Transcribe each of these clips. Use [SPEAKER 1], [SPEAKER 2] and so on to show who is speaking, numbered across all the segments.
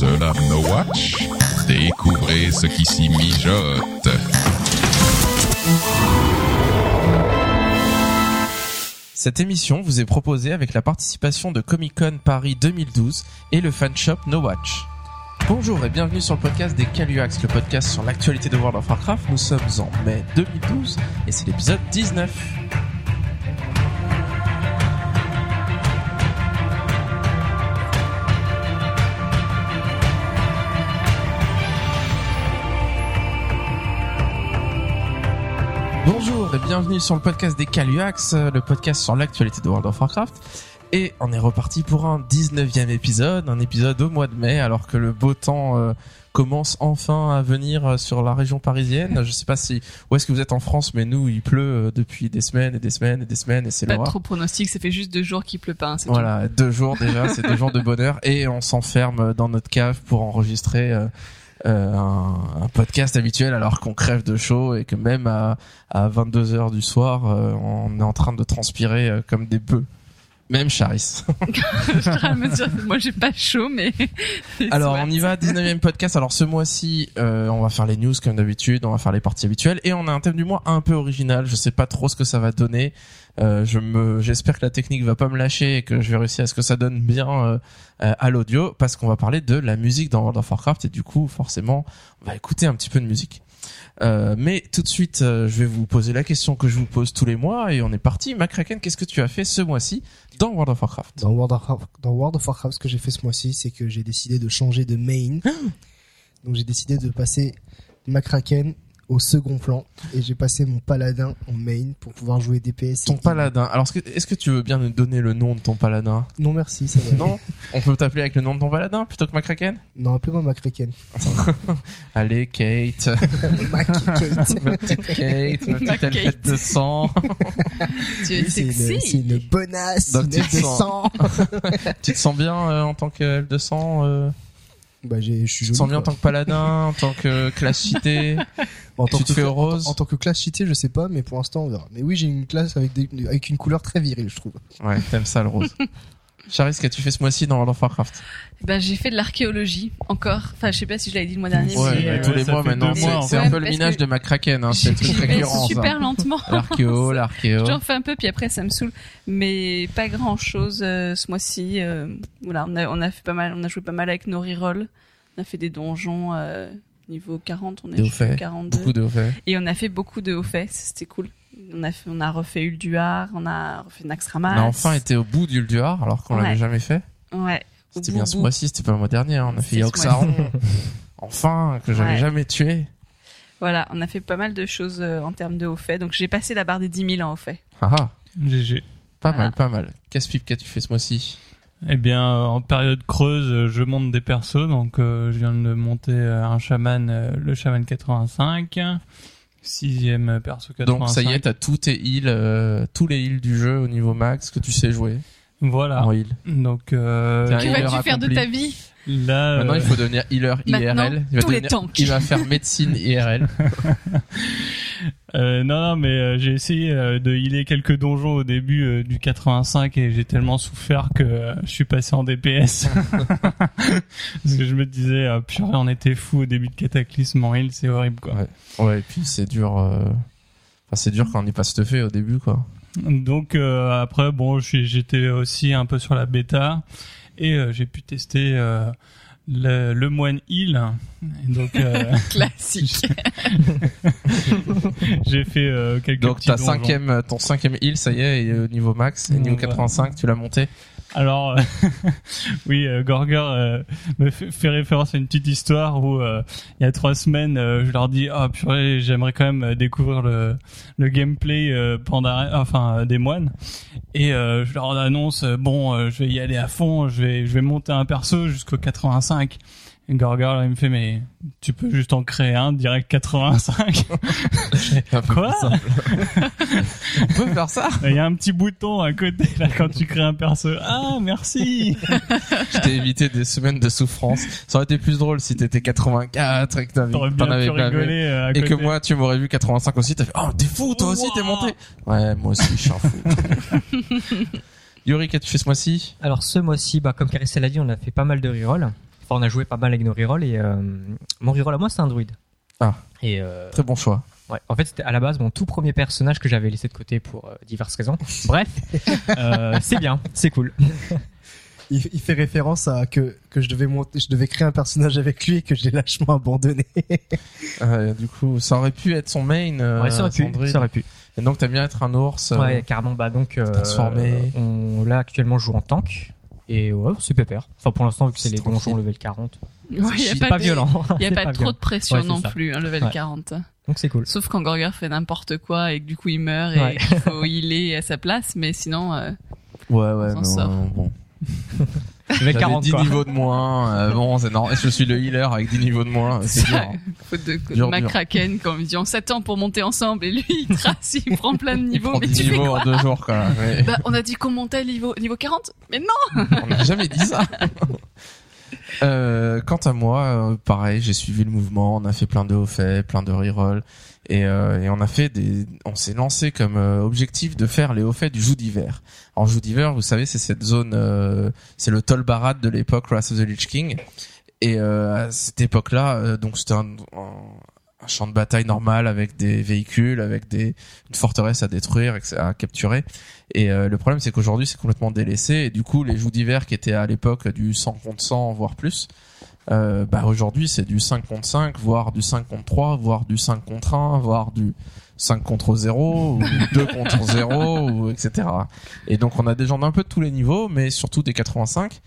[SPEAKER 1] No Watch? Découvrez ce qui s'y mijote.
[SPEAKER 2] Cette émission vous est proposée avec la participation de Comic Con Paris 2012 et le fan shop No Watch. Bonjour et bienvenue sur le podcast des Caluax, le podcast sur l'actualité de World of Warcraft. Nous sommes en mai 2012 et c'est l'épisode 19. Bonjour et bienvenue sur le podcast des Caluax, le podcast sur l'actualité de World of Warcraft. Et on est reparti pour un 19e épisode, un épisode au mois de mai, alors que le beau temps euh, commence enfin à venir euh, sur la région parisienne. Je sais pas si où est-ce que vous êtes en France, mais nous il pleut euh, depuis des semaines et des semaines et des semaines et c'est
[SPEAKER 3] Pas trop pronostic, ça fait juste deux jours qu'il pleut pas. hein,
[SPEAKER 2] Voilà, deux jours déjà, c'est deux jours de bonheur et on s'enferme dans notre cave pour enregistrer euh, euh, un, un podcast habituel alors qu'on crève de chaud et que même à, à 22 heures du soir, euh, on est en train de transpirer euh, comme des bœufs. Même Charis.
[SPEAKER 3] moi j'ai pas chaud, mais.
[SPEAKER 2] Alors on y va, 19e podcast. Alors ce mois-ci, euh, on va faire les news comme d'habitude, on va faire les parties habituelles et on a un thème du mois un peu original. Je sais pas trop ce que ça va donner. Euh, je me, j'espère que la technique va pas me lâcher et que je vais réussir à ce que ça donne bien euh, euh, à l'audio parce qu'on va parler de la musique dans World of Warcraft et du coup forcément on va écouter un petit peu de musique. Euh, mais tout de suite, euh, je vais vous poser la question que je vous pose tous les mois et on est parti. Macraken, qu'est-ce que tu as fait ce mois-ci dans World of Warcraft?
[SPEAKER 4] Dans World of Warcraft, dans World of Warcraft, ce que j'ai fait ce mois-ci, c'est que j'ai décidé de changer de main. Donc j'ai décidé de passer Macraken au second plan et j'ai passé mon paladin en main pour pouvoir jouer DPS.
[SPEAKER 2] Ton paladin. Alors, est-ce que, est-ce que tu veux bien nous donner le nom de ton paladin?
[SPEAKER 4] Non merci, ça va.
[SPEAKER 2] Non? On peut t'appeler avec le nom de ton paladin plutôt que Macraken?
[SPEAKER 4] Non, appelez-moi Macraken.
[SPEAKER 2] Allez, Kate.
[SPEAKER 4] Mac Kate.
[SPEAKER 2] ma petite Kate, ma petite
[SPEAKER 3] Kate.
[SPEAKER 2] de sang.
[SPEAKER 3] Tu es
[SPEAKER 4] Oui, C'est une,
[SPEAKER 3] sexy.
[SPEAKER 4] bonasse,
[SPEAKER 2] Donc
[SPEAKER 4] une
[SPEAKER 2] tu te
[SPEAKER 4] de
[SPEAKER 2] sens-
[SPEAKER 4] sang.
[SPEAKER 2] tu te sens bien euh, en tant qu'elfe de sang euh,
[SPEAKER 4] Bah j'ai, je suis
[SPEAKER 2] Tu te sens bien en tant que paladin, en tant que classe cité
[SPEAKER 4] En tant
[SPEAKER 2] tu te
[SPEAKER 4] que
[SPEAKER 2] fais
[SPEAKER 4] cla-
[SPEAKER 2] rose
[SPEAKER 4] En tant que classe cheatée, je sais pas, mais pour l'instant on verra. Mais oui, j'ai une classe avec des, avec une couleur très virile, je trouve.
[SPEAKER 2] Ouais, t'aimes ça le rose. Charis, qu'as-tu fait ce mois-ci dans World of Warcraft
[SPEAKER 3] Ben, j'ai fait de l'archéologie encore. Enfin, je sais pas si je l'avais dit le mois dernier.
[SPEAKER 2] Ouais,
[SPEAKER 3] mais,
[SPEAKER 2] mais
[SPEAKER 3] euh,
[SPEAKER 2] tous les mois
[SPEAKER 5] fait
[SPEAKER 2] maintenant, c'est un
[SPEAKER 3] fait.
[SPEAKER 2] peu le minage de Macraken, hein, c'est récurrent.
[SPEAKER 3] super lentement.
[SPEAKER 2] L'archéo, l'archéo.
[SPEAKER 3] J'en fais un peu, puis après ça me saoule. Mais pas grand chose ce mois-ci. euh, voilà, on a, on a fait pas mal, on a joué pas mal avec nos rerolls. On a fait des donjons euh, niveau 40, on est
[SPEAKER 2] hauts
[SPEAKER 3] jusqu'à
[SPEAKER 2] faits.
[SPEAKER 3] 42.
[SPEAKER 2] Beaucoup de faits.
[SPEAKER 3] Et on a fait beaucoup de hauts faits, c'était cool. On a, fait, on a refait Ulduar, on a refait Naxxramas.
[SPEAKER 2] On a enfin été au bout d'Ulduar alors qu'on
[SPEAKER 3] Ouais.
[SPEAKER 2] l'avait jamais fait.
[SPEAKER 3] Ouais.
[SPEAKER 2] C'était bien ce mois-ci, c'était pas le mois dernier. hein. On a fait Yogg-Saron. enfin, que j'avais
[SPEAKER 3] Ouais.
[SPEAKER 2] jamais tué.
[SPEAKER 3] Voilà, on a fait pas mal de choses euh, en termes de hauts faits. Donc j'ai passé la barre des 10 000 en hauts faits.
[SPEAKER 2] Ah, ah,
[SPEAKER 5] GG.
[SPEAKER 2] pas
[SPEAKER 3] Voilà.
[SPEAKER 2] mal, pas mal. Qu'est-ce pipe qu'as-tu fait ce mois-ci?
[SPEAKER 5] Eh bien, euh, en période creuse, je monte des persos. Donc, euh, je viens de monter un chaman, euh, le chaman 85. Sixième perso 85.
[SPEAKER 2] Donc ça y est, t'as tous tes heals, euh, tous les heals du jeu au niveau max que tu sais jouer
[SPEAKER 5] Voilà.
[SPEAKER 2] en heal.
[SPEAKER 5] Donc, euh,
[SPEAKER 3] Que vas-tu faire de ta vie?
[SPEAKER 5] Là,
[SPEAKER 2] Maintenant,
[SPEAKER 5] euh,
[SPEAKER 2] il faut devenir healer
[SPEAKER 3] Maintenant,
[SPEAKER 2] IRL. Il va,
[SPEAKER 3] tous les tanks.
[SPEAKER 2] il va faire médecine IRL.
[SPEAKER 5] euh, non, non, mais euh, j'ai essayé euh, de healer quelques donjons au début euh, du 85 et j'ai tellement souffert que euh, je suis passé en DPS. Parce que je me disais, euh, purée, on était fou au début de Cataclysme en heal, c'est horrible, quoi.
[SPEAKER 2] Ouais. Ouais, et puis c'est dur. euh, Enfin, c'est dur quand on n'est pas stuffé au début, quoi.
[SPEAKER 5] Donc euh, après bon j'étais aussi un peu sur la bêta et euh, j'ai pu tester euh, le, le moine heal Et donc euh,
[SPEAKER 3] Classique.
[SPEAKER 5] j'ai fait euh, quelques
[SPEAKER 2] Donc
[SPEAKER 5] petits
[SPEAKER 2] ta
[SPEAKER 5] donjons.
[SPEAKER 2] cinquième, ton cinquième heal, ça y est, est au niveau max, et niveau
[SPEAKER 5] Ouais.
[SPEAKER 2] 85, tu l'as monté.
[SPEAKER 5] Alors euh, oui euh, Gorger euh, me fait, référence à une petite histoire où il y a trois semaines je leur dis ah purée j'aimerais quand même découvrir le le gameplay Pandaren- enfin des moines. Et je leur annonce bon je vais y aller à fond je vais je vais monter un perso jusqu'au 85 là, il me fait mais tu peux juste en créer un direct 85
[SPEAKER 2] Un peu
[SPEAKER 5] Quoi.
[SPEAKER 2] On peut faire ça
[SPEAKER 5] il y a un petit bouton à côté là quand tu crées un perso ah merci
[SPEAKER 2] Je t'ai évité des semaines de souffrance. Ça aurait été plus drôle si t'étais 84 et que t'avais,
[SPEAKER 5] t'aurais
[SPEAKER 2] t'en
[SPEAKER 5] bien
[SPEAKER 2] avais
[SPEAKER 5] pu
[SPEAKER 2] pas
[SPEAKER 5] rigoler euh, à
[SPEAKER 2] Et que moi, tu m'aurais vu 85 aussi, t'as fait, oh, t'es fou, toi aussi, t'es monté. Ouais, moi aussi, je suis un fou. Yuri, qu'as-tu fait ce mois-ci?
[SPEAKER 6] Alors ce mois-ci, bah, comme Carissa l'a dit, on a fait pas mal de reroll. Enfin, on a joué pas mal avec nos rerolls et euh, mon reroll à moi c'est un druide.
[SPEAKER 2] Ah.
[SPEAKER 6] Et euh,
[SPEAKER 2] Très bon choix.
[SPEAKER 6] ouais, en fait c'était à la base mon tout premier personnage que j'avais laissé de côté pour euh, diverses raisons. Bref, euh, c'est bien, c'est cool.
[SPEAKER 4] Il, il fait référence à que, que je devais monter, je devais créer un personnage avec lui et que je l'ai lâchement abandonné.
[SPEAKER 2] Euh, du coup, ça aurait pu être son main. euh,
[SPEAKER 6] ouais, ça aurait pu, ça aurait pu.
[SPEAKER 2] Et donc t'aimes bien être un ours. euh,
[SPEAKER 6] Ouais, carrément. Bah donc, euh,
[SPEAKER 2] transformer.
[SPEAKER 6] on là actuellement je joue en tank et ouais, c'est pépère. Enfin pour l'instant vu que c'est les donjons level 40,
[SPEAKER 3] Ouais, il y
[SPEAKER 6] c'est
[SPEAKER 3] a
[SPEAKER 6] pas, violent.
[SPEAKER 3] Il y a pas, trop
[SPEAKER 6] violent.
[SPEAKER 3] de pression
[SPEAKER 6] Ouais,
[SPEAKER 3] non
[SPEAKER 6] ça.
[SPEAKER 3] plus, un level
[SPEAKER 6] Ouais.
[SPEAKER 3] 40.
[SPEAKER 6] Donc c'est cool.
[SPEAKER 3] Sauf quand Gorger fait n'importe quoi et que du coup il meurt et
[SPEAKER 6] Ouais.
[SPEAKER 3] qu'il faut healer à sa place, mais sinon, euh,
[SPEAKER 2] Ouais, ouais,
[SPEAKER 3] s'en
[SPEAKER 2] non,
[SPEAKER 3] sort.
[SPEAKER 2] bon. J'avais
[SPEAKER 6] 40
[SPEAKER 2] 10
[SPEAKER 6] quoi.
[SPEAKER 2] niveaux de moins. euh, bon, c'est normal. Je suis le healer avec 10 niveaux de moins. C'est dur. hein.
[SPEAKER 3] faute de
[SPEAKER 2] Dur, dur.
[SPEAKER 3] McCracken quand on dit on s'attend pour monter ensemble et lui il trace, il prend plein de niveaux,
[SPEAKER 2] prend
[SPEAKER 3] mais
[SPEAKER 2] 10
[SPEAKER 3] tu fais
[SPEAKER 2] niveaux
[SPEAKER 3] quoi
[SPEAKER 2] en deux jours, quoi. Ouais.
[SPEAKER 3] Bah, on a dit qu'on montait niveau, niveau 40 Mais non
[SPEAKER 2] On n'a jamais dit ça. Euh, quant à moi, euh, pareil, j'ai suivi le mouvement. On a fait plein de hauts faits, plein de rerolls, et, euh, et on a fait des. On s'est lancé comme euh, objectif de faire les hauts faits du joug d'hiver. Alors joug d'hiver, vous savez, c'est cette zone, euh, c'est le Tolbarad de l'époque Wrath of the Lich King. Et à cette époque-là, donc c'était un, un- un champ de bataille normal avec des véhicules, avec des une forteresse à détruire, à capturer. Et euh, le problème, c'est qu'aujourd'hui, c'est complètement délaissé. Et du coup, les joues d'hiver qui étaient à l'époque du 100 contre 100, voire plus, euh, bah aujourd'hui, c'est du 5 contre 5, voire du 5 contre 3, voire du 5 contre 1, voire du 5 contre 0, ou 2 contre 0, ou etc. Et donc, on a des gens d'un peu de tous les niveaux, mais surtout des 85.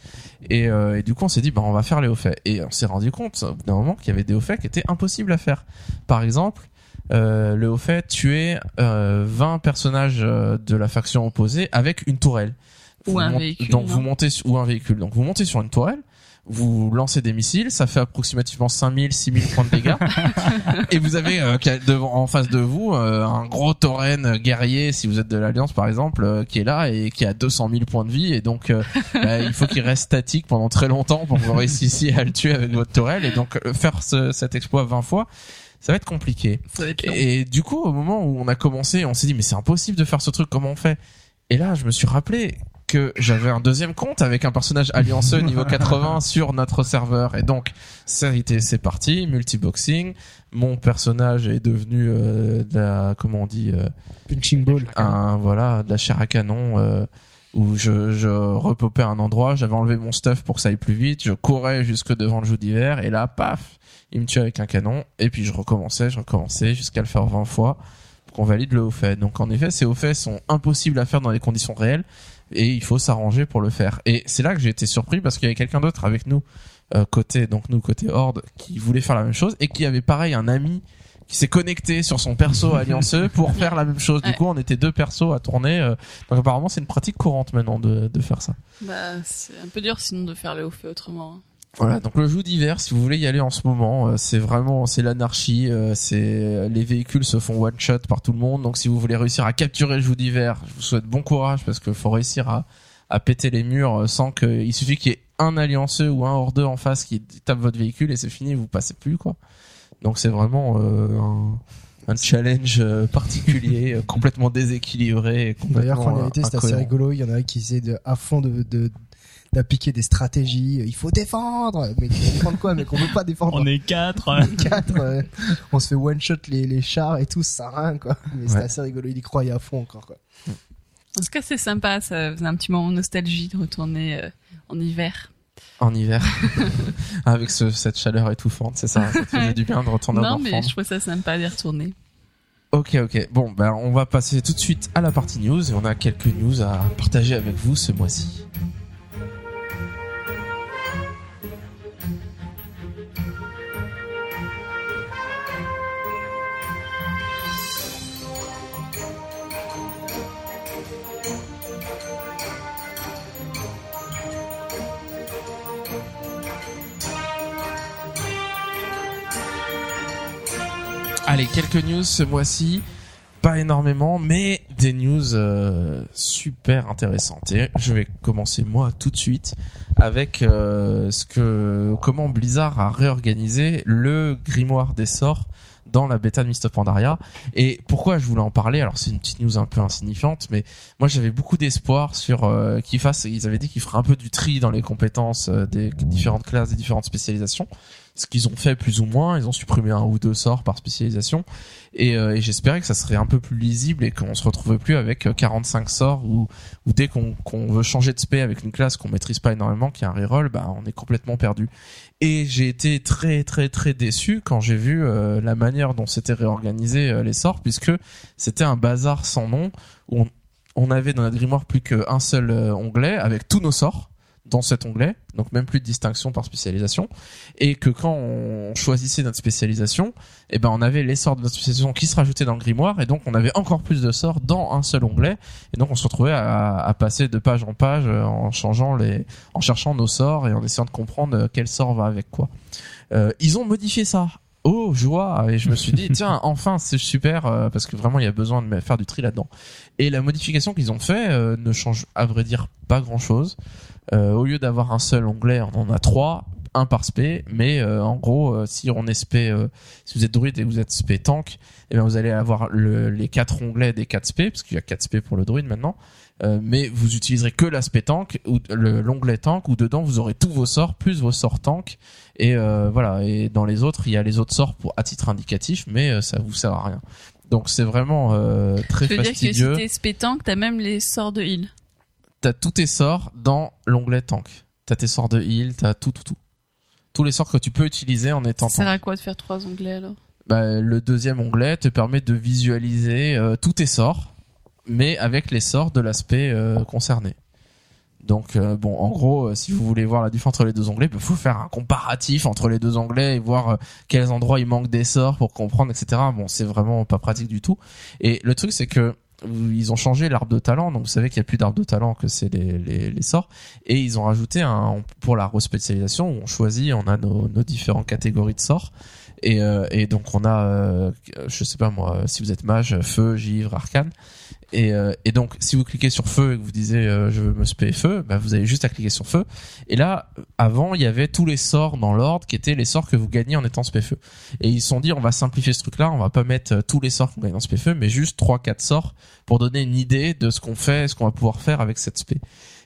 [SPEAKER 2] Et, euh, et du coup, on s'est dit, bah, on va faire les hauts faits. Et on s'est rendu compte, au bout d'un moment, qu'il y avait des hauts faits qui étaient impossibles à faire. Par exemple, euh, le haut fait tuer euh, 20 personnages euh, de la faction opposée avec une tourelle.
[SPEAKER 3] Ou
[SPEAKER 2] Vous
[SPEAKER 3] un véhicule,
[SPEAKER 2] Donc vous montez ou un véhicule. Donc vous montez sur une tourelle, vous lancez des missiles, ça fait approximativement 5000 6000 points de dégâts. Et vous avez euh, en face de vous euh, un gros tauren guerrier si vous êtes de l'alliance par exemple euh, qui est là et qui a 200 000 points de vie. Et donc euh, bah, il faut qu'il reste statique pendant très longtemps pour que vous réussissiez à le tuer avec votre tourelle et donc euh, faire ce- cet exploit 20 fois ça va être compliqué.
[SPEAKER 3] Va être
[SPEAKER 2] et du coup, au moment où on a commencé, on s'est dit mais c'est impossible de faire ce truc. Comment on fait? Et là, je me suis rappelé que j'avais un deuxième compte avec un personnage allianceux niveau 80 sur notre serveur. Et donc, c'est parti, multiboxing. Mon personnage est devenu euh, de la, comment on dit, euh,
[SPEAKER 4] Punching ball.
[SPEAKER 2] un voilà, de la chair à canon. euh, où je, je repopais à un endroit, j'avais enlevé mon stuff pour que ça aille plus vite, je courais jusque devant le joug d'hiver, et là, paf, il me tue avec un canon, et puis je recommençais, je recommençais, jusqu'à le faire 20 fois, pour qu'on valide le haut fait. Donc en effet, ces hauts faits sont impossibles à faire dans les conditions réelles, et il faut s'arranger pour le faire. Et c'est là que j'ai été surpris, parce qu'il y avait quelqu'un d'autre avec nous, euh, côté, donc nous, côté Horde, qui voulait faire la même chose, et qui avait pareil un ami qui s'est connecté sur son perso allianceux pour faire la même chose. Du
[SPEAKER 3] Ouais.
[SPEAKER 2] coup, on était deux persos à tourner. euh, donc apparemment, c'est une pratique courante maintenant de, de faire ça.
[SPEAKER 3] Bah, c'est un peu dur sinon de faire le haut fait autrement. hein.
[SPEAKER 2] Voilà, donc le jeu d'hiver, si vous voulez y aller en ce moment, euh, c'est vraiment c'est l'anarchie, euh, c'est les véhicules se font one shot par tout le monde. Donc si vous voulez réussir à capturer le jeu d'hiver, je vous souhaite bon courage parce qu'il faut réussir à à péter les murs euh, sans que il suffit qu'il y ait un allianceux ou un hors deux en face qui tape votre véhicule et c'est fini, vous passez plus quoi. Donc c'est vraiment euh, un, un challenge particulier, complètement déséquilibré,
[SPEAKER 4] D'ailleurs,
[SPEAKER 2] complètement
[SPEAKER 4] en réalité, c'est assez
[SPEAKER 2] incohérent.
[SPEAKER 4] rigolo. Il y en a qui essaient de, à fond de, de, d'appliquer des stratégies. Il faut défendre! Mais défendre quoi? Mais qu'on veut pas défendre.
[SPEAKER 5] On est quatre.
[SPEAKER 4] quatre, euh, on se fait one shot les, les chars et tout, ça sert à rien, quoi. Mais c'est assez rigolo. Il y croyait à fond encore, quoi.
[SPEAKER 3] En tout cas, c'est sympa, ça faisait un petit moment de nostalgie de retourner euh, en hiver.
[SPEAKER 2] En hiver, avec ce, cette chaleur étouffante, c'est ça, ça te faisait du bien de retourner
[SPEAKER 3] non,
[SPEAKER 2] en
[SPEAKER 3] mais je trouve ça sympa d'y retourner.
[SPEAKER 2] Ok, ok. Bon, ben, on va passer tout de suite à la partie news et on a quelques news à partager avec vous ce mois-ci. Allez, quelques news ce mois-ci. Pas énormément, mais des news euh, super intéressantes. Et je vais commencer moi tout de suite avec euh, ce que comment Blizzard a réorganisé le grimoire des sorts dans la bêta de Mist of Pandaria. Et pourquoi je voulais en parler? Alors c'est une petite news un peu insignifiante, mais moi j'avais beaucoup d'espoir sur euh, qu'ils fassent. Ils avaient dit qu'ils feraient un peu du tri dans les compétences euh, des différentes classes, des différentes spécialisations. Ce qu'ils ont fait plus ou moins, ils ont supprimé un ou deux sorts par spécialisation. Et, euh, et j'espérais que ça serait un peu plus lisible et qu'on se retrouvait plus avec euh, 45 sorts ou ou dès qu'on veut changer de spé avec une classe qu'on maîtrise pas énormément, qui a un reroll, bah on est complètement perdu. Et j'ai été très très très déçu quand j'ai vu euh, la manière dont s'étaient réorganisés euh, les sorts, puisque c'était un bazar sans nom où on, on avait dans notre grimoire plus qu'un seul euh, onglet avec tous nos sorts dans cet onglet, donc même plus de distinction par spécialisation, et que quand on choisissait notre spécialisation, eh ben on avait les sorts de notre spécialisation qui se rajoutaient dans le grimoire, et donc on avait encore plus de sorts dans un seul onglet, et donc on se retrouvait à, à passer de page en page euh, en changeant les, en cherchant nos sorts et en essayant de comprendre euh, quel sort va avec quoi. Euh, ils ont modifié ça. Oh joie et je me suis dit tiens enfin c'est super euh, parce que vraiment il y a besoin de faire du tri là-dedans. Et la modification qu'ils ont fait euh, ne change à vrai dire pas grand-chose. Euh, au lieu d'avoir un seul onglet, on en a trois, un par spé, mais euh, en gros, euh, si on est spé, euh, si vous êtes druide et vous êtes spé tank, eh bien vous allez avoir le, les quatre onglets des quatre spé, parce qu'il y a quatre spé pour le druide maintenant, euh, mais vous utiliserez que l'aspect tank ou le- l'onglet tank où dedans vous aurez tous vos sorts plus vos sorts tank et euh, voilà et dans les autres il y a les autres sorts pour à titre indicatif mais euh, ça vous sert à rien donc c'est vraiment euh, très
[SPEAKER 3] Je veux dire que si
[SPEAKER 2] fastidieux
[SPEAKER 3] t'es spétanque, t'as même les sorts de heal.
[SPEAKER 2] T'as tous tes sorts dans l'onglet tank. T'as tes sorts de heal, t'as tout, tout, tout. Tous les sorts que tu peux utiliser en étant
[SPEAKER 3] Ça sert
[SPEAKER 2] tank.
[SPEAKER 3] à quoi de faire trois onglets alors
[SPEAKER 2] Bah, le deuxième onglet te permet de visualiser euh, tous tes sorts, mais avec les sorts de l'aspect euh, concerné. Donc euh, bon, en gros, euh, si vous voulez voir la différence entre les deux onglets, il faut faire un comparatif entre les deux onglets et voir euh, quels endroits il manque des sorts pour comprendre, etc. Bon, c'est vraiment pas pratique du tout. Et le truc, c'est que ils ont changé l'arbre de talent, donc vous savez qu'il n'y a plus d'arbre de talent que c'est les, les, les sorts, et ils ont rajouté un pour la respécialisation on choisit, on a nos, nos différentes catégories de sorts, et, euh, et donc on a, euh, je sais pas moi, si vous êtes mage, feu, givre, arcane, et, euh, et donc si vous cliquez sur feu et que vous disiez euh, je veux me spé feu, bah, vous avez juste à cliquer sur feu, et là avant il y avait tous les sorts dans l'ordre qui étaient les sorts que vous gagnez en étant spé feu, et ils se sont dit on va simplifier ce truc là, on va pas mettre euh, tous les sorts qu'on gagne en spé feu, mais juste trois quatre sorts pour donner une idée de ce qu'on fait, ce qu'on va pouvoir faire avec cette spé.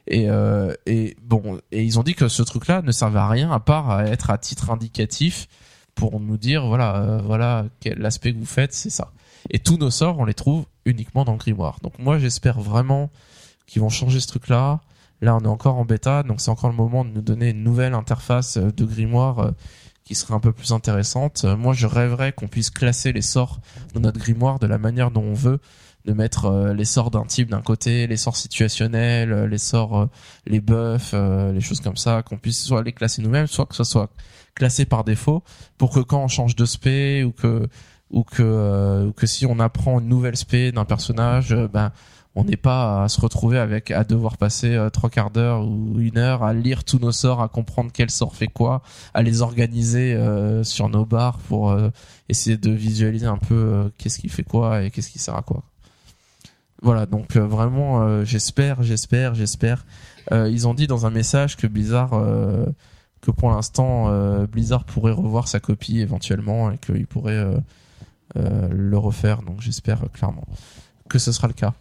[SPEAKER 2] Et, euh, et bon, et ils ont dit que ce truc-là ne servait à rien à part à être à titre indicatif pour nous dire voilà, euh, voilà l'aspect que vous faites, c'est ça. Et tous nos sorts, on les trouve uniquement dans le grimoire. Donc moi, j'espère vraiment qu'ils vont changer ce truc-là. Là, on est encore en bêta, donc c'est encore le moment de nous donner une nouvelle interface euh, de grimoire euh, qui serait un peu plus intéressante. Euh, Moi, je rêverais qu'on puisse classer les sorts dans notre grimoire de la manière dont on veut, de mettre les sorts d'un type d'un côté, les sorts situationnels, les sorts, les buffs, les choses comme ça, qu'on puisse soit les classer nous-mêmes, soit que ce soit classé par défaut, pour que quand on change de spé ou que ou que euh, que si on apprend une nouvelle spé d'un personnage, euh, ben on n'est pas à se retrouver avec à devoir passer euh, trois quarts d'heure ou une heure à lire tous nos sorts, à comprendre quel sort fait quoi, à les organiser euh, sur nos barres pour essayer de visualiser un peu qu'est-ce qui fait quoi et qu'est-ce qui sert à quoi. Voilà, donc vraiment, j'espère, j'espère, j'espère. Ils ont dit dans un message que Blizzard, que pour l'instant, Blizzard pourrait revoir sa copie éventuellement et qu'il pourrait le refaire. Donc j'espère euh, clairement que ce sera le cas.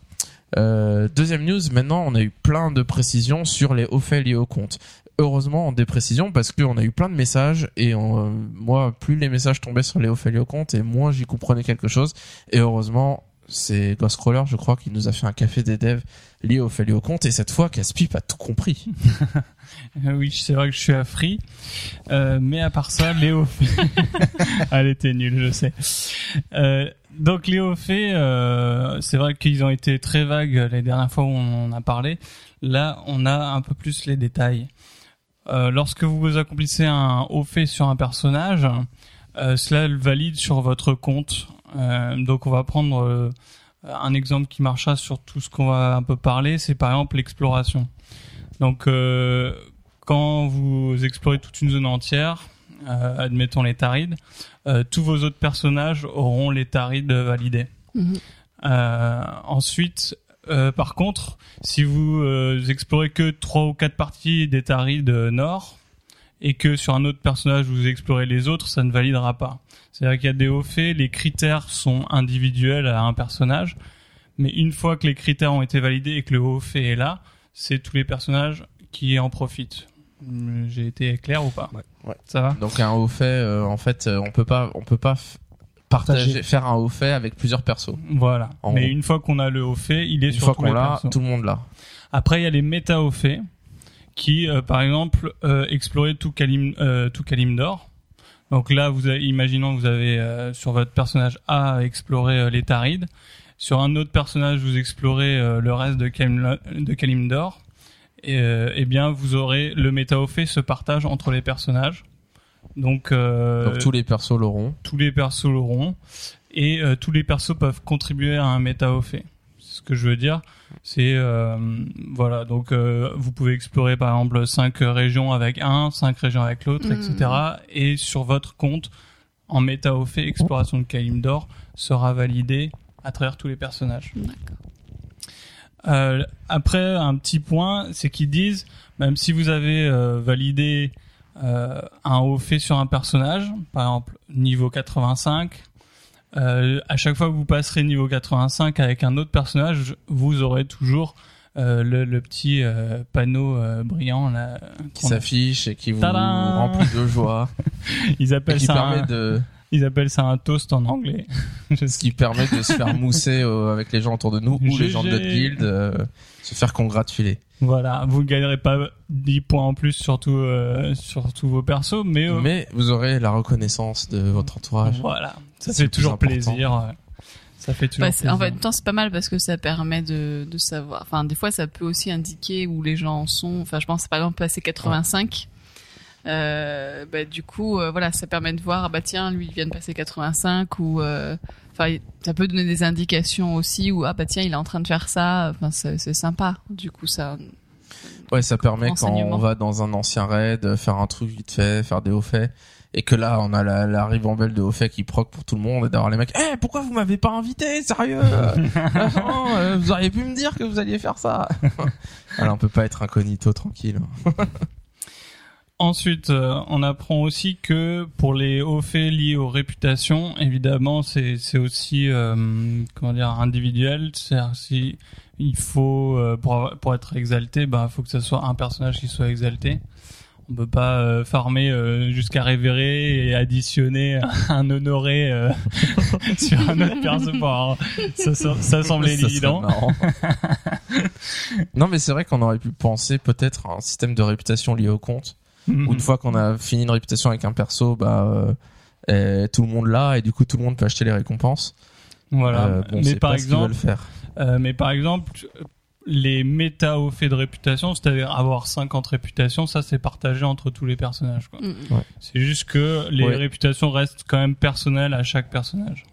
[SPEAKER 2] Euh, deuxième news, maintenant on a eu plein de précisions sur les hauts faits liés au compte. Heureusement, des précisions parce qu'on a eu plein de messages et euh, moi, plus les messages tombaient sur les hauts faits liés au compte et moins j'y comprenais quelque chose. Et heureusement, c'est Ghostcrawler, je crois, qui nous a fait un café des devs lié au fait au compte et cette fois, Caspip a tout compris.
[SPEAKER 5] Oui, c'est vrai que je suis à. Euh, mais à part ça, Léo fait... Elle était nulle, je sais. Euh, donc Léo fait, euh, c'est vrai qu'ils ont été très vagues les dernières fois où on en a parlé. Là, on a un peu plus les détails. Lorsque vous accomplissez un haut fait sur un personnage, cela le valide sur votre compte. Euh, donc on va prendre euh, un exemple qui marchera sur tout ce qu'on va un peu parler, c'est par exemple l'exploration. Donc, euh, quand vous explorez toute une zone entière, euh, admettons les Tarides, euh, tous vos autres personnages auront les Tarides validés.
[SPEAKER 3] Mhm.
[SPEAKER 5] Euh, ensuite, par contre, si vous explorez que trois ou quatre parties des Tarides nord et que sur un autre personnage vous explorez les autres, ça ne validera pas. C'est-à-dire qu'il y a des hauts faits, les critères sont individuels à un personnage, mais une fois que les critères ont été validés et que le haut fait est là, c'est tous les personnages qui en profitent. J'ai été clair ou pas
[SPEAKER 4] Ouais.
[SPEAKER 2] Ouais.
[SPEAKER 5] Ça va
[SPEAKER 2] Donc un haut fait, euh, en fait, euh, on peut pas, on peut pas partager, faire un haut fait avec plusieurs persos.
[SPEAKER 5] Voilà.
[SPEAKER 2] En
[SPEAKER 5] Mais
[SPEAKER 2] gros.
[SPEAKER 5] une fois qu'on a le haut fait, il est
[SPEAKER 2] Une
[SPEAKER 5] sur
[SPEAKER 2] fois
[SPEAKER 5] tous
[SPEAKER 2] qu'on
[SPEAKER 5] les
[SPEAKER 2] l'a,
[SPEAKER 5] persos.
[SPEAKER 2] tout le monde l'a.
[SPEAKER 5] Après, il y a les méta hauts faits qui, euh, par exemple, euh, explorer tout Kalim, euh, tout Kalimdor. Donc là, vous avez, imaginons que vous avez euh, sur votre personnage A exploré euh, les Tarides. Sur un autre personnage, vous explorez euh, le reste de, Kalim, de Kalimdor. Et, euh, eh bien, vous aurez le méta hauts fait se partage entre les personnages. Donc, euh,
[SPEAKER 2] Donc tous les persos l'auront.
[SPEAKER 5] tous les persos l'auront et euh, tous les persos peuvent contribuer à un méta au fait. Ce que je veux dire, c'est euh, voilà. Donc euh, vous pouvez explorer par exemple cinq régions avec un, cinq régions avec l'autre, etc. Et sur votre compte, en méta au fait, exploration de Kalimdor sera validée à travers tous les personnages. Euh, après, un petit point, c'est qu'ils disent, même si vous avez euh, validé euh, un haut fait sur un personnage, par exemple niveau 85, euh, à chaque fois que vous passerez niveau 85 avec un autre personnage, vous aurez toujours euh, le, le petit euh, panneau euh, brillant là.
[SPEAKER 2] qui s'affiche et qui vous remplit de joie
[SPEAKER 5] Ils
[SPEAKER 2] et
[SPEAKER 5] appellent
[SPEAKER 2] qui
[SPEAKER 5] ça,
[SPEAKER 2] permet
[SPEAKER 5] un,
[SPEAKER 2] de
[SPEAKER 5] ils appellent ça un toast en anglais.
[SPEAKER 2] Ce qui permet de se faire mousser avec les gens autour de nous ou les gens de notre guilde euh, se faire congratuler
[SPEAKER 5] Voilà, vous ne gagnerez pas 10 points en plus sur, tout, euh, sur tous vos persos, mais, euh,
[SPEAKER 2] mais vous aurez la reconnaissance de votre entourage
[SPEAKER 5] Voilà, ça fait toujours plaisir. ouais. Ça fait toujours plaisir.
[SPEAKER 3] en même temps, c'est pas mal parce que ça permet de, de savoir. Enfin, des fois, ça peut aussi indiquer où les gens en sont. Enfin, je pense par exemple passer 85. Euh, bah, du coup, euh, voilà, ça permet de voir. ah Bah tiens, lui, il vient de passer 85 ou. Enfin, ça peut donner des indications aussi où ah bah tiens, il est en train de faire ça. Enfin, c'est sympa. Du coup, ça.
[SPEAKER 2] ouais ça permet quand on va dans un ancien raid faire un truc vite fait faire des hauts faits et que là on a la, la ribambelle de hauts faits qui proc pour tout le monde et d'avoir les mecs eh pourquoi vous m'avez pas invité sérieux? Machin, euh, vous auriez pu me dire que vous alliez faire ça alors on peut pas être incognito tranquille
[SPEAKER 5] Ensuite, euh, on apprend aussi que pour les hauts faits liés aux réputations, évidemment, c'est c'est aussi euh, comment dire individuel. C'est-à-dire si il faut euh, pour pour être exalté, bah faut que ce soit un personnage qui soit exalté. On peut pas euh, farmer euh, jusqu'à révérer et additionner un honoré euh, sur un autre perso. Bon, ça, ça, ça semblait
[SPEAKER 2] Ça
[SPEAKER 5] évident.
[SPEAKER 2] non mais c'est vrai qu'on aurait pu penser peut-être à un système de réputation lié au compte Une fois qu'on a fini une réputation avec un perso, bah euh, et tout le monde l'a et du coup tout le monde peut acheter les récompenses.
[SPEAKER 5] Voilà.
[SPEAKER 2] Euh, bon,
[SPEAKER 5] Mais par
[SPEAKER 2] pas ce qu'ils
[SPEAKER 5] exemple,
[SPEAKER 2] veulent faire.
[SPEAKER 5] Euh, mais par exemple, les méta au fait de réputation, c'est-à-dire avoir 50 réputations, ça c'est partagé entre tous les personnages. quoi.
[SPEAKER 3] Mm.
[SPEAKER 5] C'est juste que les
[SPEAKER 2] Ouais.
[SPEAKER 5] réputations restent quand même personnelles à chaque personnage.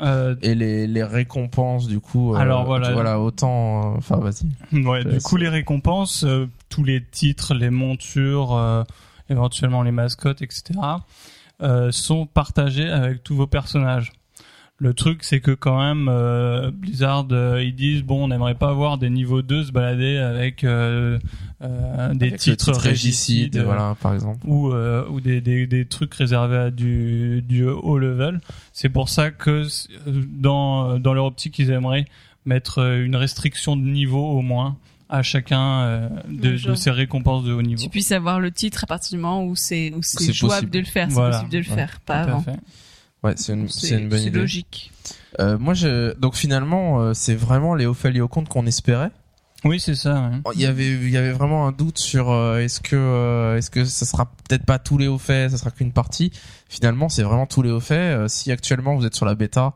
[SPEAKER 5] Euh,
[SPEAKER 2] Et les, les récompenses du coup. euh,
[SPEAKER 5] Alors, voilà.
[SPEAKER 2] Voilà autant. euh, Enfin vas-y.
[SPEAKER 5] ouais, du coup, les récompenses, euh, tous les titres, les montures, euh, éventuellement les mascottes, etc., euh, sont partagés avec tous vos personnages. Le truc, c'est que quand même, euh, Blizzard, euh, ils disent bon, on n'aimerait pas voir des niveaux 2 se balader avec euh, des
[SPEAKER 2] Avec
[SPEAKER 5] titres
[SPEAKER 2] titre régicides, voilà par exemple.
[SPEAKER 5] ou ou des, des des trucs réservés à du du haut level. C'est pour ça que dans dans leur optique, ils aimeraient mettre une restriction de niveau au moins à chacun euh, de, de ces récompenses de haut niveau.
[SPEAKER 3] Tu puisses avoir le titre à partir du moment où c'est où c'est jouable
[SPEAKER 2] possible.
[SPEAKER 3] de le faire. C'est possible de le
[SPEAKER 2] Ouais.
[SPEAKER 3] faire, pas avant.
[SPEAKER 5] fait.
[SPEAKER 2] Ouais c'est une c'est une bonne
[SPEAKER 3] c'est
[SPEAKER 2] idée.
[SPEAKER 3] logique.
[SPEAKER 2] Euh, moi je donc finalement euh, c'est vraiment les hauts faits liés au compte qu'on espérait.
[SPEAKER 5] Oui, c'est ça. ouais.
[SPEAKER 2] Il y avait il y avait vraiment un doute sur euh, est-ce que euh, est-ce que ça sera peut-être pas tous les hauts faits, ça sera qu'une partie. Finalement, c'est vraiment tous les hauts faits. Euh, si actuellement vous êtes sur la bêta,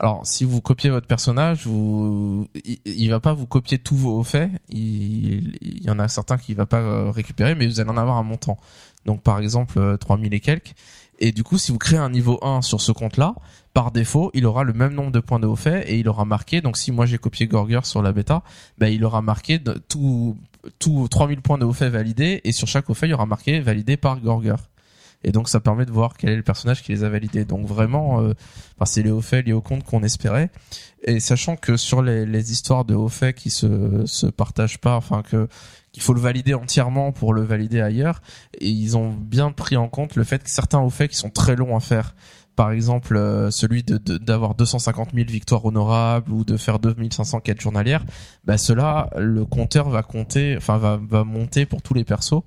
[SPEAKER 2] alors si vous copiez votre personnage, vous il, il va pas vous copier tous vos faits. Il, y en a certains qui va pas euh, récupérer, mais vous allez en avoir un montant. Donc par exemple euh, 3000 et quelques. Et du coup, si vous créez un niveau 1 sur ce compte-là, par défaut, il aura le même nombre de points de haut fait et il aura marqué. Donc si moi j'ai copié Gorger sur la bêta, ben, il aura marqué tout, tout 3000 points de haut fait validés et sur chaque haut fait il y aura marqué validé par Gorger. Et donc ça permet de voir quel est le personnage qui les a validés. Donc vraiment, euh, enfin, c'est les hauts faits liés au compte qu'on espérait. Et sachant que sur les, les histoires de hauts faits qui se se partagent pas, enfin que qu'il faut le valider entièrement pour le valider ailleurs. Et ils ont bien pris en compte le fait que certains hauts faits qui sont très longs à faire, par exemple euh, celui de d'avoir 250 000 victoires honorables ou de faire 2500 quêtes journalières, bah cela le compteur va compter, enfin va va monter pour tous les persos.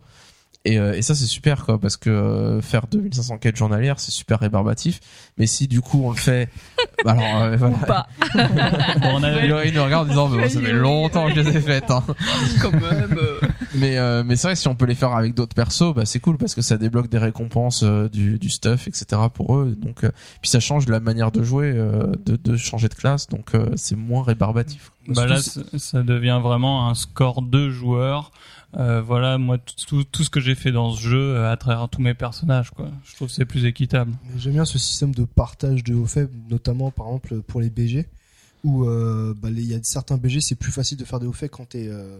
[SPEAKER 2] Et, euh, et ça c'est super quoi parce que euh, faire 2500 quêtes journalières c'est super rébarbatif mais si du coup on le fait bah, alors euh, voilà.
[SPEAKER 3] Ou pas.
[SPEAKER 5] Bon, on a-
[SPEAKER 2] il, nous regarde en disant mais bon, ça fait longtemps que je les ai faites hein.
[SPEAKER 3] Quand même.
[SPEAKER 2] mais euh, mais c'est vrai si on peut les faire avec d'autres persos bah c'est cool parce que ça débloque des récompenses euh, du, du stuff etc pour eux donc euh, puis ça change la manière de jouer euh, de, de changer de classe donc euh, c'est moins rébarbatif
[SPEAKER 5] Bah là, ça devient vraiment un score de joueurs. Euh, voilà, moi, tout, tout, ce que j'ai fait dans ce jeu euh, à travers tous mes personnages, quoi. Je trouve que c'est plus équitable.
[SPEAKER 4] J'aime bien ce système de partage de hauts faits, notamment par exemple pour les BG, où euh, bah, il y a certains BG, c'est plus facile de faire des hauts faits quand t'es euh,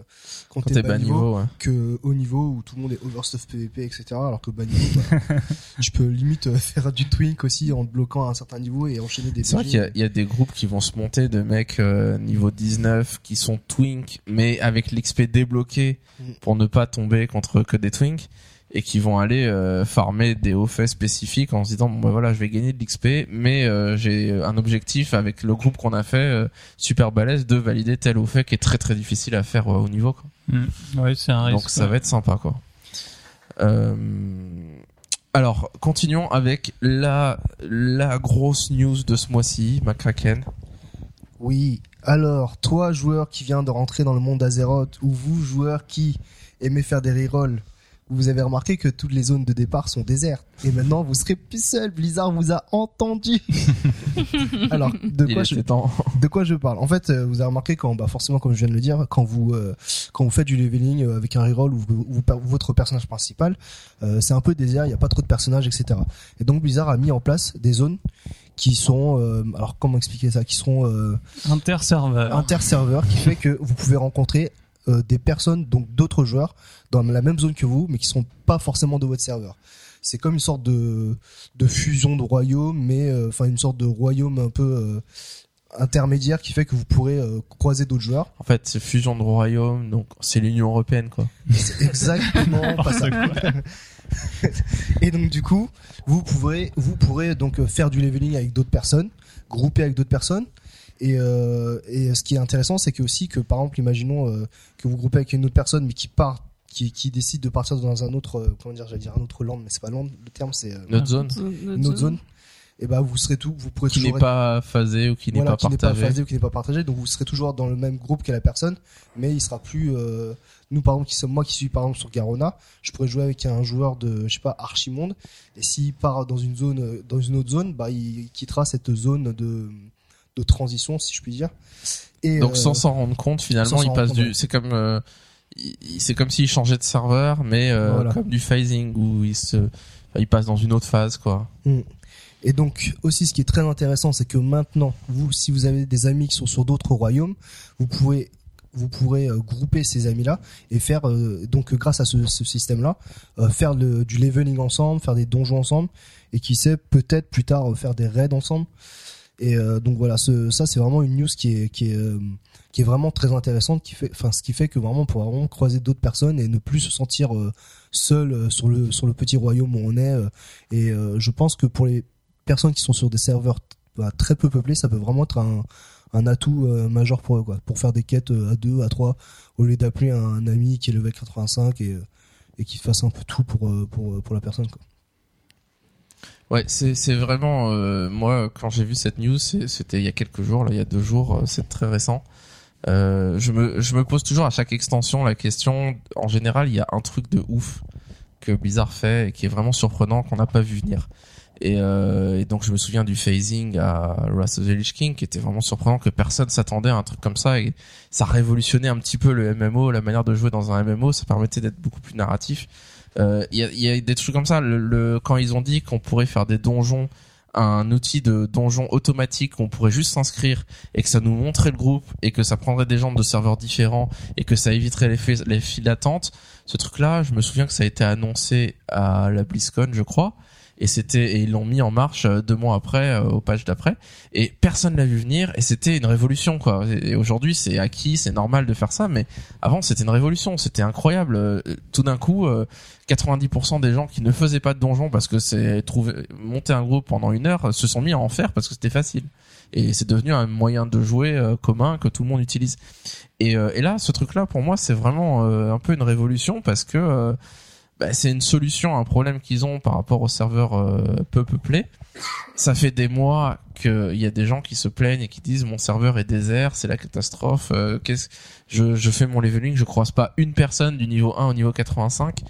[SPEAKER 4] quand,
[SPEAKER 2] quand
[SPEAKER 4] t'es
[SPEAKER 2] bas niveau ouais.
[SPEAKER 4] que haut niveau où tout le monde est overstuff PVP, etc. Alors que bas niveau, bah, tu peux limite euh, faire du twink aussi en te bloquant à un certain niveau et enchaîner des
[SPEAKER 2] C'est vrai qu'il y a, il y a des groupes qui vont se monter de mecs euh, niveau 19 qui sont twink mais avec l'XP débloqué
[SPEAKER 4] Mm.
[SPEAKER 2] pour ne pas tomber contre que des twink et qui vont aller euh, farmer des hauts faits spécifiques en se disant bon bah voilà je vais gagner de l'XP mais euh, j'ai un objectif avec le groupe qu'on a fait euh, super balèze de valider tel haut fait qui est très très difficile à faire euh, au niveau quoi.
[SPEAKER 5] Ouais, c'est un risque.
[SPEAKER 2] donc ça va être sympa quoi. Euh, alors continuons avec la la grosse news de ce mois-ci, McCracken.
[SPEAKER 4] Oui. Alors, toi, joueur qui vient de rentrer dans le monde d'Azeroth, ou vous, joueur qui aimez faire des rerolls, vous avez remarqué que toutes les zones de départ sont désertes. Et maintenant, vous serez plus seul. Blizzard vous a entendu. Alors, de quoi, je,
[SPEAKER 2] temps.
[SPEAKER 4] de quoi je parle? En fait, euh, vous avez remarqué quand, bah forcément, comme je viens de le dire, quand vous euh, quand vous faites du leveling euh, avec un reroll ou votre personnage principal, euh, c'est un peu désert. Il n'y a pas trop de personnages, etc. Et donc Blizzard a mis en place des zones qui sont, euh, alors comment expliquer ça, qui sont euh,
[SPEAKER 5] Inter-serveur.
[SPEAKER 4] inter-serveur qui fait que vous pouvez rencontrer euh, des personnes, donc d'autres joueurs, dans la même zone que vous, mais qui sont pas forcément de votre serveur. C'est comme une sorte de, de fusion de royaume, mais euh, enfin une sorte de royaume un peu euh, intermédiaire qui fait que vous pourrez euh, croiser d'autres joueurs.
[SPEAKER 2] En fait, c'est fusion de royaume, donc c'est l'Union européenne quoi.
[SPEAKER 4] C'est exactement pas ça. Et donc du coup, vous pourrez vous pourrez donc faire du leveling avec d'autres personnes, grouper avec d'autres personnes. Et, euh, et ce qui est intéressant, c'est que aussi que par exemple, imaginons euh, que vous groupez avec une autre personne, mais qui part, qui, qui décide de partir dans un autre, euh, comment dire, j'allais dire un autre land, mais c'est pas land, le terme c'est euh,
[SPEAKER 2] Notre zone
[SPEAKER 4] une autre zone. Et ben vous serez tout, vous pourrez
[SPEAKER 2] qui n'est
[SPEAKER 4] toujours
[SPEAKER 2] pas phasé ou qui n'est
[SPEAKER 4] voilà,
[SPEAKER 2] pas
[SPEAKER 4] qui n'est pas
[SPEAKER 2] partagé.
[SPEAKER 4] phasé ou qui n'est pas partagé. Donc vous serez toujours dans le même groupe que la personne, mais il sera plus. euh, nous par exemple, qui sommes moi qui suis par exemple sur Garona, je pourrais jouer avec un joueur de, je sais pas, Archimonde, et s'il part dans une zone, dans une autre zone, bah il quittera cette zone de de transition, si je puis dire. Et
[SPEAKER 2] Donc
[SPEAKER 4] euh,
[SPEAKER 2] sans s'en rendre compte, finalement, il passe du. C'est comme. euh, c'est comme s'il changeait de serveur, mais euh,
[SPEAKER 4] Voilà.
[SPEAKER 2] comme du phasing où il se, enfin, il passe dans une autre phase quoi.
[SPEAKER 4] Et donc aussi ce qui est très intéressant, c'est que maintenant, vous, si vous avez des amis qui sont sur d'autres royaumes, vous pouvez vous pourrez euh, grouper ces amis-là et faire euh, donc grâce à ce, ce système-là faire le, du leveling ensemble, faire des donjons ensemble et qui sait peut-être plus tard faire des raids ensemble. Et euh, donc voilà, ce, ça c'est vraiment une news qui est qui est euh, qui est vraiment très intéressante, qui fait, enfin ce qui fait que vraiment on pourra vraiment croiser d'autres personnes et ne plus se sentir euh, seul euh, sur le sur le petit royaume où on est. et je pense que pour les personnes qui sont sur des serveurs bah, très peu peuplés, ça peut vraiment être un, un atout majeur pour eux, quoi, pour faire des quêtes à deux, à trois, au lieu d'appeler un, ami qui est level 85 et, et qui fasse un peu tout pour, pour, pour la personne. Quoi.
[SPEAKER 2] Ouais, c'est c'est vraiment euh, moi quand j'ai vu cette news, c'était il y a quelques jours, là, il y a deux jours, euh, c'est très récent. Euh, je me je me pose toujours à chaque extension la question. En général, il y a un truc de ouf que Blizzard fait et qui est vraiment surprenant qu'on n'a pas vu venir. Et, euh, et donc je me souviens du phasing à Wrath of the Lich King qui était vraiment surprenant que personne s'attendait à un truc comme ça et ça révolutionnait un petit peu le MMO, la manière de jouer dans un MMO, ça permettait d'être beaucoup plus narratif. Euh, Il y, a, y a des trucs comme ça. Le, le- quand ils ont dit qu'on pourrait faire des donjons, un outil de donjon automatique, qu'on pourrait juste s'inscrire et que ça nous montrait le groupe et que ça prendrait des gens de serveurs différents et que ça éviterait les, les files d'attente. Ce truc-là, je me souviens que ça a été annoncé à la BlizzCon, je crois. Et c'était et ils l'ont mis en marche euh, deux mois après euh, au page d'après. Et personne l'a vu venir et c'était une révolution quoi. Et aujourd'hui c'est acquis c'est normal de faire ça mais avant c'était une révolution c'était incroyable. Euh, tout d'un coup euh, 90% des gens qui ne faisaient pas de donjon parce que c'est trouver monter un groupe pendant une heure se sont mis à en faire parce que c'était facile. Et c'est devenu un moyen de jouer euh, commun que tout le monde utilise. Et, euh, et là ce truc là pour moi c'est vraiment un peu une révolution parce que bah, c'est une solution à un problème qu'ils ont par rapport aux serveurs euh, peu peuplés. Ça fait des mois qu'il y a des gens qui se plaignent et qui disent mon serveur est désert, c'est la catastrophe. euh, qu'est-ce je, je fais mon leveling, je croise pas une personne du niveau 1 au niveau 85.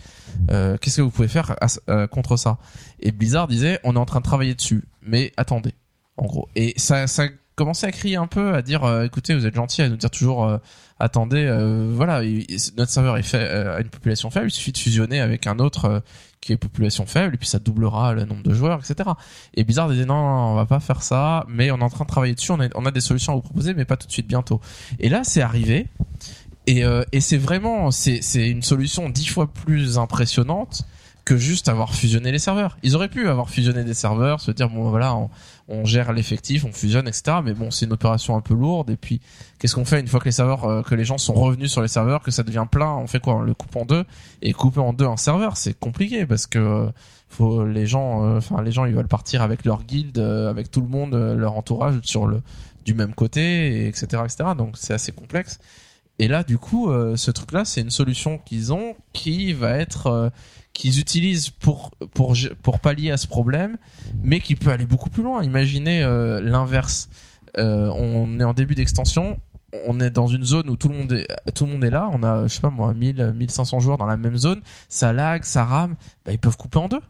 [SPEAKER 2] Euh, qu'est-ce que vous pouvez faire à- euh, contre ça? Et Blizzard disait on est en train de travailler dessus, mais attendez, en gros. Et ça, ça commençait à crier un peu, à dire euh, écoutez, vous êtes gentil à nous dire toujours euh, attendez, euh, voilà, il- notre serveur est fait euh, à une population faible, il suffit de fusionner avec un autre euh, qui est population faible, et puis ça doublera le nombre de joueurs, etc. Et Blizzard disait non, non, on va pas faire ça, mais on est en train de travailler dessus, on a, on a des solutions à vous proposer, mais pas tout de suite, bientôt. Et là, c'est arrivé, et, euh, et c'est vraiment, c'est une solution dix fois plus impressionnante que juste avoir fusionné les serveurs. Ils auraient pu avoir fusionné des serveurs, se dire bon voilà, on, on gère l'effectif, on fusionne, etc. Mais bon, c'est une opération un peu lourde. Et puis, qu'est-ce qu'on fait une fois que les serveurs, euh, que les gens sont revenus sur les serveurs, que ça devient plein On fait quoi? On le coupe en deux et couper en deux un serveur, c'est compliqué parce que euh, faut les gens, euh, enfin les gens, ils veulent partir avec leur guilde, avec tout le monde, leur entourage sur le du même côté, et etc., etc. Donc c'est assez complexe. Et là, du coup, ce truc-là, c'est une solution qu'ils ont qui va être qu'ils utilisent pour pallier à ce problème, mais qui peut aller beaucoup plus loin. Imaginez euh, l'inverse. Euh, on est en début d'extension, on est dans une zone où tout le monde est tout le monde est là. On a je sais pas moi 1000 1500 joueurs dans la même zone. Ça lag, ça rame. Bah, ils peuvent couper en deux.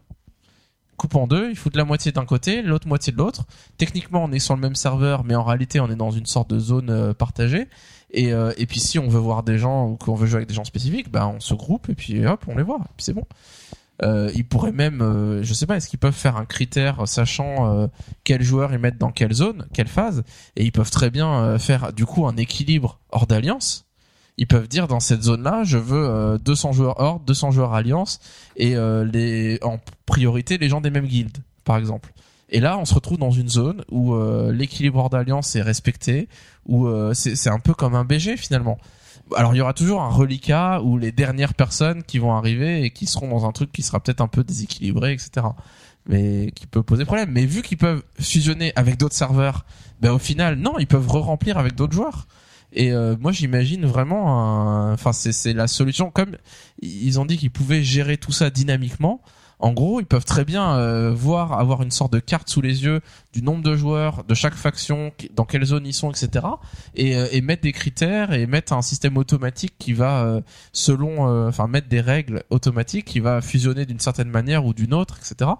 [SPEAKER 2] Coupe en deux, ils foutent la moitié d'un côté, l'autre moitié de l'autre. Techniquement, on est sur le même serveur, mais en réalité, on est dans une sorte de zone euh, partagée. Et, euh, et puis si on veut voir des gens ou qu'on veut jouer avec des gens spécifiques, bah on se groupe et puis hop, on les voit. Et puis c'est bon. Euh, ils pourraient même, euh, je sais pas, est-ce qu'ils peuvent faire un critère sachant euh, quels joueurs ils mettent dans quelle zone, quelle phase, et ils peuvent très bien faire du coup un équilibre hors d'alliance. Ils peuvent dire dans cette zone-là, je veux euh, 200 joueurs hors, 200 joueurs alliance, et les en priorité les gens des mêmes guildes, par exemple. Et là, on se retrouve dans une zone où l'équilibre hors d'alliance est respecté, où euh, c'est un peu comme un BG finalement. Alors il y aura toujours un reliquat ou les dernières personnes qui vont arriver et qui seront dans un truc qui sera peut-être un peu déséquilibré, etc. Mais qui peut poser problème. Mais vu qu'ils peuvent fusionner avec d'autres serveurs, ben au final non, ils peuvent re-remplir avec d'autres joueurs. Et euh, moi j'imagine vraiment, enfin c'est la solution. Comme ils ont dit qu'ils pouvaient gérer tout ça dynamiquement. En gros, ils peuvent très bien euh, voir, avoir une sorte de carte sous les yeux du nombre de joueurs de chaque faction, dans quelle zone ils sont, etc. Et, euh, et mettre des critères et mettre un système automatique qui va, euh, selon, euh, enfin mettre des règles automatiques qui va fusionner d'une certaine manière ou d'une autre, etc.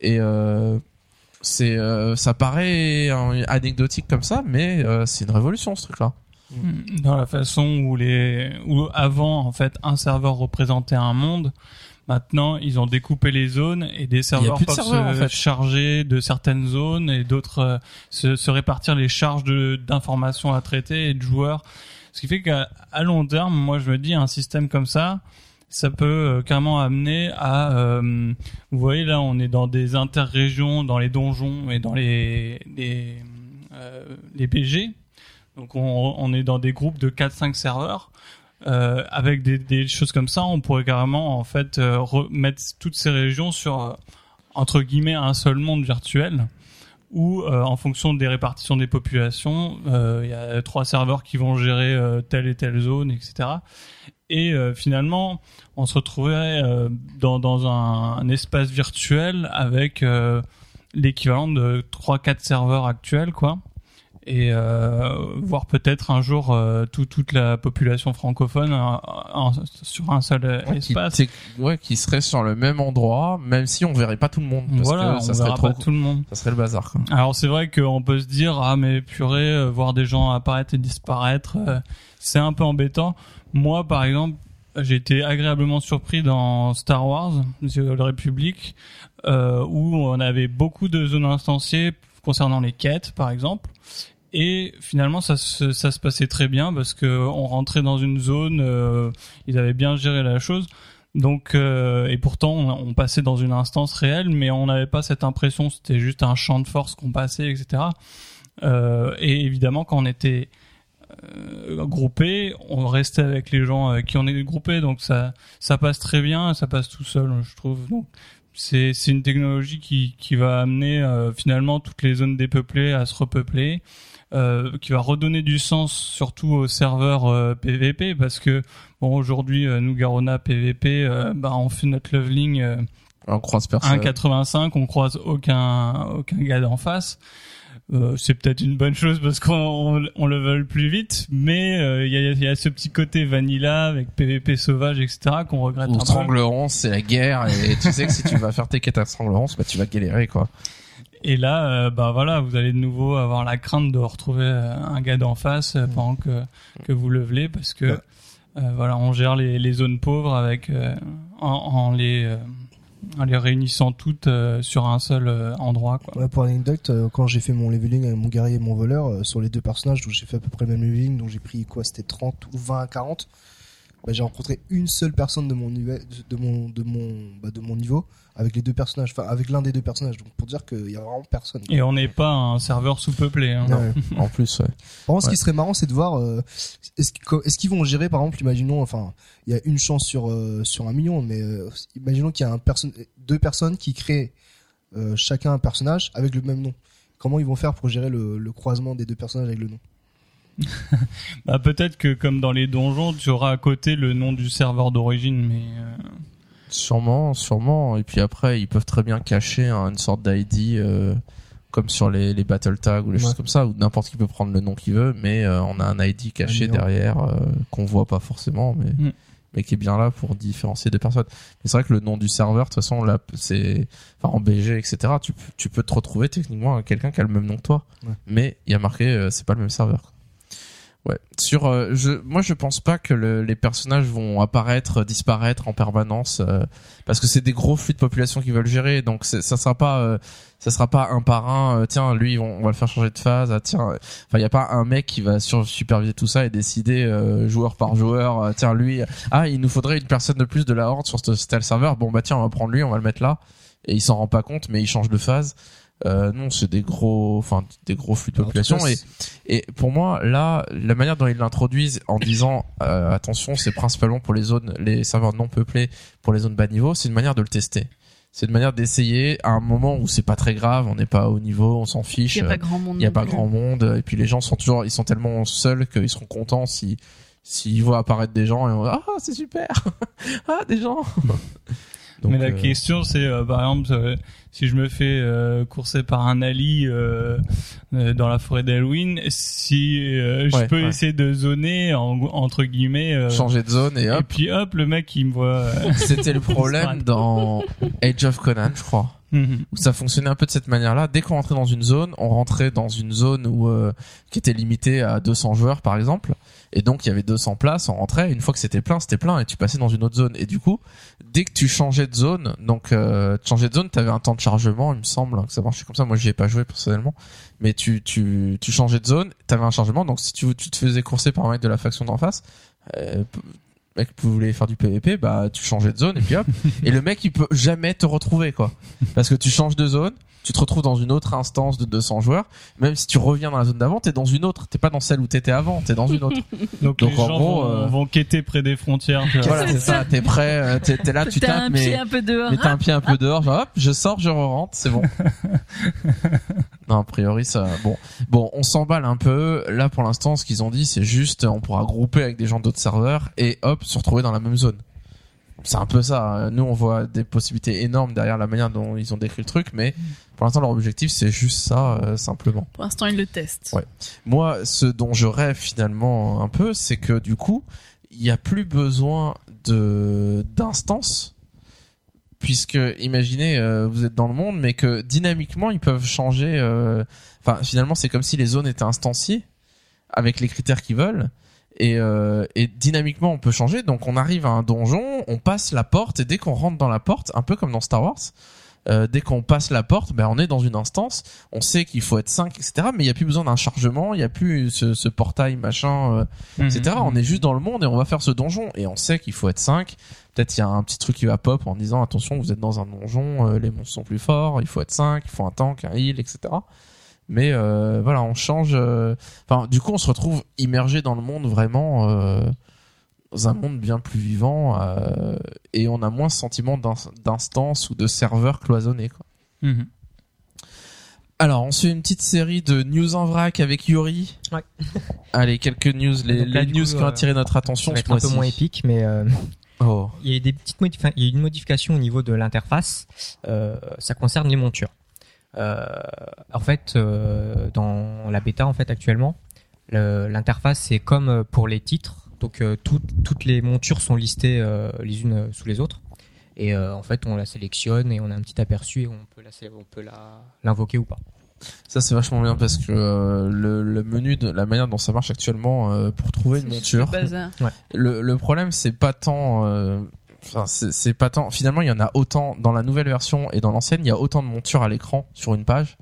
[SPEAKER 2] Et euh, c'est, ça paraît anecdotique comme ça, mais c'est une révolution ce truc-là.
[SPEAKER 5] dans la façon où les où avant en fait un serveur représentait un monde maintenant ils ont découpé les zones et des serveurs
[SPEAKER 2] de
[SPEAKER 5] peuvent
[SPEAKER 2] serveurs,
[SPEAKER 5] se
[SPEAKER 2] en fait.
[SPEAKER 5] charger de certaines zones et d'autres euh, se, se répartir les charges d'informations à traiter et de joueurs ce qui fait qu'à long terme moi je me dis un système comme ça ça peut euh, carrément amener à euh, vous voyez là on est dans des interrégions dans les donjons et dans les les, euh, les BG donc on, on est dans des groupes de 4-5 serveurs. Euh, avec des, des choses comme ça, on pourrait carrément en fait euh, remettre toutes ces régions sur euh, entre guillemets un seul monde virtuel où euh, en fonction des répartitions des populations, euh, il y a trois serveurs qui vont gérer euh, telle et telle zone, etc. Et finalement, on se retrouverait dans, dans un, un espace virtuel avec l'équivalent de 3-4 serveurs actuels, quoi et euh, voir peut-être un jour euh, tout, toute la population francophone euh, sur un seul
[SPEAKER 2] Ouais, qui,
[SPEAKER 5] espace.
[SPEAKER 2] c'est- ouais, qui serait sur le même endroit, même si on verrait pas tout le monde. Parce
[SPEAKER 5] Voilà,
[SPEAKER 2] que
[SPEAKER 5] on
[SPEAKER 2] ça serait trop,
[SPEAKER 5] pas tout le monde.
[SPEAKER 2] ça serait le bazar. Quoi.
[SPEAKER 5] Alors c'est vrai qu'on peut se dire ah mais purée, euh, voir des gens apparaître et disparaître, euh, c'est un peu embêtant. Moi par exemple, j'ai été agréablement surpris dans Star Wars, The Republic, euh, où on avait beaucoup de zones instanciées concernant les quêtes par exemple. Et finalement, ça se, ça se passait très bien parce que on rentrait dans une zone, euh, ils avaient bien géré la chose. Donc euh, et pourtant on, passait dans une instance réelle, mais on n'avait pas cette impression. C'était juste un champ de force qu'on passait, etc. Euh, et évidemment quand on était euh, groupé, on restait avec les gens avec qui on est groupé, donc ça ça passe très bien, ça passe tout seul, je trouve. Donc c'est c'est une technologie qui qui va amener euh, finalement toutes les zones dépeuplées à se repeupler. Euh, qui va redonner du sens surtout aux serveurs euh, PVP parce que bon aujourd'hui euh, nous Garona PVP euh, bah on fait notre leveling euh,
[SPEAKER 2] On croise personne.
[SPEAKER 5] 1,85 on croise aucun aucun gars d'en face euh, c'est peut-être une bonne chose parce qu'on on, on level plus vite mais euh, il y, a, y a ce petit côté vanilla avec PVP sauvage etc qu'on regrette
[SPEAKER 2] Ou Stranglerons, c'est la guerre et tu sais que si tu vas faire tes quêtes à Stranglerons, bah tu vas galérer quoi.
[SPEAKER 5] Et là, euh, bah voilà, vous allez de nouveau avoir la crainte de retrouver euh, un gars d'en face euh, pendant que que vous levelez parce que
[SPEAKER 4] Ouais.
[SPEAKER 5] euh, voilà, on gère les, les zones pauvres avec euh, en, en les en les réunissant toutes sur un seul endroit quoi.
[SPEAKER 4] Ouais, pour l'anecdote, euh, quand j'ai fait mon leveling avec mon guerrier et mon voleur, sur les deux personnages, j'ai fait à peu près le même leveling, donc j'ai pris quoi, c'était 30 ou 20 à 40. Bah, j'ai rencontré une seule personne de mon niveau, de mon, de mon, bah, de mon niveau, avec les deux personnages, enfin, avec l'un des deux personnages, donc pour dire qu'il y a vraiment personne.
[SPEAKER 5] Et on n'est pas un serveur sous-peuplé. Hein.
[SPEAKER 4] Ouais.
[SPEAKER 2] En plus, ouais.
[SPEAKER 4] Par contre, ce
[SPEAKER 2] Ouais.
[SPEAKER 4] qui serait marrant, c'est de voir euh, est-ce qu'ils vont gérer, par exemple, imaginons, enfin, il y a une chance sur euh, sur un million, mais euh, imaginons qu'il y a un perso- deux personnes qui créent euh, chacun un personnage avec le même nom. Comment ils vont faire pour gérer le, le croisement des deux personnages avec le nom?
[SPEAKER 5] Bah peut-être que comme dans les donjons, tu auras à côté le nom du serveur d'origine, mais euh,
[SPEAKER 2] Sûrement, sûrement. Et puis après, ils peuvent très bien cacher hein, une sorte d'ID euh, comme sur les, les battle tags ou les
[SPEAKER 4] Ouais.
[SPEAKER 2] choses comme ça, où n'importe qui peut prendre le nom qu'il veut, mais euh, on a un ID caché derrière euh, qu'on voit pas forcément, mais
[SPEAKER 5] Mm.
[SPEAKER 2] mais qui est bien là pour différencier deux personnes. Mais c'est vrai que le nom du serveur, de toute façon, là, c'est enfin en BG, etc. Tu peux- tu peux te retrouver techniquement à quelqu'un qui a le même nom que toi,
[SPEAKER 4] Ouais.
[SPEAKER 2] mais il y a marqué euh, c'est pas le même serveur. Ouais. Sur, euh, je, moi, je pense pas que le- les personnages vont apparaître, disparaître en permanence, euh, parce que c'est des gros flux de population qui veulent gérer. Donc, ça sera pas, euh, ça sera pas un par un. euh, tiens, lui, on, va le faire changer de phase. Ah, tiens, enfin, y a pas un mec qui va sur, superviser tout ça et décider joueur par joueur. tiens, lui, ah, il nous faudrait une personne de plus de la horde sur ce tel serveur. Bon, bah tiens, on va prendre lui, on va le mettre là. Et il s'en rend pas compte, mais il change de phase. Euh, non, c'est des gros, enfin, des gros flux de population
[SPEAKER 4] cas,
[SPEAKER 2] et et pour moi, là, la manière dont ils l'introduisent en disant euh, attention, c'est principalement pour les zones, les serveurs non peuplés, pour les zones bas niveau, c'est une manière de le tester. C'est une manière d'essayer à un moment où c'est pas très grave, on n'est pas au niveau, on s'en fiche,
[SPEAKER 3] Il n'y a pas grand monde.
[SPEAKER 2] il y a pas
[SPEAKER 3] plus.
[SPEAKER 2] grand monde, et puis les gens sont toujours, ils sont tellement seuls qu'ils seront contents si s'ils voient apparaître des gens et on va ah c'est super, ah des gens. Donc,
[SPEAKER 5] mais la
[SPEAKER 2] euh,
[SPEAKER 5] question c'est euh, par exemple euh, si je me fais euh, courser par un Ali euh, euh, dans la forêt d'Halloween, si euh, je
[SPEAKER 2] Ouais,
[SPEAKER 5] peux
[SPEAKER 2] ouais.
[SPEAKER 5] essayer de zoner en, entre guillemets euh,
[SPEAKER 2] changer de zone et
[SPEAKER 5] et
[SPEAKER 2] hop.
[SPEAKER 5] puis hop le mec il me voit
[SPEAKER 2] C'était le problème dans Age of Conan, je crois.
[SPEAKER 5] Mhm.
[SPEAKER 2] ça fonctionnait un peu de cette manière-là. Dès qu'on rentrait dans une zone, on rentrait dans une zone où euh, qui était limitée à 200 joueurs par exemple, et donc il y avait 200 places, on rentrait. Une fois que c'était plein, c'était plein, et tu passais dans une autre zone. Et du coup, dès que tu changeais de zone, donc euh, tu changeais de zone, t'avais un temps de chargement, il me semble hein, que ça marchait comme ça. Moi, j'y ai pas joué personnellement, mais tu tu tu changeais de zone, t'avais un chargement. Donc si tu tu te faisais courser par un mec de la faction d'en face. Euh, mec voulait faire du PVP bah tu changeais de zone et puis hop. Et le mec il peut jamais te retrouver quoi. Parce que tu changes de zone, tu te retrouves dans une autre instance de 200 joueurs, même si tu reviens dans la zone d'avant, t'es dans une autre, t'es pas dans celle où t'étais avant, t'es dans une autre.
[SPEAKER 5] donc,
[SPEAKER 2] Donc,
[SPEAKER 5] les
[SPEAKER 2] en
[SPEAKER 5] gens
[SPEAKER 2] gros,
[SPEAKER 5] vont,
[SPEAKER 2] euh,
[SPEAKER 5] vont quêter près des frontières
[SPEAKER 2] voilà, c'est ça, t'es prêt, euh, t'es t'es là, tu
[SPEAKER 3] T'as
[SPEAKER 2] tapes,
[SPEAKER 3] un pied
[SPEAKER 2] mais,
[SPEAKER 3] un peu dehors.
[SPEAKER 2] mais t'as un pied un peu dehors, genre hop, je sors, je rentre, c'est bon. non, a priori ça, bon, bon, on s'emballe un peu. Là, pour l'instant, ce qu'ils ont dit, c'est juste, on pourra grouper avec des gens d'autres serveurs et hop, se retrouver dans la même zone. C'est un peu ça. Nous, on voit des possibilités énormes derrière la manière dont ils ont décrit le truc, mais pour l'instant, leur objectif, c'est juste ça, euh, simplement.
[SPEAKER 3] Pour l'instant, ils le testent.
[SPEAKER 2] Ouais. Moi, ce dont je rêve finalement un peu, c'est que du coup, il n'y a plus besoin de d'instances, puisque imaginez, euh, vous êtes dans le monde, mais que dynamiquement, ils peuvent changer. euh, Enfin, finalement, c'est comme si les zones étaient instanciées avec les critères qu'ils veulent. Et, euh, et dynamiquement, on peut changer. Donc, on arrive à un donjon, on passe la porte, et dès qu'on rentre dans la porte, un peu comme dans Star Wars, euh, dès qu'on passe la porte, ben on est dans une instance, on sait qu'il faut être 5, etc. Mais il y a plus besoin d'un chargement, il y a plus ce, ce portail machin, euh, etc.
[SPEAKER 5] Mhm.
[SPEAKER 2] On est juste dans le monde et on va faire ce donjon et on sait qu'il faut être 5. Peut-être il y a un petit truc qui va pop en disant attention, vous êtes dans un donjon, euh, les monstres sont plus forts, il faut être 5, il faut un tank, un heal, etc. Mais euh, voilà, on change. euh, Enfin, du coup, on se retrouve immergé dans le monde vraiment euh, dans un monde bien plus vivant euh, et on a moins ce sentiment d'in- d'instance ou de serveur cloisonné. Quoi.
[SPEAKER 5] Mhm.
[SPEAKER 2] Alors, on suit une petite série de news en vrac avec Yuri.
[SPEAKER 6] Ouais.
[SPEAKER 2] Allez, quelques news, les,
[SPEAKER 6] là,
[SPEAKER 2] news
[SPEAKER 6] coup,
[SPEAKER 2] qui ont
[SPEAKER 6] euh,
[SPEAKER 2] attiré notre attention
[SPEAKER 6] Ça va
[SPEAKER 2] ce
[SPEAKER 6] être un peu moins épique, mais euh,
[SPEAKER 2] Oh.
[SPEAKER 6] il y a eu des petites modifi- il y a eu une modification au niveau de l'interface. Euh, ça concerne les montures. Euh, en fait, euh, dans la bêta, en fait, actuellement, le- l'interface c'est comme pour les titres. Donc, euh, tout- toutes les montures sont listées euh, les unes sous les autres. Et euh, en fait, on la sélectionne et on a un petit aperçu et on peut la, on peut la l'invoquer ou pas.
[SPEAKER 2] Ça c'est vachement bien parce que euh, le, le menu de la manière dont ça marche actuellement euh, pour trouver une monture.
[SPEAKER 3] bazar.
[SPEAKER 2] Le, le problème c'est pas tant euh, enfin c'est c'est pas tant finalement il y en a autant dans la nouvelle version et dans l'ancienne, il y a autant de montures à l'écran sur une page.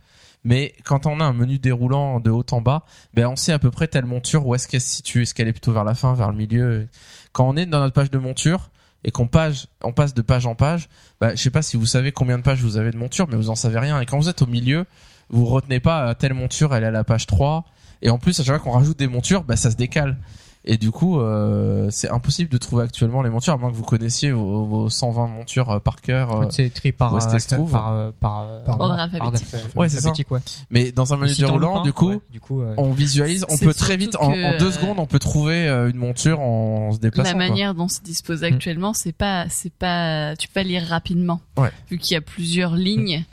[SPEAKER 2] Mais quand on a un menu déroulant de haut en bas, ben on sait à peu près telle monture où est-ce qu'elle se situe, est-ce qu'elle est plutôt vers la fin, vers le milieu? Quand on est dans notre page de monture et qu'on page, on passe de page en page, bah, je sais pas si vous savez combien de pages vous avez de monture, mais vous en savez rien. Et quand vous êtes au milieu, vous retenez pas euh, telle monture, elle est à la page 3. Et en plus, à chaque fois qu'on rajoute des montures, bah, ça se décale. Et du coup, euh, c'est impossible de trouver actuellement les montures, à moins que vous connaissiez vos, vos 120 montures euh, par cœur. Euh.
[SPEAKER 6] c'est tri par
[SPEAKER 2] se trouve
[SPEAKER 6] par euh, par, euh,
[SPEAKER 4] Par
[SPEAKER 3] ordre alphabétique.
[SPEAKER 2] Ouais, c'est ça.
[SPEAKER 6] ouais.
[SPEAKER 2] Mais dans un menu déroulant, du coup,
[SPEAKER 6] ouais, du coup, euh,
[SPEAKER 2] on visualise, on peut très vite, en, deux secondes, on peut trouver euh, une monture en se déplaçant.
[SPEAKER 3] La
[SPEAKER 2] quoi.
[SPEAKER 3] manière dont c'est disposé
[SPEAKER 6] Mm.
[SPEAKER 3] actuellement, c'est pas, c'est pas, tu peux pas lire rapidement.
[SPEAKER 2] Ouais.
[SPEAKER 3] Vu qu'il y a plusieurs lignes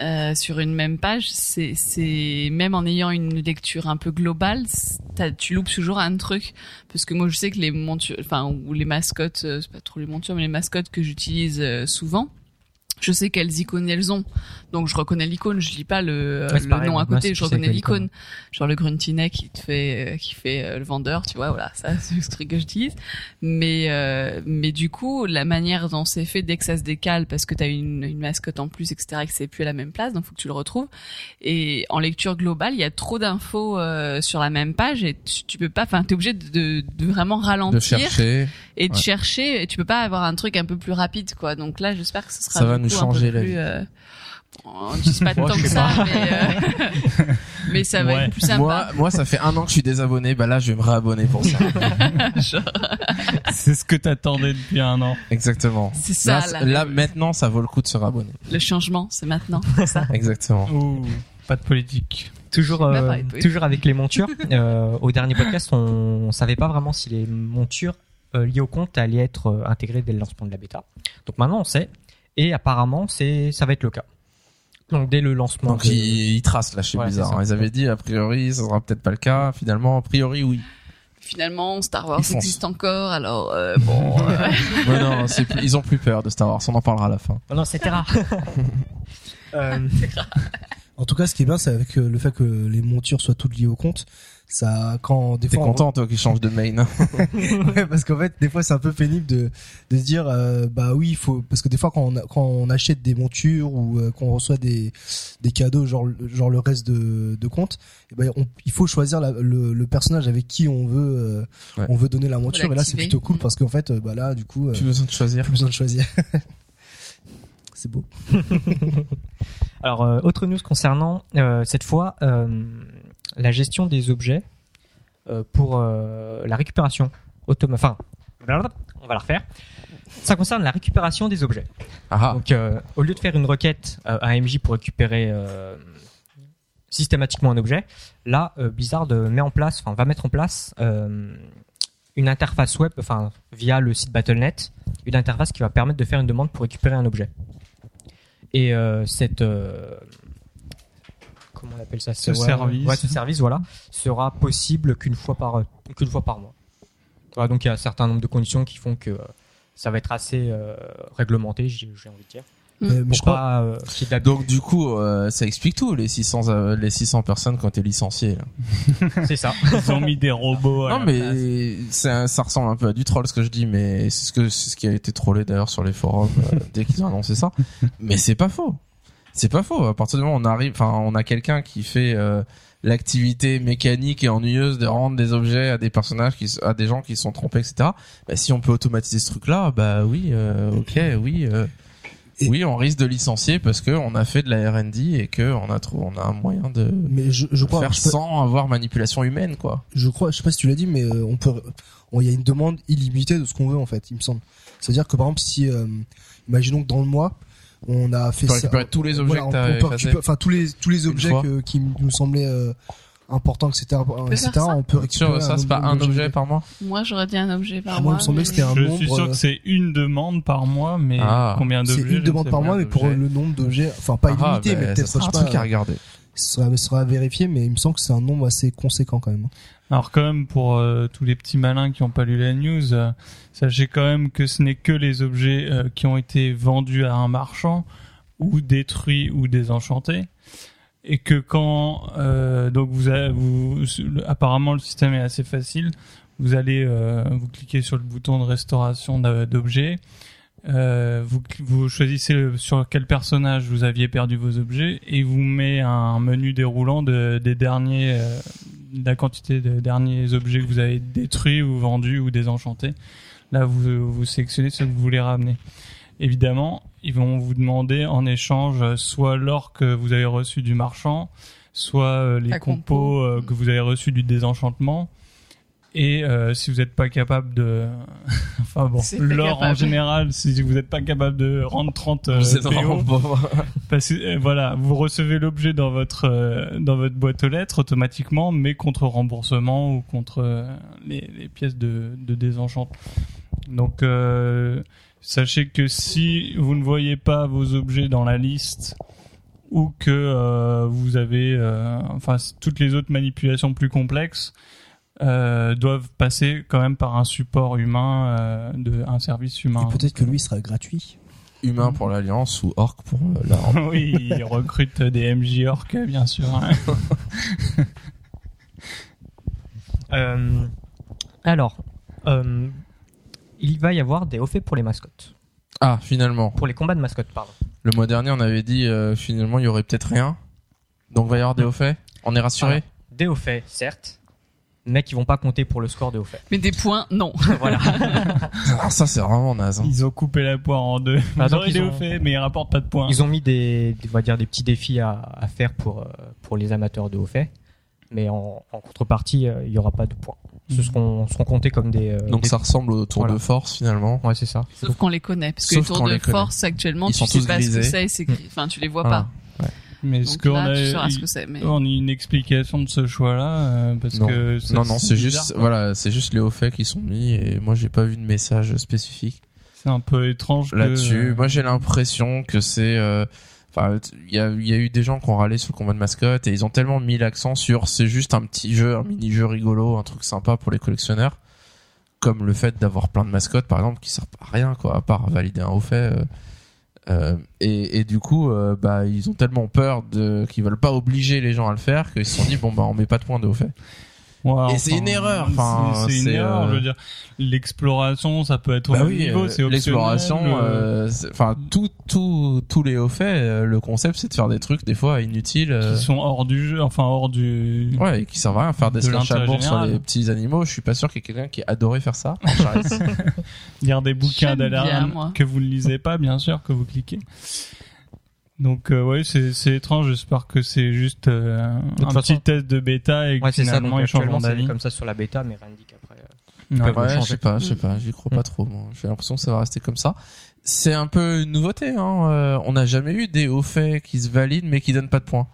[SPEAKER 3] euh, sur une même page, c'est, même en ayant une lecture un peu globale, tu loupes toujours un truc. Parce que moi, je sais que les montures, enfin ou les mascottes, euh, c'est pas trop les montures, mais les mascottes que j'utilise euh, souvent. Je sais quelles icônes elles ont, donc je reconnais l'icône. Je lis pas le,
[SPEAKER 6] Ouais, c'est
[SPEAKER 3] le
[SPEAKER 6] pareil,
[SPEAKER 3] nom à côté, je reconnais l'icône.
[SPEAKER 6] icône.
[SPEAKER 3] Genre le gruntinet qui te fait, euh, qui fait euh, le vendeur, tu vois, voilà, ça c'est le truc que j'utilise. Mais euh, mais du coup, la manière dont c'est fait dès que ça se décale, parce que t'as une, une mascotte en plus, etc., et que c'est plus à la même place, donc faut que tu le retrouves. Et en lecture globale, il y a trop d'infos euh, sur la même page et tu, tu peux pas, enfin, t'es obligé de, de, de vraiment ralentir
[SPEAKER 2] De chercher.
[SPEAKER 3] et de
[SPEAKER 2] ouais.
[SPEAKER 3] chercher. Et tu peux pas avoir un truc un peu plus rapide, quoi. Donc là, j'espère que ce sera
[SPEAKER 2] Ça va nous changer
[SPEAKER 3] un peu
[SPEAKER 2] la
[SPEAKER 3] plus,
[SPEAKER 2] vie.
[SPEAKER 3] euh, on dit pas
[SPEAKER 6] Moi,
[SPEAKER 3] tant que ça, mais, euh, mais ça va
[SPEAKER 5] Ouais.
[SPEAKER 3] être plus sympa.
[SPEAKER 2] Moi, moi, ça fait un an que je suis désabonné. Bah là, je vais me réabonner pour ça.
[SPEAKER 5] C'est ce que t'attendais depuis un an.
[SPEAKER 2] Exactement.
[SPEAKER 3] C'est ça,
[SPEAKER 2] Là,
[SPEAKER 3] là.
[SPEAKER 2] là, maintenant, ça vaut le coup de se réabonner.
[SPEAKER 3] Le changement, c'est maintenant. Ça.
[SPEAKER 2] Exactement.
[SPEAKER 5] Ouh, pas de politique.
[SPEAKER 6] Toujours, euh,
[SPEAKER 3] Bah, pareil, oui.
[SPEAKER 6] toujours avec les montures. Euh, au dernier podcast, on, on savait pas vraiment si les montures euh, liées au compte allaient être euh, intégrées dès le lancement de la bêta. Donc maintenant, on sait. Et apparemment, c'est, ça va être le cas. Donc dès le lancement.
[SPEAKER 2] Donc
[SPEAKER 6] de-
[SPEAKER 2] ils, ils tracent là chez
[SPEAKER 6] Voilà,
[SPEAKER 2] Blizzard. Ils avaient dit a priori, ça sera peut-être pas le cas. Finalement, a priori, oui.
[SPEAKER 3] Finalement, Star Wars existe encore, alors euh, bon. euh,
[SPEAKER 2] Mais non, c'est plus- ils ont plus peur de Star Wars. On en parlera à la fin.
[SPEAKER 6] Oh non, c'était rare. Euh,
[SPEAKER 4] En tout cas, ce qui est bien, c'est avec euh, le fait que les montures soient toutes liées au compte. Ça, quand des
[SPEAKER 2] T'es
[SPEAKER 4] fois, on-
[SPEAKER 2] content toi qui change de main
[SPEAKER 4] ouais, parce qu'en fait, des fois, c'est un peu pénible de, de se dire, euh, bah oui, il faut, parce que des fois, quand on, quand on achète des montures ou euh, qu'on reçoit des, des cadeaux, genre, le- genre le reste de, de compte, eh ben, on- il faut choisir la- le, le personnage avec qui on veut, euh,
[SPEAKER 2] Ouais.
[SPEAKER 4] on veut donner la monture. Et là, c'est plutôt cool parce qu'en fait, euh, bah là, du coup, euh,
[SPEAKER 2] Plus besoin de choisir.
[SPEAKER 4] plus besoin de choisir. c'est beau.
[SPEAKER 6] Alors, euh, autre news concernant euh, cette fois euh, la gestion des objets euh, pour euh, la récupération automatique. Enfin, on va la refaire. Ça concerne la récupération des objets.
[SPEAKER 2] Ah,
[SPEAKER 6] Donc, euh, au lieu de faire une requête à MJ pour récupérer systématiquement un objet, là, Blizzard met en place, enfin, va mettre en place une interface web, enfin, via le site Battle.net, une interface qui va permettre de faire une demande pour récupérer un objet. Et cette comment on appelle ça
[SPEAKER 5] Ce
[SPEAKER 6] Ouais,
[SPEAKER 5] service.
[SPEAKER 6] ouais, ce service, voilà, sera possible qu'une fois par qu'une fois par mois. Voilà, donc il y a un certain nombre de conditions qui font que euh, ça va être assez euh, réglementé, j'ai envie de dire.
[SPEAKER 3] Mm.
[SPEAKER 4] Euh, mais
[SPEAKER 6] Pour
[SPEAKER 4] je crois,
[SPEAKER 6] pas euh,
[SPEAKER 2] donc du coup, euh, ça explique tout les 600 euh, les 600 personnes qui ont été licenciées.
[SPEAKER 6] c'est ça.
[SPEAKER 5] Ils ont mis des robots. à
[SPEAKER 2] Non mais ça ressemble un peu à du troll ce que je dis, mais c'est ce que c'est ce qui a été trollé d'ailleurs sur les forums euh, dès qu'ils ont annoncé ça. Mais c'est pas faux. C'est pas faux. À partir du moment où on arrive, enfin, on a quelqu'un qui fait euh, l'activité mécanique et ennuyeuse de rendre des objets à des personnages, qui, à des gens qui sont trompés, etc. Bah, si on peut automatiser ce truc-là, bah oui, euh, ok, oui, euh, oui, on risque de licencier parce que on a fait de la R&D et que on a trouvé, on a un moyen de
[SPEAKER 4] Mais je, je crois,
[SPEAKER 2] faire
[SPEAKER 4] je,
[SPEAKER 2] sans avoir manipulation humaine, quoi.
[SPEAKER 4] je crois, je sais pas si tu l'as dit, mais euh, on peut, il y a une demande illimitée de ce qu'on veut en fait, il me semble. C'est-à-dire que par exemple, si, euh, imaginons que dans le mois, on a fait
[SPEAKER 2] Tu peux
[SPEAKER 4] ça,
[SPEAKER 2] récupérer tous les objets
[SPEAKER 4] voilà,
[SPEAKER 2] que
[SPEAKER 4] on
[SPEAKER 2] t'as
[SPEAKER 4] peut enfin tous les tous les objets que, qui nous semblaient euh, importants, etc.,
[SPEAKER 3] peut
[SPEAKER 4] etc.
[SPEAKER 3] faire ça
[SPEAKER 4] On peut récupérer.
[SPEAKER 2] Sûr, ça c'est pas un objet par mois.
[SPEAKER 3] Moi, j'aurais dit un objet par
[SPEAKER 4] Ah, moi, il
[SPEAKER 3] mois.
[SPEAKER 4] me semblait que c'était un
[SPEAKER 5] Je
[SPEAKER 4] nombre.
[SPEAKER 5] suis sûr
[SPEAKER 4] euh,
[SPEAKER 5] que c'est une demande par mois, mais
[SPEAKER 2] Ah.
[SPEAKER 5] combien
[SPEAKER 4] C'est
[SPEAKER 5] d'objets je
[SPEAKER 4] une
[SPEAKER 5] ne
[SPEAKER 4] demande par mois, mais pour le nombre d'objets, enfin pas
[SPEAKER 2] Ah,
[SPEAKER 4] illimité,
[SPEAKER 2] bah,
[SPEAKER 4] mais
[SPEAKER 2] ça
[SPEAKER 4] peut-être,
[SPEAKER 2] un truc
[SPEAKER 4] pas,
[SPEAKER 2] à regarder.
[SPEAKER 4] ce sera, ce sera à vérifier, mais il me semble que c'est un nombre assez conséquent quand même.
[SPEAKER 5] Alors quand même, pour euh, tous les petits malins qui n'ont pas lu la news, euh, sachez quand même que ce n'est que les objets euh, qui ont été vendus à un marchand ou détruits ou désenchantés. Et que quand euh, donc vous, avez, vous apparemment le système est assez facile. Vous allez euh, vous cliquez sur le bouton de restauration d'objets. Euh, vous, vous choisissez le- sur quel personnage vous aviez perdu vos objets et vous met un menu déroulant de, des derniers euh, de la quantité de derniers objets que vous avez détruits ou vendus ou désenchantés. Là, vous, vous sélectionnez ceux que vous voulez ramener. Évidemment, ils vont vous demander en échange euh, soit l'or que vous avez reçu du marchand, soit euh, les
[SPEAKER 3] compo.
[SPEAKER 5] compos que vous avez reçus du désenchantement. Et euh, si vous n'êtes pas capable de... enfin bon, l'or en général, si vous n'êtes pas capable de rendre 30 euh,
[SPEAKER 2] Vous êtes
[SPEAKER 5] PO,
[SPEAKER 2] vraiment pauvre.
[SPEAKER 5] parce que euh, voilà, vous recevez l'objet dans votre euh, dans votre boîte aux lettres automatiquement, mais contre remboursement ou contre euh, les, les pièces de, de désenchant. Donc euh, sachez que si vous ne voyez pas vos objets dans la liste ou que euh, vous avez euh, enfin toutes les autres manipulations plus complexes euh, doivent passer quand même par un support humain euh, de un service humain.
[SPEAKER 4] Et peut-être que lui sera gratuit.
[SPEAKER 2] Humain pour l'Alliance ou Orc pour euh, la
[SPEAKER 5] oui, ils recrutent des MJ Orc, bien sûr. hein.
[SPEAKER 6] Euh, alors, euh, il va y avoir des hauts faits pour les mascottes.
[SPEAKER 2] Ah, finalement.
[SPEAKER 6] Pour les combats de mascottes, pardon.
[SPEAKER 2] Le mois dernier, on avait dit euh, finalement il y aurait peut-être rien. Donc va y avoir des hauts faits. On est rassuré.
[SPEAKER 6] Des hauts faits, certes, mais qui vont pas compter pour le score hauts faits.
[SPEAKER 3] Mais des points, non.
[SPEAKER 6] voilà.
[SPEAKER 2] Ah, ça c'est vraiment naze. hein.
[SPEAKER 5] Ils ont coupé la poire en deux.
[SPEAKER 6] Ah,
[SPEAKER 5] Ils
[SPEAKER 6] donc
[SPEAKER 5] auraient
[SPEAKER 6] ils
[SPEAKER 5] des
[SPEAKER 6] ont-
[SPEAKER 5] hauts faits, mais ils rapportent pas de points.
[SPEAKER 6] Ils ont mis des, des- on va dire des petits défis à, à faire pour euh, pour les amateurs de hauts faits, mais en, en contrepartie, euh, il y aura pas de points. Ce
[SPEAKER 5] Mhm.
[SPEAKER 6] seront seront comptés comme des. euh,
[SPEAKER 2] Donc
[SPEAKER 6] des-
[SPEAKER 2] ça ressemble au tour
[SPEAKER 6] Voilà.
[SPEAKER 2] de force finalement.
[SPEAKER 6] Ouais, c'est ça.
[SPEAKER 3] Sauf qu'on les connaît. Parce que
[SPEAKER 2] Sauf
[SPEAKER 3] les tours de
[SPEAKER 2] les connaît.
[SPEAKER 3] force, actuellement,
[SPEAKER 2] Ils
[SPEAKER 3] tu
[SPEAKER 2] sont
[SPEAKER 3] sais
[SPEAKER 2] tous
[SPEAKER 3] pas ce que
[SPEAKER 2] grisés.
[SPEAKER 3] c'est et c'est. Enfin, tu les vois
[SPEAKER 2] Voilà.
[SPEAKER 5] Mais ce qu'on a,
[SPEAKER 3] c'est. Mais...
[SPEAKER 5] on a une explication de ce choix-là euh, parce
[SPEAKER 2] Non.
[SPEAKER 5] que ça-
[SPEAKER 2] Non non, c'est juste
[SPEAKER 5] quoi.
[SPEAKER 2] voilà, c'est juste les hauts faits qui sont mis et moi j'ai pas vu de message spécifique
[SPEAKER 5] C'est un peu étrange que-
[SPEAKER 2] là-dessus. Moi j'ai l'impression que c'est euh, Enfin, il y a, il y a eu des gens qui ont râlé sur le combat de mascotte et ils ont tellement mis l'accent sur c'est juste un petit jeu, un mini-jeu rigolo, un truc sympa pour les collectionneurs, comme le fait d'avoir plein de mascottes par exemple qui servent à rien quoi, à part valider un haut fait. euh, euh, et, et du coup, euh, bah ils ont tellement peur de qu'ils veulent pas obliger les gens à le faire qu'ils se sont dit bon bah on met pas de points de haut fait.
[SPEAKER 5] Ouais,
[SPEAKER 2] Et c'est une erreur, enfin,
[SPEAKER 5] c'est une
[SPEAKER 2] c'est,
[SPEAKER 5] erreur.
[SPEAKER 2] euh,
[SPEAKER 5] Je veux dire, l'exploration, ça peut être au
[SPEAKER 2] Bah
[SPEAKER 5] même
[SPEAKER 2] oui,
[SPEAKER 5] niveau,
[SPEAKER 2] euh,
[SPEAKER 5] c'est optionnel,
[SPEAKER 2] l'exploration,
[SPEAKER 5] euh,
[SPEAKER 2] euh, enfin tout, tout, tous les hauts faits, euh, le concept c'est de faire des trucs des fois inutiles. euh,
[SPEAKER 5] qui sont hors du jeu, enfin hors du.
[SPEAKER 2] Ouais, et qui servent à rien. Faire des
[SPEAKER 5] De
[SPEAKER 2] slash à
[SPEAKER 5] l'intérêt
[SPEAKER 2] bourre sur les petits animaux, je suis pas sûr qu'il y ait quelqu'un qui ait adoré faire ça.
[SPEAKER 5] Lire des bouquins d'alarme
[SPEAKER 3] moi.
[SPEAKER 5] que vous ne lisez pas, bien sûr, que vous cliquez. Donc euh, ouais, c'est c'est étrange. J'espère que c'est juste euh, un
[SPEAKER 6] façon-
[SPEAKER 5] petit test de bêta et que
[SPEAKER 6] Ouais, c'est ça.
[SPEAKER 5] finalement
[SPEAKER 6] Donc
[SPEAKER 5] ils changeront d'avis.
[SPEAKER 6] comme ça sur la bêta, mais rien ne dit qu'après. euh,
[SPEAKER 5] Ouais.
[SPEAKER 2] ouais, je sais pas, je sais pas, j'y crois pas trop. Moi. J'ai l'impression que ça va rester comme ça. C'est un peu une nouveauté. Hein. euh, on n'a jamais eu des hauts faits qui se valident mais qui donnent pas de points.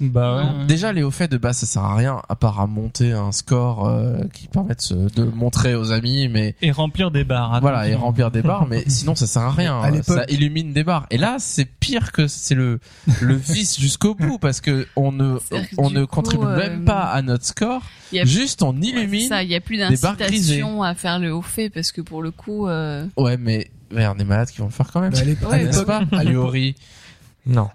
[SPEAKER 5] Bah ouais.
[SPEAKER 2] Déjà, les hauts faits de base, ça sert à rien à part à monter un score euh, qui permet de, se- de montrer aux amis, mais
[SPEAKER 5] Et remplir des barres.
[SPEAKER 2] voilà, et remplir des barres. Mais sinon, ça sert à rien.
[SPEAKER 4] À
[SPEAKER 2] ça illumine des barres. Et là, c'est pire que c'est le le vice jusqu'au bout parce que on ne on ne
[SPEAKER 3] coup,
[SPEAKER 2] contribue
[SPEAKER 3] euh,
[SPEAKER 2] même pas à notre score.
[SPEAKER 3] Il y a-
[SPEAKER 2] Juste, on illumine.
[SPEAKER 3] ça, il y a plus d'incitation à faire le haut fait parce que pour le coup, euh,
[SPEAKER 2] Ouais, mais merde, des malades qui vont le faire quand même.
[SPEAKER 4] Mais à l'époque-
[SPEAKER 3] Ouais,
[SPEAKER 4] à
[SPEAKER 6] Non.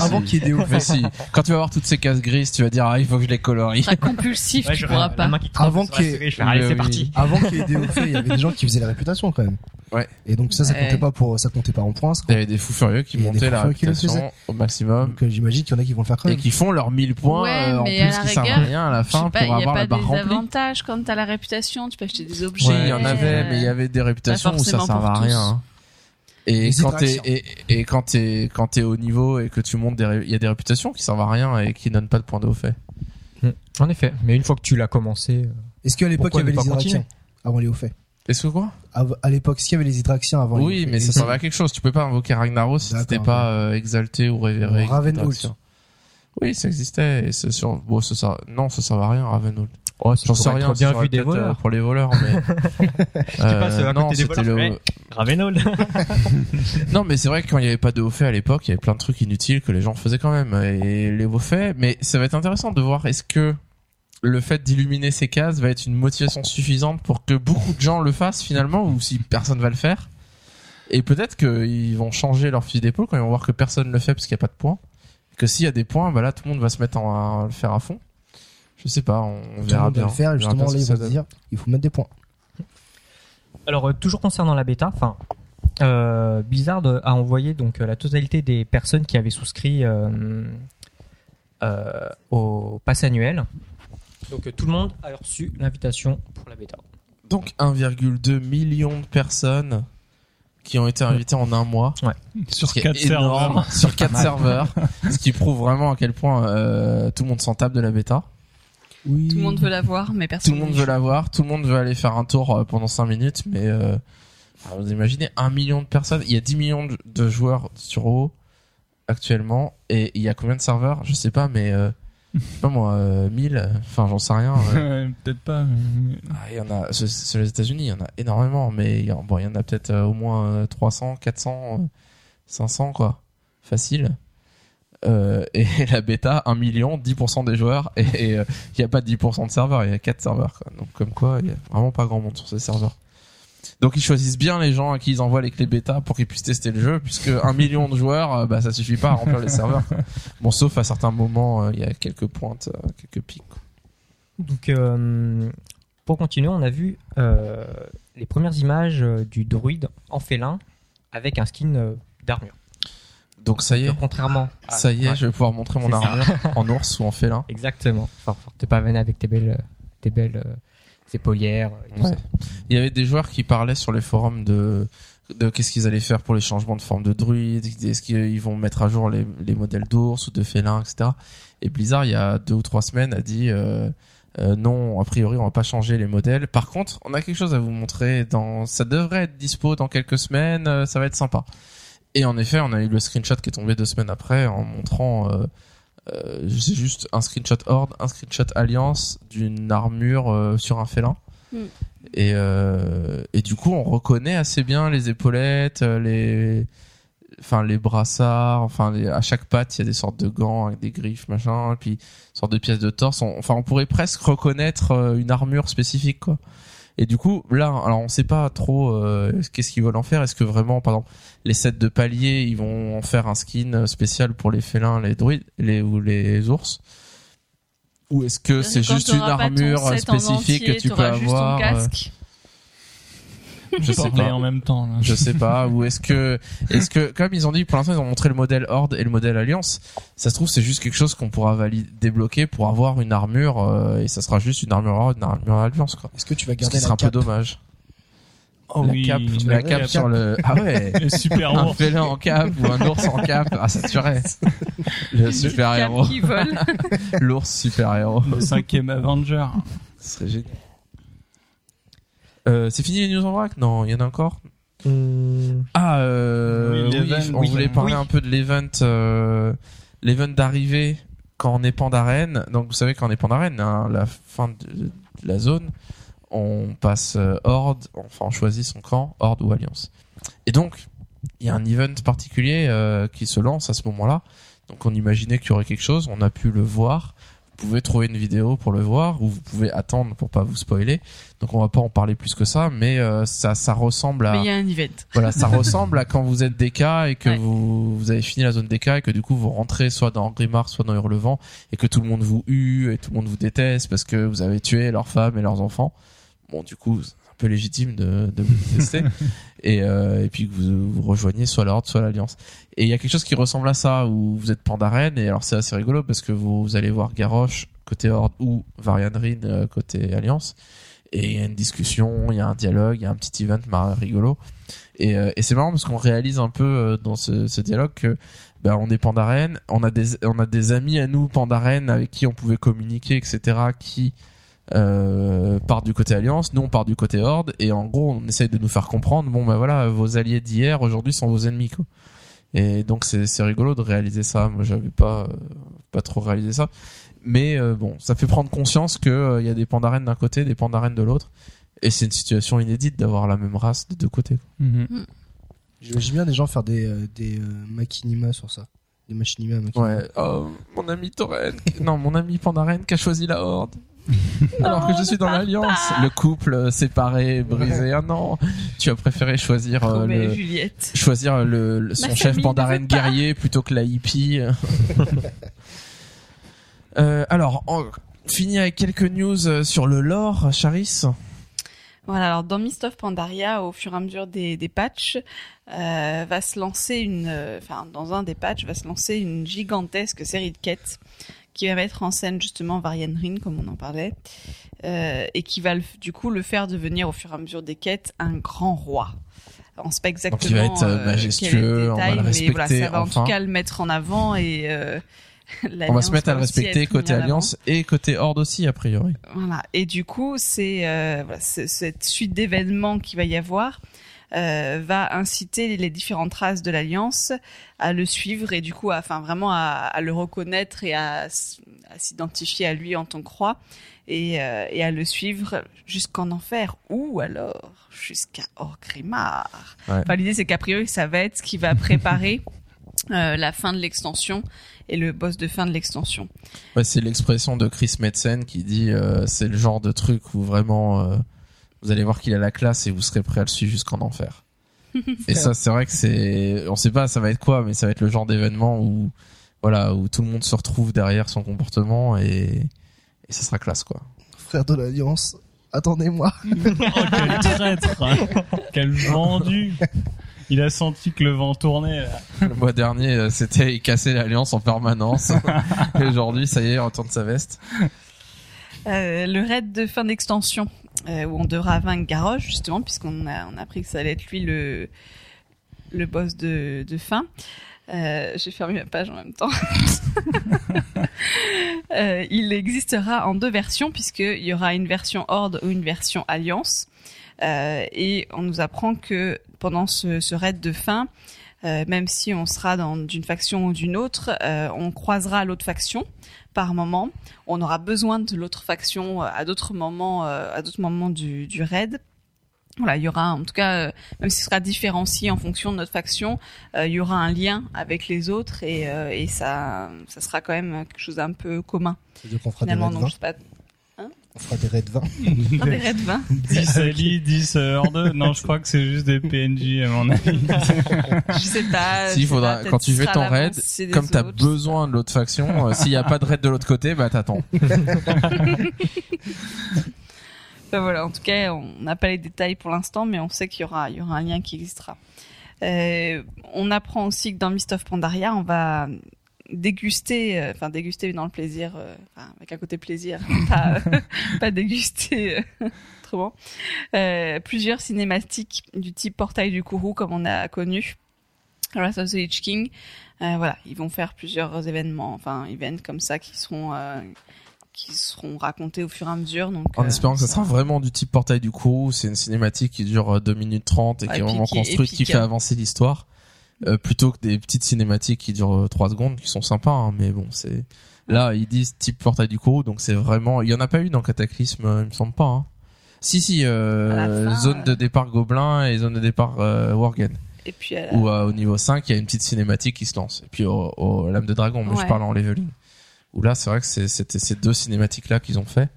[SPEAKER 4] Avant qu'il y ait des hauts
[SPEAKER 2] Mais si, quand tu vas voir toutes ces cases grises, tu vas dire ah il faut que je les colorie.
[SPEAKER 3] Seras compulsif, tu pourras pas.
[SPEAKER 4] Avant qu'il y ait-
[SPEAKER 6] c'est parti.
[SPEAKER 4] Avant qu'il y ait des faits, il y avait des gens qui faisaient la réputation quand même.
[SPEAKER 2] Ouais.
[SPEAKER 4] Et donc ça, ça
[SPEAKER 3] Ouais.
[SPEAKER 4] comptait pas pour, ça comptait pas en points.
[SPEAKER 2] Il y avait des fous furieux qui montaient la réputation au maximum
[SPEAKER 4] Donc euh, j'imagine qu'il y en a qui vont le faire quand
[SPEAKER 2] et
[SPEAKER 4] même.
[SPEAKER 2] qui font leurs 1000 points
[SPEAKER 3] Ouais,
[SPEAKER 2] euh, en plus
[SPEAKER 3] la
[SPEAKER 2] qui servent à rien à la
[SPEAKER 3] Je sais
[SPEAKER 2] fin
[SPEAKER 3] pas,
[SPEAKER 2] pour
[SPEAKER 3] il y a
[SPEAKER 2] avoir
[SPEAKER 3] pas
[SPEAKER 2] la barre
[SPEAKER 3] des
[SPEAKER 2] remplie.
[SPEAKER 3] avantages quand t'as la réputation, tu peux acheter des objets.
[SPEAKER 2] Il y en avait, mais il y
[SPEAKER 3] euh,
[SPEAKER 2] avait des réputations où ça servait à
[SPEAKER 3] pour
[SPEAKER 2] rien. Hein. Et
[SPEAKER 4] Les
[SPEAKER 2] quand t'es et, et quand t'es quand t'es au niveau et que tu montes des ré- il y a des réputations qui servent à rien et qui donnent pas de points de haut fait.
[SPEAKER 6] En effet. Mais une fois que tu l'as commencé, euh,
[SPEAKER 4] Est-ce qu'à l'époque il y avait les hydractions avant les hauts faits
[SPEAKER 2] Est-ce que quoi
[SPEAKER 4] À l'époque, est-ce qu'il y avait les hydractions avant les hauts
[SPEAKER 2] Oui,
[SPEAKER 4] faits
[SPEAKER 2] mais ça servait à quelque chose. Tu peux pas invoquer Ragnaros si t'étais pas euh, exalté ou révéré.
[SPEAKER 4] Ravenhold.
[SPEAKER 2] Oui, ça existait. Et c'est sur... bon, ça, ça... Non, ça servait à rien, Ravenhold.
[SPEAKER 6] Oh, ça
[SPEAKER 2] J'en sais rien.
[SPEAKER 6] bien vu des
[SPEAKER 2] euh,
[SPEAKER 6] voleurs.
[SPEAKER 2] pour les voleurs, mais. Euh,
[SPEAKER 6] passes à
[SPEAKER 2] non,
[SPEAKER 6] côté des
[SPEAKER 2] c'était
[SPEAKER 6] voleurs,
[SPEAKER 2] le.
[SPEAKER 6] mais- Ravenhold.
[SPEAKER 2] Non, mais c'est vrai que quand il y avait pas de haut fait à l'époque, il y avait plein de trucs inutiles que les gens faisaient quand même. Et les hauts faits, mais ça va être intéressant de voir est-ce que le fait d'illuminer ces cases va être une motivation suffisante pour que beaucoup de gens le fassent finalement, ou si personne va le faire. Et peut-être qu'ils vont changer leur fusil d'épaule quand ils vont voir que personne le fait parce qu'il n'y a pas de points. Que s'il y a des points, bah là tout le monde va se mettre à le faire à fond. Je sais pas, on, verra bien.
[SPEAKER 4] le faire, justement là ils vont dire, il faut mettre des points.
[SPEAKER 6] Alors euh, toujours concernant la bêta, enfin euh, Blizzard a envoyé donc euh, la totalité des personnes qui avaient souscrit euh, euh, au pass annuel. Donc tout le monde a reçu l'invitation pour la bêta.
[SPEAKER 2] Donc 1,2 million de personnes qui ont été invitées en un mois.
[SPEAKER 5] Sur
[SPEAKER 2] Ce qui est
[SPEAKER 5] 4
[SPEAKER 2] énorme,
[SPEAKER 5] serveurs.
[SPEAKER 2] sur quatre serveurs, ce qui prouve vraiment à quel point euh, tout le monde s'en tape de la bêta.
[SPEAKER 4] Oui.
[SPEAKER 3] Tout le monde veut la voir, mais personne.
[SPEAKER 2] Tout le monde veut la voir, tout le monde veut aller faire un tour euh, pendant 5 minutes, mais euh, vous imaginez un million de personnes, il y a 10 millions de- joueurs sur WoW actuellement, et il y a combien de serveurs? Je sais pas, mais euh, pas moi, euh, 1000, enfin j'en sais rien.
[SPEAKER 5] Peut-être pas.
[SPEAKER 2] Ah, il y en a sur- les États-Unis, il y en a énormément, mais il y en, bon, il y en a peut-être euh, au moins euh, 300, 400, euh, 500 quoi, facile. Euh, et la bêta, 1 million, 10% des joueurs, et euh, il n'y a pas 10% de serveurs, il y a 4 serveurs. Quoi. Donc comme quoi, il y a vraiment pas grand monde sur ces serveurs. Donc ils choisissent bien les gens à qui ils envoient les clés bêta pour qu'ils puissent tester le jeu, puisque 1 million de joueurs, euh, bah ça suffit pas à remplir les serveurs. quoi. Bon, sauf à certains moments, euh, il y a quelques pointes, euh, quelques pics. quoi.
[SPEAKER 6] Donc euh, pour continuer, on a vu les premières images du druide en félin avec un skin d'armure.
[SPEAKER 2] Donc ça y est,
[SPEAKER 6] Contrairement.
[SPEAKER 2] Ça y est,
[SPEAKER 6] Ouais,
[SPEAKER 2] je vais pouvoir montrer mon armure en ours ou en félin.
[SPEAKER 6] Exactement. Enfin, t'es pas venu avec tes belles, euh, tes belles euh, épaulières.
[SPEAKER 2] Ouais.
[SPEAKER 6] ça.
[SPEAKER 2] Il y avait des joueurs qui parlaient sur les forums de de qu'est-ce qu'ils allaient faire pour les changements de forme de druide, est-ce qu'ils vont mettre à jour les, les modèles d'ours ou de félins, etc. Et Blizzard, il y a deux ou trois semaines, a dit euh, euh, non, a priori, on va pas changer les modèles. Par contre, on a quelque chose à vous montrer. Dans, ça devrait être dispo dans quelques semaines. euh, ça va être sympa. Et en effet, on a eu le screenshot qui est tombé deux semaines après en montrant. Euh, euh, c'est juste un screenshot Horde, un screenshot Alliance d'une armure euh, sur un félin.
[SPEAKER 3] Mm.
[SPEAKER 2] Et, euh, et du coup, on reconnaît assez bien les épaulettes, euh, les, enfin les brassards, enfin les- à chaque patte, il y a des sortes de gants avec des griffes, machin, et puis une sorte de pièces de torse. On- enfin, on pourrait presque reconnaître euh, une armure spécifique, quoi. Et du coup, là, alors on sait pas trop euh, qu'est-ce qu'ils veulent en faire. Est-ce que vraiment, par exemple, les sets de paliers, ils vont en faire un skin spécial pour les félins, les druides, les ou les ours? Ou est-ce que c'est juste une armure
[SPEAKER 3] en
[SPEAKER 2] spécifique
[SPEAKER 3] entier,
[SPEAKER 2] que tu peux
[SPEAKER 3] t'auras juste ton
[SPEAKER 2] avoir euh,
[SPEAKER 3] casque.
[SPEAKER 2] Je sais pas.
[SPEAKER 5] en même temps. Là.
[SPEAKER 2] Je sais pas. Ou est-ce que, est-ce que, comme ils ont dit, pour l'instant, ils ont montré le modèle Horde et le modèle Alliance. Ça se trouve, c'est juste quelque chose qu'on pourra valider, débloquer pour avoir une armure, euh, et ça sera juste une armure Horde, une armure Alliance, quoi.
[SPEAKER 4] Est-ce que tu vas
[SPEAKER 2] Ce
[SPEAKER 4] garder
[SPEAKER 2] qui
[SPEAKER 4] la
[SPEAKER 2] sera un peu
[SPEAKER 4] cape
[SPEAKER 2] dommage.
[SPEAKER 5] Oh
[SPEAKER 2] la
[SPEAKER 5] oui,
[SPEAKER 2] cape,
[SPEAKER 5] la
[SPEAKER 2] la cape
[SPEAKER 5] cape.
[SPEAKER 2] sur le, ah ouais.
[SPEAKER 5] Le super
[SPEAKER 2] Un félin en cape ou un ours en cape, ah ça tuerait. Le super héros, l'ours super héros.
[SPEAKER 5] Le cinquième Avenger.
[SPEAKER 2] Ce serait génial. Euh, c'est fini les news en vrac? Non, il y en a encore
[SPEAKER 6] Hum,
[SPEAKER 2] Ah, euh,
[SPEAKER 5] Oui,
[SPEAKER 2] oui,
[SPEAKER 5] l'event,
[SPEAKER 2] on
[SPEAKER 5] oui.
[SPEAKER 2] voulait parler
[SPEAKER 6] Oui.
[SPEAKER 2] un peu de l'event, euh, l'event d'arrivée quand on est Pandarène. Donc vous savez quand on est Pandarène, hein, la fin de, de la zone, on passe euh, Horde, enfin on choisit son camp, Horde ou Alliance. Et donc il y a un event particulier euh, qui se lance à ce moment-là. Donc on imaginait qu'il y aurait quelque chose, on a pu le voir. Vous pouvez trouver une vidéo pour le voir ou vous pouvez attendre pour pas vous spoiler. Donc on va pas en parler plus que ça, mais euh, ça ça ressemble à
[SPEAKER 3] Mais il y a un event.
[SPEAKER 2] voilà, ça ressemble à quand vous êtes DK et que
[SPEAKER 3] Ouais.
[SPEAKER 2] vous vous avez fini la zone DK et que du coup vous rentrez soit dans Grimard soit dans Hurlevent et que tout le monde vous hue et tout le monde vous déteste parce que vous avez tué leurs femmes et leurs enfants. Bon, du coup, peu légitime de, de vous détester et euh, et puis que vous, vous rejoignez soit la Horde soit l'Alliance. Et il y a quelque chose qui ressemble à ça où vous êtes Pandaren et alors c'est assez rigolo parce que vous, vous allez voir Garrosh côté Horde ou Varian Rin euh, côté Alliance et il y a une discussion, il y a un dialogue, il y a un petit event mar- rigolo. Et, euh, et c'est marrant parce qu'on réalise un peu euh, dans ce, ce dialogue que ben, on est Pandaren, on a des on a des amis à nous Pandaren avec qui on pouvait communiquer, etc. qui euh, partent du côté Alliance, nous on part du côté Horde, et en gros on essaye de nous faire comprendre, bon ben voilà, vos alliés d'hier aujourd'hui sont vos ennemis quoi. Et donc c'est c'est rigolo de réaliser ça. Moi j'avais pas euh, pas trop réalisé ça, mais euh, bon ça fait prendre conscience que euh, il y a des Pandaren d'un côté, des Pandaren de l'autre, et c'est une situation inédite d'avoir la même race de deux côtés.
[SPEAKER 5] Mhm.
[SPEAKER 4] J'imagine bien des gens faire des, euh, des euh, machinima sur ça. Des machinima, machinima.
[SPEAKER 2] Ouais. Oh, mon ami Toren. non, mon ami Pandaren qui a choisi la Horde. Alors que je suis dans l'Alliance. Le couple séparé, brisé. Ah non. Tu as préféré choisir euh, le,
[SPEAKER 3] Juliette.
[SPEAKER 2] choisir le, le- son chef Pandaren guerrier plutôt que la hippie. euh, alors, on finit avec quelques news euh, sur le lore, Charis.
[SPEAKER 3] Voilà, alors dans Mist of Pandaria, au fur et à mesure des, des patchs, euh, va se lancer une, euh, enfin dans un des patchs va se lancer une gigantesque série de quêtes qui va mettre en scène justement Varian Rin, comme on en parlait, euh, et qui va le- du coup le faire devenir au fur et à mesure des quêtes un grand roi. Alors, on sait pas exactement
[SPEAKER 2] il va être, euh,
[SPEAKER 3] euh,
[SPEAKER 2] majestueux, on va
[SPEAKER 3] détail, mais voilà,
[SPEAKER 2] respecter,
[SPEAKER 3] ça va en tout cas le mettre en avant et euh,
[SPEAKER 2] On va se mettre à le respecter côté. Alliance et côté Horde aussi, a priori.
[SPEAKER 3] Voilà. Et du coup, c'est voilà, cette suite d'événements qu'il va y avoir va inciter les différentes races de l'Alliance à le suivre et du coup, à, enfin vraiment à, à le reconnaître et à, s'identifier à lui en tant que roi et, euh, et à le suivre jusqu'en enfer ou alors jusqu'à Orgrimmar.
[SPEAKER 2] Ouais.
[SPEAKER 3] Enfin, l'idée c'est qu'a priori, ça va être ce qui va préparer euh, la fin de l'extension et le boss de fin de l'extension.
[SPEAKER 2] Ouais, c'est l'expression de Chris Metzen qui dit euh, c'est le genre de truc où vraiment euh, vous allez voir qu'il a la classe et vous serez prêt à le suivre jusqu'en enfer. et ça c'est vrai que c'est on sait pas ça va être quoi mais ça va être le genre d'événement où voilà où tout le monde se retrouve derrière son comportement et et ça sera classe quoi.
[SPEAKER 4] Frère de l'Alliance, attendez-moi.
[SPEAKER 5] Oh, quel traître Quel vendu Il a senti que le vent tournait. Là.
[SPEAKER 2] Le mois dernier euh, c'était il cassait l'alliance en permanence et aujourd'hui ça y est il retourne sa veste.
[SPEAKER 3] Euh, le raid de fin d'extension euh, où on devra vaincre Garrosh justement puisqu'on a on a appris que ça allait être lui le le boss de, de fin. Euh, J'ai fermé ma page en même temps. Euh, il existera en deux versions puisqu'il y aura une version Horde ou une version Alliance. Euh, et on nous apprend que pendant ce, ce raid de fin, euh, même si on sera dans d'une faction ou d'une autre, euh, on croisera l'autre faction par moment. On aura besoin de l'autre faction euh, à d'autres moments, à d'autres moments du, du raid. Voilà, il y aura, en tout cas, euh, même si ce sera différencié en fonction de notre faction, euh, il y aura un lien avec les autres et, euh, et ça, ça sera quand même quelque chose d'un peu commun
[SPEAKER 4] C'est-à-dire qu'on fera des
[SPEAKER 3] finalement.
[SPEAKER 4] raids
[SPEAKER 3] Donc,
[SPEAKER 4] 20.
[SPEAKER 3] je sais pas,
[SPEAKER 4] On fera des raids 20.
[SPEAKER 3] un des raids 20.
[SPEAKER 5] 10 Ali, 10 Horde. Non, je crois que c'est juste des PNJ à mon avis.
[SPEAKER 3] Je sais pas.
[SPEAKER 2] Si, faudra, quand tu fais ton raid, comme t'as besoin de l'autre faction, euh, s'il n'y a pas de raid de l'autre côté, bah t'attends.
[SPEAKER 3] Enfin, voilà, en tout cas, on n'a pas les détails pour l'instant, mais on sait qu'il y aura, il y aura un lien qui existera. Euh, on apprend aussi que dans Mist of Pandaria, on va déguster, euh, enfin déguster dans le plaisir, euh, avec un côté plaisir, pas, euh, pas déguster autrement, plusieurs cinématiques du type Portail du Kourou comme on a connu. Wrath of the Lich King, Euh, voilà, ils vont faire plusieurs événements, enfin events comme ça qui seront euh, qui seront racontés au fur et à mesure. Donc,
[SPEAKER 2] En
[SPEAKER 3] euh,
[SPEAKER 2] espérant que ça sera vraiment du type portail du Kourou, c'est une cinématique qui dure euh, 2 minutes 30 et
[SPEAKER 3] Ouais,
[SPEAKER 2] qui est vraiment
[SPEAKER 3] qui est
[SPEAKER 2] construite, qui fait
[SPEAKER 3] hein.
[SPEAKER 2] avancer l'histoire. Euh, plutôt que des petites cinématiques qui durent 3 secondes, qui sont sympas, hein, mais bon, c'est... Là, ils disent type portail du Kourou, donc c'est vraiment... Il y en a pas eu dans Cataclysme, euh, il me semble pas. Hein. Si, si, euh,
[SPEAKER 3] fin,
[SPEAKER 2] zone
[SPEAKER 3] euh.
[SPEAKER 2] de départ Gobelin et zone de départ euh, Worgen.
[SPEAKER 3] Et puis la-
[SPEAKER 2] euh, au niveau 5, il y a une petite cinématique qui se lance. Et puis au, au Lame de Dragon, mais je parle en leveling. Où là, c'est vrai que c'est- c'était ces deux cinématiques là qu'ils ont fait.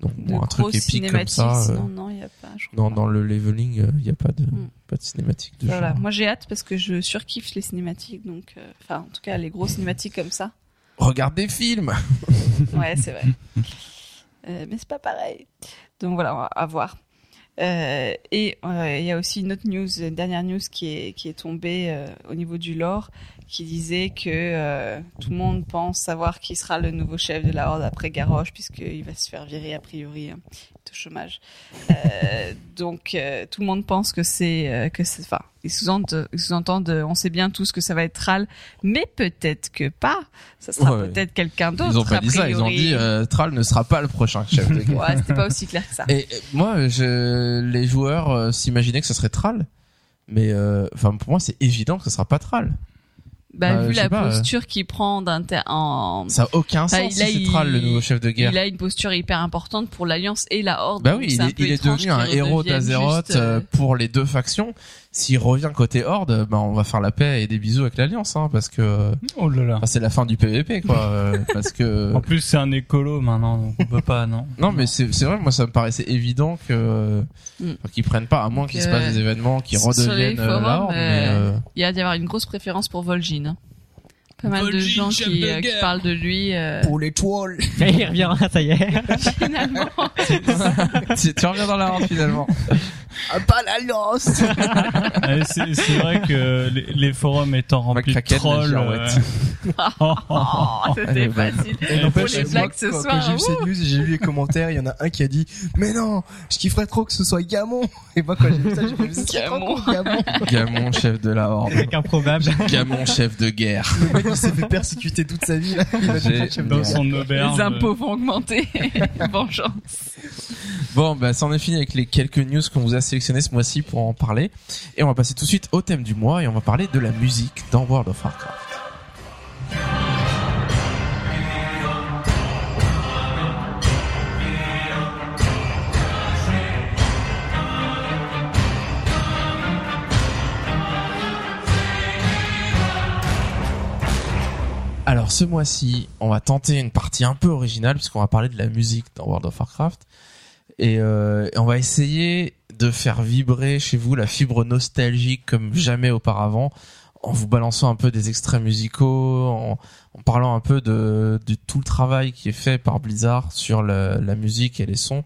[SPEAKER 2] Donc
[SPEAKER 3] De
[SPEAKER 2] bon, un truc épique comme
[SPEAKER 3] cinématiques,
[SPEAKER 2] ça. euh,
[SPEAKER 3] sinon, non, n'y a pas. je crois
[SPEAKER 2] dans,
[SPEAKER 3] pas.
[SPEAKER 2] dans le leveling, il n'y a pas de,
[SPEAKER 3] Mm.
[SPEAKER 2] pas de cinématique de
[SPEAKER 3] Voilà.
[SPEAKER 2] genre.
[SPEAKER 3] Moi, j'ai hâte parce que je surkiffe les cinématiques, donc, euh, enfin, en tout cas, les grosses cinématiques comme ça.
[SPEAKER 2] Regarde des films
[SPEAKER 3] Ouais, c'est vrai. Euh, mais c'est pas pareil. Donc voilà, à voir. Euh, et euh, il y a aussi une autre news, une dernière news qui est qui est tombée euh, au niveau du lore, qui disait que euh, tout le monde pense savoir qui sera le nouveau chef de la Horde après Garrosh, puisqu'il va se faire virer a priori, hein, au chômage. Euh, donc euh, tout le monde pense que c'est que c'est, enfin, ils sous-entendent, euh, on sait bien tous que ça va être Thrall, mais peut-être que pas. Ça sera
[SPEAKER 2] Ouais,
[SPEAKER 3] peut-être quelqu'un d'autre.
[SPEAKER 2] Ils ont pas
[SPEAKER 3] a
[SPEAKER 2] dit ça, ils ont dit euh, Thrall ne sera pas le prochain chef de guerre.
[SPEAKER 3] Ouais, c'était pas aussi clair que ça.
[SPEAKER 2] Et moi, je, les joueurs euh, s'imaginaient que ce serait Thrall, mais euh, pour moi c'est évident que ce sera pas Thrall.
[SPEAKER 3] Bah,
[SPEAKER 2] Euh,
[SPEAKER 3] vu la
[SPEAKER 2] pas,
[SPEAKER 3] posture qu'il prend d'inter en
[SPEAKER 2] Ça a aucun sens si
[SPEAKER 3] il-
[SPEAKER 2] Thrall le nouveau chef de guerre.
[SPEAKER 3] il a une posture hyper importante pour l'alliance et la horde.
[SPEAKER 2] Bah oui, il est, il devenu un héros d'Azeroth
[SPEAKER 3] juste, euh,
[SPEAKER 2] euh, pour les deux factions. S'il revient côté Horde, bah on va faire la paix et des bisous avec l'Alliance, hein, parce que
[SPEAKER 5] Oh là là.
[SPEAKER 2] enfin, c'est la fin du PVP, quoi. euh, parce que
[SPEAKER 5] En plus, c'est un écolo maintenant, donc on peut pas, non.
[SPEAKER 2] non, mais c'est c'est vrai, moi ça me paraissait évident que
[SPEAKER 3] Mm.
[SPEAKER 2] qu'ils prennent pas, à moins qu'il se passe des événements qui redeviennent
[SPEAKER 3] forums,
[SPEAKER 2] la Horde. mais,
[SPEAKER 3] euh,
[SPEAKER 2] euh,
[SPEAKER 3] Il y a d'y avoir une grosse préférence pour Vol'jin. hein. Pas mal de gens qui, euh, qui parlent de lui. euh,
[SPEAKER 4] Pour les toiles.
[SPEAKER 6] il revient, ça y est.
[SPEAKER 3] finalement,
[SPEAKER 2] tu tu reviens dans la Horde finalement.
[SPEAKER 4] Ah, pas l'alliance
[SPEAKER 5] Euh, c'est c'est vrai que les, les forums étant remplis de
[SPEAKER 2] la
[SPEAKER 5] trolls. euh,
[SPEAKER 3] oh,
[SPEAKER 2] est
[SPEAKER 3] c'était facile.
[SPEAKER 4] Et
[SPEAKER 3] Pour
[SPEAKER 4] n'empêche,
[SPEAKER 3] les blagues ce
[SPEAKER 4] quand,
[SPEAKER 3] soir,
[SPEAKER 4] quand j'ai vu cette news et j'ai lu les commentaires, il y en a un qui a dit Mais non, je kifferais trop que ce soit Gamon Et moi, quand j'ai vu ça, j'ai fait
[SPEAKER 3] Gamon.
[SPEAKER 4] Gamon
[SPEAKER 2] Gamon, chef de la Horde.
[SPEAKER 6] Improbable.
[SPEAKER 2] Gamon, chef de guerre.
[SPEAKER 4] Le mec, il s'est fait persécuter toute sa vie, là. Il
[SPEAKER 5] dans son auberge.
[SPEAKER 3] Les impôts vont augmenter. Vengeance.
[SPEAKER 2] Bon, bah, c'en est fini avec les quelques news qu'on vous a sélectionnées ce mois-ci pour en parler. Et on va passer tout de suite au thème du mois et on va parler de la musique dans World of Warcraft. Alors ce mois-ci, on va tenter une partie un peu originale puisqu'on va parler de la musique dans World of Warcraft. Et, euh, et on va essayer de faire vibrer chez vous la fibre nostalgique comme jamais auparavant en vous balançant un peu des extraits musicaux, en, parlant un peu de, tout le travail qui est fait par Blizzard sur la, la musique et les sons.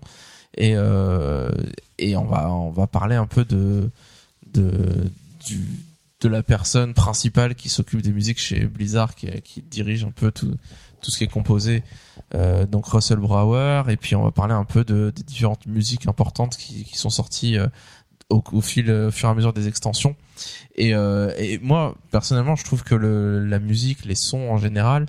[SPEAKER 2] Et, euh, et on va on va parler un peu de de du de la personne principale qui s'occupe des musiques chez Blizzard, qui, dirige un peu tout, tout ce qui est composé. Euh, donc Russell Brower, et puis on va parler un peu de, des différentes musiques importantes qui, sont sorties euh, au, fil, au fur et à mesure des extensions. Et, euh, et moi, personnellement, je trouve que la musique, les sons en général, euh,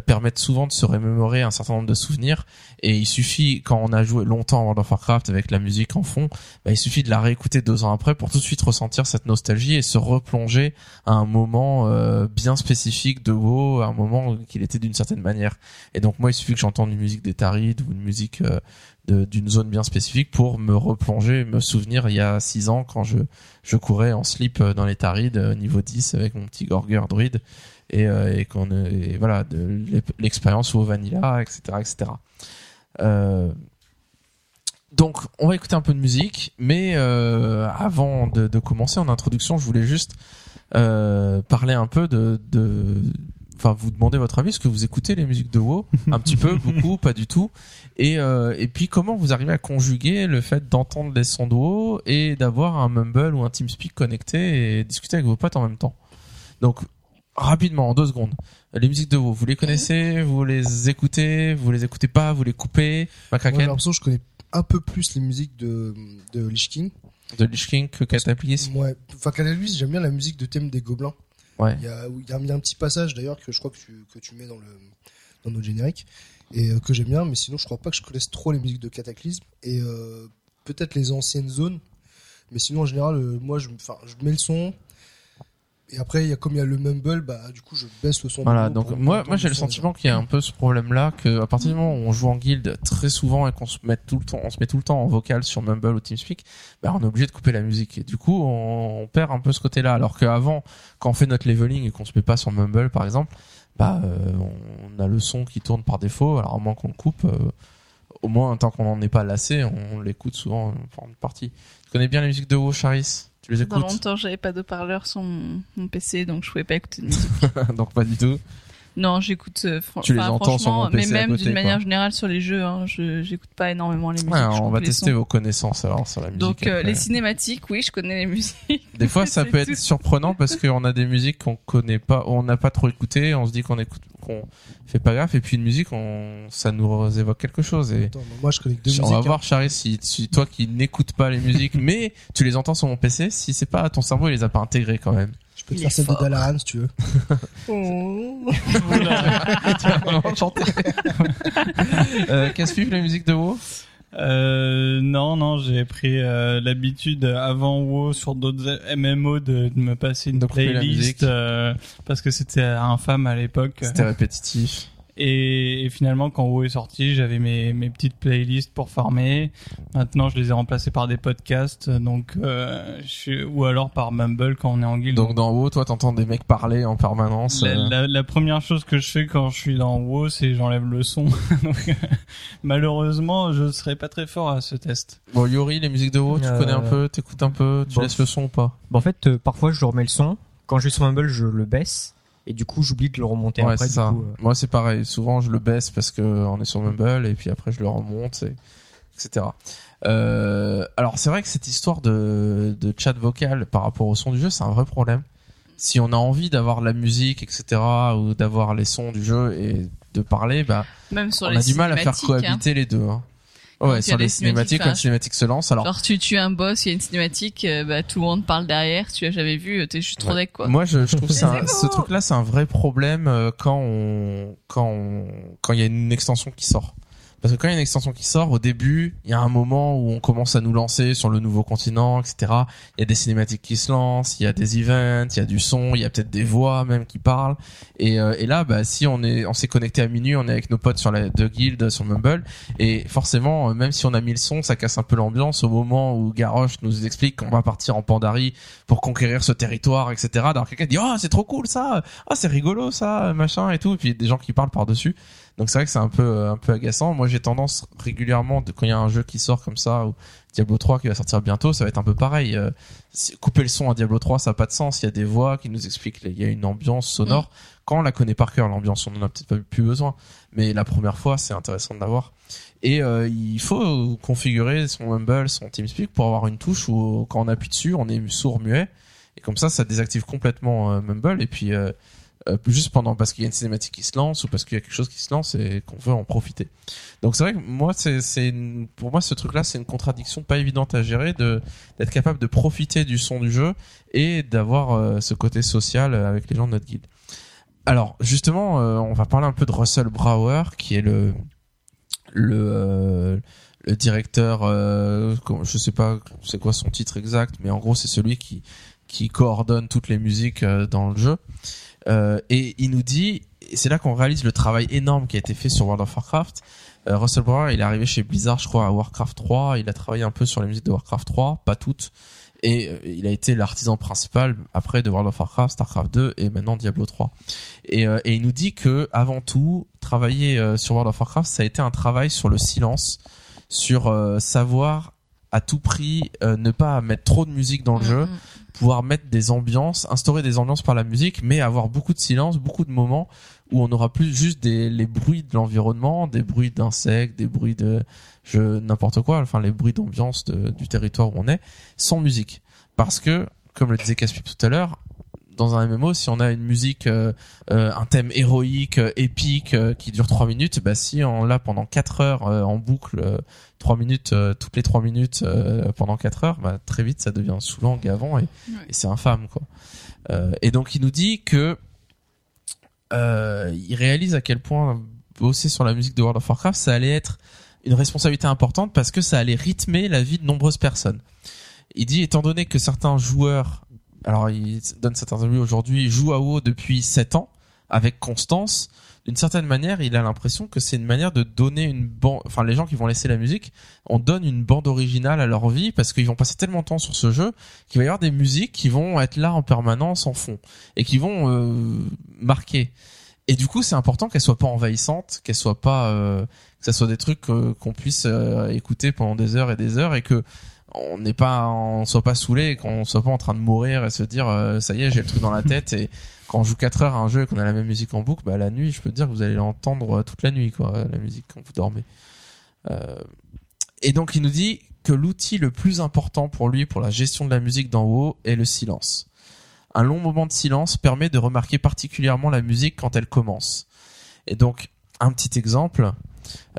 [SPEAKER 2] permettent souvent de se remémorer un certain nombre de souvenirs. Et il suffit, quand on a joué longtemps à World of Warcraft avec la musique en fond, bah, il suffit de la réécouter deux ans après pour tout de suite ressentir cette nostalgie et se replonger à un moment euh, bien spécifique de WoW, à un moment qu'il était d'une certaine manière. Et donc moi, il suffit que j'entende une musique des Tarides ou une musique euh, d'une zone bien spécifique pour me replonger, me souvenir il y a six ans quand je, je courais en slip euh, dans les Tarides euh, niveau 10 avec mon petit Gorger druide et, euh, et qu'on euh, voilà de l'expérience au Vanilla, etc., etc. Euh, donc, on va écouter un peu de musique, mais euh, avant de, de commencer en introduction, je voulais juste euh, parler un peu de, de, enfin, vous demander votre avis. Est-ce que vous écoutez les musiques de WoW un petit peu, beaucoup, pas du tout, et euh, et puis comment vous arrivez à conjuguer le fait d'entendre les sons de WoW et d'avoir un Mumble ou un TeamSpeak connecté et discuter avec vos potes en même temps? Donc, rapidement, en deux secondes, les musiques de WoW, vous les connaissez, vous les écoutez, vous les écoutez pas, vous les coupez.
[SPEAKER 4] Moi, j'ai l'impression que je connais un peu plus les musiques de, de Lich King.
[SPEAKER 2] de Lich King que Cataclysm.
[SPEAKER 4] Ouais. Enfin, Cataclysm, j'aime bien la musique de thème des gobelins.
[SPEAKER 2] Ouais.
[SPEAKER 4] Il y a, il y a un- il y a un petit passage d'ailleurs que je crois que tu, que tu mets dans le dans notre générique et euh, que j'aime bien, mais sinon je crois pas que je connaisse trop les musiques de Cataclysme et euh, peut-être les anciennes zones, mais sinon en général euh, moi je, je mets le son Et après, il y a, comme il y a le mumble, bah, du coup, je baisse le son.
[SPEAKER 2] Voilà, donc
[SPEAKER 4] pour
[SPEAKER 2] moi, moi j'ai le sentiment qu'il y a un peu ce problème-là, que à partir du moment où on joue en guild très souvent et qu'on se met tout le temps, on se met tout le temps en vocal sur Mumble ou TeamSpeak, bah on est obligé de couper la musique. Et du coup, on, on perd un peu ce côté-là. Alors qu'avant, quand on fait notre leveling et qu'on se met pas sur Mumble, par exemple, bah euh, on a le son qui tourne par défaut. Alors à moins qu'on le coupe, euh, au moins tant qu'on n'en est pas lassé, on, l'écoute souvent pendant une partie. Tu connais bien la musique de WoW, Charis? Tu les
[SPEAKER 3] Dans
[SPEAKER 2] écoutes
[SPEAKER 3] longtemps, j'avais pas de parleur sur mon, mon PC, donc je pouvais pas écouter de musique.
[SPEAKER 2] Donc pas du tout.
[SPEAKER 3] non, j'écoute. euh, fran-
[SPEAKER 2] Tu les
[SPEAKER 3] enfin,
[SPEAKER 2] entends sur
[SPEAKER 3] franchement,
[SPEAKER 2] mon PC
[SPEAKER 3] mais même d'une manière générale sur les jeux, hein, je j'écoute pas énormément les musiques.
[SPEAKER 2] On va tester vos connaissances alors sur la musique.
[SPEAKER 3] Donc euh, les cinématiques, oui, je connais les musiques.
[SPEAKER 2] Des fois, ça peut être surprenant parce qu'on a des musiques qu'on connaît pas, on n'a pas trop écouté, on se dit qu'on écoute, qu'on fait pas gaffe, et puis une musique, on, ça nous évoque quelque chose. Et
[SPEAKER 4] Attends, moi, je connais que deux
[SPEAKER 2] on
[SPEAKER 4] musiques.
[SPEAKER 2] va
[SPEAKER 4] hein.
[SPEAKER 2] voir, Charlie, si, si toi qui n'écoutes pas les musiques, mais tu les entends sur mon PC, si c'est pas ton cerveau, il les a pas intégrés quand même.
[SPEAKER 4] Je peux te
[SPEAKER 3] Il
[SPEAKER 4] faire celle de
[SPEAKER 3] fort.
[SPEAKER 4] Dalaran si tu veux.
[SPEAKER 2] tu vas vraiment chanter. euh, Qu'est-ce que la musique de WoW?
[SPEAKER 5] Euh, non, non, j'ai pris euh, l'habitude avant WoW sur d'autres MMO de, de me passer une
[SPEAKER 2] De
[SPEAKER 5] playlist euh, parce que c'était infâme à l'époque.
[SPEAKER 2] C'était répétitif.
[SPEAKER 5] Et, et finalement, quand WoW est sorti, j'avais mes, mes petites playlists pour farmer. Maintenant, je les ai remplacées par des podcasts, donc euh, je suis- ou alors par Mumble quand on est en guild.
[SPEAKER 2] Donc dans WoW, toi, t'entends des mecs parler en permanence.
[SPEAKER 5] La,
[SPEAKER 2] euh,
[SPEAKER 5] la- la première chose que je fais quand je suis dans WoW, c'est j'enlève le son. Donc, euh, malheureusement, je serai pas très fort à ce test.
[SPEAKER 2] Bon, Yori, les musiques de WoW, tu
[SPEAKER 6] Euh,
[SPEAKER 2] connais un peu, t'écoutes un peu, tu
[SPEAKER 6] bon.
[SPEAKER 2] laisses le son ou pas?
[SPEAKER 6] Bon, en fait, euh, parfois je remets le son. Quand je suis sur Mumble, je le baisse. Et du coup, j'oublie de le remonter
[SPEAKER 2] Ouais,
[SPEAKER 6] après.
[SPEAKER 2] c'est
[SPEAKER 6] du
[SPEAKER 2] ça.
[SPEAKER 6] coup, euh,
[SPEAKER 2] Moi, c'est pareil. Souvent, je le baisse parce que on est sur Mumble et puis après, je le remonte, et, etc. Euh, alors, c'est vrai que cette histoire de, de chat vocal par rapport au son du jeu, c'est un vrai problème. Si on a envie d'avoir la musique, etc., ou d'avoir les sons du jeu et de parler, bah,
[SPEAKER 3] Même sur
[SPEAKER 2] on
[SPEAKER 3] les
[SPEAKER 2] a du mal à faire
[SPEAKER 3] hein.
[SPEAKER 2] cohabiter les deux. Hein.
[SPEAKER 3] Quand il y
[SPEAKER 2] Ouais,
[SPEAKER 3] des
[SPEAKER 2] les
[SPEAKER 3] cinématiques,
[SPEAKER 2] quand une cinématique se lance, alors
[SPEAKER 3] Genre tu tues un boss, il y a une cinématique, euh, bah tout le monde parle derrière. Tu as jamais vu, t'es juste trop
[SPEAKER 2] Ouais.
[SPEAKER 3] deck quoi.
[SPEAKER 2] Moi, je, je trouve ça, ce truc-là, c'est un vrai problème euh, quand on, quand on, quand il y a une extension qui sort. Parce que quand il y a une extension qui sort, au début, il y a un moment où on commence à nous lancer sur le nouveau continent, etc. Il y a des cinématiques qui se lancent, il y a des events, il y a du son, il y a peut-être des voix même qui parlent. Et, euh, et là, bah, si on est, on s'est connecté à minuit, on est avec nos potes sur la deux guildes sur Mumble, et forcément, euh, même si on a mis le son, ça casse un peu l'ambiance au moment où Garrosh nous explique qu'on va partir en Pandarie pour conquérir ce territoire, etc. Alors quelqu'un dit oh c'est trop cool ça, ah c'est rigolo ça, machin et tout, et puis des gens qui parlent par dessus. Donc c'est vrai que c'est un peu un peu agaçant. Moi j'ai tendance régulièrement de, quand il y a un jeu qui sort comme ça ou Diablo 3 qui va sortir bientôt, ça va être un peu pareil. Euh, couper le son à Diablo 3 ça a pas de sens. Il y a des voix qui nous expliquent, il y a une ambiance sonore. Quand on la connaît par cœur l'ambiance, on en a peut-être pas plus besoin. Mais la première fois c'est intéressant de l'avoir. Et euh, il faut configurer son Mumble, son TeamSpeak pour avoir une touche où quand on appuie dessus, on est sourd muet. Et comme ça, ça désactive complètement euh, Mumble. Et puis euh, euh, juste pendant parce qu'il y a une cinématique qui se lance ou parce qu'il y a quelque chose qui se lance et qu'on veut en profiter. Donc c'est vrai que moi, c'est pour moi ce truc-là, c'est une contradiction pas évidente à gérer de d'être capable de profiter du son du jeu et d'avoir euh, ce côté social euh, avec les gens de notre guilde. Alors justement, euh, on va parler un peu de Russell Brower, qui est le le euh, le directeur, euh, je sais pas c'est quoi son titre exact, mais en gros c'est celui qui qui coordonne toutes les musiques euh, dans le jeu. Euh, et il nous dit, c'est là qu'on réalise le travail énorme qui a été fait sur World of Warcraft. Euh, Russell Brower, il est arrivé chez Blizzard, je crois, à Warcraft 3. Il a travaillé un peu sur les musiques de Warcraft 3, pas toutes. Et euh, il a été l'artisan principal après de World of Warcraft, Starcraft 2 et maintenant Diablo 3. Et, euh, et il nous dit que avant tout, travailler euh, sur World of Warcraft, ça a été un travail sur le silence, sur euh, savoir à tout prix euh, ne pas mettre trop de musique dans le jeu,
[SPEAKER 3] Mhm.
[SPEAKER 2] Pouvoir mettre des ambiances, instaurer des ambiances par la musique, mais avoir beaucoup de silence, beaucoup de moments où on aura plus juste des, les bruits de l'environnement, des bruits d'insectes, des bruits de je n'importe quoi, enfin les bruits d'ambiance du territoire où on est, sans musique. Parce que, comme le disait Caspip tout à l'heure, dans un MMO, si on a une musique, euh, euh, un thème héroïque, euh, épique, qui dure trois minutes, bah si on l'a pendant quatre heures en boucle, euh, trois minutes, toutes les trois minutes pendant quatre heures, bah très vite ça devient saoulant, gavant et,
[SPEAKER 3] Ouais.
[SPEAKER 2] et c'est infâme quoi. Et donc il nous dit que il réalise à quel point bosser sur la musique de World of Warcraft, ça allait être une responsabilité importante parce que ça allait rythmer la vie de nombreuses personnes. Il dit, étant donné que certains joueurs alors il donne cette interview aujourd'hui, il joue à WoW depuis 7 ans avec constance. D'une certaine manière, il a l'impression que c'est une manière de donner une bande, enfin les gens qui vont laisser la musique, on donne une bande originale à leur vie parce qu'ils vont passer tellement de temps sur ce jeu qu'il va y avoir des musiques qui vont être là en permanence en fond et qui vont euh, marquer. Et du coup, c'est important qu'elles soient pas envahissantes, qu'elles soient pas, euh, que ça soit des trucs euh, qu'on puisse euh, écouter pendant des heures et des heures et que on n'est pas, on soit pas saoulé, qu'on soit pas en train de mourir et se dire euh, ça y est, j'ai le truc dans la tête et quand on joue 4 heures à un jeu et qu'on a la même musique en boucle, bah la nuit, je peux te dire que vous allez l'entendre euh, toute la nuit, quoi, la musique quand vous dormez. Euh, et donc il nous dit que l'outil le plus important pour lui pour la gestion de la musique dans WoW est le silence. Un long moment de silence permet de remarquer particulièrement la musique quand elle commence. Et donc un petit exemple,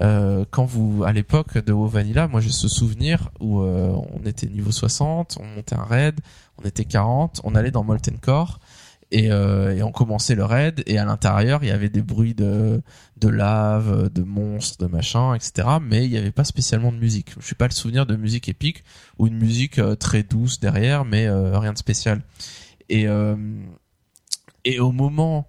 [SPEAKER 2] euh, quand vous à l'époque de WoW Vanilla, moi j'ai ce souvenir où euh, on était niveau 60, on montait un raid, on était 40, on allait dans Molten Core et, euh, et on commençait le raid et à l'intérieur il y avait des bruits de de lave, de monstres, de machin, etc. Mais il n'y avait pas spécialement de musique. Je suis pas le souvenir de musique épique ou une musique très douce derrière, mais rien de spécial. Et et au moment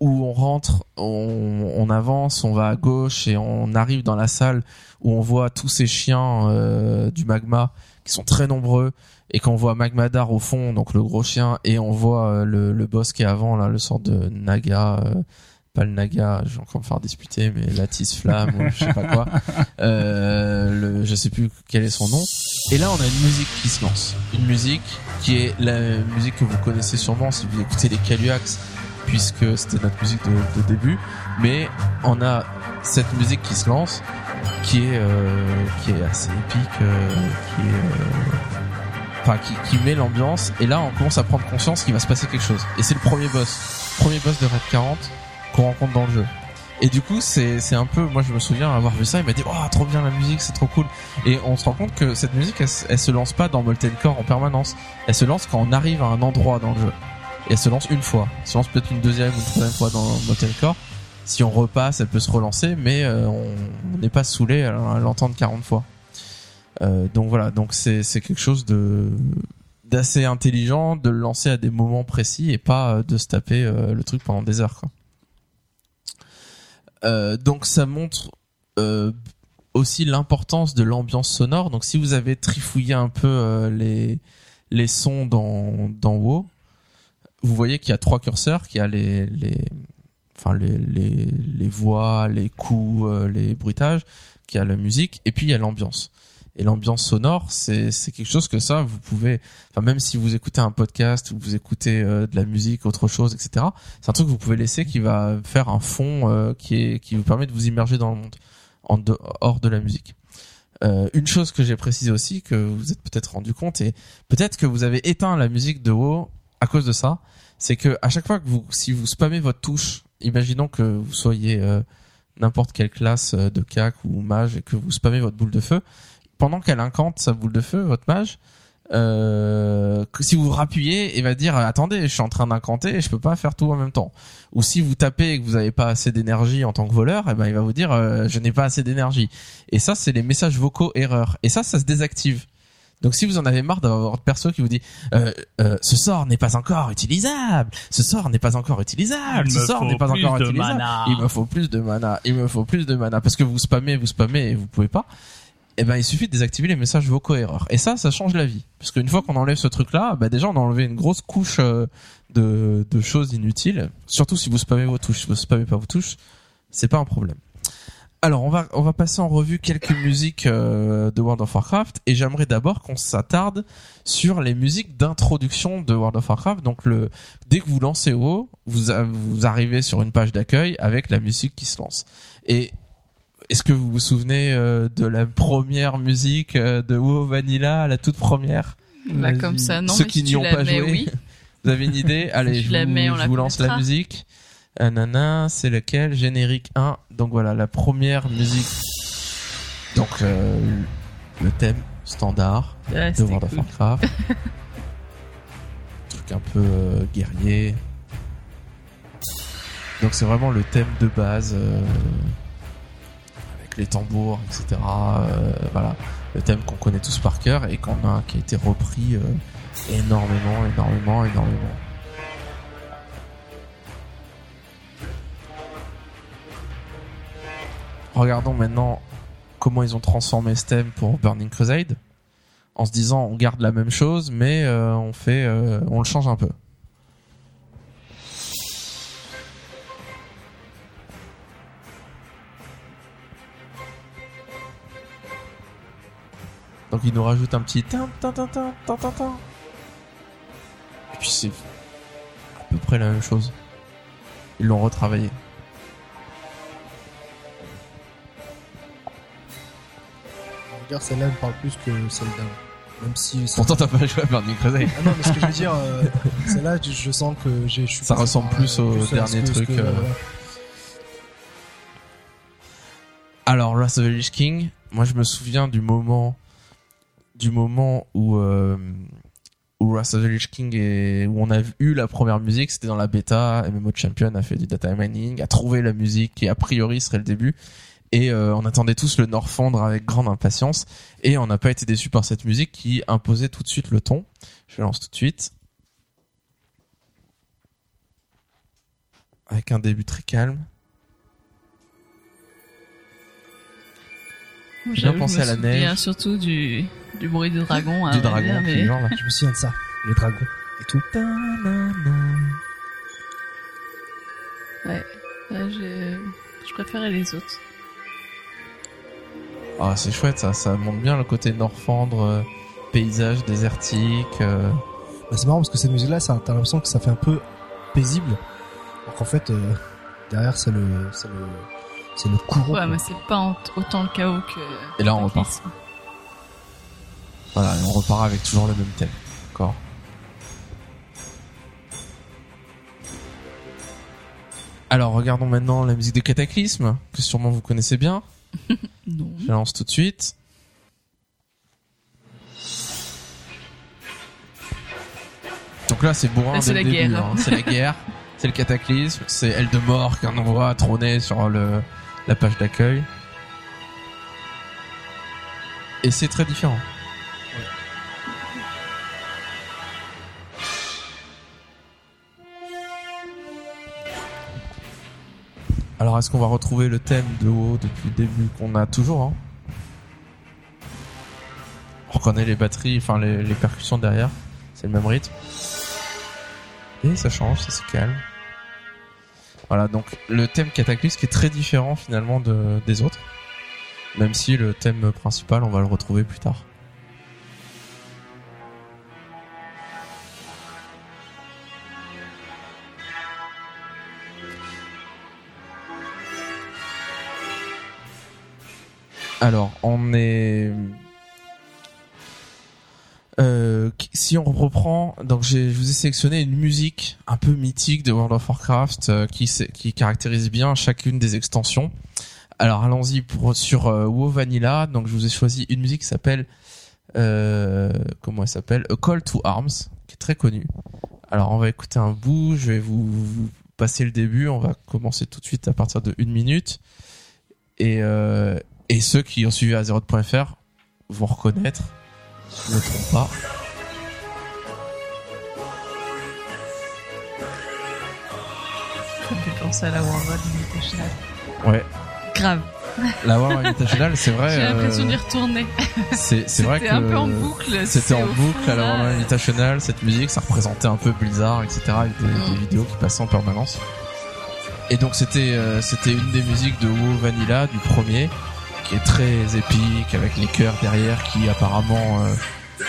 [SPEAKER 2] où on rentre, on, on avance, on va à gauche et on arrive dans la salle où on voit tous ces chiens euh, du magma qui sont très nombreux et qu'on voit Magmadar au fond, donc le gros chien, et on voit euh, le, le boss qui est avant, là, le sort de Naga, euh, pas le Naga, je vais encore me faire disputer, mais Lattice Flamme ou je sais pas quoi, euh, le, je sais plus quel est son nom. Et là, on a une musique qui se lance, une musique qui est la musique que vous connaissez sûrement si vous écoutez les Caluax, puisque c'était notre musique de, début, mais on a cette musique qui se lance, qui est euh, qui est assez épique, euh, qui est euh, enfin qui, qui met l'ambiance. Et là on commence à prendre conscience qu'il va se passer quelque chose. Et c'est le premier boss. Premier boss de Red 40 qu'on rencontre dans le jeu. Et du coup c'est c'est un peu moi je me souviens avoir vu ça il m'a dit oh trop bien la musique c'est trop cool. Et on se rend compte que cette musique elle, elle se lance pas dans Molten Core en permanence. Elle se lance quand on arrive à un endroit dans le jeu et elle se lance une fois elle se lance peut-être une deuxième ou une troisième fois dans Molten Core si on repasse elle peut se relancer mais euh, on n'est pas saoulé à l'entendre 40 fois euh, donc voilà, donc c'est quelque chose d'assez intelligent de le lancer à des moments précis et pas euh, de se taper le truc pendant des heures. Donc ça montre aussi l'importance de l'ambiance sonore. Donc si vous avez trifouillé un peu les les sons dans dans WoW, vous voyez qu'il y a trois curseurs, qu'il y a les les enfin les les les voix, les coups, euh, les bruitages, qu'il y a la musique et puis il y a l'ambiance. Et l'ambiance sonore c'est quelque chose que ça vous pouvez enfin même si vous écoutez un podcast ou vous écoutez euh, de la musique autre chose etc c'est un truc que vous pouvez laisser qui va faire un fond euh, qui est qui vous permet de vous immerger dans le monde en dehors de la musique. Euh, une chose que j'ai précisé aussi que vous êtes peut-être rendu compte et peut-être que vous avez éteint la musique de WoW à cause de ça c'est que à chaque fois que vous si vous spammez votre touche imaginons que vous soyez euh, n'importe quelle classe euh, de cac ou mage et que vous spammez votre boule de feu pendant qu'elle incante sa boule de feu, votre mage, euh, si vous rappuyez, il va dire attendez, je suis en train d'incanter et je peux pas faire tout en même temps. Ou si vous tapez et que vous n'avez pas assez d'énergie en tant que voleur, eh ben il va vous dire je n'ai pas assez d'énergie. Et ça c'est les messages vocaux erreurs. Et ça ça se désactive. Donc si vous en avez marre d'avoir votre perso qui vous dit euh, euh, ce sort n'est pas encore utilisable, ce sort n'est pas encore utilisable,
[SPEAKER 5] Il
[SPEAKER 2] ce sort n'est pas encore utilisable.
[SPEAKER 5] mana.
[SPEAKER 2] Il me faut plus de mana, il me faut plus de mana parce que vous spammez, vous spammez et vous pouvez pas. Eh ben il suffit de désactiver les messages vocaux erreurs. Et ça, ça change la vie. Parce qu'une fois qu'on enlève ce truc-là, bah déjà on a enlevé une grosse couche euh, de, de choses inutiles. Surtout si vous spammez vos touches. Si vous spammez pas vos touches, c'est pas un problème. Alors on va on va passer en revue quelques musiques euh, de World of Warcraft et j'aimerais d'abord qu'on s'attarde sur les musiques d'introduction de World of Warcraft. Donc le dès que vous lancez WoW, vous a- vous arrivez sur une page d'accueil avec la musique qui se lance. Et est-ce que vous vous souvenez euh, de la première musique euh, de WoW Vanilla, la toute première?
[SPEAKER 3] Là,
[SPEAKER 5] Vas-y.
[SPEAKER 3] comme ça, non,
[SPEAKER 2] Ceux
[SPEAKER 3] mais
[SPEAKER 2] qui
[SPEAKER 3] si
[SPEAKER 2] n'y ont pas
[SPEAKER 3] mets,
[SPEAKER 2] joué.
[SPEAKER 3] oui.
[SPEAKER 2] Vous avez une idée? Allez,
[SPEAKER 3] Si
[SPEAKER 2] je,
[SPEAKER 3] je la
[SPEAKER 2] vous,
[SPEAKER 3] mets, on
[SPEAKER 2] je
[SPEAKER 3] la
[SPEAKER 2] vous lance la musique. Ah, nana, c'est lequel? Générique 1. Donc voilà, la première musique. Donc euh, le thème standard
[SPEAKER 3] Ouais,
[SPEAKER 2] de World of. Warcraft. truc un peu euh, guerrier. Donc c'est vraiment le thème de base euh, avec les tambours, etc. voilà, le thème qu'on connaît tous par cœur et qu'on a qui a été repris énormément, énormément, énormément. Regardons maintenant comment ils ont transformé ce thème pour Burning Crusade, en se disant on garde la même chose, mais euh, on fait, euh, on le change un peu. Donc il nous rajoute un petit tin tin tin tin tin. Et puis c'est à peu près la même chose. Ils l'ont retravaillé.
[SPEAKER 4] Regarde, celle-là me parle plus que celle d'avant. Même si.
[SPEAKER 2] Pourtant t'as pas joué à Burning Crusade.
[SPEAKER 4] Ah non, mais ce que je veux dire, euh, celle-là, je, je sens que j'ai. je suis
[SPEAKER 2] Ça
[SPEAKER 4] passé
[SPEAKER 2] ressemble
[SPEAKER 4] par,
[SPEAKER 2] plus au
[SPEAKER 4] à ce
[SPEAKER 2] dernier
[SPEAKER 4] que- ce
[SPEAKER 2] truc,
[SPEAKER 4] que-
[SPEAKER 2] euh,
[SPEAKER 4] voilà.
[SPEAKER 2] Alors Wrath of the Lich King, moi je me souviens du moment du moment où euh, où Wrath of the Lich King est où on a eu la première musique, c'était dans la bêta, MMO Champion a fait du data mining, a trouvé la musique qui a priori serait le début et euh, on attendait tous le Norfandre avec grande impatience et on n'a pas été déçus par cette musique qui imposait tout de suite le ton. Je lance tout de suite. Avec un début très calme.
[SPEAKER 3] Moi,
[SPEAKER 2] J'ai bien pensé
[SPEAKER 3] je me
[SPEAKER 2] à la
[SPEAKER 3] souviens
[SPEAKER 2] neige.
[SPEAKER 3] surtout du, du bruit du dragon. à
[SPEAKER 2] du dragon
[SPEAKER 3] dire, mais-
[SPEAKER 2] hurle.
[SPEAKER 4] Je me souviens de ça, le dragon et tout.
[SPEAKER 3] Ouais, je préférais les autres.
[SPEAKER 2] Ah, c'est chouette ça, ça montre bien le côté Norfandre, euh, paysage désertique. euh.
[SPEAKER 4] Bah, c'est marrant parce que cette musique-là, ça- t'as l'impression que ça fait un peu paisible. Alors qu'en fait, euh, derrière, c'est le, c'est le, c'est le courant.
[SPEAKER 3] Ouais,
[SPEAKER 4] quoi.
[SPEAKER 3] mais c'est pas en- autant le chaos que.
[SPEAKER 2] Et là, on repart. Voilà, et on repart avec toujours le même thème. D'accord. Alors, regardons maintenant la musique de Cataclysme, que sûrement vous connaissez bien.
[SPEAKER 3] Non.
[SPEAKER 2] Je la lance tout de suite. Donc là, c'est bourrin
[SPEAKER 3] Là,
[SPEAKER 2] dès le
[SPEAKER 3] la
[SPEAKER 2] début,
[SPEAKER 3] guerre.
[SPEAKER 2] hein. C'est la guerre, c'est le cataclysme, c'est Eldemort qu'on envoie trôner sur le, la page d'accueil. Et c'est très différent. Alors, est-ce qu'on va retrouver le thème de haut depuis le début qu'on a toujours hein On reconnaît les batteries, enfin les, les percussions derrière. C'est le même rythme. Et ça change, ça se calme. Voilà, donc le thème Cataclysme qui est très différent finalement de, des autres. Même si le thème principal, on va le retrouver plus tard. Alors, on est... Euh, si on reprend, donc je vous ai sélectionné une musique un peu mythique de World of Warcraft euh, qui, caractérise bien chacune des extensions. Alors allons-y pour sur euh, WoW Vanilla. Donc je vous ai choisi une musique qui s'appelle euh, comment elle s'appelle? A Call to Arms, qui est très connue. Alors on va écouter un bout. Je vais vous, passer le début. On va commencer tout de suite à partir de une minute. Et et ceux qui ont suivi Azeroth.fr vont reconnaître. Si je ne me trompe pas.
[SPEAKER 3] Ça me fait penser à la World Invitational.
[SPEAKER 2] Ouais.
[SPEAKER 3] Grave.
[SPEAKER 2] La War Invitational, c'est vrai.
[SPEAKER 3] J'ai l'impression
[SPEAKER 2] euh,
[SPEAKER 3] d'y retourner.
[SPEAKER 2] c'est vrai que
[SPEAKER 3] C'était un peu en boucle.
[SPEAKER 2] C'était en boucle à la. World Invitational, cette musique, ça représentait un peu Blizzard, etc. avec des,
[SPEAKER 3] Mm.
[SPEAKER 2] des vidéos qui passaient en permanence. Et donc c'était euh, c'était une des musiques de WoW Vanilla du premier, qui est très épique avec les chœurs derrière qui apparemment euh,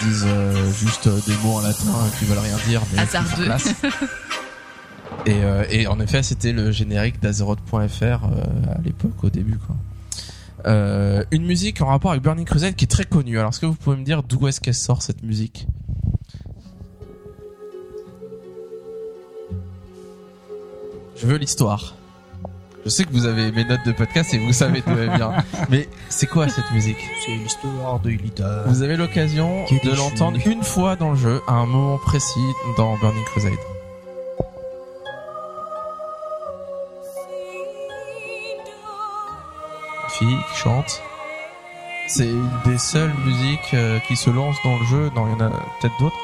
[SPEAKER 2] disent euh, juste euh, des mots en latin qui veulent rien dire mais qui classe. Et, et en effet, c'était le générique d'Azeroth.fr à l'époque, au début. Quoi. Une musique en rapport avec Burning Crusade qui est très connue. Alors, est-ce que vous pouvez me dire d'où est-ce qu'elle sort cette musique? Je veux l'histoire. Je sais que vous avez mes notes de podcast et vous savez d'où elle vient. Mais c'est quoi cette musique?
[SPEAKER 4] C'est l'histoire de Illidan.
[SPEAKER 2] Vous avez l'occasion de l'entendre une fois dans le jeu, à un moment précis dans Burning Crusade. Une fille qui chante. C'est une des seules musiques euh, qui se lance dans le jeu. Non, il y en a peut-être d'autres.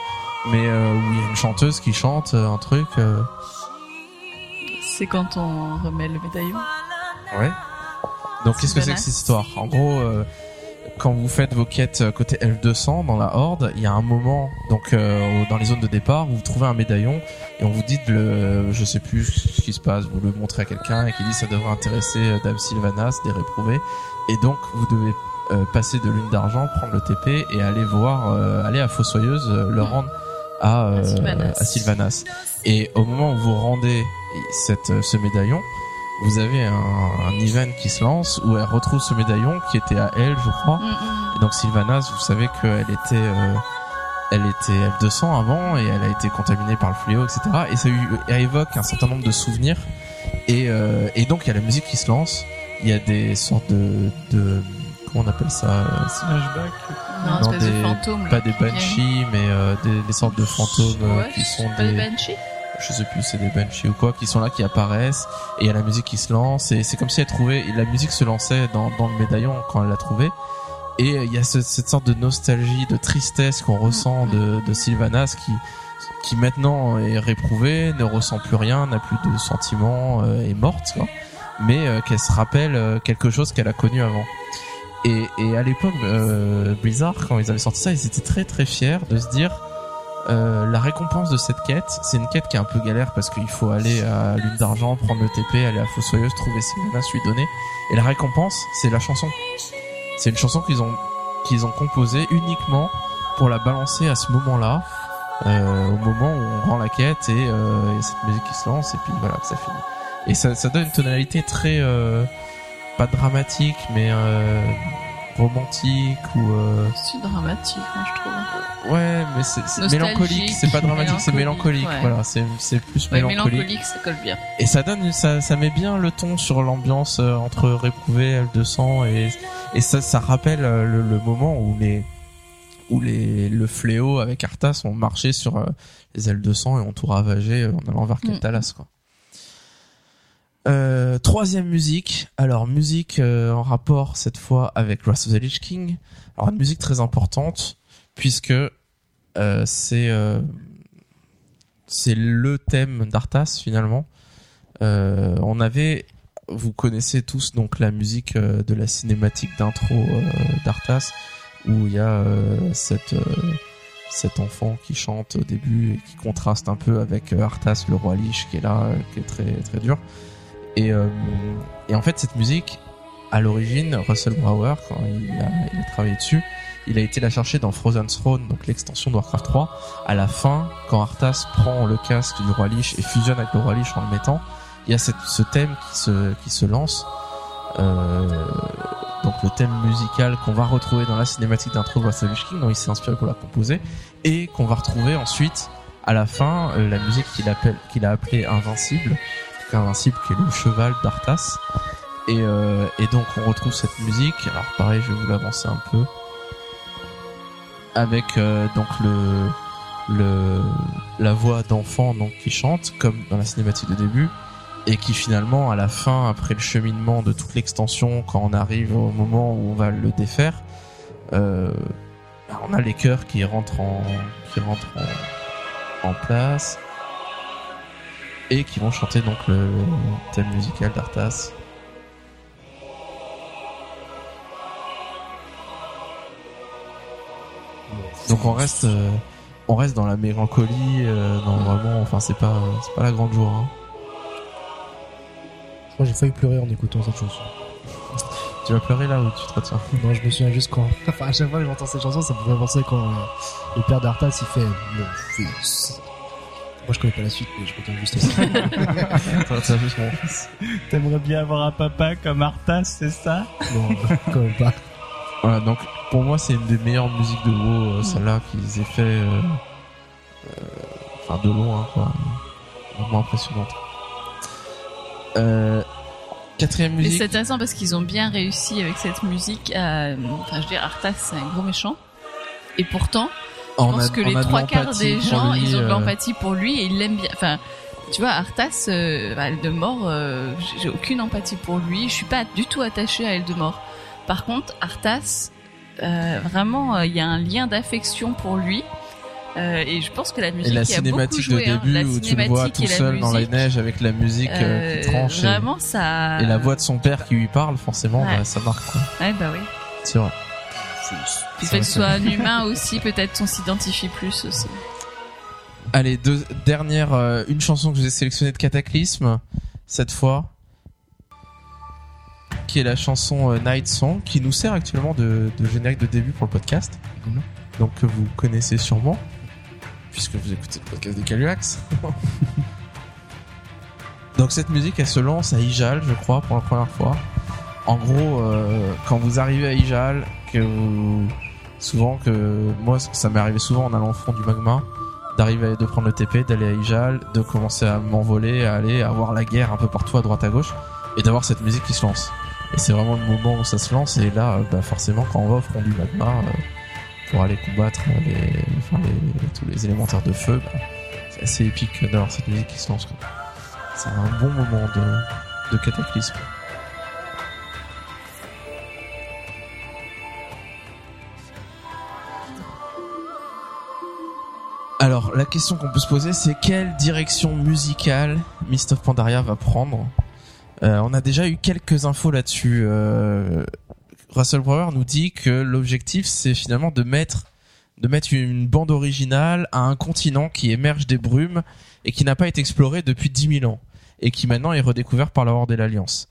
[SPEAKER 2] mais euh, où il y a une chanteuse qui chante euh, un truc.
[SPEAKER 3] C'est quand on remet le médaillon.
[SPEAKER 2] Ouais. Donc qu'est-ce que c'est que cette histoire? En gros, euh, quand vous faites vos quêtes euh, côté L200 dans la Horde, il y a un moment, donc euh, dans les zones de départ, où vous trouvez un médaillon et on vous dit de le, je sais plus ce qui se passe, vous le montrez à quelqu'un et qui dit ça devrait intéresser Dame Sylvanas, des réprouvés, et donc vous devez euh, passer de lune d'argent, prendre le TP et aller voir, aller à Fossoyeuse, le rendre à,
[SPEAKER 3] À Sylvanas.
[SPEAKER 2] à Sylvanas. Et au moment où vous rendez cette, euh, ce médaillon, vous avez un, un event qui se lance où elle retrouve ce médaillon qui était à elle, je crois.
[SPEAKER 3] Mm, mm.
[SPEAKER 2] Et donc Sylvanas, vous savez qu'elle était, euh, elle était F200 avant et elle a été contaminée par le fléau, etc. Et ça, eu- elle évoque un certain nombre de souvenirs. Et, euh, et donc il y a la musique qui se lance. Il y a des sortes de, de comment on appelle ça
[SPEAKER 5] Flashback.
[SPEAKER 3] Non,
[SPEAKER 2] des-
[SPEAKER 3] de fantôme.
[SPEAKER 2] Pas des banshees, mais euh, des, des sortes de fantômes
[SPEAKER 3] Ouais,
[SPEAKER 2] qui sont
[SPEAKER 3] pas des
[SPEAKER 2] des,
[SPEAKER 3] banshees
[SPEAKER 2] je sais plus, c'est des banshees ou quoi, qui sont là, qui apparaissent, et il y a la musique qui se lance, et c'est comme si elle trouvait, la musique se lançait dans, le médaillon quand elle l'a trouvé, et il y a ce- cette sorte de nostalgie, de tristesse qu'on ressent de, Sylvanas qui, qui maintenant est réprouvée, ne ressent plus rien, n'a plus de sentiments, euh, est morte, quoi. mais euh, qu'elle se rappelle euh, quelque chose qu'elle a connu avant. Et, et à l'époque, Blizzard, quand ils avaient sorti ça, ils étaient très très fiers de se dire euh, la récompense de cette quête, c'est une quête qui est un peu galère parce qu'il faut aller à Lune d'Argent, prendre le TP, aller à Fossoyeuse, trouver Sylvanas, lui donner. Et la récompense, c'est la chanson. C'est une chanson qu'ils ont qu'ils ont composée uniquement pour la balancer à ce moment-là, euh, au moment où on rend la quête et euh, a cette musique qui se lance et puis voilà, ça finit. Et ça, ça donne une tonalité très pas dramatique mais romantique ou euh,
[SPEAKER 3] C'est dramatique, moi, je trouve.
[SPEAKER 2] Ouais, mais c'est mélancolique, c'est pas dramatique, c'est
[SPEAKER 3] mélancolique, ouais.
[SPEAKER 2] Voilà, c'est c'est plus
[SPEAKER 3] Ouais,
[SPEAKER 2] mélancolique.
[SPEAKER 3] mélancolique, ça colle bien.
[SPEAKER 2] Et ça donne, ça, ça met bien le ton sur l'ambiance euh, entre Réprouvé, L200 et et ça, ça rappelle euh, le, le moment où les où les le fléau avec Arthas ont marché sur euh, les L200 et ont tout ravagé en allant vers
[SPEAKER 3] Mm.
[SPEAKER 2] Keltalas quoi. Euh, troisième musique, alors musique euh, en rapport cette fois avec Wrath of the Lich King. Alors une musique très importante puisque euh, c'est euh, c'est le thème d'Arthas finalement. Euh, on avait, vous connaissez tous donc la musique de la cinématique d'intro d'Arthas où il y a cette cet enfant qui chante au début et qui contraste un peu avec Arthas le roi Lich qui est là, qui est très très dur. Et euh, et en fait cette musique à l'origine Russell Brower quand il a, il a travaillé dessus il a été la chercher dans Frozen Throne, donc l'extension de Warcraft 3. À la fin, quand Arthas prend le casque du roi Lich et fusionne avec le roi Lich en le mettant, il y a ce thème qui se, qui se lance. Euh, donc le thème musical qu'on va retrouver dans la cinématique d'intro de Lich King, dont il s'est inspiré pour la composer, et qu'on va retrouver ensuite à la fin euh, la musique qu'il appelle qu'il a appelée Invincible, Invincible qui est le cheval d'Arthas. Et, euh, et donc on retrouve cette musique. Alors pareil, je vais vous l'avancer un peu avec euh, donc le le la voix d'enfant donc qui chante comme dans la cinématique de début et qui finalement à la fin après le cheminement de toute l'extension quand on arrive au moment où on va le défaire euh, on a les chœurs qui rentrent en qui rentrent en, en place et qui vont chanter donc le thème musical d'Arthas Donc on reste, euh, on reste dans la mélancolie, euh, dans vraiment, enfin c'est pas, c'est pas la grande joie. hein.
[SPEAKER 4] Moi, j'ai failli pleurer en écoutant cette chanson.
[SPEAKER 2] Tu vas pleurer là ou tu te retiens?
[SPEAKER 4] Non, je me souviens juste quand. Enfin, à chaque fois que j'entends cette chanson, ça me fait penser quand euh, le père d'Arthas il fait mon fils. Moi, je connais pas la suite, mais je retiens juste ça.
[SPEAKER 2] Tu retiens juste mon fils.
[SPEAKER 5] T'aimerais bien avoir un papa comme Arthas, c'est ça?
[SPEAKER 4] Non, quand même pas.
[SPEAKER 2] Voilà, donc pour moi c'est une des meilleures musiques de WoW, euh, celle-là qu'ils aient fait, euh, euh, enfin de loin quoi, vraiment impressionnante. Euh, quatrième
[SPEAKER 3] Mais
[SPEAKER 2] musique.
[SPEAKER 3] c'est intéressant parce qu'ils ont bien réussi avec cette musique à, enfin, je veux dire, Arthas, c'est un gros méchant. Et pourtant, je pense
[SPEAKER 2] a-
[SPEAKER 3] que les trois quarts des gens,
[SPEAKER 2] lui,
[SPEAKER 3] ils ont de
[SPEAKER 2] euh,
[SPEAKER 3] l'empathie pour lui et ils l'aiment bien. Enfin, tu vois, Arthas, euh, Eldemort, euh, j'ai- aucune empathie pour lui. Je suis pas du tout attachée à Eldemort. Par contre, Arthas, euh, vraiment, il y a un lien d'affection pour lui Euh, et je pense que la
[SPEAKER 2] Et
[SPEAKER 3] musique
[SPEAKER 2] la
[SPEAKER 3] y a beaucoup
[SPEAKER 2] cinématique
[SPEAKER 3] joué.
[SPEAKER 2] de
[SPEAKER 3] hein.
[SPEAKER 2] début
[SPEAKER 3] La
[SPEAKER 2] où tu le vois tout
[SPEAKER 3] et la
[SPEAKER 2] seul dans la neige avec la musique euh, qui tranche et,
[SPEAKER 3] ça.
[SPEAKER 2] et la voix de son père qui lui parle, forcément,
[SPEAKER 3] Ouais.
[SPEAKER 2] bah, ça marque. quoi.
[SPEAKER 3] Ouais, bah oui.
[SPEAKER 2] C'est vrai.
[SPEAKER 3] Le fait
[SPEAKER 2] vrai,
[SPEAKER 3] que ce soit un humain aussi, peut-être on s'identifie plus aussi.
[SPEAKER 2] Allez, deux dernières, euh, une chanson que j'ai sélectionnée de Cataclysme cette fois, qui est la chanson euh, Night Song, qui nous sert actuellement de, de générique de début pour le podcast,
[SPEAKER 4] Mhm.
[SPEAKER 2] donc que vous connaissez sûrement, puisque vous écoutez le podcast des Caluax. donc cette musique, elle se lance à Ijal, je crois, pour la première fois. En gros, euh, quand vous arrivez à Ijal, souvent que moi, ça m'est arrivé souvent en allant au fond du magma d'arriver de prendre le TP, d'aller à Ijal, de commencer à m'envoler, à aller, à voir la guerre un peu partout à droite à gauche, et d'avoir cette musique qui se lance. Et c'est vraiment le moment où ça se lance, et là, bah forcément, quand on va au front du magma, euh, pour aller combattre tous les élémentaires de feu, bah, c'est assez épique d'avoir cette musique qui se lance. C'est un bon moment de cataclysme. Alors, la question qu'on peut se poser, c'est quelle direction musicale Mist of Pandaria va prendre Euh, On a déjà eu quelques infos là-dessus. Euh, Russell Brower nous dit que l'objectif, c'est finalement de mettre de mettre une bande originale à un continent qui émerge des brumes et qui n'a pas été exploré depuis 10 000 ans et qui maintenant est redécouvert par la Horde et l'Alliance.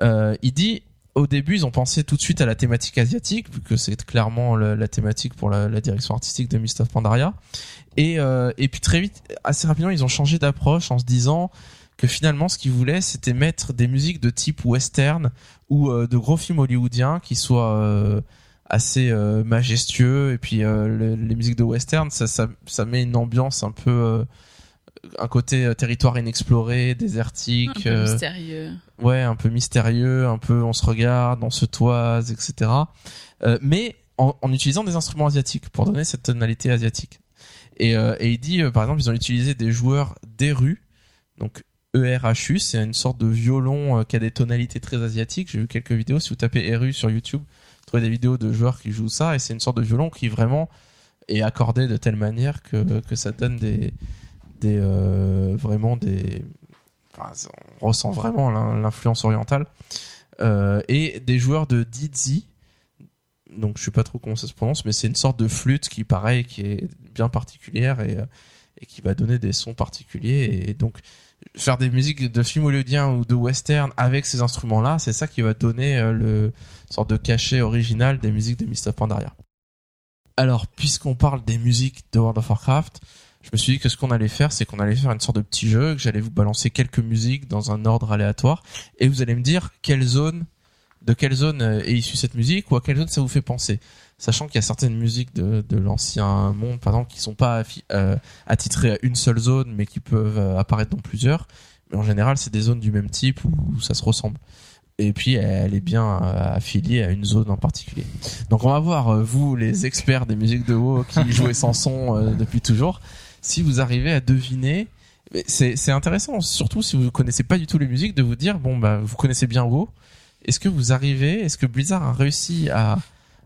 [SPEAKER 2] Euh, il dit au début, ils ont pensé tout de suite à la thématique asiatique, vu que c'est clairement la, thématique pour la, direction artistique de Mist of Pandaria. Et, euh, et puis très vite, assez rapidement, ils ont changé d'approche en se disant que finalement, ce qu'ils voulaient, c'était mettre des musiques de type western ou euh, de gros films hollywoodiens qui soient euh, assez majestueux. Et puis le- les musiques de western, ça, met une ambiance un peu, un côté euh, territoire inexploré,
[SPEAKER 3] Un
[SPEAKER 2] désertique.
[SPEAKER 3] peu
[SPEAKER 2] euh,
[SPEAKER 3] mystérieux.
[SPEAKER 2] ouais, un peu mystérieux, un peu on se regarde, on se toise, etc. Euh, mais en, en utilisant des instruments asiatiques pour donner cette tonalité asiatique. Et, et il dit, par exemple, ils ont utilisé des joueurs d'ERU, donc ERHU, c'est une sorte de violon qui a des tonalités très asiatiques. J'ai vu quelques vidéos, si vous tapez ERU sur YouTube, vous trouvez des vidéos de joueurs qui jouent ça, et c'est une sorte de violon qui vraiment est accordé de telle manière que, que ça donne des, des euh, vraiment des enfin, on ressent vraiment l'in- l'influence orientale Euh, et des joueurs de Didzi. Donc je sais pas trop comment ça se prononce mais c'est une sorte de flûte qui pareil qui est bien particulière et, euh, et qui va donner des sons particuliers. Et donc faire des musiques de films hollywoodiens ou de western avec ces instruments là c'est ça qui va donner le sorte de cachet original des musiques de of Pandaria. Alors puisqu'on parle des musiques de World of Warcraft je me suis dit que ce qu'on allait faire, c'est qu'on allait faire une sorte de petit jeu, que j'allais vous balancer quelques musiques dans un ordre aléatoire, et vous allez me dire quelle zone, de quelle zone euh, est issue cette musique, ou à quelle zone ça vous fait penser. Sachant qu'il y a certaines musiques de, de l'ancien monde, par exemple, qui sont pas euh, attitrées à une seule zone, mais qui peuvent euh, apparaître dans plusieurs. Mais en général, c'est des zones du même type où, ça se ressemble. Et puis, elle est bien euh, affiliée à une zone en particulier. Donc, on va voir, vous, les experts des musiques de WoW qui jouez sans son depuis toujours, si vous arrivez à deviner, c'est c'est intéressant, surtout si vous connaissez pas du tout les musiques, de vous dire bon bah vous connaissez bien WoW. Est-ce que vous arrivez, est-ce que Blizzard a réussi à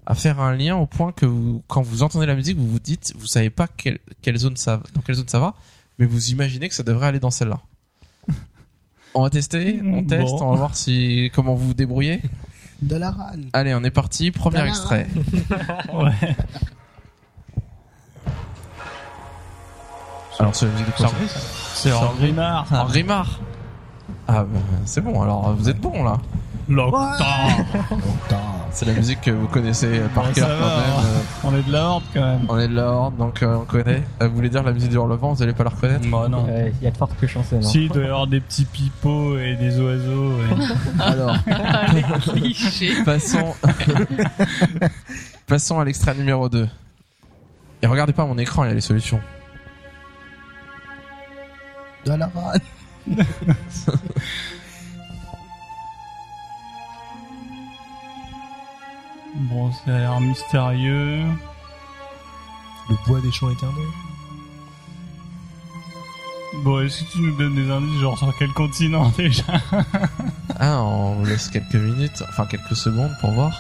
[SPEAKER 2] à faire un lien au point que vous, quand vous entendez la musique, vous vous dites, vous savez pas quelle, quelle zone ça, dans quelle zone ça va, mais vous imaginez que ça devrait aller dans celle-là. On va tester, on
[SPEAKER 5] Bon.
[SPEAKER 2] teste, on va voir si comment vous vous débrouillez.
[SPEAKER 4] De la rane.
[SPEAKER 2] Allez, on est parti, premier extrait.
[SPEAKER 5] Ouais.
[SPEAKER 2] Alors c'est la musique de quoi
[SPEAKER 5] C'est en Grimard, ça.
[SPEAKER 2] En Grimard. Ah bah, c'est bon, alors vous êtes bon là. C'est la musique que vous connaissez par
[SPEAKER 5] Ouais,
[SPEAKER 2] cœur quand
[SPEAKER 5] va.
[SPEAKER 2] même. Euh,
[SPEAKER 5] On est de la horde quand même.
[SPEAKER 2] On est de la Horde, donc euh, on connaît. Euh, vous voulez dire la musique du Hurlevent, vous allez pas la reconnaître
[SPEAKER 5] Bah non.
[SPEAKER 6] Euh, Il y a de fortes chances. non.
[SPEAKER 5] Si, il doit y avoir des petits pipeaux et des oiseaux. et-
[SPEAKER 2] Alors, passons... passons à l'extrait numéro 2. Et regardez pas mon écran, il y a les solutions.
[SPEAKER 4] De la rane.
[SPEAKER 5] Bon, ça a l'air mystérieux.
[SPEAKER 4] Le bois des champs éternels.
[SPEAKER 5] Bon, est-ce que tu nous donnes des indices, genre sur quel continent déjà
[SPEAKER 2] Ah, on vous laisse quelques minutes, enfin quelques secondes pour voir.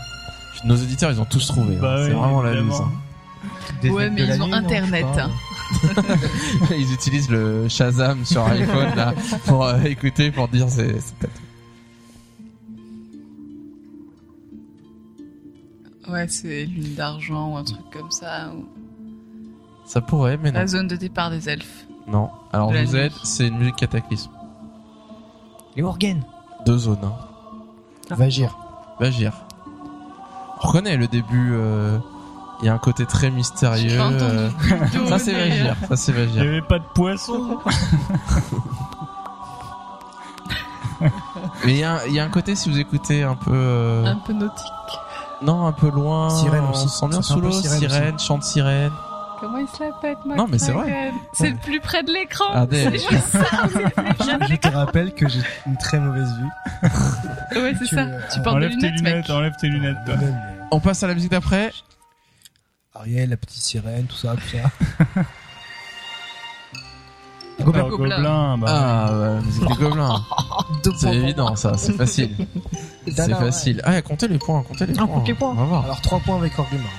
[SPEAKER 2] Nos auditeurs, ils ont tous trouvé. hein.
[SPEAKER 5] Bah
[SPEAKER 2] c'est
[SPEAKER 5] oui,
[SPEAKER 2] vraiment la hein.
[SPEAKER 3] Ouais, mais ils ont Internet, hein.
[SPEAKER 2] Ils utilisent le Shazam sur iPhone là pour euh, écouter, pour dire c'est.
[SPEAKER 3] Ouais, c'est lune d'argent ou un truc comme ça. Ou...
[SPEAKER 2] Ça pourrait, mais non.
[SPEAKER 3] La zone de départ des elfes.
[SPEAKER 2] Non. Alors vous aide, c'est une musique cataclysme.
[SPEAKER 6] Les organes.
[SPEAKER 2] Deux zones. Hein.
[SPEAKER 4] Vagir.
[SPEAKER 2] Vagir. On reconnaît le début. euh, Il y a un côté très mystérieux. Euh, Ça c'est Vagir. Ça c'est
[SPEAKER 5] Il y
[SPEAKER 2] Vagir.
[SPEAKER 5] avait pas de poisson.
[SPEAKER 2] Mais il y, a un- il y a un côté si vous écoutez un peu. euh,
[SPEAKER 3] Un peu nautique.
[SPEAKER 2] Non, un peu loin.
[SPEAKER 4] Sirène aussi.
[SPEAKER 2] On sent bien sous l'eau.
[SPEAKER 4] sirène
[SPEAKER 2] Sirène, chant de sirène.
[SPEAKER 3] Comment il se la pète,
[SPEAKER 2] Non, mais c'est vrai.
[SPEAKER 3] C'est le plus près de l'écran.
[SPEAKER 2] Ah,
[SPEAKER 3] C'est juste ça.
[SPEAKER 4] Je te rappelle que j'ai une très mauvaise vue.
[SPEAKER 3] Ouais, c'est ça.
[SPEAKER 4] euh,
[SPEAKER 3] Tu portes des
[SPEAKER 5] Enlève tes
[SPEAKER 3] lunettes, mec.
[SPEAKER 5] lunettes, enlève tes lunettes. toi.
[SPEAKER 2] On passe à la musique d'après.
[SPEAKER 4] Ariel, la petite sirène, tout ça, tout ça.
[SPEAKER 5] Alors,
[SPEAKER 3] Gobelin.
[SPEAKER 5] Gobelin, bah.
[SPEAKER 2] Ah, ouais, la musique des gobelins. C'est évident, ça. C'est facile. C'est
[SPEAKER 4] ouais.
[SPEAKER 2] facile. Ah, comptez les points, comptez les
[SPEAKER 6] Ah,
[SPEAKER 2] points.
[SPEAKER 6] comptez les points.
[SPEAKER 2] On va voir.
[SPEAKER 4] Alors 3 points avec Orgrimmar.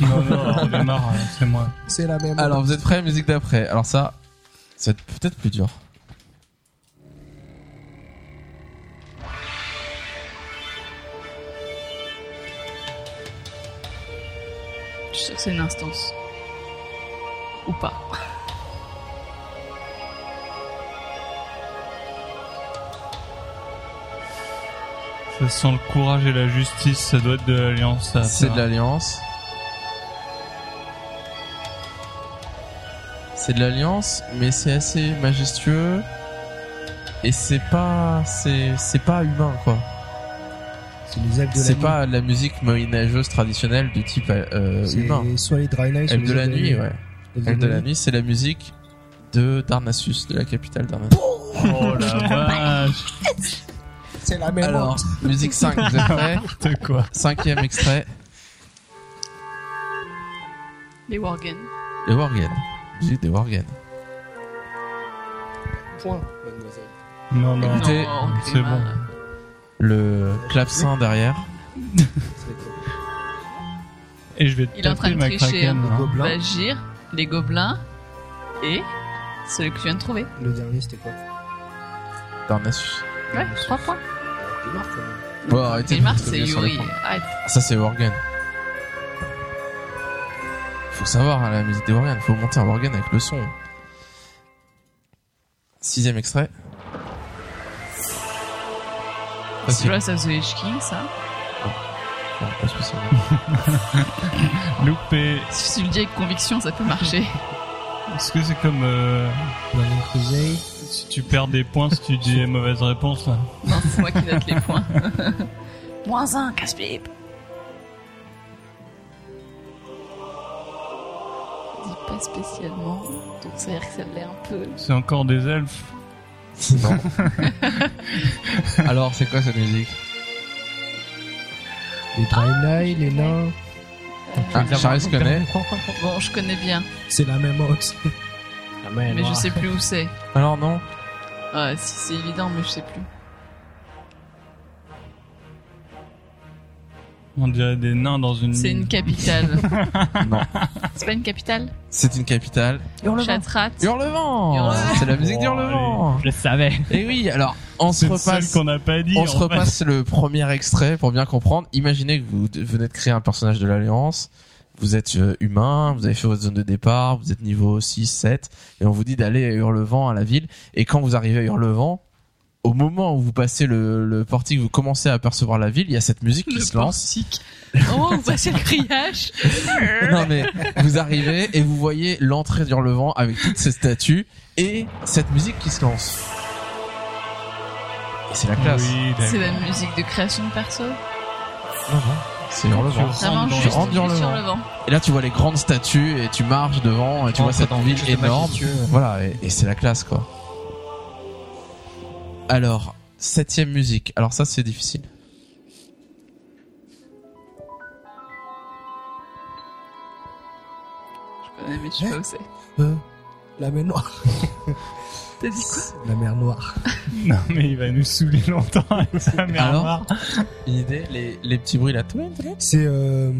[SPEAKER 5] Non, non, euh, c'est moi.
[SPEAKER 4] C'est la même.
[SPEAKER 2] Alors, vous êtes prêts, musique d'après. Alors ça, ça va être peut-être plus dur.
[SPEAKER 3] C'est une instance. Ou pas.
[SPEAKER 5] Ça sent le courage et la justice, ça doit être de l'alliance. ça,
[SPEAKER 2] C'est de l'alliance. C'est de l'alliance, mais c'est assez majestueux. Et c'est pas, c'est, c'est pas humain, quoi.
[SPEAKER 4] C'est les elfes de la
[SPEAKER 2] C'est
[SPEAKER 4] nuit.
[SPEAKER 2] pas la musique moyenâgeuse traditionnelle du type euh,
[SPEAKER 4] C'est
[SPEAKER 2] humain.
[SPEAKER 4] soit les Dry Night, soit
[SPEAKER 2] Elfe
[SPEAKER 4] les
[SPEAKER 2] de la
[SPEAKER 4] elfes
[SPEAKER 2] nuit, ouais.
[SPEAKER 4] Elfes
[SPEAKER 2] Elfe de la nuit, c'est la musique de Darnassus, de la capitale Darnassus.
[SPEAKER 5] Oh la vache,
[SPEAKER 4] C'est la même.
[SPEAKER 2] Alors, musique 5, vous êtes prêts
[SPEAKER 5] quoi.
[SPEAKER 2] Cinquième extrait,
[SPEAKER 3] Les Worgen.
[SPEAKER 2] les Worgen. Musique des Worgen.
[SPEAKER 4] Point, mademoiselle.
[SPEAKER 5] Non, non,
[SPEAKER 2] Écoutez,
[SPEAKER 3] Non,
[SPEAKER 5] c'est bon.
[SPEAKER 2] Le clavecin derrière.
[SPEAKER 5] Et je vais te
[SPEAKER 3] Il est en train de
[SPEAKER 5] ma
[SPEAKER 3] tricher, hein.
[SPEAKER 5] hein.
[SPEAKER 4] Gobelin.
[SPEAKER 3] Vagir, les gobelins et celui que tu viens de trouver.
[SPEAKER 4] Le dernier, c'était quoi?
[SPEAKER 2] Darnassus.
[SPEAKER 3] Ouais, 3 points.
[SPEAKER 4] Quand même.
[SPEAKER 2] Bon, arrêtez
[SPEAKER 3] c'est
[SPEAKER 2] les
[SPEAKER 3] Yuri. Arrête.
[SPEAKER 2] Ah, Ça, c'est Worgen. Faut savoir, hein, la musique des Worgen. Faut monter un Worgen avec le son. Sixième extrait.
[SPEAKER 3] Celui-là, ça The Edge King, ça.
[SPEAKER 2] Bon, pas spécialement.
[SPEAKER 5] Loupé.
[SPEAKER 3] Si tu le dis avec conviction, ça peut marcher.
[SPEAKER 5] Est-ce que c'est comme euh, si tu perds des points si tu dis mauvaise réponse là
[SPEAKER 3] Non, c'est moi qui note les points. Moins un, casse-pipe. Dis pas spécialement, donc ça veut dire que ça l'est un peu.
[SPEAKER 5] C'est encore des elfes.
[SPEAKER 2] Non. Alors, c'est quoi cette musique
[SPEAKER 4] Les Dry Night, les nains.
[SPEAKER 2] Ah, Charles connaît.
[SPEAKER 3] Bon, je connais bien,
[SPEAKER 4] C'est la même aussi.
[SPEAKER 3] mais je sais plus où c'est.
[SPEAKER 2] Alors, non.
[SPEAKER 3] Ouais, si c'est évident, mais je sais plus.
[SPEAKER 5] On dirait des nains dans une.
[SPEAKER 3] C'est une capitale.
[SPEAKER 2] Non.
[SPEAKER 3] c'est pas une capitale
[SPEAKER 2] C'est une capitale.
[SPEAKER 3] Chatrat.
[SPEAKER 2] Hurlevent
[SPEAKER 3] Hurlevent.
[SPEAKER 2] C'est la musique
[SPEAKER 5] Oh,
[SPEAKER 2] d'Hurlevent
[SPEAKER 6] Je le savais.
[SPEAKER 2] Et oui, alors, on se
[SPEAKER 5] C'est le seul
[SPEAKER 2] repasse...
[SPEAKER 5] qu'on n'a pas dit.
[SPEAKER 2] On se
[SPEAKER 5] fait.
[SPEAKER 2] repasse le premier extrait pour bien comprendre. Imaginez que vous venez de créer un personnage de l'Alliance. Vous êtes euh, humain, vous avez fait votre zone de départ, vous êtes niveau 6, 7, et on vous dit d'aller à Hurlevent, à la ville. Et quand vous arrivez à Hurlevent, au moment où vous passez le, le portique, vous commencez à apercevoir la ville, il y a cette musique qui
[SPEAKER 3] Le
[SPEAKER 2] se lance.
[SPEAKER 3] portique. Oh, vous passez le grillage.
[SPEAKER 2] Non mais vous arrivez et vous voyez l'entrée d'Hurlevent avec toutes ces statues et cette musique qui se lance. Et c'est la classe.
[SPEAKER 5] Oui,
[SPEAKER 3] C'est la musique de création de perso.
[SPEAKER 2] Non, non, c'est.
[SPEAKER 5] Tu rentres dans
[SPEAKER 3] juste,
[SPEAKER 2] rentres
[SPEAKER 3] juste
[SPEAKER 2] Hurlevent.
[SPEAKER 3] sur le vent.
[SPEAKER 2] Et là, tu vois les grandes statues et tu marches devant et tu vois cette
[SPEAKER 6] dans
[SPEAKER 2] ville énorme. Voilà, et, et c'est la classe, quoi. Alors, septième musique. Alors ça, c'est difficile.
[SPEAKER 3] Je connais, mais je sais pas où c'est.
[SPEAKER 4] Euh, la mer noire.
[SPEAKER 3] T'as dit quoi
[SPEAKER 4] La mer noire.
[SPEAKER 5] Non, mais il va nous saouler longtemps avec sa mère
[SPEAKER 2] Alors
[SPEAKER 5] noire.
[SPEAKER 2] Une idée les, les petits bruits là.
[SPEAKER 4] C'est euh,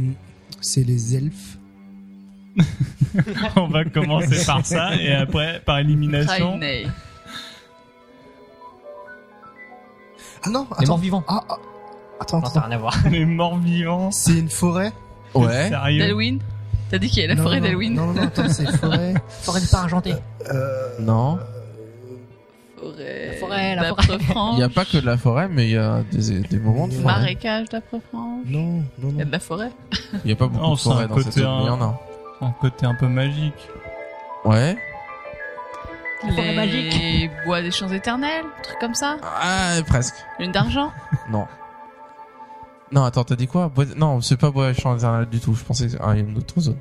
[SPEAKER 4] c'est les elfes
[SPEAKER 5] On va commencer par ça et après par élimination.
[SPEAKER 4] Ah non,
[SPEAKER 6] Les
[SPEAKER 4] attends.
[SPEAKER 6] morts vivants.
[SPEAKER 4] Ah, ah. Attends,
[SPEAKER 6] Non, ça
[SPEAKER 4] attends.
[SPEAKER 6] n'a rien à voir.
[SPEAKER 5] Les morts vivants.
[SPEAKER 4] C'est une forêt
[SPEAKER 2] Ouais.
[SPEAKER 5] Sérieux.
[SPEAKER 3] D'Halloween T'as dit qu'il y a la
[SPEAKER 4] Non,
[SPEAKER 3] forêt
[SPEAKER 4] non,
[SPEAKER 3] d'Halloween
[SPEAKER 4] Non, non, attends, c'est forêt.
[SPEAKER 6] Forêt de pas argentée.
[SPEAKER 4] Euh,
[SPEAKER 2] Non.
[SPEAKER 3] Forêt.
[SPEAKER 6] La forêt, la
[SPEAKER 3] d'après
[SPEAKER 2] Il n'y a pas que de la forêt, mais il y a des, des moments de forêt.
[SPEAKER 3] Marécage d'après Franche.
[SPEAKER 4] non, non,
[SPEAKER 3] Il y a
[SPEAKER 4] non.
[SPEAKER 3] de la forêt.
[SPEAKER 2] Il n'y a pas beaucoup
[SPEAKER 5] Non,
[SPEAKER 2] de forêt dans cette zone, mais il y en a.
[SPEAKER 5] Un côté un peu magique.
[SPEAKER 2] Ouais.
[SPEAKER 6] La forêt
[SPEAKER 3] Les
[SPEAKER 6] magique.
[SPEAKER 3] bois des champs éternels, un truc comme ça.
[SPEAKER 2] Ah, presque.
[SPEAKER 3] Lune d'argent.
[SPEAKER 2] Non. Non, attends, t'as dit quoi? Bois- Non, c'est pas Bois Champ Éternel du tout. Je pensais qu'il y a une autre zone.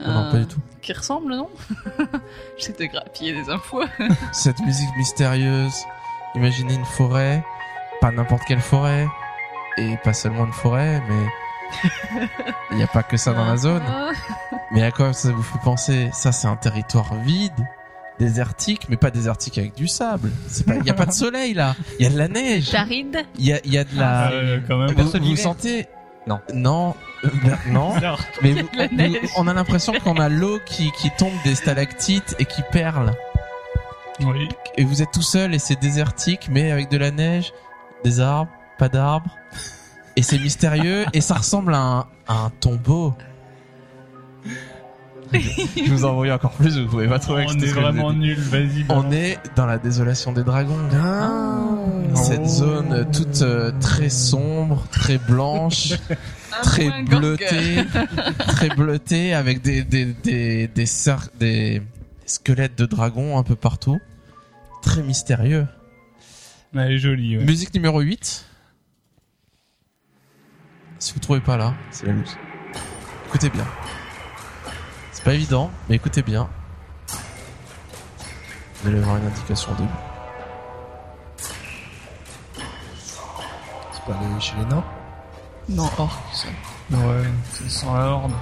[SPEAKER 2] Non, non,
[SPEAKER 3] Euh,
[SPEAKER 2] pas du tout.
[SPEAKER 3] Qui ressemble, non? J'essaie de grappiller des infos.
[SPEAKER 2] Cette musique mystérieuse. Imaginez une forêt. Pas n'importe quelle forêt. Et pas seulement une forêt, mais... Il n'y a pas que ça dans la zone.
[SPEAKER 3] Ah.
[SPEAKER 2] Mais à quoi ça vous fait penser? Ça, c'est un territoire vide, désertique, mais pas désertique avec du sable. C'est pas, il y a pas de soleil là. Il y a de la neige.
[SPEAKER 3] Taride.
[SPEAKER 2] Il y a, il y a de la.
[SPEAKER 5] Euh, quand même.
[SPEAKER 2] vous, vous sentez
[SPEAKER 6] Non.
[SPEAKER 2] Non. Euh, ben, non. Mais vous- vous- on a l'impression qu'on a l'eau qui, qui tombe des stalactites et qui perle.
[SPEAKER 5] oui.
[SPEAKER 2] Et vous êtes tout seul et c'est désertique, mais avec de la neige, des arbres, pas d'arbres. Et c'est mystérieux et ça ressemble à un, à un tombeau. Je vous envoie encore plus, vous pouvez pas trouver
[SPEAKER 5] On est vraiment nul. Vas-y.
[SPEAKER 2] On est dans la désolation des dragons.
[SPEAKER 4] Ah.
[SPEAKER 2] Cette
[SPEAKER 5] Oh.
[SPEAKER 2] zone toute euh, très sombre, très blanche, très bleutée, très bleutée avec des des des des, cer- des des squelettes de dragons un peu partout. Très mystérieux.
[SPEAKER 5] Elle est jolie. Ouais.
[SPEAKER 2] Musique numéro 8. Si vous trouvez pas là, c'est la loose. Écoutez bien. Pas évident, mais écoutez bien. Vous allez avoir une indication au début.
[SPEAKER 4] C'est pas aller chez les nains
[SPEAKER 3] Non, orc, ça.
[SPEAKER 5] Ouais. C'est sans la horde.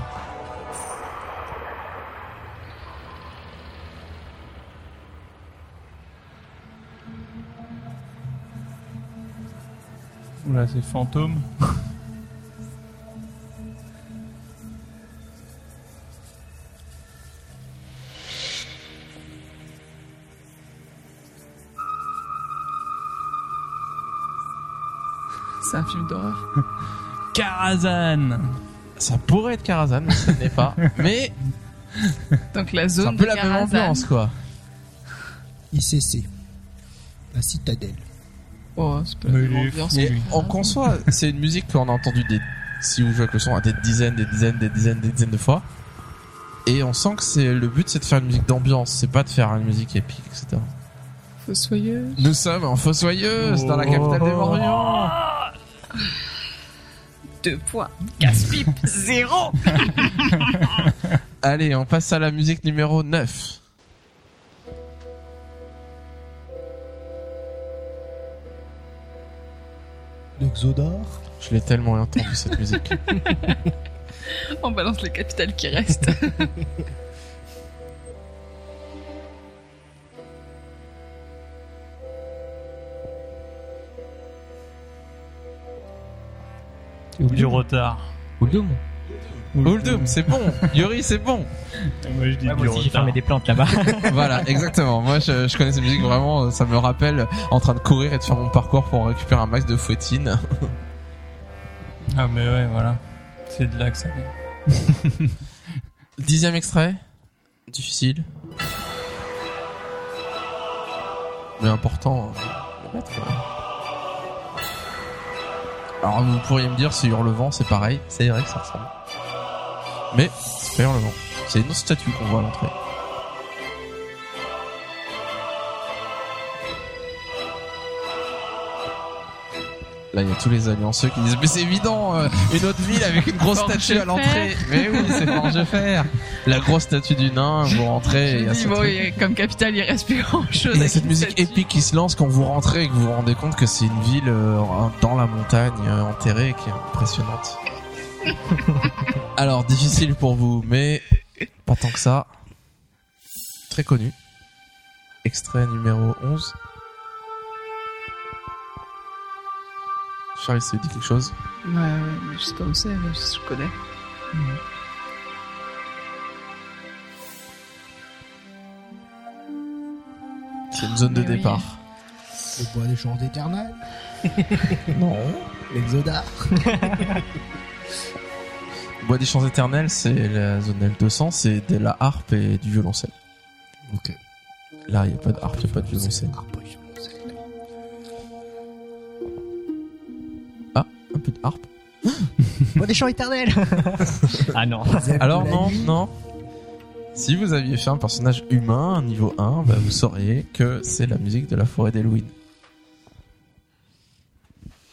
[SPEAKER 5] Oula, c'est fantôme. Karazhan.
[SPEAKER 2] Ça pourrait être Karazhan, mais ce n'est pas. Mais
[SPEAKER 3] Donc la
[SPEAKER 2] c'est un
[SPEAKER 3] zone
[SPEAKER 2] peu
[SPEAKER 3] de
[SPEAKER 2] la même
[SPEAKER 3] Karazhan.
[SPEAKER 2] ambiance, quoi.
[SPEAKER 4] ICC. La citadelle.
[SPEAKER 3] Oh, c'est pas
[SPEAKER 5] Mais
[SPEAKER 3] la même ambiance.
[SPEAKER 5] lui.
[SPEAKER 2] en conçoit, c'est une musique qu'on a entendue des, si vous jouez avec le son, à des dizaines, des dizaines, des dizaines, des dizaines de fois. Et on sent que c'est le but, c'est de faire une musique d'ambiance, c'est pas de faire une musique épique, etc.
[SPEAKER 3] Fossoyeuse.
[SPEAKER 2] Nous sommes en Fossoyeuse, dans la capitale des Morbihan.
[SPEAKER 3] Deux points. Casse-pipe. Zéro.
[SPEAKER 2] Allez, on passe à la musique numéro 9.
[SPEAKER 4] L'Exodar.
[SPEAKER 2] Je l'ai tellement entendu cette musique.
[SPEAKER 3] On balance les capitales qui restent.
[SPEAKER 5] Du retard.
[SPEAKER 6] Ou le dôme.
[SPEAKER 2] Uldum, c'est bon. Yuri, c'est bon.
[SPEAKER 5] Et Moi je dis
[SPEAKER 6] Ouais,
[SPEAKER 5] du
[SPEAKER 6] moi aussi, j'ai
[SPEAKER 5] retard.
[SPEAKER 6] fermé des plantes là-bas.
[SPEAKER 2] voilà, exactement. Moi, je, je connais cette musique vraiment. Ça me rappelle en train de courir et de faire mon parcours pour récupérer un max de fouettines.
[SPEAKER 5] Ah mais ouais, voilà. C'est de là que ça vient.
[SPEAKER 2] Dixième extrait. Difficile. Mais important. hein, à mettre, ouais. Alors vous pourriez me dire si Hurlevent c'est pareil, c'est vrai que ça ressemble. Mais c'est pas Hurlevent. C'est une autre statue qu'on voit à l'entrée. Là, il y a tous les allianceux qui disent Mais c'est évident, euh, une autre ville avec une grosse statue à l'entrée. Mais oui, c'est Forgefer. La grosse statue du nain, vous rentrez. et ce
[SPEAKER 3] bon, comme capitale, il reste plus grand chose.
[SPEAKER 2] Il y a cette musique épique qui se lance quand vous rentrez et que vous vous rendez compte que c'est une ville euh, dans la montagne euh, enterrée qui est impressionnante. Alors difficile pour vous, mais pas tant que ça. Très connu. Extrait numéro 11. Charlie, ça dit quelque chose
[SPEAKER 3] Ouais, ouais, mais je sais pas où c'est, mais je connais.
[SPEAKER 2] C'est une zone de départ.
[SPEAKER 4] Le bois des champs éternels
[SPEAKER 2] Non.
[SPEAKER 4] L'exoda Le
[SPEAKER 2] bois des champs éternels, c'est la zone L200, c'est de la harpe et du violoncelle.
[SPEAKER 4] Ok.
[SPEAKER 2] Là, il n'y a pas de harpe, il n'y a pas de violoncelle. Peu de harpe.
[SPEAKER 6] Des champs éternels Ah non.
[SPEAKER 2] Alors non, non. Si vous aviez fait un personnage humain, niveau 1, bah, vous sauriez que c'est la musique de la forêt d'Halloween.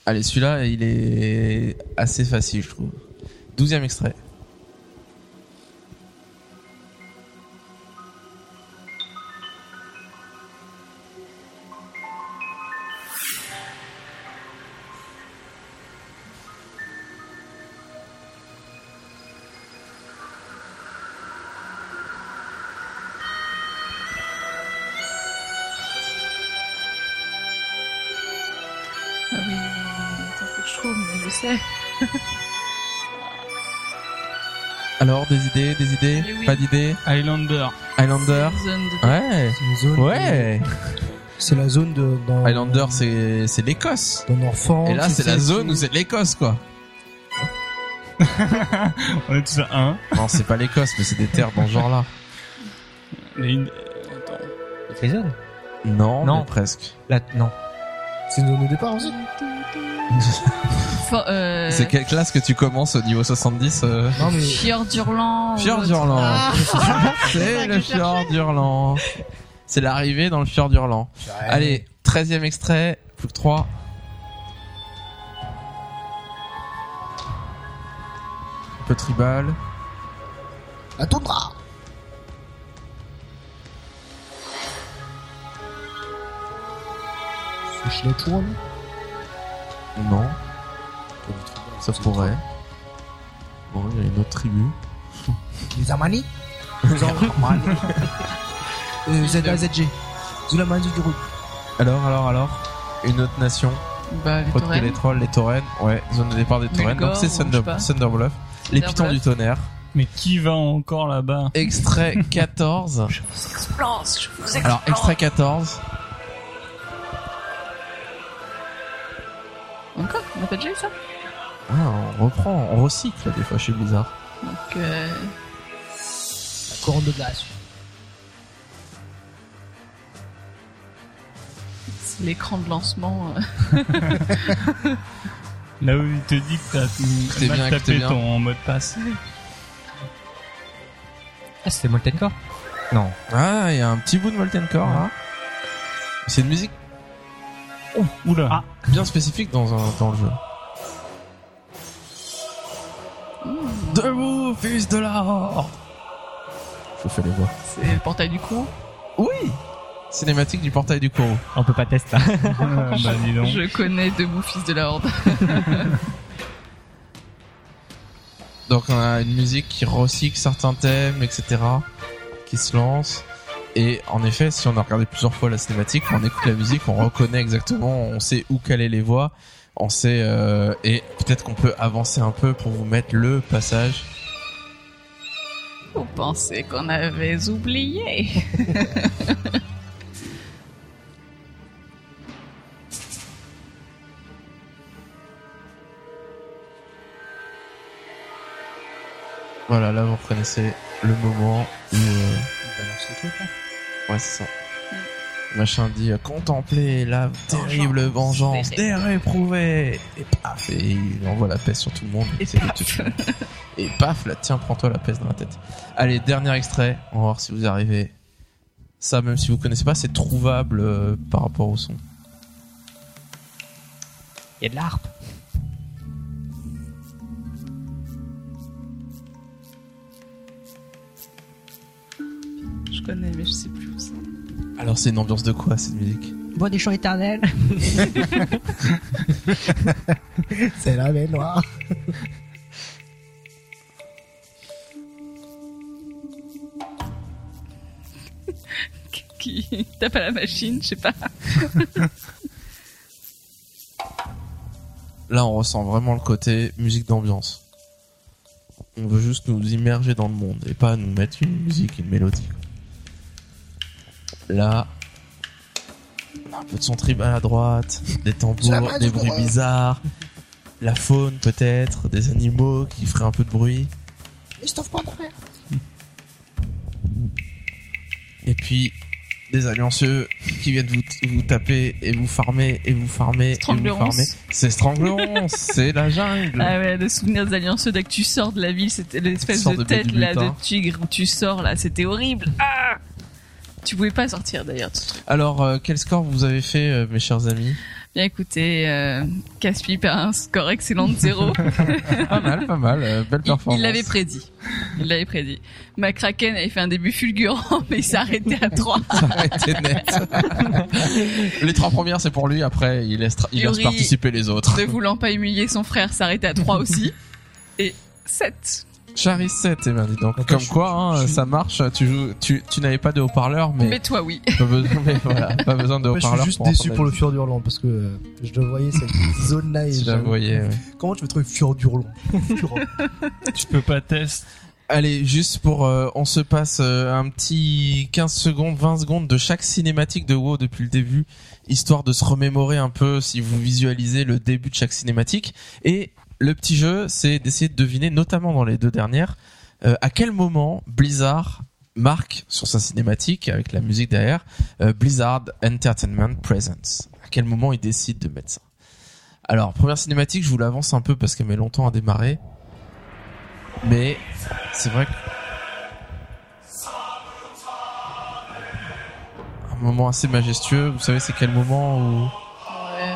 [SPEAKER 2] Allez, celui-là, il est assez facile, je trouve. Douzième extrait. Alors, des idées, des idées
[SPEAKER 3] oui.
[SPEAKER 2] Pas d'idées
[SPEAKER 5] Highlander.
[SPEAKER 2] Highlander
[SPEAKER 3] C'est zone de-
[SPEAKER 2] Ouais
[SPEAKER 4] C'est une zone.
[SPEAKER 2] Ouais
[SPEAKER 4] C'est la zone de. Dans,
[SPEAKER 2] Highlander, c'est c'est l'Écosse.
[SPEAKER 4] Dans Norfolk.
[SPEAKER 2] Et là, c'est la zone où c'est l'Écosse, quoi.
[SPEAKER 5] On est tous à 1.
[SPEAKER 2] Non, c'est pas l'Écosse, mais c'est des terres dans ce genre-là.
[SPEAKER 5] Et une... Attends.
[SPEAKER 6] Les zones
[SPEAKER 2] Non,
[SPEAKER 6] Non.
[SPEAKER 2] mais presque.
[SPEAKER 6] Là, non.
[SPEAKER 4] C'est une zone de départ aussi.
[SPEAKER 3] Fo- euh,
[SPEAKER 2] C'est quelle classe que tu commences au niveau 70 euh
[SPEAKER 4] Non mais.
[SPEAKER 3] Fjord Hurlant. ou
[SPEAKER 2] Fjord. Hurlant.
[SPEAKER 3] Ah,
[SPEAKER 2] C'est le fjord hurlant. C'est l'arrivée dans le fjord hurlant. Allez, 13 extrait, plus que 3. Un peu tribal.
[SPEAKER 4] La toundra. C'est Schlettwurm.
[SPEAKER 2] Non, ça pourrait. Bon, il y a une autre tribu.
[SPEAKER 4] Les Armani. Les Armani. Euh, ZAZG. Zulamani du groupe.
[SPEAKER 2] Alors, alors, alors Une autre nation.
[SPEAKER 3] Bah, les
[SPEAKER 2] Autre que les trolls, les taurennes. Ouais, zone de départ des taurennes. Donc c'est
[SPEAKER 3] je
[SPEAKER 2] Thunder,
[SPEAKER 3] sais pas.
[SPEAKER 2] Thunderbluff. Les pitons du tonnerre.
[SPEAKER 5] Mais qui va encore là-bas?
[SPEAKER 2] Extrait 14.
[SPEAKER 3] Explose, je vous
[SPEAKER 2] Alors, extrait 14.
[SPEAKER 3] Encore? On n'a pas déjà eu ça?
[SPEAKER 2] Ah, on reprend, on recycle des fois chez Blizzard.
[SPEAKER 3] Donc, euh,
[SPEAKER 4] La couronne de glace.
[SPEAKER 3] c'est l'écran de lancement. euh.
[SPEAKER 5] Là où il te dit que t'as mal tapé
[SPEAKER 2] bien.
[SPEAKER 5] ton mot de passe.
[SPEAKER 6] Ah, c'est Molten Core Non.
[SPEAKER 2] Ah, il y a un petit bout de Molten Core là. C'est une musique
[SPEAKER 5] Oh, oula.
[SPEAKER 2] bien spécifique dans, un, dans le jeu. Debout, fils de l'or Je vous fais les voix.
[SPEAKER 3] C'est le portail du courant.
[SPEAKER 2] Oui Cinématique du portail du Koro.
[SPEAKER 6] On peut pas tester.
[SPEAKER 5] Ah, bah dis donc.
[SPEAKER 3] Je connais Debout, fils de la Horde.
[SPEAKER 2] Donc on a une musique qui recycle certains thèmes, etc. qui se lance. Et en effet, si on a regardé plusieurs fois la cinématique, on écoute la musique, on reconnaît exactement, on sait où caler les voix, on sait euh, et peut-être qu'on peut avancer un peu pour vous mettre le passage.
[SPEAKER 3] Vous pensez qu'on avait oublié
[SPEAKER 2] Voilà, là vous reconnaissez le moment où euh,
[SPEAKER 4] balance le truc là.
[SPEAKER 2] ouais c'est ça. Machin dit euh, contempler la terrible vengeance des réprouvés et paf et il envoie la peste sur tout le monde.
[SPEAKER 3] Et
[SPEAKER 2] C'est
[SPEAKER 3] paf.
[SPEAKER 2] tout. Et paf là tiens prends-toi la peste dans la tête. Allez dernier extrait, on va voir si vous y arrivez. Ça même si vous connaissez pas c'est trouvable euh, par rapport au son.
[SPEAKER 6] Il y a de l'harpe.
[SPEAKER 3] Je connais, mais je sais plus.
[SPEAKER 2] Alors c'est une ambiance de quoi cette musique
[SPEAKER 6] Bois des champs éternels.
[SPEAKER 4] C'est la mer noire.
[SPEAKER 3] Qui tape à la machine, je sais pas.
[SPEAKER 2] Là on ressent vraiment le côté musique d'ambiance. On veut juste nous immerger dans le monde et pas nous mettre une musique, une mélodie. Là, un peu de son tribal à droite, des tambours, des bruits bizarres, la faune peut-être, des animaux qui feraient un peu de bruit. Et puis des alliancieux qui viennent vous, vous taper et vous farmer et vous farmer et vous farmer. C'est Stranglerons, c'est la jungle.
[SPEAKER 3] Ah ouais, le souvenir des allianceux dès que tu sors de la ville, c'était l'espèce de,
[SPEAKER 2] de
[SPEAKER 3] tête là de tigre où tu sors là, c'était horrible. Ah tu pouvais pas sortir d'ailleurs.
[SPEAKER 2] Alors euh, quel score vous avez fait euh, mes chers amis
[SPEAKER 3] Bien écoutez, euh, Caspi perd un score excellent de zéro.
[SPEAKER 2] Pas mal, pas mal, euh, belle performance.
[SPEAKER 3] Il l'avait prédit. Il l'avait prédit. McCracken avait fait un début fulgurant, mais il s'est arrêté à 3.
[SPEAKER 2] Ça a été net. les trois premières c'est pour lui, après il laisse, il laisse
[SPEAKER 3] Yuri,
[SPEAKER 2] participer les autres.
[SPEAKER 3] Ne voulant pas humilier son frère, s'arrêtait à 3 aussi. Et 7.
[SPEAKER 2] Charis 7, eh ben dis donc. Comme
[SPEAKER 4] je-
[SPEAKER 2] quoi, hein,
[SPEAKER 4] je
[SPEAKER 2] ça marche. Tu joues, tu, tu n'avais pas de haut-parleur, mais,
[SPEAKER 3] Mais toi, oui.
[SPEAKER 2] pas besoin, mais voilà, pas besoin de
[SPEAKER 4] Moi, je
[SPEAKER 2] haut-parleur.
[SPEAKER 4] suis juste
[SPEAKER 2] pour
[SPEAKER 4] déçu pour le
[SPEAKER 2] la
[SPEAKER 4] Fur d'Hurlant parce que euh, je le voyais cette zone là et.
[SPEAKER 2] Tu la voyais, ouais.
[SPEAKER 4] Comment tu veux trouver Fur d'Hurlant Fur-
[SPEAKER 5] Tu peux pas tester.
[SPEAKER 2] Allez, juste pour, euh, on se passe euh, un petit 15 secondes, 20 secondes de chaque cinématique de WoW depuis le début, histoire de se remémorer un peu si vous visualisez le début de chaque cinématique. Et le petit jeu, c'est d'essayer de deviner, notamment dans les deux dernières, euh, à quel moment Blizzard marque sur sa cinématique avec la musique derrière euh, Blizzard Entertainment Presence. À quel moment il décide de mettre ça? Alors première cinématique, je vous l'avance un peu parce qu'elle met longtemps à démarrer, mais c'est vrai que un moment assez majestueux. Vous savez c'est quel moment où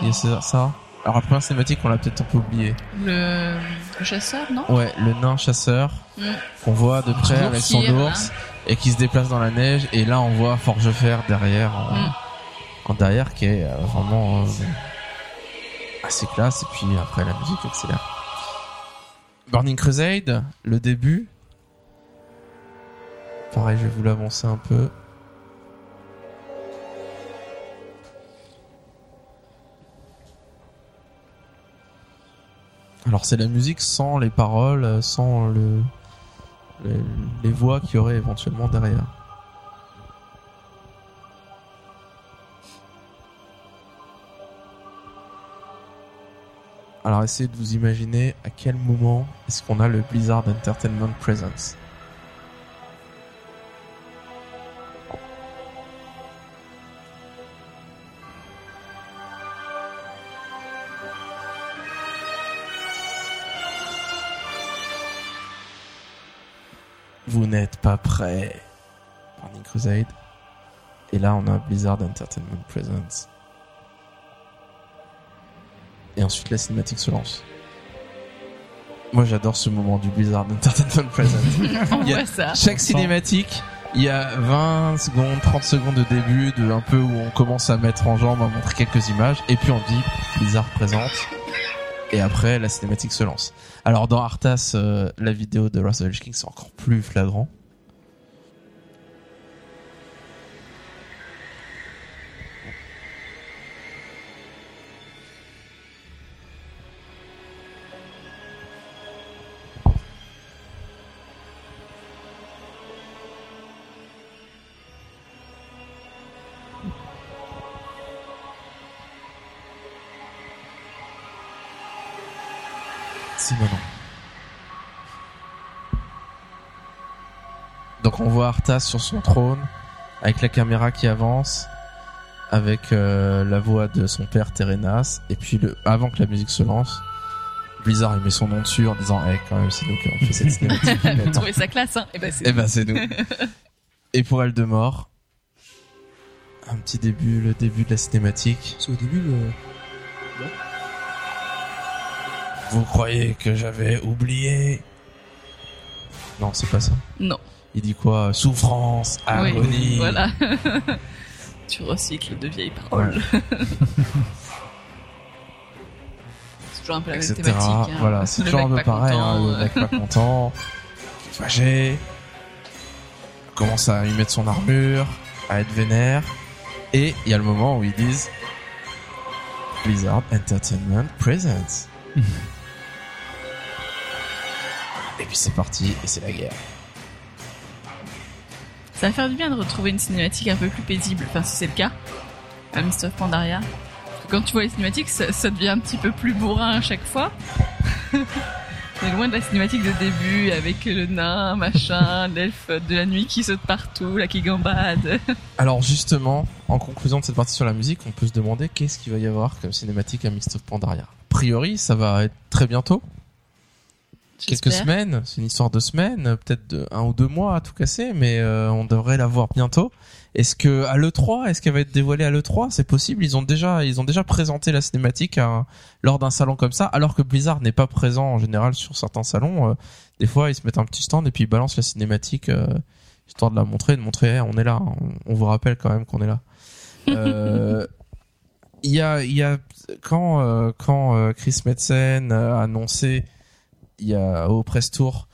[SPEAKER 2] il y a ça ça? Alors la première cinématique, on l'a peut-être un peu oublié.
[SPEAKER 3] Le, le chasseur, non?
[SPEAKER 2] Ouais, le nain chasseur
[SPEAKER 3] Mm.
[SPEAKER 2] qu'on voit de près avec son ours et qui se déplace dans la neige et là on voit Forgefer derrière en,
[SPEAKER 3] Mm.
[SPEAKER 2] derrière qui est euh, vraiment euh, assez classe et puis après la musique accélère. Burning Crusade, le début. Pareil, je vais vous l'avancer un peu. Alors c'est la musique sans les paroles, euh, sans le les, les voix qu'il y aurait éventuellement derrière. Alors essayez de vous imaginer à quel moment est-ce qu'on a le Blizzard Entertainment Presence. Vous n'êtes pas prêt. Burning Crusade. Et là, on a Blizzard Entertainment Presence. Et ensuite, la cinématique se lance. Moi, j'adore ce moment du Blizzard Entertainment Presence.
[SPEAKER 3] On
[SPEAKER 2] Il y a-
[SPEAKER 3] voit ça.
[SPEAKER 2] Chaque cinématique, il y a 20 secondes, 30 secondes de début, de un peu où on commence à mettre en jambe, à montrer quelques images, et puis on dit Blizzard présente. Et après, la cinématique se lance. Alors dans Arthas, euh, la vidéo de Russell King, c'est encore plus flagrant. Donc on voit Arthas sur son trône, avec la caméra qui avance, avec euh, la voix de son père Terenas, et puis le, avant que la musique se lance, Blizzard il met son nom dessus en disant Eh quand même c'est nous qui avons fait cette cinématique.
[SPEAKER 3] Vous trouvez ça classe, hein Eh ben, c'est
[SPEAKER 2] Eh ben c'est nous. Et pour elle de mort, un petit début, le début de la cinématique.
[SPEAKER 4] C'est au début le.
[SPEAKER 2] Vous croyez que j'avais oublié? Non, c'est pas ça.
[SPEAKER 3] Non.
[SPEAKER 2] Il dit quoi? Souffrance,
[SPEAKER 3] Oui,
[SPEAKER 2] agonie.
[SPEAKER 3] voilà. tu recycles de vieilles paroles. c'est toujours un peu la même thématique. hein.
[SPEAKER 2] Voilà, c'est toujours un peu pareil.
[SPEAKER 3] content,
[SPEAKER 2] hein, le
[SPEAKER 3] euh.
[SPEAKER 2] mec pas content, fâché, commence à y mettre son armure, à être vénère, et il y a le moment où ils disent Blizzard Entertainment Presents. et puis c'est parti, et c'est la guerre.
[SPEAKER 3] Ça va faire du bien de retrouver une cinématique un peu plus paisible, enfin si c'est le cas. à Mist of Pandaria. Quand tu vois les cinématiques, ça, devient un petit peu plus bourrin à chaque fois. On loin de la cinématique de début avec le nain, machin, l'elfe de la nuit qui saute partout, là qui gambade.
[SPEAKER 2] Alors justement, en conclusion de cette partie sur la musique, on peut se demander qu'est-ce qu'il va y avoir comme cinématique à Mist of Pandaria. A priori, ça va être très bientôt. Quelques semaines, c'est une histoire de semaines, peut-être de un ou deux mois à tout casser, mais euh, on devrait la voir bientôt. Est-ce que à l'E3, est-ce qu'elle va être dévoilée à l'E3 C'est possible. Ils ont déjà, ils ont déjà présenté la cinématique à- lors d'un salon comme ça, alors que Blizzard n'est pas présent en général sur certains salons. euh, des fois, ils se mettent un petit stand et puis ils balancent la cinématique euh, histoire de la montrer, de montrer, hey, on est là, on, on vous rappelle quand même qu'on est là. Euh, Il y a, il y a quand euh, quand euh, Chris Metzen a annoncé il y a au press tour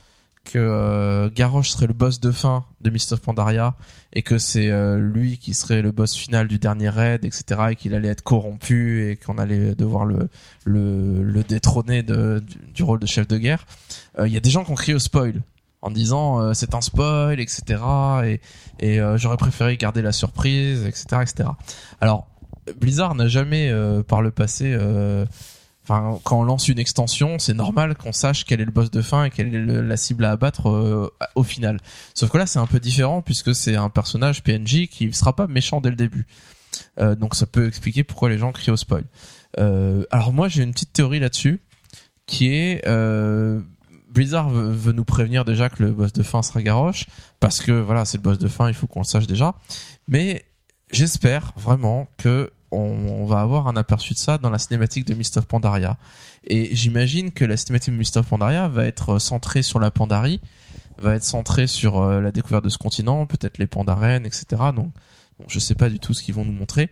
[SPEAKER 2] que euh, Garrosh serait le boss de fin de Mist of Pandaria et que c'est euh, lui qui serait le boss final du dernier raid, etc. et qu'il allait être corrompu et qu'on allait devoir le le, le détrôner de, du, du rôle de chef de guerre. Euh, Il y a des gens qui ont crié au spoil en disant euh, c'est un spoil, etc. Et, et euh, j'aurais préféré garder la surprise, etc., etc. Alors Blizzard n'a jamais euh, par le passé euh, Enfin, quand on lance une extension, c'est normal qu'on sache quel est le boss de fin et quelle est la cible à abattre euh, au final. Sauf que là, c'est un peu différent puisque c'est un personnage PNJ qui sera pas méchant dès le début. Euh, donc ça peut expliquer pourquoi les gens crient au spoil. Euh, alors moi, j'ai une petite théorie là-dessus qui est Blizzard veut nous prévenir déjà que le boss de fin sera Garrosh parce que voilà, c'est le boss de fin, il faut qu'on le sache déjà. Mais j'espère vraiment que on, on va avoir un aperçu de ça dans la cinématique de Mist of Pandaria. Et j'imagine que la cinématique de Mist of Pandaria va être centrée sur la Pandarie, va être centrée sur euh, la découverte de ce continent, peut-être les pandarènes, etc. Donc, bon, je sais pas du tout ce qu'ils vont nous montrer.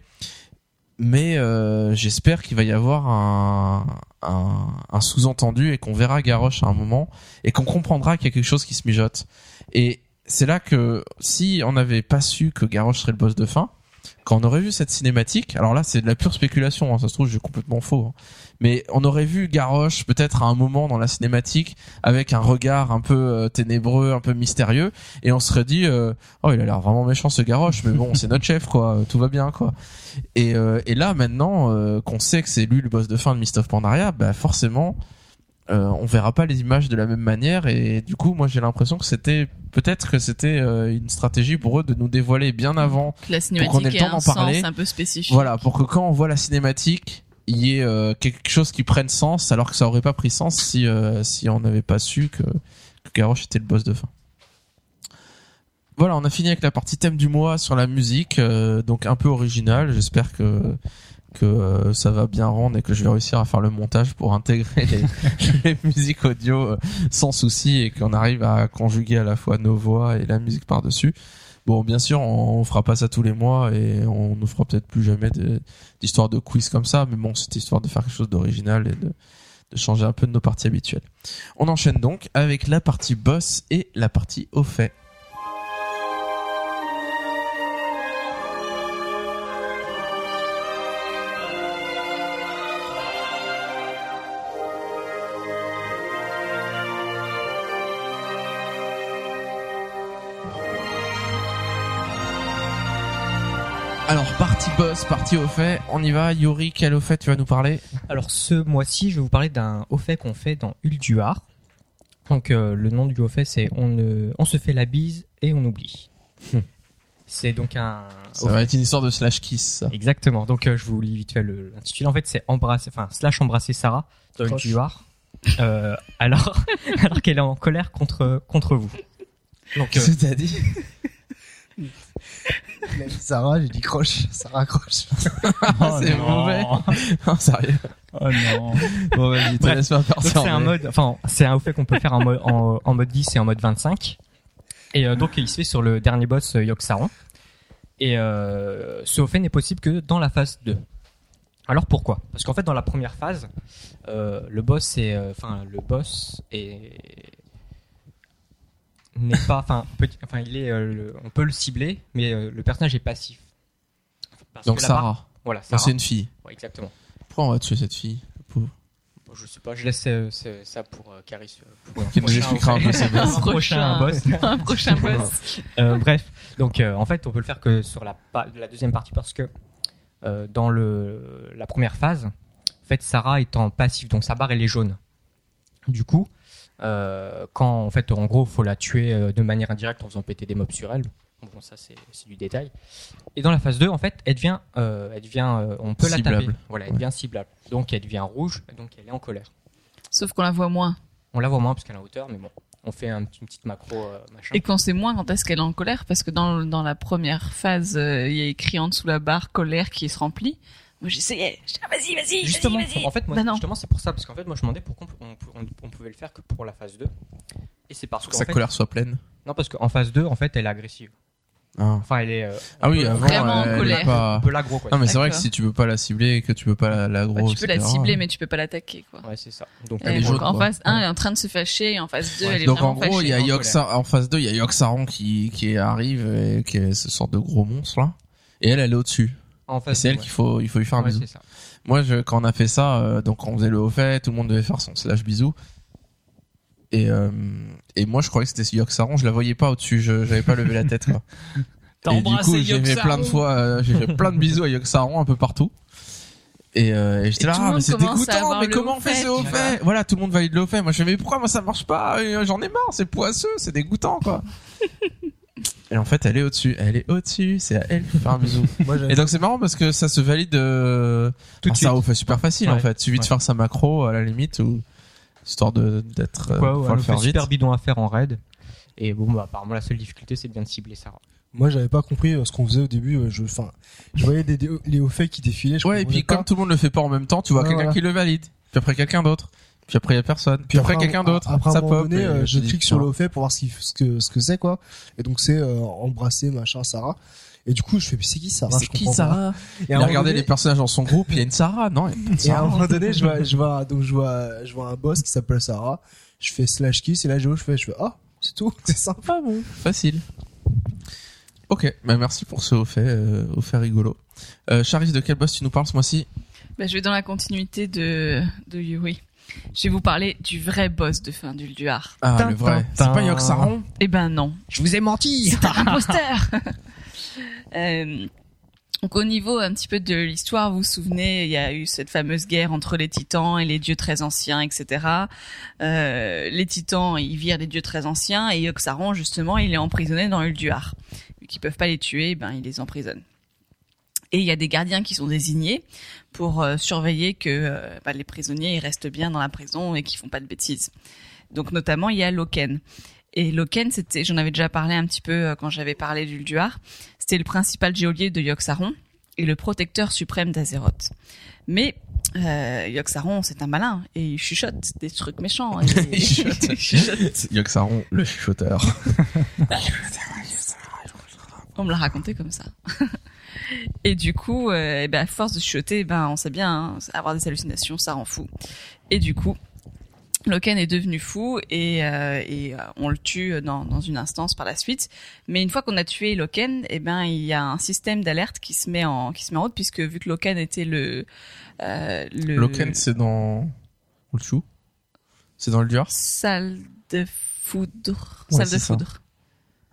[SPEAKER 2] Mais euh, j'espère qu'il va y avoir un, un, un sous-entendu et qu'on verra Garrosh à un moment et qu'on comprendra qu'il y a quelque chose qui se mijote. Et c'est là que si on n'avait pas su que Garrosh serait le boss de fin, quand on aurait vu cette cinématique, alors là c'est de la pure spéculation, hein, ça se trouve j'ai complètement faux, hein, mais on aurait vu Garrosh peut-être à un moment dans la cinématique avec un regard un peu euh, ténébreux, un peu mystérieux, et on serait dit euh, oh il a l'air vraiment méchant ce Garrosh, mais bon c'est notre chef quoi, euh, tout va bien quoi. Et, euh, et là maintenant euh, qu'on sait que c'est lui le boss de fin de Mist of Pandaria, bah forcément euh, on verra pas les images de la même manière et du coup moi j'ai l'impression que c'était peut-être que c'était euh, une stratégie pour eux de nous dévoiler bien avant
[SPEAKER 3] Que la
[SPEAKER 2] qu'on ait le temps d'en parler.
[SPEAKER 3] sens un peu spécifique.
[SPEAKER 2] voilà pour que quand on voit la cinématique il y ait euh, quelque chose qui prenne sens alors que ça aurait pas pris sens si si on n'avait pas su que, que Garrosh était le boss de fin voilà on a fini avec la partie thème du mois sur la musique donc un peu original j'espère que que euh, ça va bien rendre et que je vais réussir à faire le montage pour intégrer les, les musiques audio euh, sans souci et qu'on arrive à conjuguer à la fois nos voix et la musique par-dessus. Bon, bien sûr, on, on fera pas ça tous les mois et on ne fera peut-être plus jamais de- d'histoires de quiz comme ça, mais bon, c'était histoire de faire quelque chose d'original et de, de changer un peu de nos parties habituelles. On enchaîne donc avec la partie boss et la partie au fait. Alors, partie boss, partie au fait, on y va. Yuri, quel au fait tu vas nous parler
[SPEAKER 6] Alors ce mois-ci, je vais vous parler d'un haut fait qu'on fait dans Ulduar. Donc euh, le nom du haut fait, c'est on, se fait la bise et on oublie.
[SPEAKER 2] Hmm.
[SPEAKER 6] C'est donc un
[SPEAKER 2] Ça va être une histoire de slash kiss, ça.
[SPEAKER 6] Exactement. Donc euh, je vous lis vite fait le- l'intitulé. En fait, c'est embrasser, enfin slash embrasser Sarah dans. Ulduar. Euh, alors, alors qu'elle est en colère contre contre vous. Donc euh,
[SPEAKER 2] dit
[SPEAKER 4] Il a dit Sarah, j'ai dit croche, Sarah croche.
[SPEAKER 2] c'est mauvais. Non, sérieux.
[SPEAKER 5] Oh non.
[SPEAKER 2] Bon, vas-y, te laisse pas partir.
[SPEAKER 6] c'est un mode, enfin c'est un fait qu'on peut faire en mode, en, en mode 10 et en mode 25. Et euh, donc il se fait sur le dernier boss euh, Yogg-Saron. Et euh, ce fait n'est possible que dans la phase 2. Alors pourquoi? Parce qu'en fait dans la première phase, euh, le boss est, euh, enfin le boss est n'est pas, enfin petit- enfin il est, euh, le- on peut le cibler, mais euh, le personnage est passif. Parce
[SPEAKER 2] Donc
[SPEAKER 6] que
[SPEAKER 2] Sarah.
[SPEAKER 6] Voilà,
[SPEAKER 2] Non,
[SPEAKER 6] Sarah.
[SPEAKER 2] c'est une fille.
[SPEAKER 6] Ouais, exactement.
[SPEAKER 2] Pourquoi on va tuer cette fille le pauvre?
[SPEAKER 6] Bon, je sais pas, je laisse euh, ce- ça pour euh, Caris. euh, pour un
[SPEAKER 2] Qui nous
[SPEAKER 6] prochain
[SPEAKER 2] expliquera un peu ses bases.
[SPEAKER 6] Un prochain boss.
[SPEAKER 3] un prochain boss.
[SPEAKER 6] Euh, bref, donc euh, en fait, on peut le faire que sur la, pa- la deuxième partie parce que euh, dans le la première phase, en fait, Sarah est en passif, donc sa barre elle est jaune. Du coup, euh, quand en fait, en gros, faut la tuer euh, de manière indirecte en faisant péter des mobs sur elle. Bon, ça c'est du détail. Et dans la phase 2, en fait, elle devient, euh, elle devient, euh, on peut la
[SPEAKER 2] Ciblable.
[SPEAKER 6] taper. Voilà, elle
[SPEAKER 2] Ouais.
[SPEAKER 6] devient ciblable. Donc elle devient rouge, donc elle est en colère.
[SPEAKER 3] Sauf qu'on la voit moins.
[SPEAKER 6] On la voit moins parce qu'elle est en hauteur, mais bon, on fait un, petit- une petite macro euh, machin.
[SPEAKER 3] Et quand c'est moins, quand est-ce qu'elle est en colère? Parce que dans, dans la première phase, euh, il y a écrit en dessous la barre colère qui se remplit. Moi j'essayais. Ah, vas-y, vas-y,
[SPEAKER 6] Justement,
[SPEAKER 3] vas-y, vas-y.
[SPEAKER 6] en fait, moi,
[SPEAKER 3] Bah
[SPEAKER 6] justement, c'est pour ça, parce qu'en fait, moi, je me demandais pourquoi on, on- on pouvait le faire que pour la phase 2. Et c'est parce que
[SPEAKER 2] que sa
[SPEAKER 6] fait,
[SPEAKER 2] colère soit pleine.
[SPEAKER 6] non, parce qu'en phase 2, en fait, elle est agressive.
[SPEAKER 2] Ah,
[SPEAKER 6] Enfin, elle est. euh,
[SPEAKER 2] Ah oui,
[SPEAKER 6] peut-
[SPEAKER 2] avant,
[SPEAKER 3] Vraiment en
[SPEAKER 2] elle est
[SPEAKER 3] colère.
[SPEAKER 6] un
[SPEAKER 2] pas...
[SPEAKER 6] peu l'aggro, quoi.
[SPEAKER 2] Non, mais c'est vrai que si tu peux pas la cibler et que tu peux pas la, la
[SPEAKER 3] Bah, tu peux la cibler, mais tu peux pas l'attaquer, quoi.
[SPEAKER 6] Ouais, c'est ça. Donc,
[SPEAKER 2] Elle
[SPEAKER 3] Et
[SPEAKER 2] est
[SPEAKER 3] donc,
[SPEAKER 2] jaune,
[SPEAKER 3] en phase 1, elle est en train de se fâcher, et en phase 2,
[SPEAKER 6] Ouais.
[SPEAKER 3] elle est
[SPEAKER 2] Donc
[SPEAKER 3] vraiment
[SPEAKER 2] en gros, il y a
[SPEAKER 6] en
[SPEAKER 2] Yoxar, en phase 2, il y a Yoxaron qui, qui arrive et qui est ce sorte de gros monstre là. Et elle, elle est au-dessus.
[SPEAKER 6] En
[SPEAKER 2] c'est elle
[SPEAKER 6] ouais.
[SPEAKER 2] qu'il faut, il faut lui faire un
[SPEAKER 6] Ouais,
[SPEAKER 2] bisou. Moi, je, quand on a fait ça, euh, donc on faisait le haut fait, tout le monde devait faire son slash bisou. Et, euh, et moi, je croyais que c'était Yoxaron, je la voyais pas au-dessus, je, j'avais pas levé la tête, quoi. Et du coup,
[SPEAKER 5] embrassé
[SPEAKER 2] j'ai fait plein de fois, euh, j'ai fait plein de bisous à Yoxaron un peu partout. Et, euh, et j'étais là, ah, mais c'est dégoûtant, mais comment on fait ce haut fait Voilà, tout le monde valide le haut fait. Moi, je fais, mais pourquoi moi ça marche pas? Euh, J'en ai marre, c'est poisseux, c'est dégoûtant, quoi. et en fait, elle est au-dessus, elle est au-dessus, c'est à elle de faire un bisou.
[SPEAKER 4] Moi,
[SPEAKER 2] Et donc c'est marrant parce que ça se valide euh,
[SPEAKER 6] Tout de
[SPEAKER 2] ah, ça
[SPEAKER 6] suite.
[SPEAKER 2] fait super facile en
[SPEAKER 6] Ouais.
[SPEAKER 2] fait. Suffit de
[SPEAKER 6] Ouais.
[SPEAKER 2] faire sa macro à la limite ou histoire de d'être euh,
[SPEAKER 6] ouais,
[SPEAKER 2] le faire vite.
[SPEAKER 6] super bidon à faire en raid. Et bon, bah, apparemment, la seule difficulté, c'est bien de cibler Sarah.
[SPEAKER 4] Moi, j'avais pas compris euh, ce qu'on faisait au début. euh, Je, enfin, je voyais des, des- les hauts faits qui défilaient. Je
[SPEAKER 2] Ouais, et
[SPEAKER 4] comprenais
[SPEAKER 2] puis
[SPEAKER 4] pas.
[SPEAKER 2] comme tout le monde le fait pas en même temps, tu vois
[SPEAKER 4] Ouais,
[SPEAKER 2] quelqu'un
[SPEAKER 4] voilà.
[SPEAKER 2] qui le valide, puis après quelqu'un d'autre, puis après il y a personne, puis, après,
[SPEAKER 4] un-
[SPEAKER 2] quelqu'un d'autre,
[SPEAKER 4] Après, à
[SPEAKER 2] ça
[SPEAKER 4] un moment
[SPEAKER 2] pop.
[SPEAKER 4] donné,
[SPEAKER 2] et
[SPEAKER 4] euh, je clique sur le fait pour voir ce, qui, ce que ce que c'est quoi. Et donc c'est euh, embrasser machin Sarah. Et du coup, je fais mais c'est qui Sarah?
[SPEAKER 2] C'est qui
[SPEAKER 4] pas.
[SPEAKER 2] Sarah
[SPEAKER 4] Et
[SPEAKER 2] Il
[SPEAKER 4] à
[SPEAKER 2] a
[SPEAKER 4] un
[SPEAKER 2] regardé
[SPEAKER 4] moment
[SPEAKER 2] les personnages dans son groupe, il y a une Sarah, non? Il pas de
[SPEAKER 4] Et à un
[SPEAKER 2] Sarah.
[SPEAKER 4] moment donné, je vois, je vois, donc je vois, je vois un boss qui s'appelle Sarah. Je fais slash kiss et là, je je fais, je fais, ah, c'est tout, c'est sympa.
[SPEAKER 2] Ah bon, facile. Ok, bah merci pour ce haut fait, euh, fait rigolo. Euh, de quel boss tu nous parles ce mois-ci?
[SPEAKER 3] Bah, je vais dans la continuité de, de Yuri. Je vais vous parler du vrai boss de fin d'Ulduar.
[SPEAKER 2] Ah,
[SPEAKER 6] Tin,
[SPEAKER 2] le vrai. C'est pas. Yoxaron
[SPEAKER 3] Eh ben non.
[SPEAKER 6] Je vous ai menti
[SPEAKER 3] C'est un imposteur Euh, Donc au niveau un petit peu de l'histoire, vous vous souvenez, il y a eu cette fameuse guerre entre les titans et les dieux très anciens, etc. Euh, les titans, ils virent les dieux très anciens et Yoxaron, justement, il est emprisonné dans Ulduar. Vu qu'ils peuvent pas les tuer, ben ils les emprisonnent. Et il y a des gardiens qui sont désignés pour euh, surveiller que euh, bah, les prisonniers ils restent bien dans la prison et qu'ils font pas de bêtises. Donc notamment il y a Loken. Et Loken, c'était, j'en avais déjà parlé un petit peu euh, quand j'avais parlé d'Ulduar. C'était le principal geôlier de Yoxaron et le protecteur suprême d'Azeroth. Mais euh, Yoxaron, c'est un malin et il chuchote des trucs méchants. Et-
[SPEAKER 2] Il chuchote.
[SPEAKER 3] Il chuchote.
[SPEAKER 2] Yoxaron, le chuchoteur.
[SPEAKER 3] On me l'a raconté comme ça. Et du coup, euh, eh ben, à force de chuchoter, ben, on sait bien, hein, avoir des hallucinations, ça rend fou. Et du coup, Loken est devenu fou et, euh, et euh, on le tue dans, dans une instance par la suite. Mais une fois qu'on a tué Loken, eh ben, il y a un système d'alerte qui se met en qui se met en route puisque vu que Loken était le euh, le
[SPEAKER 2] Loken, c'est dans Ulchu C'est dans le Duar
[SPEAKER 3] salle de foudre,
[SPEAKER 2] Ouais,
[SPEAKER 3] salle de
[SPEAKER 2] ça.
[SPEAKER 3] foudre.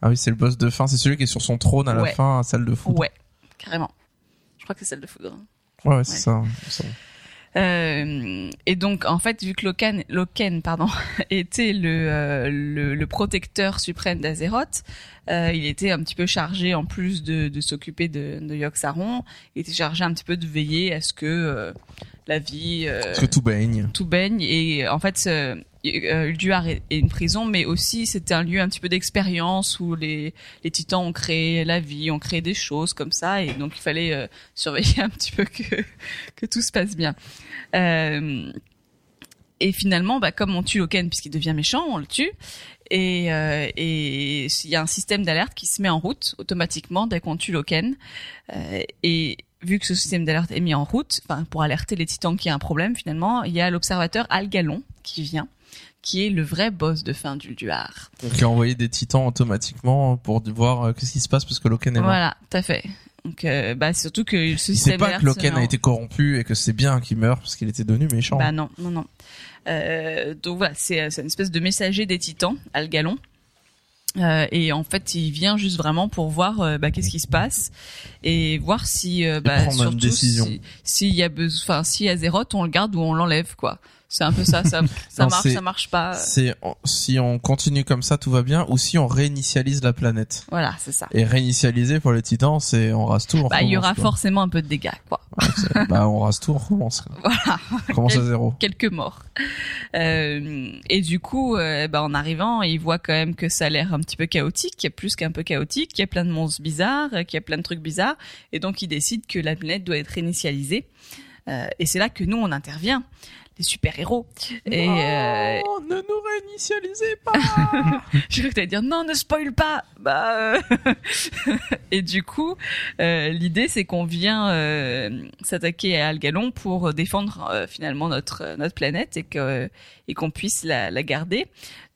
[SPEAKER 2] Ah oui, c'est le boss de fin. C'est celui qui est sur son trône à la fin, salle de foot.
[SPEAKER 3] Ouais, carrément. Je crois que c'est celle de foudre.
[SPEAKER 2] Ouais, ouais, c'est
[SPEAKER 3] Ouais.
[SPEAKER 2] ça. c'est ça.
[SPEAKER 3] Euh, et donc, en fait, vu que Loken, Loken pardon, était le, euh, le, le protecteur suprême d'Azeroth, euh, il était un petit peu chargé, en plus de, de s'occuper de, de Yogg-Saron, il était chargé un petit peu de veiller à ce que la vie,
[SPEAKER 2] que tout baigne.
[SPEAKER 3] tout baigne. Et en fait, Ulduar est, est une prison, mais aussi c'était un lieu un petit peu d'expérience où les, les titans ont créé la vie, ont créé des choses comme ça, et donc il fallait euh, surveiller un petit peu que que tout se passe bien. Euh, et finalement, bah, comme on tue Loken puisqu'il devient méchant, on le tue. Et euh, il y a un système d'alerte qui se met en route automatiquement dès qu'on tue Loken. Euh, et vu que ce système d'alerte est mis en route, pour alerter les titans qu'il y a un problème finalement, il y a l'observateur Algalon qui vient, qui est le vrai boss de fin du Duar.
[SPEAKER 2] Qui a envoyé des titans automatiquement pour voir euh, qu'est-ce qui se passe parce que Loken est mort.
[SPEAKER 3] Voilà, tout à fait. Donc euh, bah surtout que ce
[SPEAKER 2] sait pas que Loken a été corrompu et que c'est bien qu'il meure parce qu'il était devenu méchant.
[SPEAKER 3] Bah non, non, non. Euh, donc voilà, c'est c'est une espèce de messager des titans, Algalon. Euh, et en fait, il vient juste vraiment pour voir euh, bah, qu'est-ce qui se passe et voir si, euh, bah, surtout
[SPEAKER 2] décision.
[SPEAKER 3] si- s'il y a besoin, enfin, s'il y a Zéroth, on le garde ou on l'enlève, quoi. C'est un peu ça, ça, ça
[SPEAKER 2] Non,
[SPEAKER 3] marche, ça marche pas.
[SPEAKER 2] C'est si on continue comme ça, tout va bien, ou si on réinitialise la planète.
[SPEAKER 3] Voilà, c'est ça.
[SPEAKER 2] Et réinitialiser pour les titans, c'est on rase tout. On
[SPEAKER 3] Bah, il y aura
[SPEAKER 2] quoi.
[SPEAKER 3] forcément un peu de dégâts, quoi.
[SPEAKER 2] Ouais, bah, on rase tout, on recommence. quoi.
[SPEAKER 3] Voilà.
[SPEAKER 2] On commence à zéro.
[SPEAKER 3] quelques morts. Euh, et du coup, euh, bah, en arrivant, il voit quand même que ça a l'air un petit peu chaotique, qu'il y a plus qu'un peu chaotique, qu'il y a plein de monstres bizarres, euh, qu'il y a plein de trucs bizarres, et donc il décide que la planète doit être réinitialisée. Euh, et c'est là que nous, on intervient, les super-héros. Et euh,
[SPEAKER 2] Oh, ne nous réinitialisez pas.
[SPEAKER 3] j'ai cru que t'allais dire non, ne spoil pas. Bah euh, et du coup, euh, l'idée c'est qu'on vient euh, s'attaquer à Algalon pour défendre euh, finalement notre euh, notre planète et que et qu'on puisse la, la garder.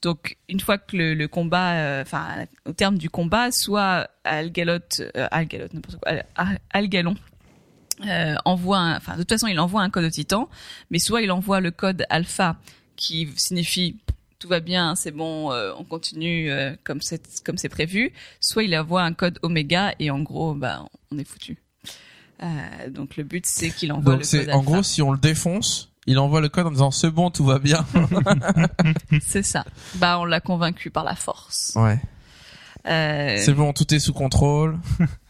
[SPEAKER 3] Donc une fois que le, le combat, euh, enfin au terme du combat, soit Algalot, euh, Algalot, n'importe quoi, Al- Al- Algalon. Euh, envoie, un- enfin de toute façon il envoie un code au Titan, mais soit il envoie le code alpha qui signifie tout va bien, c'est bon, euh, on continue euh, comme c'est comme c'est prévu. Soit il envoie un code oméga et en gros, bah, on est foutu. Euh, donc le but c'est qu'il envoie
[SPEAKER 2] Donc
[SPEAKER 3] le code
[SPEAKER 2] en gros si on le défonce, il envoie le code en disant c'est bon, tout va bien.
[SPEAKER 3] c'est ça. Bah on l'a convaincu par la force.
[SPEAKER 2] Ouais.
[SPEAKER 3] Euh,
[SPEAKER 2] C'est bon, tout est sous contrôle.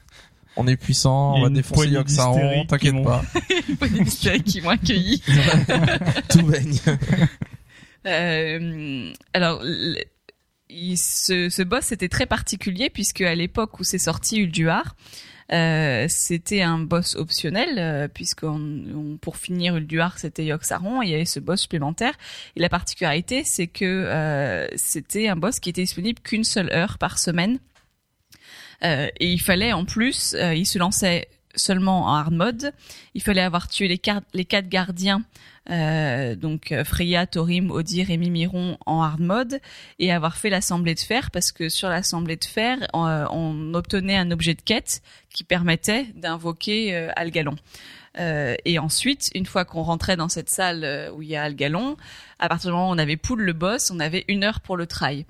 [SPEAKER 2] On est puissant, on
[SPEAKER 5] a
[SPEAKER 2] va
[SPEAKER 5] une
[SPEAKER 2] défoncer Yoxaron, t'inquiète
[SPEAKER 5] qui
[SPEAKER 2] pas.
[SPEAKER 3] les hystériques qui m'ont accueilli.
[SPEAKER 2] Tout baigne.
[SPEAKER 3] Euh, alors, le- il- ce, ce boss était très particulier puisque à l'époque où c'est sorti Ulduar, euh, c'était un boss optionnel euh, puisque on- pour finir Ulduar c'était Yoxaron et il y avait ce boss supplémentaire. Et la particularité c'est que euh, c'était un boss qui était disponible qu'une seule heure par semaine. Euh, et il fallait en plus, euh, il se lançait seulement en hard mode. Il fallait avoir tué les, quatre gardiens euh, donc Freya, Thorim, Odir et Mimiron en hard mode et avoir fait l'assemblée de fer parce que sur l'assemblée de fer on, obtenait un objet de quête qui permettait d'invoquer euh, Algalon. Et ensuite, une fois qu'on rentrait dans cette salle où il y a Algalon, à partir du moment où on avait Poul le boss, on avait une heure pour le try.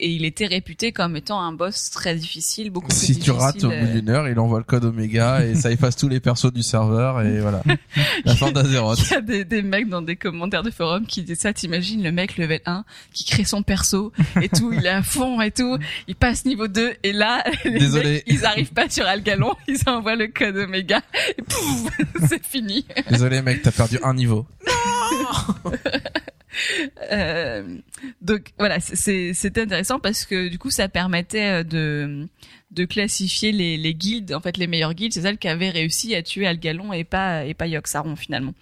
[SPEAKER 3] Et il était réputé comme étant un boss très difficile, beaucoup plus
[SPEAKER 2] Si tu
[SPEAKER 3] difficile,
[SPEAKER 2] rates au bout
[SPEAKER 3] euh,
[SPEAKER 2] d'une heure, il envoie le code Oméga et ça efface tous les persos du serveur et voilà. La fin d'Azeroth.
[SPEAKER 3] Il y a des, des mecs dans des commentaires de forum qui disent ça, t'imagines le mec level 1 qui crée son perso et tout, il est à fond et tout, il passe niveau 2 et là, les
[SPEAKER 2] Désolé.
[SPEAKER 3] mecs, ils arrivent pas sur Algalon, ils envoient le code Oméga et pouf, c'est fini.
[SPEAKER 2] Désolé mec, t'as perdu un niveau.
[SPEAKER 3] Euh, donc voilà, c'était intéressant parce que du coup ça permettait euh, de de classifier les, les guildes, en fait les meilleures guildes, c'est celles qui avaient réussi à tuer Algalon et pas et pas Yoxaron finalement.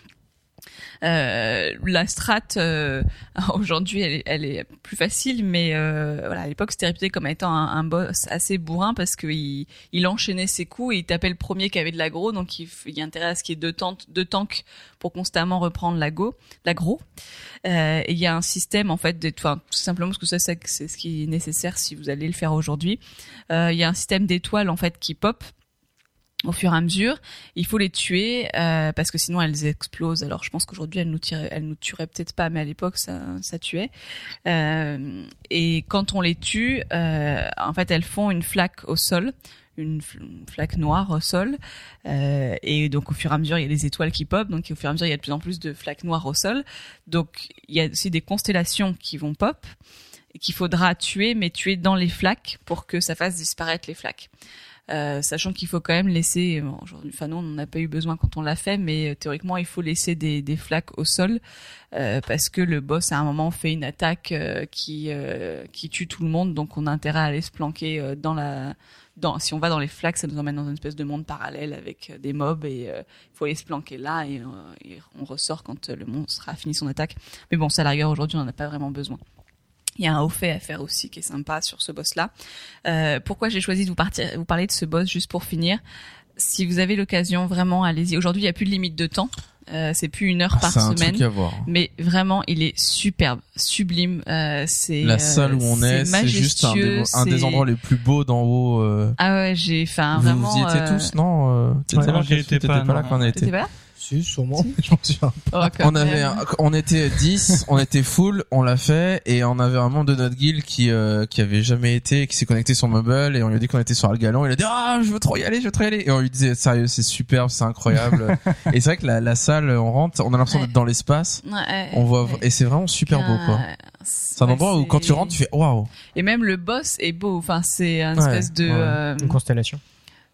[SPEAKER 3] Euh, la strat euh, aujourd'hui elle est, plus facile mais euh, à l'époque c'était réputé comme étant un, boss assez bourrin parce que il, enchaînait ses coups et il tapait le premier qui avait de l'aggro donc il, il y a intérêt à ce qu'il y ait deux, tanks- pour constamment reprendre euh, et il y a un système en fait tout simplement parce que ça c'est ce qui est nécessaire si vous allez le faire aujourd'hui. Il y a un système d'étoiles en fait qui pop au fur et à mesure, il faut les tuer euh, parce que sinon elles explosent. Alors je pense qu'aujourd'hui elles nous tireraient- elles nous tueraient peut-être pas, mais à l'époque ça, ça tuait. Euh, et quand on les tue, euh, en fait elles font une flaque au sol, une flaque noire au sol. Euh, et donc au fur et à mesure il y a des étoiles qui pop, donc au fur et à mesure il y a de plus en plus de flaques noires au sol. Donc il y a aussi des constellations qui vont pop et qu'il faudra tuer, mais tuer dans les flaques pour que ça fasse disparaître les flaques. Euh, sachant qu'il faut quand même laisser, bon, enfin nous on n'en a pas eu besoin quand on l'a fait, mais euh, théoriquement il faut laisser des, des flaques au sol euh, parce que le boss à un moment fait une attaque euh, qui qui tue tout le monde, donc on a intérêt à aller se planquer dans la, dans, si on va dans les flaques, ça nous emmène dans une espèce de monde parallèle avec des mobs et il faut aller se planquer là et, on ressort quand le monstre a fini son attaque. Mais bon, ça à la rigueur aujourd'hui on n'en a pas vraiment besoin. Il y a un haut fait à faire aussi qui est sympa sur ce boss-là. Euh, pourquoi j'ai choisi de vous, partir, vous parler de ce boss juste pour finir? Si vous avez l'occasion, vraiment, allez-y. Aujourd'hui, il n'y a plus de limite de temps. Euh, c'est plus une heure par
[SPEAKER 2] C'est un
[SPEAKER 3] semaine.
[SPEAKER 2] truc à voir.
[SPEAKER 3] Mais vraiment, il est superbe, sublime. Euh, c'est
[SPEAKER 2] La
[SPEAKER 3] euh,
[SPEAKER 2] salle où on est, c'est juste un, des, un endroits les plus beaux d'en haut. euh.
[SPEAKER 3] Ah ouais, j'ai, enfin
[SPEAKER 2] Vous,
[SPEAKER 3] vraiment.
[SPEAKER 2] vous y étiez
[SPEAKER 3] euh,
[SPEAKER 2] tous, non euh, T'étais
[SPEAKER 5] Ouais, non, j'y étais pas,
[SPEAKER 2] pas là
[SPEAKER 5] non.
[SPEAKER 2] quand on a
[SPEAKER 3] T'étais
[SPEAKER 2] été.
[SPEAKER 3] pas là?
[SPEAKER 4] Si, sûrement. Je m'en souviens.
[SPEAKER 3] Oh,
[SPEAKER 2] On avait, un- on était 10, on était full, on l'a fait, et on avait un membre de notre guild qui, euh, qui avait jamais été, qui s'est connecté sur mobile, et on lui a dit qu'on était sur Algalon, il a dit, ah, je veux trop y aller, je veux trop y aller. Et on lui disait, sérieux, c'est superbe, c'est incroyable. et c'est vrai que la, la salle, on rentre, on a l'impression
[SPEAKER 3] Ouais.
[SPEAKER 2] d'être dans l'espace,
[SPEAKER 3] Ouais,
[SPEAKER 2] on voit,
[SPEAKER 3] ouais.
[SPEAKER 2] et c'est vraiment super beau, quoi. C'est un
[SPEAKER 3] ouais,
[SPEAKER 2] endroit où quand tu rentres, tu fais, waouh.
[SPEAKER 3] Et même le boss est beau. Enfin, c'est un
[SPEAKER 2] Ouais,
[SPEAKER 3] espèce de.
[SPEAKER 2] ouais.
[SPEAKER 3] euh,
[SPEAKER 6] Une constellation.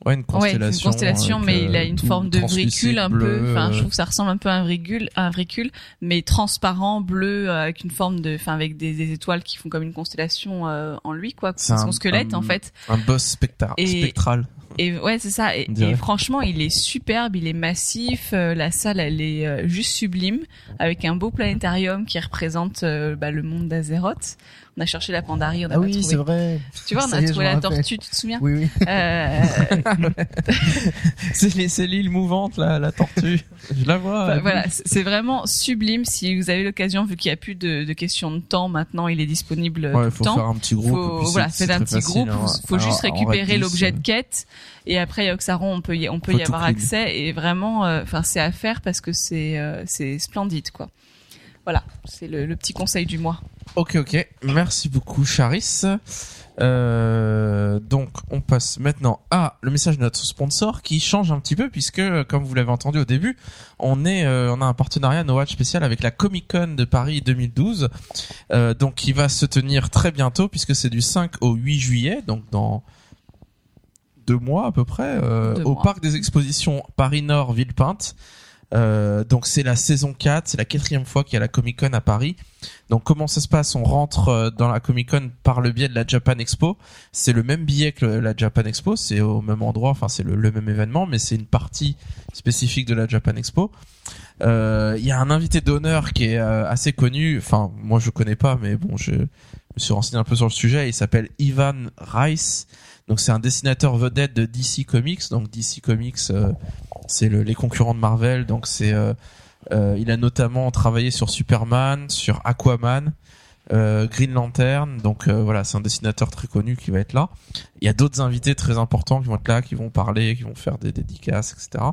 [SPEAKER 2] Ouais, une
[SPEAKER 3] Ouais,
[SPEAKER 2] constellation.
[SPEAKER 3] c'est une constellation, mais il a
[SPEAKER 2] euh,
[SPEAKER 3] une forme de vricule un peu. Enfin, je
[SPEAKER 2] euh,
[SPEAKER 3] trouve que ça ressemble un peu à un vricule, un vricule, mais transparent, bleu, euh, avec une forme de, enfin, avec des, des étoiles qui font comme une constellation euh, en lui, quoi.
[SPEAKER 2] C'est
[SPEAKER 3] Son
[SPEAKER 2] un-
[SPEAKER 3] squelette,
[SPEAKER 2] un-
[SPEAKER 3] en fait.
[SPEAKER 2] un boss spectra-
[SPEAKER 3] Et-
[SPEAKER 2] spectral.
[SPEAKER 3] Et ouais, c'est ça. Et, et franchement, il est superbe, il est massif. euh, la salle, elle est juste sublime, avec un beau planétarium qui représente bah, le monde d'Azeroth. On a cherché la Pandarie, on a
[SPEAKER 4] Ah
[SPEAKER 3] pas
[SPEAKER 4] oui, c'est
[SPEAKER 3] trouvé.
[SPEAKER 4] vrai.
[SPEAKER 3] Tu vois, on a
[SPEAKER 4] est,
[SPEAKER 3] trouvé la tortue, tu te souviens
[SPEAKER 4] Oui, oui.
[SPEAKER 3] Euh,
[SPEAKER 2] C'est les- c'est l'île mouvante, là, la tortue. Je la vois.
[SPEAKER 3] Enfin, voilà, c'est vraiment sublime. Si vous avez l'occasion, vu qu'il n'y a plus de, de questions de temps, maintenant il est disponible
[SPEAKER 2] Ouais,
[SPEAKER 3] tout le
[SPEAKER 2] faut
[SPEAKER 3] temps.
[SPEAKER 2] faire un petit groupe.
[SPEAKER 3] faut, voilà, faites un petit
[SPEAKER 2] facile,
[SPEAKER 3] groupe.
[SPEAKER 2] hein.
[SPEAKER 3] faut
[SPEAKER 2] Alors,
[SPEAKER 3] juste récupérer l'objet de quête. Et après, à Oxaron, on peut y, on peut
[SPEAKER 2] Faut
[SPEAKER 3] y avoir accès. Et vraiment, euh, enfin, c'est à faire parce que c'est, euh, c'est splendide, quoi. Voilà, c'est le, le petit conseil du mois.
[SPEAKER 2] Ok, ok. Merci beaucoup, Charis. Euh, donc, on passe maintenant à le message de notre sponsor qui change un petit peu puisque, comme vous l'avez entendu au début, on est, euh, on a un partenariat No Watch spécial avec la Comic Con de Paris 2012, euh, donc qui va se tenir très bientôt puisque c'est du 5 au 8 juillet, donc dans deux mois à peu près, au
[SPEAKER 3] mois.
[SPEAKER 2] parc des expositions Paris Nord Villepinte. Euh, donc c'est la saison 4, c'est la quatrième fois qu'il y a la Comic Con à Paris. Donc comment ça se passe? On rentre euh, dans la Comic Con par le biais de la Japan Expo. C'est le même billet que la Japan Expo, c'est au même endroit, enfin c'est le, même événement, mais c'est une partie spécifique de la Japan Expo. Euh, Il y a un invité d'honneur qui est assez connu. Enfin moi je connais pas, mais bon je me suis renseigné un peu sur le sujet. Il s'appelle Ivan Rice. Donc c'est un dessinateur vedette de DC Comics. Donc DC Comics, euh, c'est le- les concurrents de Marvel. Donc c'est euh, euh, il a notamment travaillé sur Superman, sur Aquaman, euh, Green Lantern. Donc voilà, c'est un dessinateur très connu qui va être là. Il y a d'autres invités très importants qui vont être là, qui vont parler, qui vont faire des dédicaces, etc.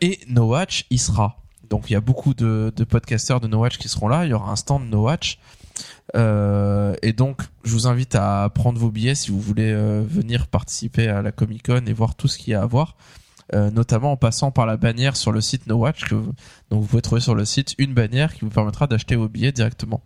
[SPEAKER 2] Et No Watch, il sera. Donc il y a beaucoup de, de podcasters de No Watch qui seront là. Il y aura un stand No Watch. Euh, et donc, je vous invite à prendre vos billets si vous voulez euh, venir participer à la Comic Con et voir tout ce qu'il y a à voir. Euh, notamment en passant par la bannière sur le site No Watch. Donc vous pouvez trouver sur le site une bannière qui vous permettra d'acheter vos billets directement.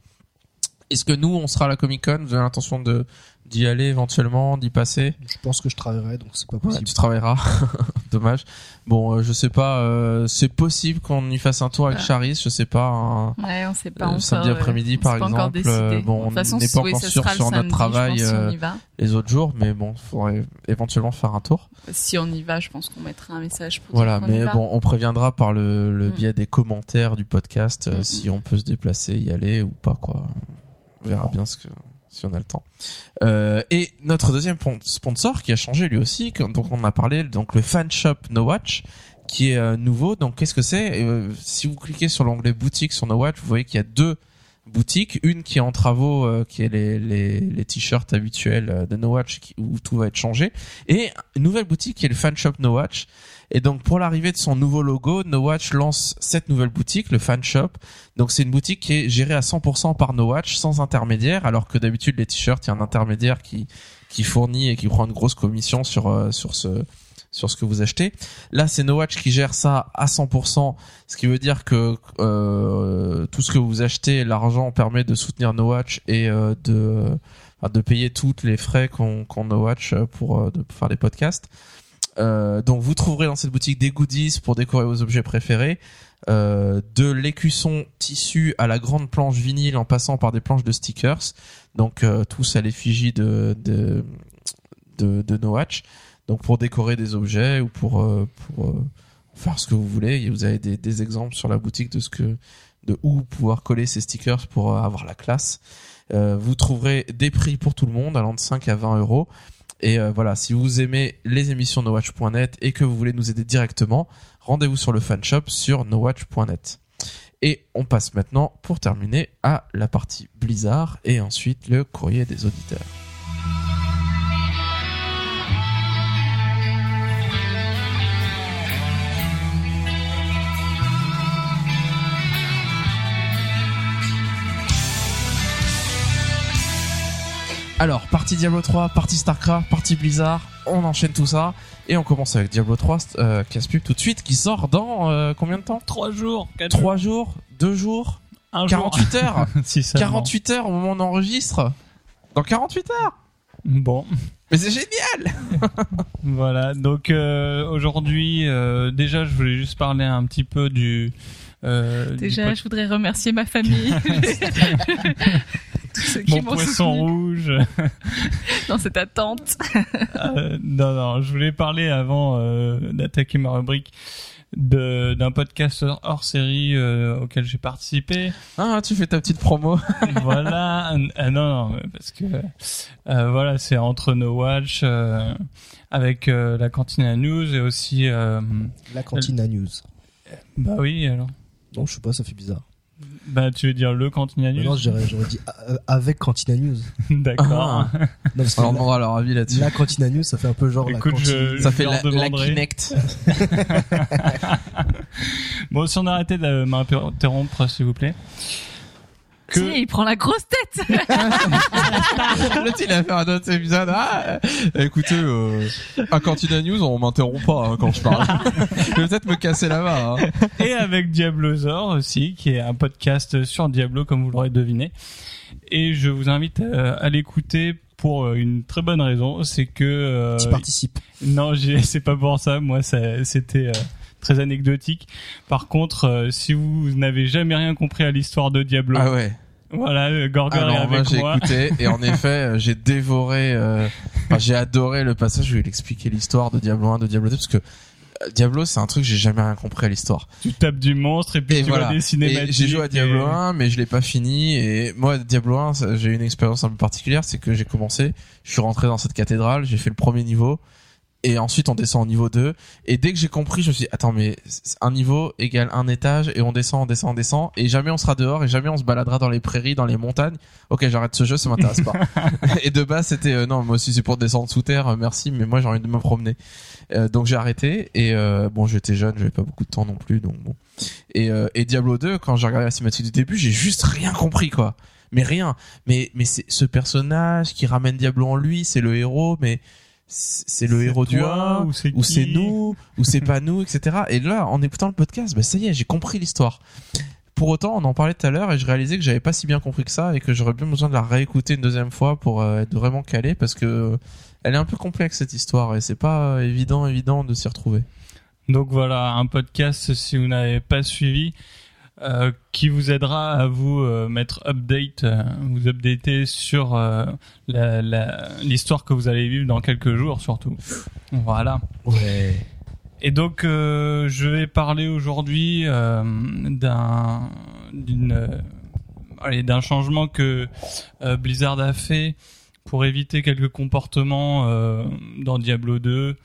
[SPEAKER 2] Est-ce que nous, on sera à la Comic Con Vous avez l'intention de d'y aller éventuellement, d'y passer?
[SPEAKER 4] Je pense que je travaillerai, donc c'est pas
[SPEAKER 2] Ouais,
[SPEAKER 4] possible.
[SPEAKER 2] tu travailleras. Dommage. Bon, euh, je sais pas. euh, c'est possible qu'on y fasse un tour avec
[SPEAKER 3] Ah.
[SPEAKER 2] Charis. Je sais pas. un-
[SPEAKER 3] Ouais, on sait pas
[SPEAKER 2] Euh,
[SPEAKER 3] encore.
[SPEAKER 2] samedi
[SPEAKER 3] euh,
[SPEAKER 2] après-midi, par exemple, euh, bon,
[SPEAKER 3] de toute façon,
[SPEAKER 2] on n'est pas encore sûr sur notre
[SPEAKER 3] samedi,
[SPEAKER 2] travail, euh, les autres jours, mais bon, faudrait éventuellement faire un tour.
[SPEAKER 3] Si on y va, je pense qu'on mettra un message pour
[SPEAKER 2] Voilà,
[SPEAKER 3] dire qu'on y
[SPEAKER 2] mais
[SPEAKER 3] va.
[SPEAKER 2] bon, on préviendra par le, le
[SPEAKER 3] Mm.
[SPEAKER 2] biais des commentaires du podcast euh,
[SPEAKER 3] Mm,
[SPEAKER 2] si on peut se déplacer, y aller ou pas, quoi. On verra bien ce que si on a le temps. Euh, et notre deuxième pon- sponsor qui a changé lui aussi, donc on a parlé, donc le fan shop No Watch qui est euh, nouveau. Donc qu'est-ce que c'est? Euh, Si vous cliquez sur l'onglet boutique sur No Watch, vous voyez qu'il y a deux boutiques, une qui est en travaux, euh, qui est les, t-shirts habituels de No Watch, où tout va être changé, et une nouvelle boutique qui est le fan shop No Watch. Et donc pour l'arrivée de son nouveau logo, No Watch lance cette nouvelle boutique, le fan shop. Donc c'est une boutique qui est gérée à 100% par No Watch, sans intermédiaire, alors que d'habitude les t-shirts, il y a un intermédiaire qui qui fournit et qui prend une grosse commission sur euh, sur ce sur ce que vous achetez. Là, c'est No Watch qui gère ça à 100%, ce qui veut dire que euh, tout ce que vous achetez, l'argent permet de soutenir No Watch et euh, de de payer toutes les frais qu'on qu'on No Watch pour, euh, de- pour faire des podcasts. Euh, donc vous trouverez dans cette boutique des goodies pour décorer vos objets préférés, euh, de l'écusson tissu à la grande planche vinyle en passant par des planches de stickers, donc euh, tous à l'effigie de, de, donc pour décorer des objets ou pour, faire ce que vous voulez. Vous avez des, exemples sur la boutique de ce de où pouvoir coller ces stickers pour avoir la classe. Vous trouverez des prix pour tout le monde allant de 5 à 20 euros. Et euh, voilà, si vous aimez les émissions nowatch.net et que vous voulez nous aider directement, rendez-vous sur le fan shop sur nowatch.net. Et on passe maintenant, pour terminer, à la partie Blizzard et ensuite le courrier des auditeurs. Alors, partie Diablo 3, partie StarCraft, partie Blizzard, on enchaîne tout ça et on commence avec Diablo 3 euh, casse pub tout de suite qui sort dans euh, combien de temps?
[SPEAKER 5] Trois jours, quatre
[SPEAKER 2] 3 jours, 2 jours,
[SPEAKER 5] un
[SPEAKER 2] 48 heures.
[SPEAKER 5] si seulement.
[SPEAKER 2] 48 heures au moment où on enregistre. Dans 48 heures.
[SPEAKER 5] Bon,
[SPEAKER 2] Mais c'est génial.
[SPEAKER 5] voilà. Donc euh, aujourd'hui, euh, déjà, je voulais juste parler un petit peu du. euh,
[SPEAKER 3] Déjà, je voudrais remercier ma famille. Tous ceux qui
[SPEAKER 5] mon poisson rouge.
[SPEAKER 3] dans cette attente.
[SPEAKER 5] Euh, non, non, je voulais parler avant euh, d'attaquer ma rubrique de d'un podcast hors série euh, auquel j'ai participé.
[SPEAKER 2] Ah, tu fais ta petite promo.
[SPEAKER 5] voilà. Ah, non, non, parce que euh, voilà, c'est entre No Watch euh, avec euh, la Cantina News et aussi euh,
[SPEAKER 4] La Cantina News.
[SPEAKER 5] bah oui alors.
[SPEAKER 4] Non, je sais pas, ça fait bizarre.
[SPEAKER 5] Bah tu veux dire le Cantina News
[SPEAKER 4] non, j'aurais j'aurais dit euh, avec Cantina News.
[SPEAKER 5] D'accord.
[SPEAKER 2] Ah.
[SPEAKER 4] Non, parce que
[SPEAKER 2] Alors, on
[SPEAKER 4] la,
[SPEAKER 2] demandera leur avis là-dessus.
[SPEAKER 4] la Cantina News, ça fait un peu genre
[SPEAKER 5] Écoute,
[SPEAKER 4] la cantine.
[SPEAKER 5] je-
[SPEAKER 2] Ça fait
[SPEAKER 5] leur
[SPEAKER 2] la, la
[SPEAKER 5] demanderai.
[SPEAKER 2] Kinect.
[SPEAKER 5] Bon, si on arrêtait de m'interrompre s'il vous plaît.
[SPEAKER 3] Sais, il prend la grosse tête.
[SPEAKER 2] L'autre, il a fait un autre épisode. Ah, euh, écoutez, euh, à Cantina News, on m'interrompt pas hein, quand je parle. je vais peut-être me casser là-bas. Hein.
[SPEAKER 5] et avec Diablosaur aussi, qui est un podcast sur Diablo, comme vous l'aurez deviné. Et je vous invite à, à l'écouter pour euh, une très bonne raison, c'est que euh,
[SPEAKER 4] Tu participes.
[SPEAKER 5] non, j'ai- c'est pas pour ça. Moi, c'était euh, très anecdotique. Par contre, euh, si vous n'avez jamais rien compris à l'histoire de Diablo,
[SPEAKER 2] Ah ouais.
[SPEAKER 5] voilà, euh, Gorgor est
[SPEAKER 2] Alors moi
[SPEAKER 5] avec
[SPEAKER 2] j'ai
[SPEAKER 5] moi.
[SPEAKER 2] écouté et en effet euh, j'ai dévoré, euh, enfin, j'ai adoré le passage. Je vais l'expliquer l'histoire de Diablo 1, de Diablo 2 parce que euh, Diablo c'est un truc j'ai jamais rien compris à l'histoire.
[SPEAKER 5] Tu tapes du monstre et puis
[SPEAKER 2] Et
[SPEAKER 5] tu
[SPEAKER 2] voilà.
[SPEAKER 5] vois des cinématiques.
[SPEAKER 2] J'ai joué à Diablo
[SPEAKER 5] et-
[SPEAKER 2] 1 mais je l'ai pas fini et moi Diablo 1 ça- j'ai eu une expérience un peu particulière, c'est que j'ai commencé, je suis rentré dans cette cathédrale, j'ai fait le premier niveau et ensuite on descend au niveau 2 et dès que j'ai compris je me suis dit attends mais un niveau égale un étage et on descend on descend on descend et jamais on sera dehors et jamais on se baladera dans les prairies dans les montagnes. Ok j'arrête ce jeu ça m'intéresse pas. Et de base c'était euh, non moi aussi c'est pour descendre sous terre euh, merci mais moi j'ai envie de me promener. Euh, donc j'ai arrêté et euh, bon j'étais jeune j'avais pas beaucoup de temps non plus donc bon. Et, euh, et Diablo 2 quand j'ai regardé la cinématique du début j'ai juste rien compris quoi. Mais rien. Mais mais c'est ce personnage qui ramène Diablo en lui c'est le héros mais c'est le héros du
[SPEAKER 5] toi
[SPEAKER 2] 1
[SPEAKER 5] ou
[SPEAKER 2] c'est nous ou c'est pas nous etc et là en écoutant le podcast bah ça y est j'ai compris l'histoire. Pour autant on en parlait tout à l'heure et je réalisais que j'avais pas si bien compris que ça et que j'aurais bien besoin de la réécouter une deuxième fois pour euh, être vraiment calé parce que elle est un peu complexe cette histoire et c'est pas évident évident de s'y retrouver.
[SPEAKER 5] Donc voilà, un podcast si vous n'avez pas suivi, euh, qui vous aidera à vous euh, mettre update, euh, vous updater sur euh, l'histoire que vous allez vivre dans quelques jours surtout. Voilà.
[SPEAKER 4] Ouais.
[SPEAKER 5] Et donc euh, je vais parler aujourd'hui euh, d'un d'une allez, d'un changement que euh, Blizzard a fait pour éviter quelques comportements euh, dans Diablo 2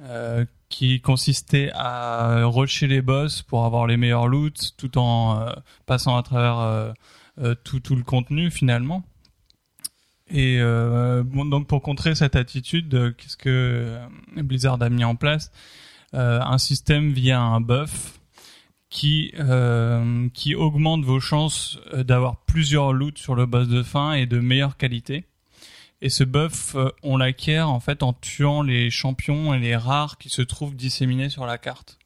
[SPEAKER 5] euh, qui consistait à rusher les boss pour avoir les meilleurs loots tout en euh, passant à travers euh, euh, tout tout le contenu finalement. Et donc pour contrer cette attitude, qu'est-ce que Blizzard a mis en place? Un système via un buff qui qui augmente vos chances d'avoir plusieurs loots sur le boss de fin et de meilleure qualité. Et ce buff, euh, on l'acquiert en fait en tuant les champions et les rares qui se trouvent disséminés sur la carte.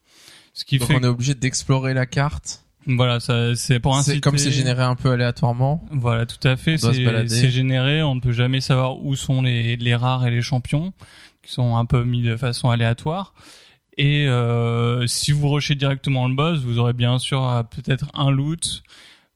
[SPEAKER 5] Ce qui
[SPEAKER 2] donc
[SPEAKER 5] fait
[SPEAKER 2] on est obligé d'explorer la carte
[SPEAKER 5] voilà, ça c'est pour inciter.
[SPEAKER 2] c'est comme c'est généré un peu aléatoirement
[SPEAKER 5] Voilà, tout à fait. C'est c'est généré. On ne peut jamais savoir où sont les, les rares et les champions, qui sont un peu mis de façon aléatoire. Et euh, si vous rushez directement le boss, vous aurez bien sûr euh, peut-être un loot.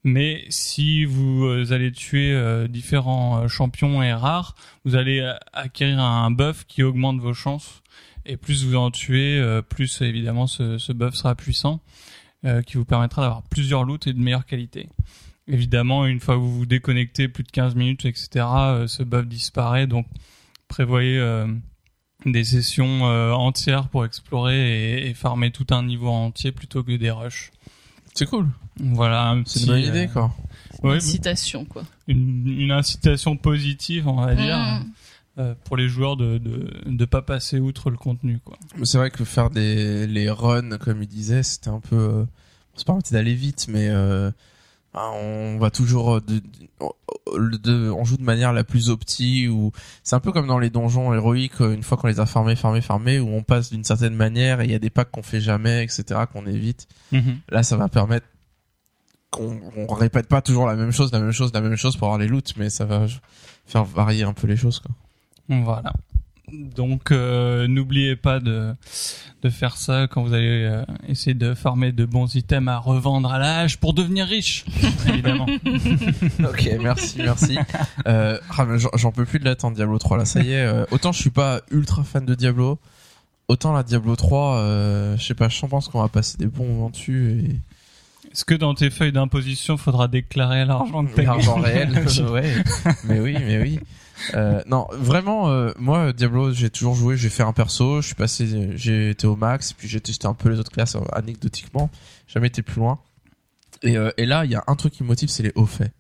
[SPEAKER 5] Mais si vous euh, allez tuer euh, différents euh, champions et rares, vous allez euh, acquérir un buff qui augmente vos chances. Et plus vous en tuez, euh, plus évidemment ce, ce buff sera puissant, euh, qui vous permettra d'avoir plusieurs loots et de meilleure qualité. Évidemment, une fois que vous vous déconnectez plus de 15 minutes, etc., ce buff disparaît. Donc, prévoyez des sessions entières pour explorer et, et farmer tout un niveau entier plutôt que des rushs.
[SPEAKER 2] C'est cool
[SPEAKER 5] Voilà, un
[SPEAKER 2] c'est une bonne
[SPEAKER 5] euh,
[SPEAKER 2] idée quoi
[SPEAKER 5] ouais,
[SPEAKER 3] Citation, quoi.
[SPEAKER 5] une, une incitation positive, on va dire,
[SPEAKER 3] Mm.
[SPEAKER 5] euh, pour les joueurs de, de de pas passer outre le contenu, quoi.
[SPEAKER 2] Mais c'est vrai que faire des les runs comme il disait c'était un peu euh, c'est pas parti d'aller vite mais euh, bah, on va toujours euh, de, de- de- on joue de manière la plus opti ou c'est un peu comme dans les donjons héroïques euh, une fois qu'on les a farmés farmés farmés où on passe d'une certaine manière et il y a des packs qu'on fait jamais etc qu'on évite
[SPEAKER 5] Mhm.
[SPEAKER 2] là ça va permettre qu'on on répète pas toujours la même chose la même chose la même chose pour avoir les loots mais ça va faire varier un peu les choses quoi
[SPEAKER 5] Voilà. Donc euh, n'oubliez pas de de faire ça quand vous allez euh, essayer de farmer de bons items à revendre à l'âge pour devenir riche, évidemment.
[SPEAKER 2] ok merci merci. Euh, ah, j'en- peux plus de l'attendre Diablo 3 là. Ça y est autant je suis pas ultra fan de Diablo autant la Diablo 3 euh, je sais pas je pense qu'on va passer des bons moments dessus et
[SPEAKER 5] Est-ce que dans tes feuilles d'imposition, faudra déclarer l'argent de ta
[SPEAKER 2] l'argent réel ouais. Mais oui mais oui euh, non vraiment euh, moi Diablo j'ai toujours joué j'ai fait un perso je suis passé j'ai été au max puis j'ai testé un peu les autres classes euh, anecdotiquement jamais été plus loin. Et, euh, et là il y a un truc qui me motive c'est les hauts faits.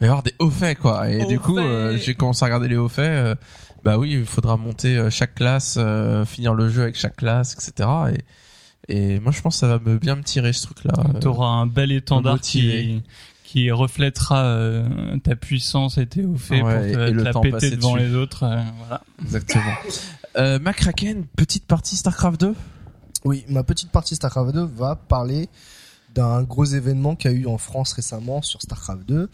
[SPEAKER 2] Il va y avoir des hauts faits quoi. Et du coup euh, j'ai commencé à regarder les hauts faits euh, bah oui il faudra monter chaque classe euh, finir le jeu avec chaque classe etc et, et moi je pense que ça va me bien me tirer ce truc là
[SPEAKER 5] T'auras un bel étendard qui qui reflètera euh, ta puissance et tes hauts faits
[SPEAKER 2] Ouais,
[SPEAKER 5] pour te,
[SPEAKER 2] et le
[SPEAKER 5] te la
[SPEAKER 2] temps
[SPEAKER 5] péter devant
[SPEAKER 2] dessus.
[SPEAKER 5] les autres. euh, voilà.
[SPEAKER 2] exactement euh, Macraken petite partie Starcraft 2
[SPEAKER 4] Oui, ma petite partie StarCraft 2 va parler d'un gros événement qu'il y a eu en France récemment sur StarCraft 2,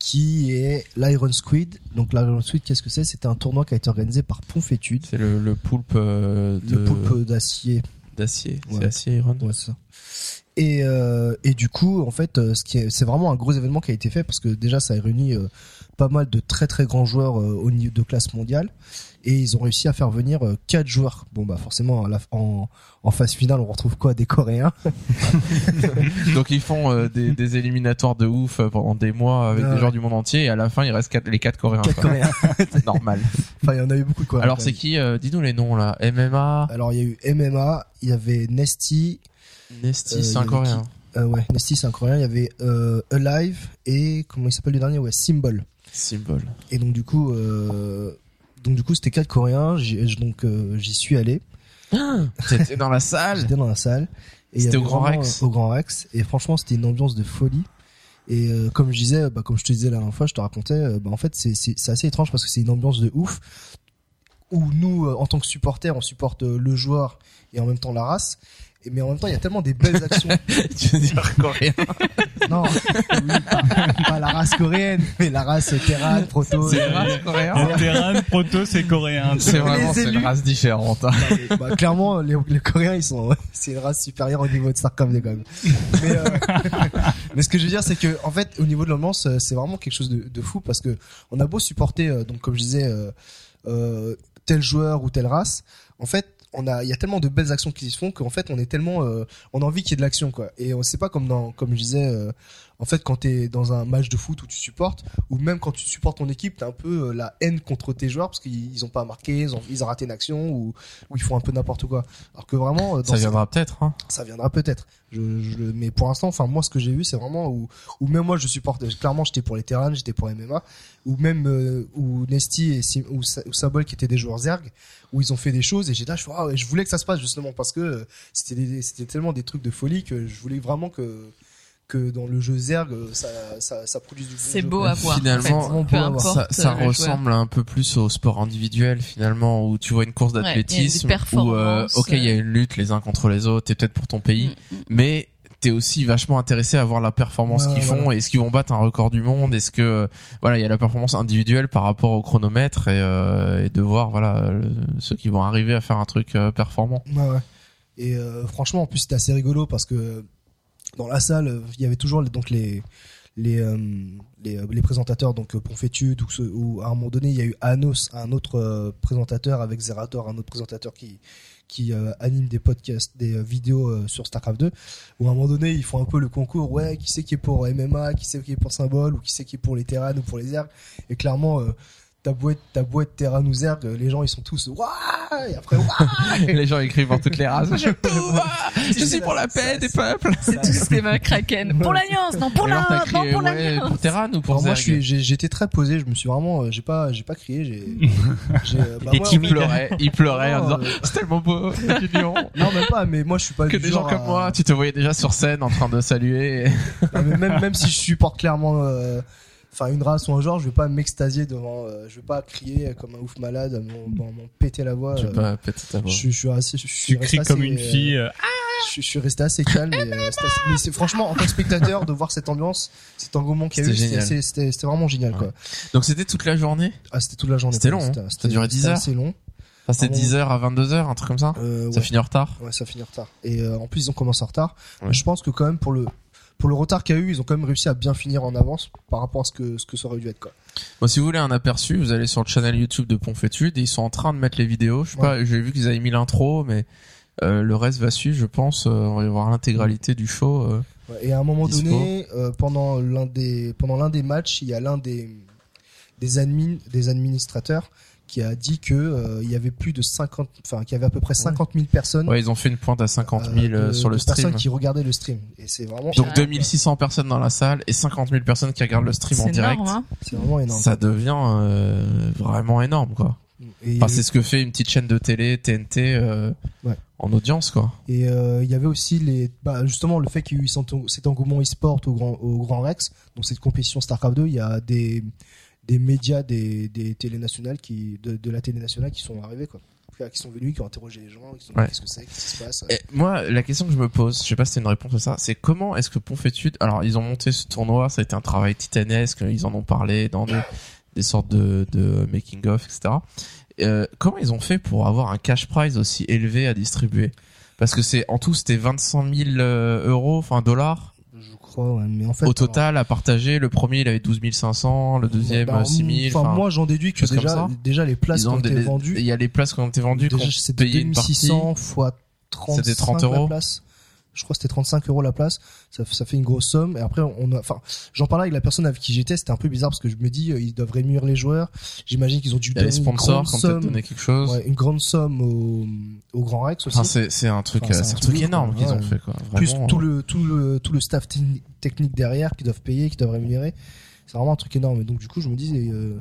[SPEAKER 4] qui est l'Iron Squid. Donc l'Iron Squid, qu'est-ce que c'est? C'était un tournoi qui a été organisé par Ponfétude,
[SPEAKER 2] C'est le, le poulpe euh, de
[SPEAKER 4] le poulpe d'acier.
[SPEAKER 2] d'acier.
[SPEAKER 4] Ouais.
[SPEAKER 2] C'est acier Iron?
[SPEAKER 4] Ouais, c'est ça. Et, euh, et du coup, en fait, euh, ce qui est, c'est vraiment un gros événement qui a été fait parce que déjà, ça a réuni euh, pas mal de très très grands joueurs euh, au niveau de classe mondiale et ils ont réussi à faire venir euh, quatre joueurs. Bon bah forcément, à la- en, en phase finale, on retrouve quoi? Des Coréens?
[SPEAKER 2] Donc ils font euh, des, des éliminatoires de ouf pendant des mois avec des joueurs du monde entier et à la fin il reste quatre, les quatre coréens.
[SPEAKER 4] Quatre. Coréens.
[SPEAKER 2] Normal.
[SPEAKER 4] enfin, il y en a eu beaucoup quoi.
[SPEAKER 2] Alors c'est qui euh, Dis-nous les noms là. MMA,
[SPEAKER 4] Alors il y a eu MMA, il y avait Nesty,
[SPEAKER 2] Nesty,
[SPEAKER 4] Euh,
[SPEAKER 2] c'est un coréen.
[SPEAKER 4] euh, ouais, Nesty c'est un coréen, il y avait euh, Alive et comment il s'appelle le dernier? Ouais, Symbol.
[SPEAKER 2] Symbol.
[SPEAKER 4] Et donc du coup, euh, donc du coup c'était quatre coréens, donc j'y suis allé,
[SPEAKER 2] T'étais dans la salle.
[SPEAKER 4] j'étais dans la salle.
[SPEAKER 2] C'était au Grand Rex
[SPEAKER 4] Au Grand Rex. Et franchement c'était une ambiance de folie. Et euh, comme je disais, bah, comme je te disais la dernière fois, je te racontais, bah, en fait c'est assez étrange parce que c'est une ambiance de ouf où nous, en tant que supporters, on supporte le joueur et en même temps la race. Et, mais en même temps, il y a tellement des belles actions.
[SPEAKER 2] tu veux dire coréen
[SPEAKER 4] non, oui, pas, pas la race coréenne, mais la race Terran, Proto.
[SPEAKER 2] C'est
[SPEAKER 4] euh,
[SPEAKER 2] une race
[SPEAKER 5] terrain proto, c'est coréen.
[SPEAKER 2] C'est vraiment c'est une race différente. hein.
[SPEAKER 4] bah, clairement, les, les Coréens, ils sont, c'est une race supérieure au niveau de Starcraft 2 quand même. Mais, euh, mais ce que je veux dire, c'est que, en fait, au niveau de l'ambiance, euh, c'est vraiment quelque chose de, de fou parce que on a beau supporter, euh, donc comme je disais, euh, euh, tel joueur ou telle race, en fait, on a, il y a tellement de belles actions qui se font qu'en fait, on est tellement, euh, on a envie qu'il y ait de l'action, quoi. Et on sait pas comme dans, comme je disais, euh, en fait, quand t'es dans un match de foot où tu supportes, ou même quand tu supportes ton équipe, t'as un peu euh, la haine contre tes joueurs parce qu'ils ils ont pas marqué, ils ont, ils ont raté une action ou, ou ils font un peu n'importe quoi. Alors que vraiment, euh, dans
[SPEAKER 2] Ça viendra peut-être. Hein.
[SPEAKER 4] ça viendra peut-être. Je, je, mais pour l'instant, enfin moi, ce que j'ai vu, c'est vraiment où, où même moi, je supporte. Clairement, j'étais pour les terrains, j'étais pour MMA, ou même euh, où Nesty et Sim- ou, Sa- ou Sabol qui étaient des joueurs Zerg, où ils ont fait des choses et j'étais là, je, ah je voulais que ça se passe justement parce que c'était tellement des trucs de folie que je voulais vraiment que que dans le jeu Zerg, euh, ça ça, ça produise du bon
[SPEAKER 3] C'est beau à voir.
[SPEAKER 2] Finalement,
[SPEAKER 3] en fait.
[SPEAKER 4] importe,
[SPEAKER 2] ça, ça
[SPEAKER 3] euh,
[SPEAKER 2] ressemble un peu plus au sport individuel finalement où tu vois une course
[SPEAKER 3] Ouais,
[SPEAKER 2] d'athlétisme où euh, ok il y a une lutte les uns contre les autres t'es peut-être pour ton pays
[SPEAKER 3] Mm, mm.
[SPEAKER 2] mais t'es aussi vachement intéressé à voir la performance
[SPEAKER 4] Ouais,
[SPEAKER 2] qu'ils font
[SPEAKER 4] voilà.
[SPEAKER 2] est-ce qu'ils vont battre un record du monde est-ce que euh, voilà il y a la performance individuelle par rapport au chronomètre et, euh, et de voir voilà le- ceux qui vont arriver à faire un truc euh, performant
[SPEAKER 4] Ouais, ouais. Et euh, franchement, en plus, c'était assez rigolo parce que dans la salle, il y avait toujours donc les les euh, euh, les présentateurs donc euh, Ponfétude ou, ou à un moment donné il y a eu Anos un autre présentateur avec Zerator un autre présentateur qui qui anime des podcasts des vidéos sur Starcraft 2 où à un moment donné ils font un peu le concours ouais qui c'est qui est pour MMA qui c'est qui est pour Symbol ou qui c'est qui est pour les Terran ou pour les Zerg et clairement euh, ta boîte, ta boîte Terranouzer, les gens ils sont tous waouh et après waouh.
[SPEAKER 2] Les gens écrivent pour toutes les races. Je, je suis pour la paix des peuples.
[SPEAKER 3] C'est tous des Kraken. Pour l'alliance, non pour
[SPEAKER 2] Et
[SPEAKER 3] la,
[SPEAKER 2] t'as
[SPEAKER 3] non pour
[SPEAKER 2] ouais,
[SPEAKER 3] l'alliance.
[SPEAKER 2] pour Terran ou pour
[SPEAKER 4] Alors moi j'étais très posé, je me suis vraiment, euh, j'ai pas, j'ai pas crié, j'ai, j'ai, euh, bah,
[SPEAKER 6] T'es
[SPEAKER 4] moi,
[SPEAKER 2] Il pleurait, il pleurait en disant
[SPEAKER 4] euh,
[SPEAKER 2] c'est tellement beau,
[SPEAKER 4] non même pas, mais moi je suis pas
[SPEAKER 2] Que
[SPEAKER 4] du
[SPEAKER 2] des gens comme
[SPEAKER 4] à-
[SPEAKER 2] moi, tu te voyais déjà sur scène en train de saluer.
[SPEAKER 4] Non, mais même même si je supporte clairement euh, enfin une race ou un genre je vais pas m'extasier devant euh, je vais pas crier comme un ouf malade m'en péter la voix
[SPEAKER 2] Je
[SPEAKER 4] euh,
[SPEAKER 2] vais pas péter ta voix.
[SPEAKER 4] je, suis- je suis assez je suis
[SPEAKER 5] Tu
[SPEAKER 4] resté
[SPEAKER 5] cries comme
[SPEAKER 4] assez,
[SPEAKER 5] une
[SPEAKER 4] euh,
[SPEAKER 5] fille. euh,
[SPEAKER 4] je, je suis resté assez calme et, euh, c'était assez- mais c'est franchement en tant que spectateur de voir cette ambiance cet engouement qu'il y a eu
[SPEAKER 2] C'était
[SPEAKER 4] c'était
[SPEAKER 2] génial.
[SPEAKER 4] c'était c'était vraiment génial quoi
[SPEAKER 2] Donc c'était toute la journée
[SPEAKER 4] ah c'était toute la journée
[SPEAKER 2] C'était long, hein.
[SPEAKER 4] C'était-
[SPEAKER 2] Ça
[SPEAKER 4] c'était-
[SPEAKER 2] durait 10
[SPEAKER 4] c'était
[SPEAKER 2] heures.
[SPEAKER 4] assez long
[SPEAKER 2] c'était
[SPEAKER 4] Ah bon
[SPEAKER 2] 10h à 22h, un truc comme ça
[SPEAKER 4] Euh,
[SPEAKER 2] Ça
[SPEAKER 4] ouais.
[SPEAKER 2] finit en retard
[SPEAKER 4] Ouais, ça finit en retard. Et euh, en plus, ils ont commencé en retard.
[SPEAKER 2] Ouais.
[SPEAKER 4] Je pense que quand même pour le pour le retard qu'il y a eu, ils ont quand même réussi à bien finir en avance par rapport à ce que ce que ça aurait dû être quoi.
[SPEAKER 2] Bon, si vous voulez un aperçu, vous allez sur le channel YouTube de Ponfétude et ils sont en train de mettre les vidéos. Je sais pas, j'ai vu qu'ils avaient mis l'intro, mais euh, le reste va suivre, je pense. Euh, on va y voir l'intégralité du show. euh.
[SPEAKER 4] Ouais, et à un moment
[SPEAKER 2] Dispo.
[SPEAKER 4] donné, pendant l'un des pendant l'un des matchs, il y a l'un des des admin des administrateurs qui a dit que euh, il y avait plus de 50 enfin qu'il y avait à peu près 50 000 personnes
[SPEAKER 2] Ouais, ils ont fait une pointe à 50 000
[SPEAKER 4] euh,
[SPEAKER 2] euh,
[SPEAKER 4] de-
[SPEAKER 2] sur le
[SPEAKER 4] de
[SPEAKER 2] stream.
[SPEAKER 4] personnes qui regardaient le stream et c'est vraiment
[SPEAKER 2] Donc
[SPEAKER 3] Ouais.
[SPEAKER 2] 2600 personnes dans la salle et 50 000 personnes qui regardent le stream en
[SPEAKER 3] C'est
[SPEAKER 2] direct.
[SPEAKER 3] énorme, hein.
[SPEAKER 4] c'est vraiment énorme.
[SPEAKER 2] Ça devient euh, vraiment énorme, quoi.
[SPEAKER 4] Et,
[SPEAKER 2] Enfin, c'est ce que fait une petite chaîne de télé TNT euh,
[SPEAKER 4] Ouais.
[SPEAKER 2] en audience, quoi.
[SPEAKER 4] Et euh, il y avait aussi les, bah, justement le fait qu'il y a eu cet en- cet engouement e-sport au Grand, au Grand Rex, donc cette compétition StarCraft 2, il y a des, des médias des, des télé nationales qui, de, de la télé nationale qui sont arrivés, quoi. Qui sont venus, qui ont interrogé les gens, qui sont
[SPEAKER 2] Ouais.
[SPEAKER 4] qu'est-ce que c'est, qu'est-ce qui se passe.
[SPEAKER 2] Et moi, la question que je me pose, je sais pas si c'est une réponse à ça, c'est comment est-ce que Ponfétude, alors ils ont monté ce tournoi, ça a été un travail titanesque, ils en ont parlé dans des, des sortes de, de making of, etc. Euh, comment ils ont fait pour avoir un cash prize aussi élevé à distribuer? Parce que c'est en tout c'était 25 000 euh, euros, enfin dollars
[SPEAKER 4] crois, ouais, mais en fait.
[SPEAKER 2] au total à partager. Le premier il avait 12 500, le deuxième
[SPEAKER 4] bah,
[SPEAKER 2] euh, 6 000.
[SPEAKER 4] Enfin, moi j'en déduis que déjà, déjà les places qui ont été vendues,
[SPEAKER 2] Il y a les places qui ont été vendues,
[SPEAKER 4] déjà c'était
[SPEAKER 2] payait une partie.
[SPEAKER 4] 2600 fois 35
[SPEAKER 2] C'était 30
[SPEAKER 4] la
[SPEAKER 2] euros.
[SPEAKER 4] place. Je crois que c'était 35 euros la place. Ça, ça fait une grosse somme. Et après, on a, enfin, j'en parlais avec la personne avec qui j'étais. C'était un peu bizarre parce que je me dis, euh, ils doivent réunir les joueurs. J'imagine qu'ils ont dû
[SPEAKER 2] a les
[SPEAKER 4] donner une
[SPEAKER 2] sponsors
[SPEAKER 4] grande somme,
[SPEAKER 2] donné quelque chose.
[SPEAKER 4] ouais, une grande somme au, au Grand Rex aussi.
[SPEAKER 2] Enfin, c'est c'est un truc,
[SPEAKER 4] Enfin, c'est
[SPEAKER 2] euh,
[SPEAKER 4] un
[SPEAKER 2] un
[SPEAKER 4] truc
[SPEAKER 2] énorme qu'ils ont fait quoi.
[SPEAKER 4] Plus tout le tout le tout le staff techni- technique derrière qui doivent payer, qui doivent rémunérer. C'est vraiment un truc énorme. Et donc du coup, je me dis, euh,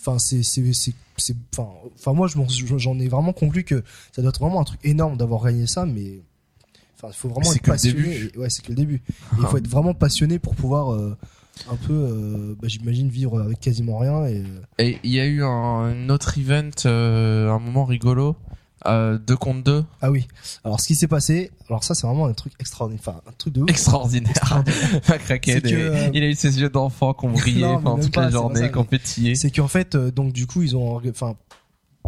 [SPEAKER 4] enfin, c'est c'est c'est c'est, enfin, enfin moi, je j'en ai vraiment conclu que ça doit être vraiment un truc énorme d'avoir gagné ça, mais enfin, il faut vraiment
[SPEAKER 2] C'est
[SPEAKER 4] être
[SPEAKER 2] que le
[SPEAKER 4] passionné.
[SPEAKER 2] début.
[SPEAKER 4] Et- ouais, c'est que le début. Et il faut être vraiment passionné pour pouvoir euh, un peu, euh, bah, j'imagine, vivre avec quasiment rien. Et euh,
[SPEAKER 2] Et il y a eu un, un autre event, euh, un moment rigolo, euh, 2 contre 2,
[SPEAKER 4] ah oui. Alors, ce qui s'est passé, alors ça, c'est vraiment un truc extraordinaire. Enfin, un truc de ouf.
[SPEAKER 2] extraordinaire. Pas craqué,
[SPEAKER 4] que, euh,
[SPEAKER 2] il a eu ses yeux d'enfant qui ont brillé
[SPEAKER 4] Non, mais
[SPEAKER 2] pendant toute
[SPEAKER 4] pas,
[SPEAKER 2] la journée, ont pétillé.
[SPEAKER 4] C'est qu'en fait, euh, donc du coup, ils ont, enfin,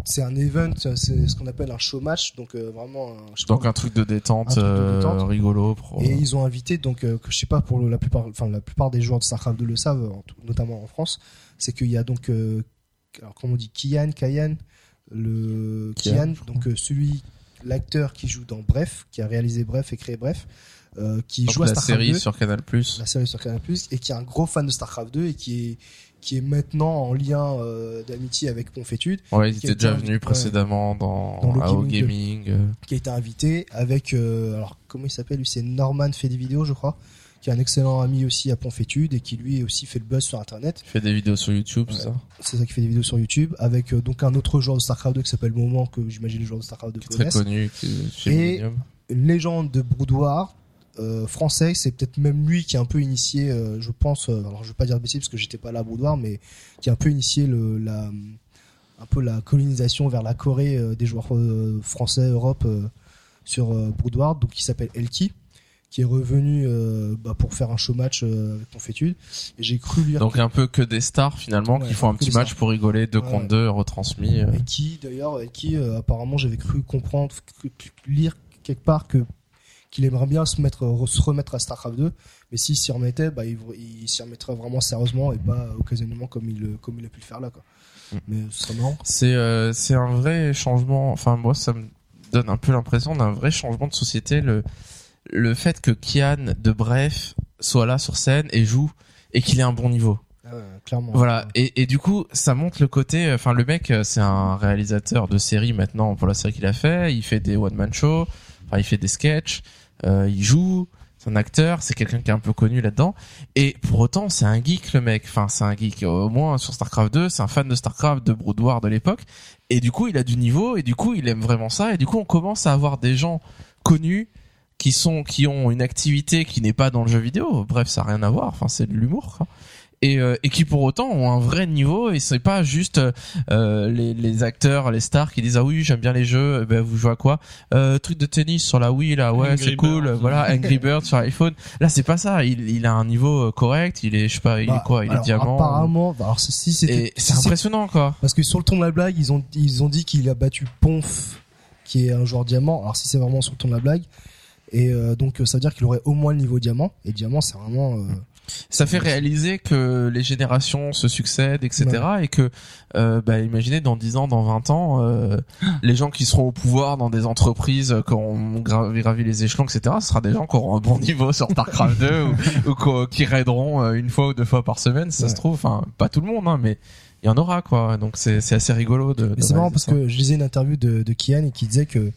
[SPEAKER 4] c'est un event, c'est ce qu'on appelle un show match, donc euh, vraiment un show
[SPEAKER 2] Donc un truc de détente,
[SPEAKER 4] truc de
[SPEAKER 2] euh, rigolo. Pour...
[SPEAKER 4] Et ils ont invité, donc, euh, que je sais pas pour le- la plupart, enfin la plupart des joueurs de Starcraft 2 le savent, en tout- notamment en France, c'est qu'il y a donc, euh, alors comment on dit, Kian, Kayan, le
[SPEAKER 2] Kian,
[SPEAKER 4] donc euh, celui, l'acteur qui joue dans Bref, qui a réalisé Bref et créé Bref, euh, qui
[SPEAKER 2] Donc
[SPEAKER 4] joue à
[SPEAKER 2] la
[SPEAKER 4] Starcraft
[SPEAKER 2] série
[SPEAKER 4] 2,
[SPEAKER 2] sur Canal+.
[SPEAKER 4] la série sur Canal+, et qui est un gros fan de Starcraft 2 et qui est qui est maintenant en lien euh, d'amitié avec Confétude,
[SPEAKER 2] Ouais, ils
[SPEAKER 4] qui
[SPEAKER 2] étaient déjà
[SPEAKER 4] était-
[SPEAKER 2] venus précédemment dans,
[SPEAKER 4] Dans le
[SPEAKER 2] AO
[SPEAKER 4] gaming. Qui a été invité avec euh, alors comment il s'appelle lui c'est Norman fait des vidéos je crois qui est un excellent ami aussi à Ponfétude et qui lui aussi fait le buzz sur internet
[SPEAKER 2] Il fait des vidéos sur YouTube,
[SPEAKER 4] Ouais.
[SPEAKER 2] c'est ça.
[SPEAKER 4] c'est ça qui fait des vidéos sur YouTube avec euh, donc un autre joueur de Starcraft 2 qui s'appelle Moment que j'imagine les joueurs de Starcraft 2
[SPEAKER 2] Qui très connu qui est chez
[SPEAKER 4] Et-
[SPEAKER 2] Millennium.
[SPEAKER 4] légende de boudoir euh, français c'est peut-être même lui qui a un peu initié euh, je pense euh, alors je vais pas dire de bêtises parce que j'étais pas là à boudoir mais qui a un peu initié le la un peu la colonisation vers la Corée euh, des joueurs euh, français Europe euh, sur Broodward donc qui s'appelle Elki qui est revenu euh, bah, pour faire un show match euh, avec Confétude et j'ai cru lire
[SPEAKER 2] Donc un peu que des stars finalement
[SPEAKER 4] Ouais,
[SPEAKER 2] qui font un petit match
[SPEAKER 4] stars.
[SPEAKER 2] pour rigoler, 2
[SPEAKER 4] Ouais,
[SPEAKER 2] contre
[SPEAKER 4] ouais.
[SPEAKER 2] 2 retransmis. euh.
[SPEAKER 4] Et qui d'ailleurs, et qui euh, apparemment j'avais cru comprendre, lire quelque part que qu'il aimerait bien se mettre, re- se remettre à Starcraft 2, mais s'il s'y remettait, bah il, il s'y remettrait vraiment sérieusement et pas occasionnellement comme il comme il a pu le faire là quoi.
[SPEAKER 2] Mm.
[SPEAKER 4] Mais marrant.
[SPEAKER 2] C'est euh, c'est un vrai changement. Enfin moi ça me donne un peu l'impression d'un vrai changement de société. Le le fait que Kian de Bref soit là sur scène et joue et qu'il ait un bon niveau.
[SPEAKER 4] clairement.
[SPEAKER 2] Voilà. Et, et du coup, ça montre le côté. Enfin, le mec, euh, c'est un réalisateur de série maintenant pour la série qu'il a fait. Il fait des one man show. Enfin, il fait des sketchs. Euh, il joue. C'est un acteur. C'est quelqu'un qui est un peu connu là-dedans. Et pour autant, c'est un geek le mec. Enfin, c'est un geek. Au moins sur Starcraft 2, c'est un fan de Starcraft, de Brood War de l'époque. Et du coup, il a du niveau. Et du coup, il aime vraiment ça. Et du coup, on commence à avoir des gens connus qui sont qui ont une activité qui n'est pas dans le jeu vidéo. Bref, ça a rien à voir. Enfin, c'est de l'humour. quoi. Et, euh, et qui pour autant ont un vrai niveau et c'est pas juste euh, les, les acteurs, les stars qui disent ah oui j'aime bien les jeux, eh ben vous jouez à quoi? Euh, Truc de tennis sur la Wii là, ouais c'est cool, voilà Angry Birds sur iPhone. Là c'est pas ça, il, il a un niveau correct, il est je sais pas, il
[SPEAKER 4] Bah,
[SPEAKER 2] est quoi, il
[SPEAKER 4] alors,
[SPEAKER 2] est diamant.
[SPEAKER 4] Apparemment, bah, alors si
[SPEAKER 2] c'est
[SPEAKER 4] c'est-
[SPEAKER 2] impressionnant quoi.
[SPEAKER 4] Parce que sur le ton de la blague, ils ont ils ont dit qu'il a battu Ponf, qui est un joueur diamant. Alors si c'est vraiment sur le ton de la blague, et euh, donc ça veut dire qu'il aurait au moins le niveau diamant. Et diamant, c'est vraiment. euh,
[SPEAKER 2] Ça fait réaliser que les générations se succèdent, etc. Et que, euh, bah, imaginez dans 10 ans, dans 20 ans, euh, les gens qui seront au pouvoir dans des entreprises, euh, qui auront gravi, les échelons, etc. Ce sera des gens qui auront un bon niveau sur Starcraft 2 ou, qui raideront euh, une fois ou deux fois par semaine, si ça se trouve. Enfin, pas tout le monde, hein, mais il y en aura, quoi. Donc c'est assez rigolo de.
[SPEAKER 4] c'est marrant parce
[SPEAKER 2] ça.
[SPEAKER 4] que je lisais une interview de, de Kian et qui disait que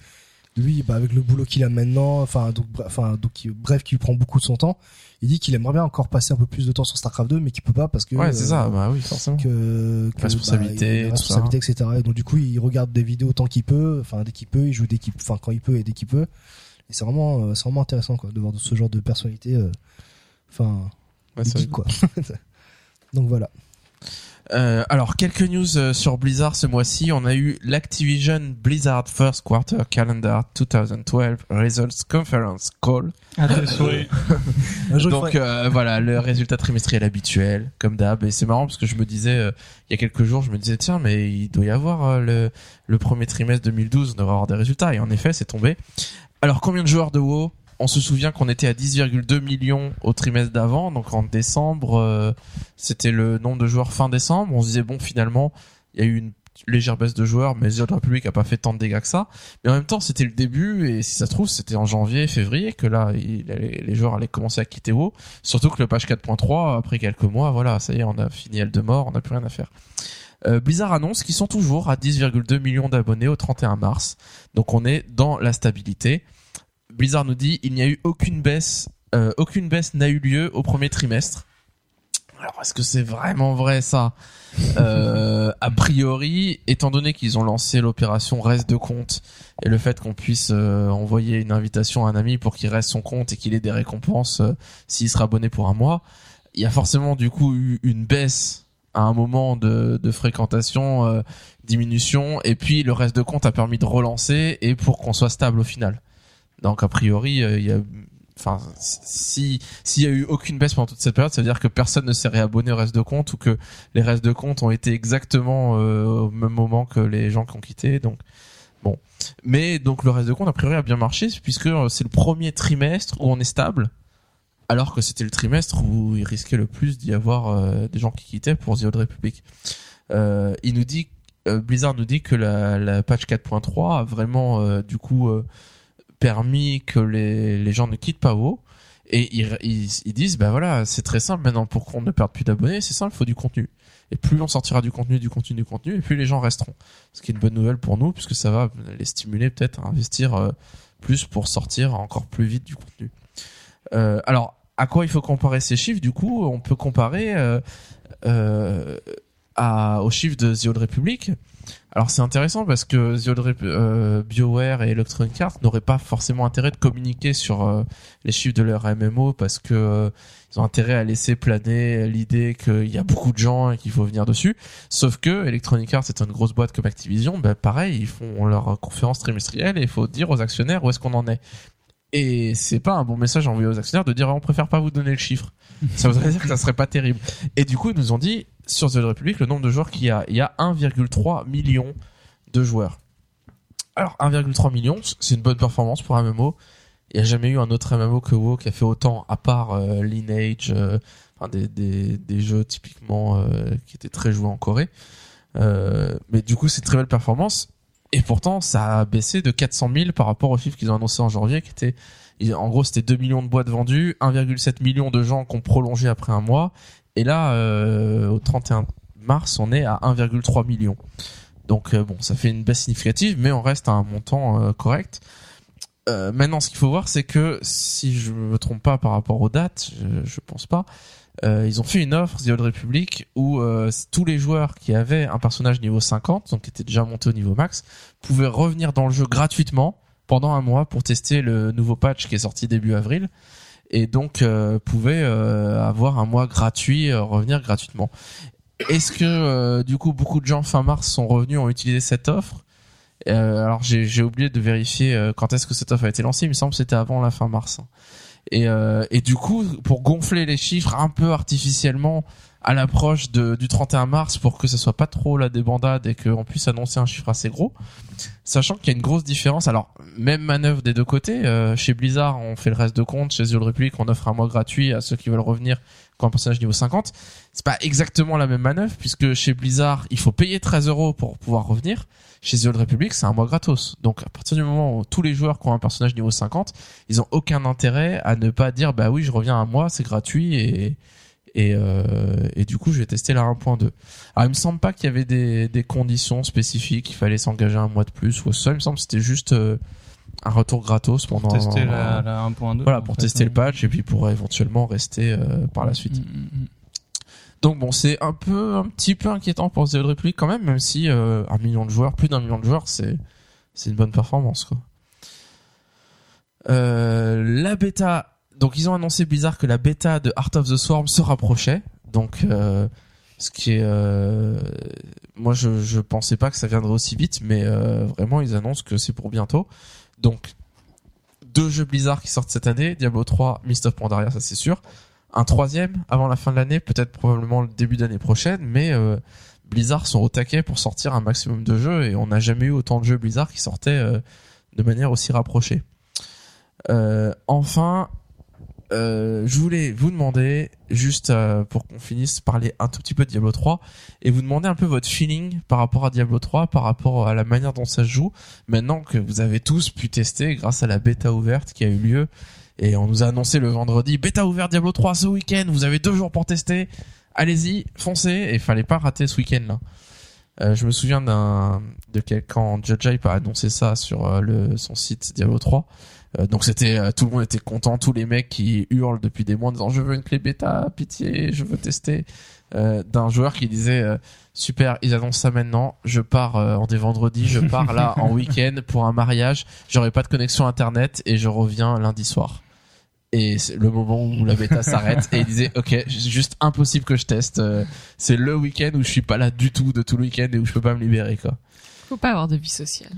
[SPEAKER 4] lui, bah, avec le boulot qu'il a maintenant, enfin donc, enfin donc, bref, qui lui prend beaucoup de son temps, il dit qu'il aimerait bien encore passer un peu plus de temps sur Starcraft 2, mais qu'il peut pas parce que
[SPEAKER 2] Ouais, c'est ça. Bah oui, forcément.
[SPEAKER 4] que, que
[SPEAKER 2] Responsabilité,
[SPEAKER 4] bah, responsabilités, etc. Et donc du coup, il regarde des vidéos tant qu'il peut, enfin dès qu'il peut, il joue dès qu'il, enfin quand il peut et dès qu'il peut. Et c'est vraiment, euh, c'est vraiment intéressant quoi, de voir ce genre de personnalité, euh, enfin,
[SPEAKER 2] Ouais,
[SPEAKER 4] quoi. donc voilà.
[SPEAKER 2] Euh, alors quelques news euh, sur Blizzard ce mois-ci. On a eu l'Activision Blizzard First Quarter Calendar 2012 Results Conference Call. Donc euh, voilà le résultat trimestriel habituel, comme d'hab. Et c'est marrant parce que je me disais euh, il y a quelques jours, je me disais tiens mais il doit y avoir euh, le, le premier trimestre 2012, on devrait avoir des résultats. Et en effet c'est tombé. Alors combien de joueurs de WoW? On se souvient qu'on était à 10,2 millions au trimestre d'avant, donc en décembre, euh, c'était le nombre de joueurs fin décembre. On se disait bon finalement il y a eu une légère baisse de joueurs, mais The Old Republic a pas fait tant de dégâts que ça. Mais en même temps, c'était le début, et si ça se trouve, c'était en janvier, février, que là, les joueurs allaient commencer à quitter WoW. Surtout que le patch 4.3, après quelques mois, voilà, ça y est, on a fini elle de mort, on n'a plus rien à faire. Euh, Blizzard annonce qu'ils sont toujours à 10,2 millions d'abonnés au 31 mars. Donc on est dans la stabilité. Blizzard nous dit il n'y a eu aucune baisse, euh, aucune baisse n'a eu lieu au premier trimestre. Alors est-ce que c'est vraiment vrai ça? Euh, A priori, étant donné qu'ils ont lancé l'opération reste de compte et le fait qu'on puisse euh, envoyer une invitation à un ami pour qu'il reste son compte et qu'il ait des récompenses s'il sera abonné pour un mois, il y a forcément du coup eu une baisse à un moment de, fréquentation, diminution, et puis le reste de compte a permis de relancer et pour qu'on soit stable au final. Donc a priori, euh, il y a, enfin, si s'il y a eu aucune baisse pendant toute cette période, ça veut dire que personne ne s'est réabonné au reste de compte ou que les restes de compte ont été exactement euh, au même moment que les gens qui ont quitté. Donc bon, mais donc le reste de compte a priori a bien marché puisque euh, c'est le premier trimestre où on est stable. Alors que c'était le trimestre où il risquait le plus d'y avoir euh, des gens qui quittaient pour The Old Republic. Euh, il nous dit, euh, Blizzard nous dit que la, la patch 4.3 a vraiment du coup permis que les, les gens ne quittent pas WoW. Et ils, ils, ils disent, bah voilà, c'est très simple maintenant pour qu'on ne perde plus d'abonnés, c'est simple, il faut du contenu. Et plus on sortira du contenu, du contenu, du contenu, et plus les gens resteront. Ce qui est une bonne nouvelle pour nous, puisque ça va les stimuler peut-être à investir euh, plus pour sortir encore plus vite du contenu. Euh, alors, à quoi il faut comparer ces chiffres? Du coup, on peut comparer euh, euh, à, aux chiffres de The Old Republic. Alors c'est intéressant parce que The euh, BioWare et Electronic Arts n'auraient pas forcément intérêt de communiquer sur euh, les chiffres de leur MMO parce que euh, ils ont intérêt à laisser planer l'idée qu'il y a beaucoup de gens et qu'il faut venir dessus. Sauf que Electronic Arts c'est une grosse boîte comme Activision, ben pareil, ils font leur conférence trimestrielle et il faut dire aux actionnaires où est-ce qu'on en est. Et c'est pas un bon message envoyé aux actionnaires de dire on préfère pas vous donner le chiffre. Ça voudrait dire que ça serait pas terrible. Et du coup, ils nous ont dit sur The Republic le nombre de joueurs qu'il y a. Il y a 1,3 million de joueurs. Alors 1,3 million, c'est une bonne performance pour un MMO. Il n'y a jamais eu un autre MMO que WoW qui a fait autant, à part euh, Lineage, euh, enfin des, des, des jeux typiquement euh, qui étaient très joués en Corée. Euh, mais du coup, c'est une très belle performance. Et pourtant, ça a baissé de 400 000 par rapport aux chiffres qu'ils ont annoncé en janvier, qui était, en gros, c'était 2 millions de boîtes vendues, 1,7 million de gens qui ont prolongé après un mois, Et là, euh, au 31 mars, on est à 1,3 million. Donc euh, bon, ça fait une baisse significative, mais on reste à un montant euh, correct. Maintenant, ce qu'il faut voir, c'est que si je me trompe pas par rapport aux dates, je, je pense pas, ils ont fait une offre The Old Republic où tous les joueurs qui avaient un personnage niveau 50, donc qui était déjà monté au niveau max, pouvaient revenir dans le jeu gratuitement pendant un mois pour tester le nouveau patch qui est sorti début avril et donc euh, euh, avoir un mois gratuit, euh, revenir gratuitement. Est-ce que euh, du coup beaucoup de gens fin mars sont revenus ont utilisé cette offre? Alors j'ai oublié de vérifier quand est-ce que cette offre a été lancée. Il me semble que c'était avant la fin mars. Et, et du coup, pour gonfler les chiffres un peu artificiellement à l'approche du 31 mars pour que ce soit pas trop la débandade et qu'on puisse annoncer un chiffre assez gros, sachant qu'il y a une grosse différence. Alors, même manœuvre des deux côtés. euh, chez Blizzard, on fait le reste de compte. Chez The Republic, on offre un mois gratuit à ceux qui veulent revenir quand un personnage niveau 50. C'est pas exactement la même manœuvre puisque chez Blizzard, il faut payer 13 euros pour pouvoir revenir. Chez The Old Republic, c'est un mois gratos. Donc, à partir du moment où tous les joueurs qui ont un personnage niveau 50, ils ont aucun intérêt à ne pas dire, bah oui, je reviens un mois, c'est gratuit et, et, euh, et du coup, je vais tester la 1.2. Alors, il me semble pas qu'il y avait des, des conditions spécifiques, il fallait s'engager un mois de plus ou ça. Il me semble que c'était juste euh, un retour gratos pendant
[SPEAKER 5] Tester la, la 1.2.
[SPEAKER 2] voilà pour
[SPEAKER 5] fait,
[SPEAKER 2] tester le
[SPEAKER 5] ouais.
[SPEAKER 2] patch et puis pour éventuellement rester euh, par la suite.
[SPEAKER 5] Mm, mm, mm.
[SPEAKER 2] Donc bon, c'est un peu, un petit peu inquiétant pour The Old Republic quand même, même si euh, un million de joueurs, plus d'un million de joueurs, c'est c'est une bonne performance quoi. Euh, la bêta, donc ils ont annoncé Blizzard que la bêta de Heart of the Swarm se rapprochait, donc euh, ce qui est, euh, moi je je pensais pas que ça viendrait aussi vite, mais euh, vraiment ils annoncent que c'est pour bientôt. Donc deux jeux Blizzard qui sortent cette année, Diablo 3, Mist of Pandaria, ça c'est sûr un troisième avant la fin de l'année, peut-être probablement le début d'année prochaine, mais euh, Blizzard sont au taquet pour sortir un maximum de jeux et on n'a jamais eu autant de jeux Blizzard qui sortaient de manière aussi rapprochée. Enfin, euh, je voulais vous demander, juste euh, pour qu'on finisse, parler un tout petit peu de Diablo 3 et vous demander un peu votre feeling par rapport à Diablo 3, par rapport à la manière dont ça se joue, maintenant que vous avez tous pu tester grâce à la bêta ouverte qui a eu lieu et on nous a annoncé le vendredi, bêta ouvert Diablo 3 ce week-end, vous avez deux jours pour tester. Allez-y, foncez, et fallait pas rater ce week-end là. Euh, je me souviens d'un de quel quand Judge Hype a annoncé ça sur euh, le son site Diablo 3. Euh, donc c'était euh, tout le monde était content, tous les mecs qui hurlent depuis des mois en disant je veux une clé bêta, pitié, je veux tester. Euh, d'un joueur qui disait euh, super, ils annoncent ça maintenant, je pars euh, en des vendredis, je pars là en week-end pour un mariage, j'aurai pas de connexion internet et je reviens lundi soir et c'est le moment où la bêta s'arrête et il disait ok c'est juste impossible que je teste c'est le week-end où je suis pas là du tout de tout le week-end et où je peux pas me libérer quoi
[SPEAKER 3] Faut pas avoir de vie sociale.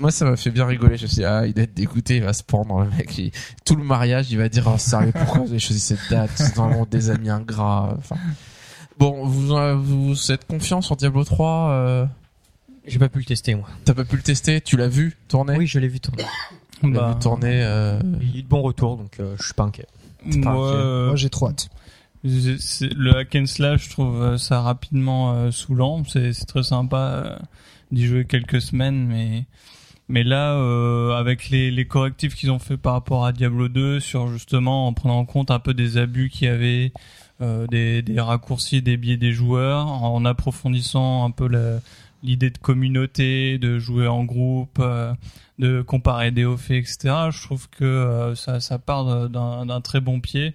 [SPEAKER 2] Moi ça m'a fait bien rigoler je me suis dit, ah il doit être dégoûté il va se pendre le mec il- tout le mariage il va dire oh, sérieux pourquoi vous avez choisi cette date? C'est vraiment des amis ingrats enfin bon vous euh, vous êtes confiant sur Diablo 3 euh,
[SPEAKER 6] J'ai pas pu le tester moi.
[SPEAKER 2] t'as pas pu le tester? Tu l'as vu tourner?
[SPEAKER 6] Oui, je l'ai vu tourner.
[SPEAKER 5] Bah,
[SPEAKER 2] vu tourner euh,
[SPEAKER 6] Il y a eu de bons retours, donc euh, je suis pas inquiet.
[SPEAKER 2] pas
[SPEAKER 5] moi,
[SPEAKER 2] inquiet.
[SPEAKER 5] euh,
[SPEAKER 4] Moi, j'ai trop hâte.
[SPEAKER 5] Le hack and slash, je trouve ça rapidement euh, saoulant. C'est c'est très sympa euh, d'y jouer quelques semaines, mais mais là, euh, avec les, les correctifs qu'ils ont fait par rapport à Diablo 2, sur justement en prenant en compte un peu des abus qu'il y avait, euh, des, des raccourcis, des biais des joueurs, en approfondissant un peu l'idée de communauté, de jouer en groupe, euh, de comparer des hauts faits, etc. Je trouve que euh, ça, ça part d'un très bon pied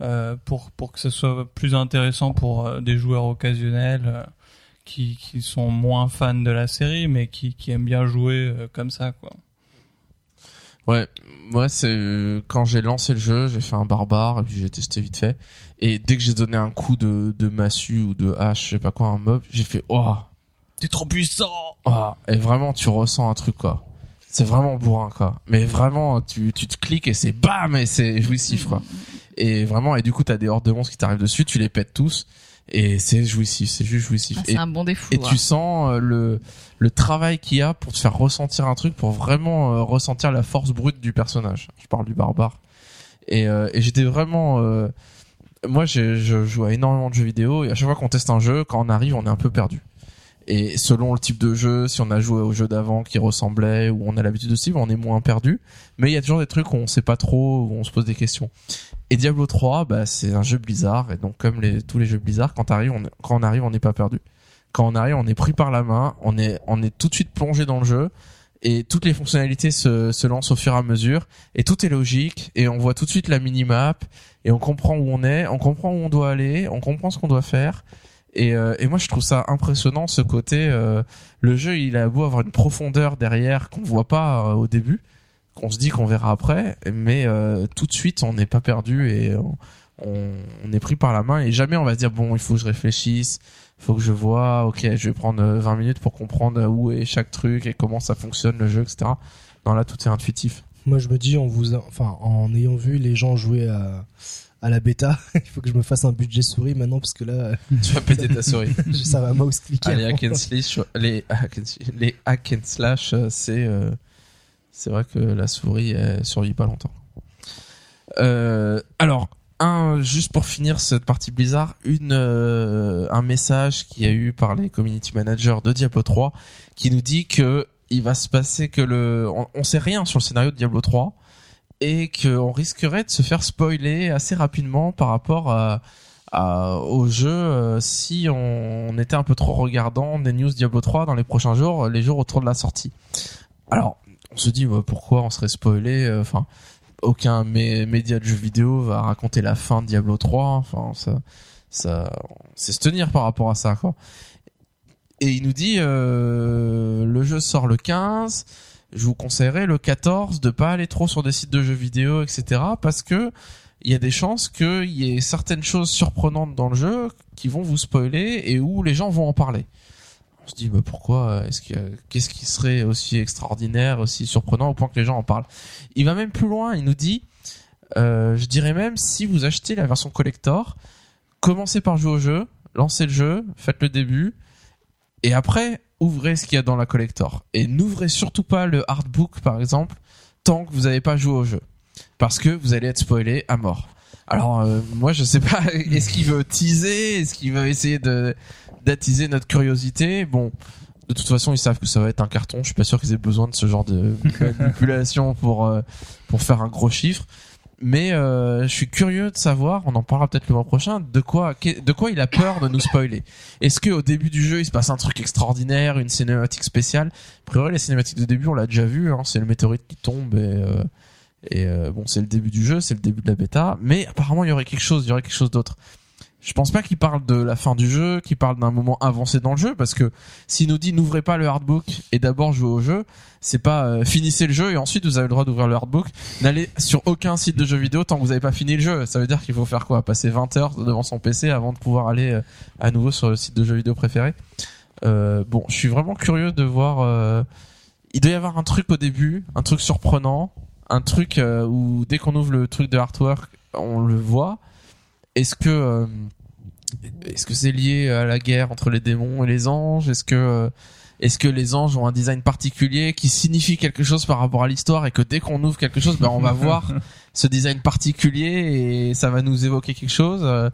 [SPEAKER 5] euh, pour pour que ce soit plus intéressant pour euh, des joueurs occasionnels qui qui sont moins fans de la série mais qui qui aiment bien jouer euh, comme ça quoi.
[SPEAKER 2] Ouais, moi c'est euh, quand j'ai lancé le jeu, j'ai fait un barbare et puis j'ai testé vite fait. Et dès que j'ai donné un coup de, de massue ou de hache, je sais pas quoi, un mob, j'ai fait oh,
[SPEAKER 5] T'es trop puissant.
[SPEAKER 2] oh et vraiment tu ressens un truc quoi. C'est vraiment bourrin quoi. Mais vraiment tu tu te cliques et c'est bam et c'est jouissif quoi. Et vraiment et du coup t'as des hordes de monstres qui t'arrivent dessus, tu les pètes tous et c'est jouissif, c'est juste jouissif.
[SPEAKER 3] Ah, c'est un bon défaut.
[SPEAKER 2] et tu sens euh, le le travail qu'il y a pour te faire ressentir un truc pour vraiment euh, ressentir la force brute du personnage. Je parle du barbare. Et, euh, et j'étais vraiment euh, moi je joue à énormément de jeux vidéo et à chaque fois qu'on teste un jeu quand on arrive on est un peu perdu. Et selon le type de jeu si on a joué au jeu d'avant qui ressemblait ou on a l'habitude de suivre on est moins perdu. Mais il y a toujours des trucs où on sait pas trop où on se pose des questions Et Diablo 3, bah, c'est un jeu Blizzard, et donc comme tous les jeux Blizzard, quand, on, arrive, on n'est pas perdu. Quand on arrive, on est pris par la main, on est, tout de suite plongé dans le jeu, et toutes les fonctionnalités se, lancent au fur et à mesure, et tout est logique, et on voit tout de suite la minimap, et on comprend où on est, on comprend où on doit aller, on comprend ce qu'on doit faire, et, euh, moi je trouve ça impressionnant ce côté, euh, le jeu il a beau avoir une profondeur derrière qu'on voit pas euh, au début, qu'on se dit qu'on verra après, mais euh, tout de suite on n'est pas perdu et on, on, on est pris par la main et jamais on va se dire bon il faut que je réfléchisse, il faut que je vois, ok je vais prendre euh, 20 minutes pour comprendre où est chaque truc et comment ça fonctionne le jeu, etc. Non là tout est intuitif.
[SPEAKER 4] Moi, je me dis, en vous, a- enfin, en ayant vu les gens jouer à, à la bêta, il faut que je me fasse un budget souris maintenant parce que là,
[SPEAKER 2] tu vas péter ta souris.
[SPEAKER 4] ça va mouse cliquer.
[SPEAKER 2] Ah, les hack and slash, les hack and, les hack and slash, euh, c'est euh, c'est vrai que la souris elle survit pas longtemps. Euh, alors un juste pour finir cette partie Blizzard, une euh, un message qu'il y a eu par les community managers de Diablo 3 qui nous dit que il va se passer que le on, on sait rien sur le scénario de Diablo 3 et qu'on risquerait de se faire spoiler assez rapidement par rapport à à- au jeu euh, si on, on était un peu trop regardant des news Diablo 3 dans les prochains jours, les jours autour de la sortie. Alors, on se dit pourquoi on serait spoilé euh, Enfin, aucun mé- média de jeux vidéo va raconter la fin de Diablo 3. Enfin, ça, ça, c'est se tenir par rapport à ça, quoi. Et il nous dit euh, le jeu sort le 15. Je vous conseillerais le 14 de pas aller trop sur des sites de jeux vidéo, etc. Parce que il y a des chances qu'il y ait certaines choses surprenantes dans le jeu qui vont vous spoiler et où les gens vont en parler. On se dit bah pourquoi est-ce que qu'est-ce qui serait aussi extraordinaire, aussi surprenant au point que les gens en parlent. Il va même plus loin, il nous dit euh, je dirais même si vous achetez la version collector, commencez par jouer au jeu, lancez le jeu, faites le début et après ouvrez ce qu'il y a dans la collector et n'ouvrez surtout pas le hardbook par exemple tant que vous n'avez pas joué au jeu parce que vous allez être spoilé à mort. Alors euh, moi je sais pas, est-ce qu'il veut teaser, est-ce qu'il veut essayer de d'attiser notre curiosité Bon, de toute façon ils savent que ça va être un carton. Je suis pas sûr qu'ils aient besoin de ce genre de manipulation pour euh, pour faire un gros chiffre. Mais euh, je suis curieux de savoir, on en parlera peut-être le mois prochain, de quoi de quoi il a peur de nous spoiler. Est-ce que au début du jeu il se passe un truc extraordinaire, une cinématique spéciale? A priori les cinématiques de début on l'a déjà vu, hein, c'est le météorite qui tombe et euh, et euh, bon, c'est le début du jeu, c'est le début de la bêta, mais apparemment il y aurait quelque chose, il y aurait quelque chose d'autre. Je pense pas qu'il parle de la fin du jeu, qu'il parle d'un moment avancé dans le jeu, parce que s'il nous dit n'ouvrez pas le hardbook et d'abord jouez au jeu, c'est pas euh, finissez le jeu et ensuite vous avez le droit d'ouvrir le hardbook. N'allez sur aucun site de jeux vidéo tant que vous avez pas fini le jeu. Ça veut dire qu'il faut faire quoi? Passer 20 heures devant son PC avant de pouvoir aller euh, à nouveau sur le site de jeux vidéo préféré? Euh, bon, je suis vraiment curieux de voir. il doit y avoir un truc au début, un truc surprenant, un truc où dès qu'on ouvre le truc de artwork, on le voit. Est-ce que euh, est-ce que c'est lié à la guerre entre les démons et les anges? Est-ce que euh, est-ce que les anges ont un design particulier qui signifie quelque chose par rapport à l'histoire? Et que dès qu'on ouvre quelque chose, ben on va voir ce design particulier et ça va nous évoquer quelque chose? Euh,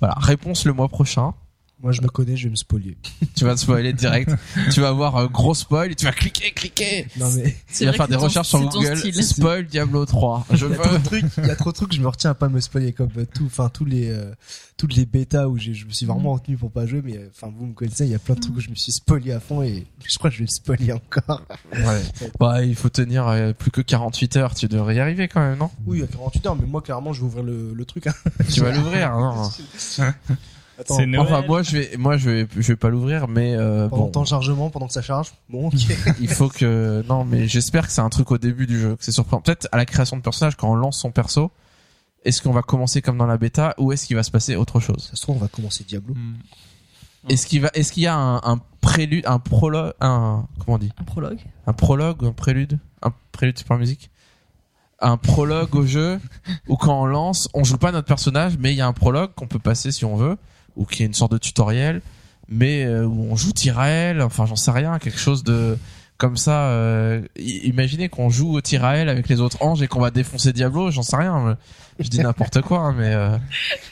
[SPEAKER 2] Voilà, réponse le mois prochain.
[SPEAKER 4] Moi, je me connais, je vais me spolier.
[SPEAKER 2] Tu vas te spoiler direct. tu vas voir un gros spoil et tu vas cliquer, cliquer.
[SPEAKER 4] Non, mais
[SPEAKER 2] Tu vas
[SPEAKER 3] vrai
[SPEAKER 2] faire des
[SPEAKER 3] ton-
[SPEAKER 2] recherches sur Google.
[SPEAKER 3] style.
[SPEAKER 2] Spoil Diablo 3. Je
[SPEAKER 4] il y a trop
[SPEAKER 2] veux.
[SPEAKER 4] de trucs, il y a trop de trucs, je me retiens à pas me spoiler comme tout, enfin, tous les, euh, toutes les bêtas où j'ai, je me suis vraiment retenu pour pas jouer, mais, euh, enfin, vous me connaissez, il y a plein de trucs où je me suis spoilé à fond et je crois que je vais le spoiler encore.
[SPEAKER 2] Ouais. Bah, il faut tenir euh, plus que 48 heures. Tu devrais y arriver quand même, non?
[SPEAKER 4] Oui, il y a 48 heures, mais moi, clairement, je vais ouvrir le, le truc, hein.
[SPEAKER 2] Tu vas l'ouvrir, non
[SPEAKER 4] Attends,
[SPEAKER 5] C'est Noël.
[SPEAKER 2] Enfin, moi, je vais, moi, je vais, je vais pas l'ouvrir, mais euh,
[SPEAKER 4] pendant
[SPEAKER 2] bon,
[SPEAKER 4] ton chargement, pendant que ça charge. Bon, ok.
[SPEAKER 2] il faut que, non, mais j'espère que c'est un truc au début du jeu, que c'est surprenant. Peut-être à la création de personnage, quand on lance son perso, est-ce qu'on va commencer comme dans la bêta ou est-ce qu'il va se passer autre chose?
[SPEAKER 4] Ça se trouve, on va commencer Diablo.
[SPEAKER 5] Hmm.
[SPEAKER 2] Est-ce qu'il va, est-ce qu'il y a un, un prélude, un prologue, un, comment on dit,
[SPEAKER 3] Un prologue.
[SPEAKER 2] un prologue ou un prélude, un prélude c'est pas la musique, un prologue au jeu où quand on lance, on joue pas notre personnage, mais il y a un prologue qu'on peut passer si on veut, ou qui est une sorte de tutoriel, mais euh, où on joue Tyrael, enfin j'en sais rien, quelque chose de comme ça. euh, i- imaginez qu'on joue au Tyrael avec les autres anges et qu'on va défoncer Diablo, j'en sais rien. mais Je dis n'importe quoi, hein, mais euh,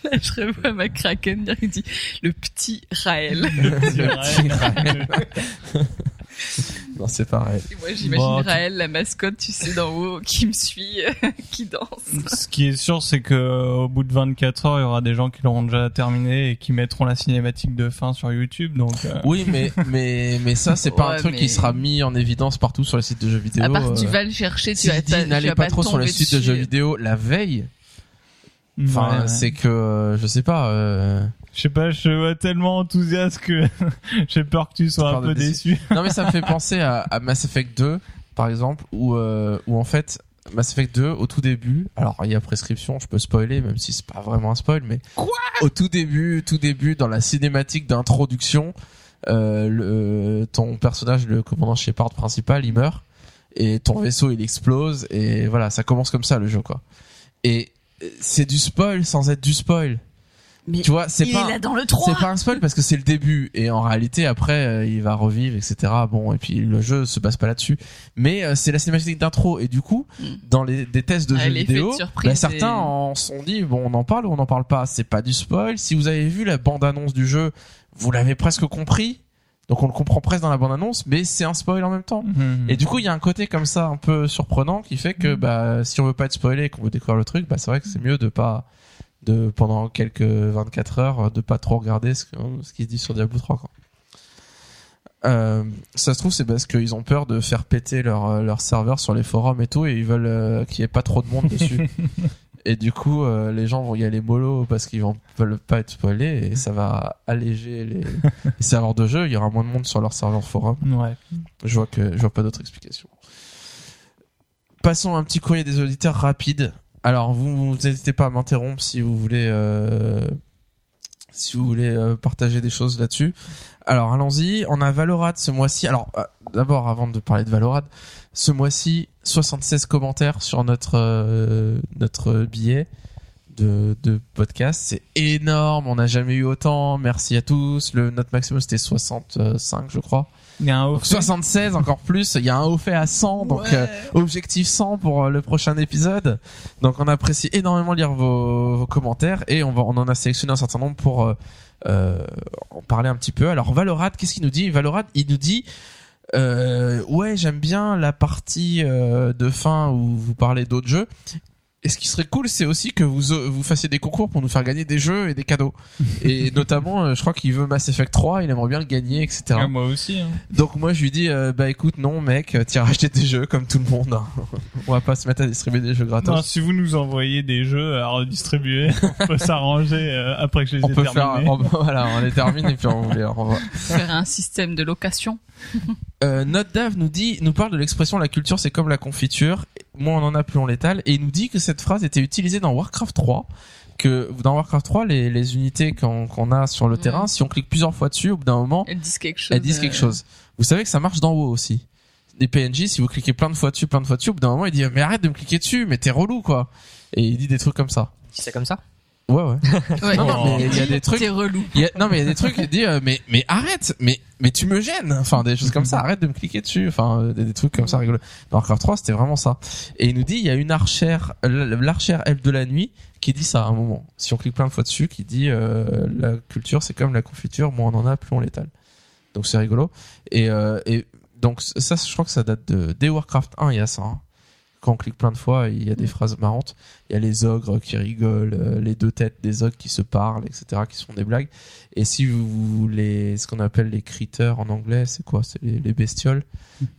[SPEAKER 3] Là, je revois ma Kraken dire, il dit le petit Raël.
[SPEAKER 5] C'est vrai.
[SPEAKER 2] Non, c'est pareil.
[SPEAKER 3] Et moi, j'imagine
[SPEAKER 5] Bon,
[SPEAKER 3] Raël, la mascotte, tu sais, d'en haut, qui me suit, qui danse.
[SPEAKER 5] Ce qui est sûr, c'est que au bout de 24 heures, il y aura des gens qui l'auront déjà terminé et qui mettront la cinématique de fin sur YouTube. Donc, euh,
[SPEAKER 2] Oui, mais mais mais ça c'est pas un truc
[SPEAKER 3] mais-
[SPEAKER 2] qui sera mis en évidence partout sur les sites de jeux vidéo.
[SPEAKER 3] À part, tu
[SPEAKER 2] euh.
[SPEAKER 3] vas le chercher, tu
[SPEAKER 2] S'il
[SPEAKER 3] vas, tu
[SPEAKER 2] n'allez
[SPEAKER 3] vas
[SPEAKER 2] pas trop sur les sites de jeux vidéo la veille. Enfin,
[SPEAKER 5] ouais, ouais.
[SPEAKER 2] c'est que euh, je sais pas. euh,
[SPEAKER 5] je sais pas, je vois tellement enthousiaste que j'ai peur que tu sois un peu
[SPEAKER 2] déçu.
[SPEAKER 5] déçu.
[SPEAKER 2] Non mais ça me fait penser à, à Mass Effect 2 par exemple où euh, où en fait Mass Effect 2 au tout début, alors il y a prescription, je peux spoiler même si c'est pas vraiment un spoil mais au tout début, tout début dans la cinématique d'introduction, euh, le, ton personnage le commandant Shepard principal, il meurt et ton vaisseau il explose et voilà, ça commence comme ça le jeu quoi. Et c'est du spoil sans être du spoil.
[SPEAKER 3] Mais
[SPEAKER 2] Tu vois, c'est
[SPEAKER 3] il
[SPEAKER 2] pas
[SPEAKER 3] est là dans le 3.
[SPEAKER 2] c'est pas un spoil parce que c'est le début et en réalité après euh, il va revivre etc. Bon et puis le jeu se base pas là-dessus. Mais euh, c'est la cinématique d'intro et du coup
[SPEAKER 3] Mm.
[SPEAKER 2] dans les des tests de
[SPEAKER 3] Ah,
[SPEAKER 2] jeux
[SPEAKER 3] de
[SPEAKER 2] vidéo, bah, certains en sont dit bon on en parle ou on en parle pas. C'est pas du spoil. Si vous avez vu la bande annonce du jeu, vous l'avez presque compris. Donc on le comprend presque dans la bande annonce, mais c'est un spoil en même temps.
[SPEAKER 5] Mhm.
[SPEAKER 2] Et du coup, il y a un côté comme ça un peu surprenant qui fait que bah si on veut pas être spoilé et qu'on veut découvrir le truc, bah c'est vrai que c'est mieux de pas de pendant quelques 24 heures de pas trop regarder ce, que- ce qui se dit sur Diablo 3 quoi. Euh, ça se trouve c'est parce qu'ils ont peur de faire péter leur leur serveur sur les forums et tout et ils veulent euh, qu'il y ait pas trop de monde dessus. et du coup, euh, les gens vont y aller mollo parce qu'ils vont veulent pas être spoilés et ça va alléger les, les serveurs de jeu. Il y aura moins de monde sur leur serveur forum.
[SPEAKER 5] Ouais.
[SPEAKER 2] Je vois que je vois pas d'autre explication. Passons à un petit courrier des auditeurs rapide. Alors vous n'hésitez pas à m'interrompre si vous voulez euh, si vous voulez euh, partager des choses là-dessus. Alors allons-y. On a Valorad ce mois-ci. Alors d'abord avant de parler de Valorad, ce mois-ci 76 commentaires sur notre euh, notre billet de, de podcast. C'est énorme. On n'a jamais eu autant. Merci à tous. Le notre maximum c'était 65 je crois.
[SPEAKER 5] Il y a un
[SPEAKER 2] Donc 76 encore plus, il y a un haut fait à 100 donc euh, objectif 100 pour euh, le prochain épisode. Donc on apprécie énormément lire vos, vos commentaires et on va on en a sélectionné un certain nombre pour euh, euh, en parler un petit peu. Alors Valorad, qu'est-ce qu'il nous dit? Valorad, il nous dit ouais, j'aime bien la partie euh, de fin où vous parlez d'autres jeux. Et ce qui serait cool, c'est aussi que vous euh, vous fassiez des concours pour nous faire gagner des jeux et des cadeaux. Et notamment, euh, je crois qu'il veut Mass Effect 3, il aimerait bien le gagner, etc.
[SPEAKER 5] Ah, moi aussi. Hein.
[SPEAKER 2] Donc moi je lui dis euh, bah écoute non mec t'iras acheter des jeux comme tout le monde. hein. On va pas se mettre à distribuer des jeux
[SPEAKER 5] Non,
[SPEAKER 2] gratos.
[SPEAKER 5] si vous nous envoyez des jeux à redistribuer, on peut s'arranger euh, après que je les
[SPEAKER 2] on
[SPEAKER 5] ai
[SPEAKER 2] peut faire
[SPEAKER 5] terminés.
[SPEAKER 2] on- voilà on les termine et puis on vous les renvoie.
[SPEAKER 3] Faire un système de location.
[SPEAKER 2] Euh, Notre Dave nous dit nous parle de l'expression la culture c'est comme la confiture. Moins on en a plus on l'étale et il nous dit que cette phrase était utilisée dans Warcraft 3 que dans Warcraft 3 les, les unités qu'on qu'on a sur le terrain si on clique plusieurs fois dessus au bout d'un moment
[SPEAKER 3] Elles disent quelque chose.
[SPEAKER 2] elles disent quelque
[SPEAKER 3] euh,
[SPEAKER 2] chose. Vous savez que ça marche dans WoW aussi. Les PNJ, si vous cliquez plein de fois dessus, plein de fois dessus, au bout d'un moment, il dit mais arrête de me cliquer dessus, mais t'es relou quoi. Et il dit des trucs comme ça.
[SPEAKER 6] C'est comme ça?
[SPEAKER 2] Ouais ouais.
[SPEAKER 3] Ouais.
[SPEAKER 2] Non, non, mais il y a des trucs.
[SPEAKER 3] T'es relou.
[SPEAKER 2] il y a- non mais il y a des trucs il dit euh, mais mais arrête, mais mais tu me gênes. Enfin des choses comme ça, arrête de me cliquer dessus. Enfin euh, des, des trucs comme ça rigolos. Dans Warcraft 3, c'était vraiment ça. Et il nous dit il y a une archère, l'archère elfe de la nuit qui dit ça à un moment. Si on clique plein de fois dessus, qui dit euh, la culture c'est comme la confiture, moins on en a, plus on l'étale. Donc c'est rigolo. Et, euh, et donc ça, je crois que ça date de dès Warcraft 1, il y a ça. hein. Quand on clique plein de fois, il y a des phrases marrantes. Il y a les ogres qui rigolent, euh, les deux têtes des ogres qui se parlent, etc., qui se font des blagues. Et si vous les, ce qu'on appelle les critters en anglais, c'est quoi? C'est les, les bestioles.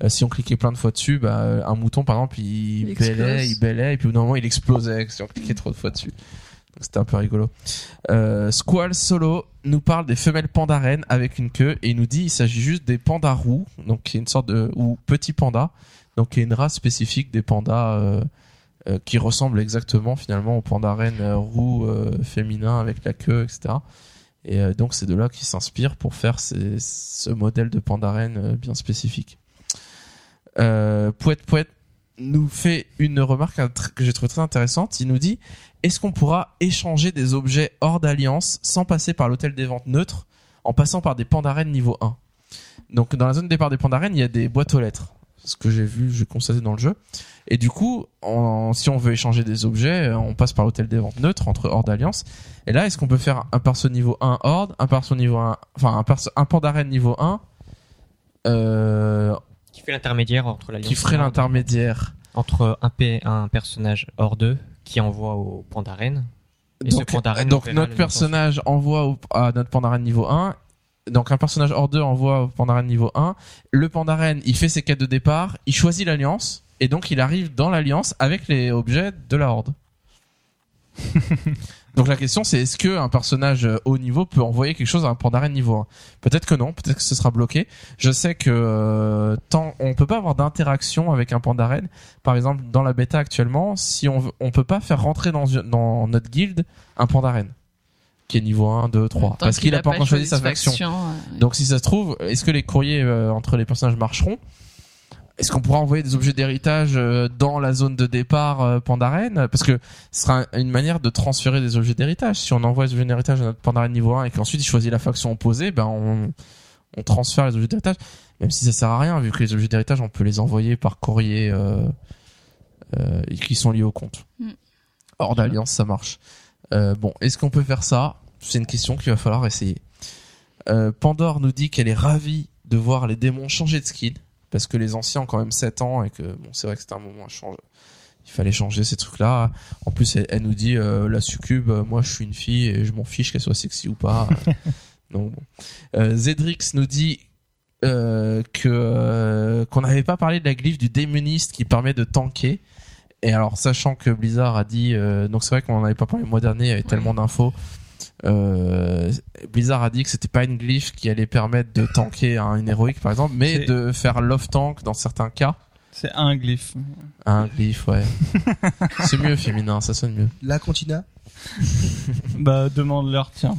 [SPEAKER 2] Euh, si on cliquait plein de fois dessus, bah, euh, un mouton par exemple, il,
[SPEAKER 3] Il
[SPEAKER 2] bêlait, il bêlait, et puis au bout d'un moment, il explosait si on cliquait trop de fois dessus. Donc c'était un peu rigolo. Euh, Squall Solo nous parle des femelles pandarènes avec une queue et il nous dit il s'agit juste des pandas roux, donc qui est une sorte de ou petits pandas, donc qui est une race spécifique des pandas euh, euh, qui ressemble exactement finalement aux pandarènes euh, roux féminins avec la queue, etc. Et donc c'est de là qu'ils s'inspirent pour faire ce modèle de pandarène euh, bien spécifique. Euh, Pouette Pouette nous fait une remarque que j'ai trouvé très intéressante. Il nous dit est-ce qu'on pourra échanger des objets hors d'alliance sans passer par l'hôtel des ventes neutres en passant par des pandarènes niveau 1 Donc dans la zone départ des pandarènes, il y a des boîtes aux lettres. Ce que j'ai vu, j'ai constaté dans le jeu. Et du coup, si on veut échanger des objets, euh, on passe par l'hôtel des ventes neutres entre hors d'alliance. Et là, est-ce qu'on peut faire un perso niveau 1 horde, un perso niveau 1, enfin un perso, un pandarène niveau 1, euh,
[SPEAKER 6] Qui fait l'intermédiaire entre l'alliance
[SPEAKER 2] qui ferait l'intermédiaire.
[SPEAKER 6] entre un, P, un personnage hors d'eux qui envoie au Pandaren. Et
[SPEAKER 2] Donc,
[SPEAKER 6] Pandaren
[SPEAKER 2] notre personnage envoie au- à notre Pandaren niveau 1. Donc un personnage hors 2 envoie au Pandaren niveau 1. Le Pandaren, il fait ses quêtes de départ, il choisit l'alliance, et donc il arrive dans l'alliance avec les objets de la horde. donc la question c'est est-ce que un personnage euh, haut niveau peut envoyer quelque chose à un Pandaren niveau 1 Peut-être que non, peut-être que ce sera bloqué. Je sais que euh, tant on peut pas avoir d'interaction avec un Pandaren. Par exemple, dans la bêta actuellement, si on veut- on peut pas faire rentrer dans dans notre guilde un Pandaren qui est niveau 1, 2, 3
[SPEAKER 3] Tant
[SPEAKER 2] parce qu'il a pas encore choisi sa faction. Donc si ça se trouve, est-ce que les courriers euh, entre les personnages marcheront? Est-ce qu'on pourra envoyer des objets d'héritage euh, dans la zone de départ euh, Pandaren? Parce que ce sera un- une manière de transférer des objets d'héritage. Si on envoie des objets d'héritage à notre Pandaren niveau 1 et qu'ensuite il choisit la faction opposée, ben on, on transfère les objets d'héritage. Même si ça sert à rien, vu que les objets d'héritage, on peut les envoyer par courrier euh, euh, qui sont liés au compte.
[SPEAKER 3] Mm.
[SPEAKER 2] Hors d'alliance, ça marche. Euh, bon, est-ce qu'on peut faire ça? C'est une question qu'il va falloir essayer. Euh, Pandore nous dit qu'elle est ravie de voir les démons changer de skin parce que les anciens ont quand même 7 ans et que bon c'est vrai que c'était un moment à changer. Il fallait changer ces trucs-là. En plus, elle, elle nous dit euh, la succube, moi je suis une fille et je m'en fiche qu'elle soit sexy ou pas. Donc bon. Zedrix nous dit que qu'on n'avait pas parlé de la glyphe du démoniste qui permet de tanker. Et alors, sachant que Blizzard a dit, euh, donc c'est vrai qu'on en avait pas parlé le mois dernier, il y avait tellement d'infos. Euh, Blizzard a dit que c'était pas une glyphe qui allait permettre de tanker un, une héroïque par exemple, mais
[SPEAKER 5] C'est-
[SPEAKER 2] de faire love tank dans certains cas.
[SPEAKER 5] C'est un glyphe.
[SPEAKER 2] Un glyphe, ouais. c'est mieux féminin, ça sonne mieux.
[SPEAKER 4] La Continua
[SPEAKER 5] bah, demande-leur, tiens.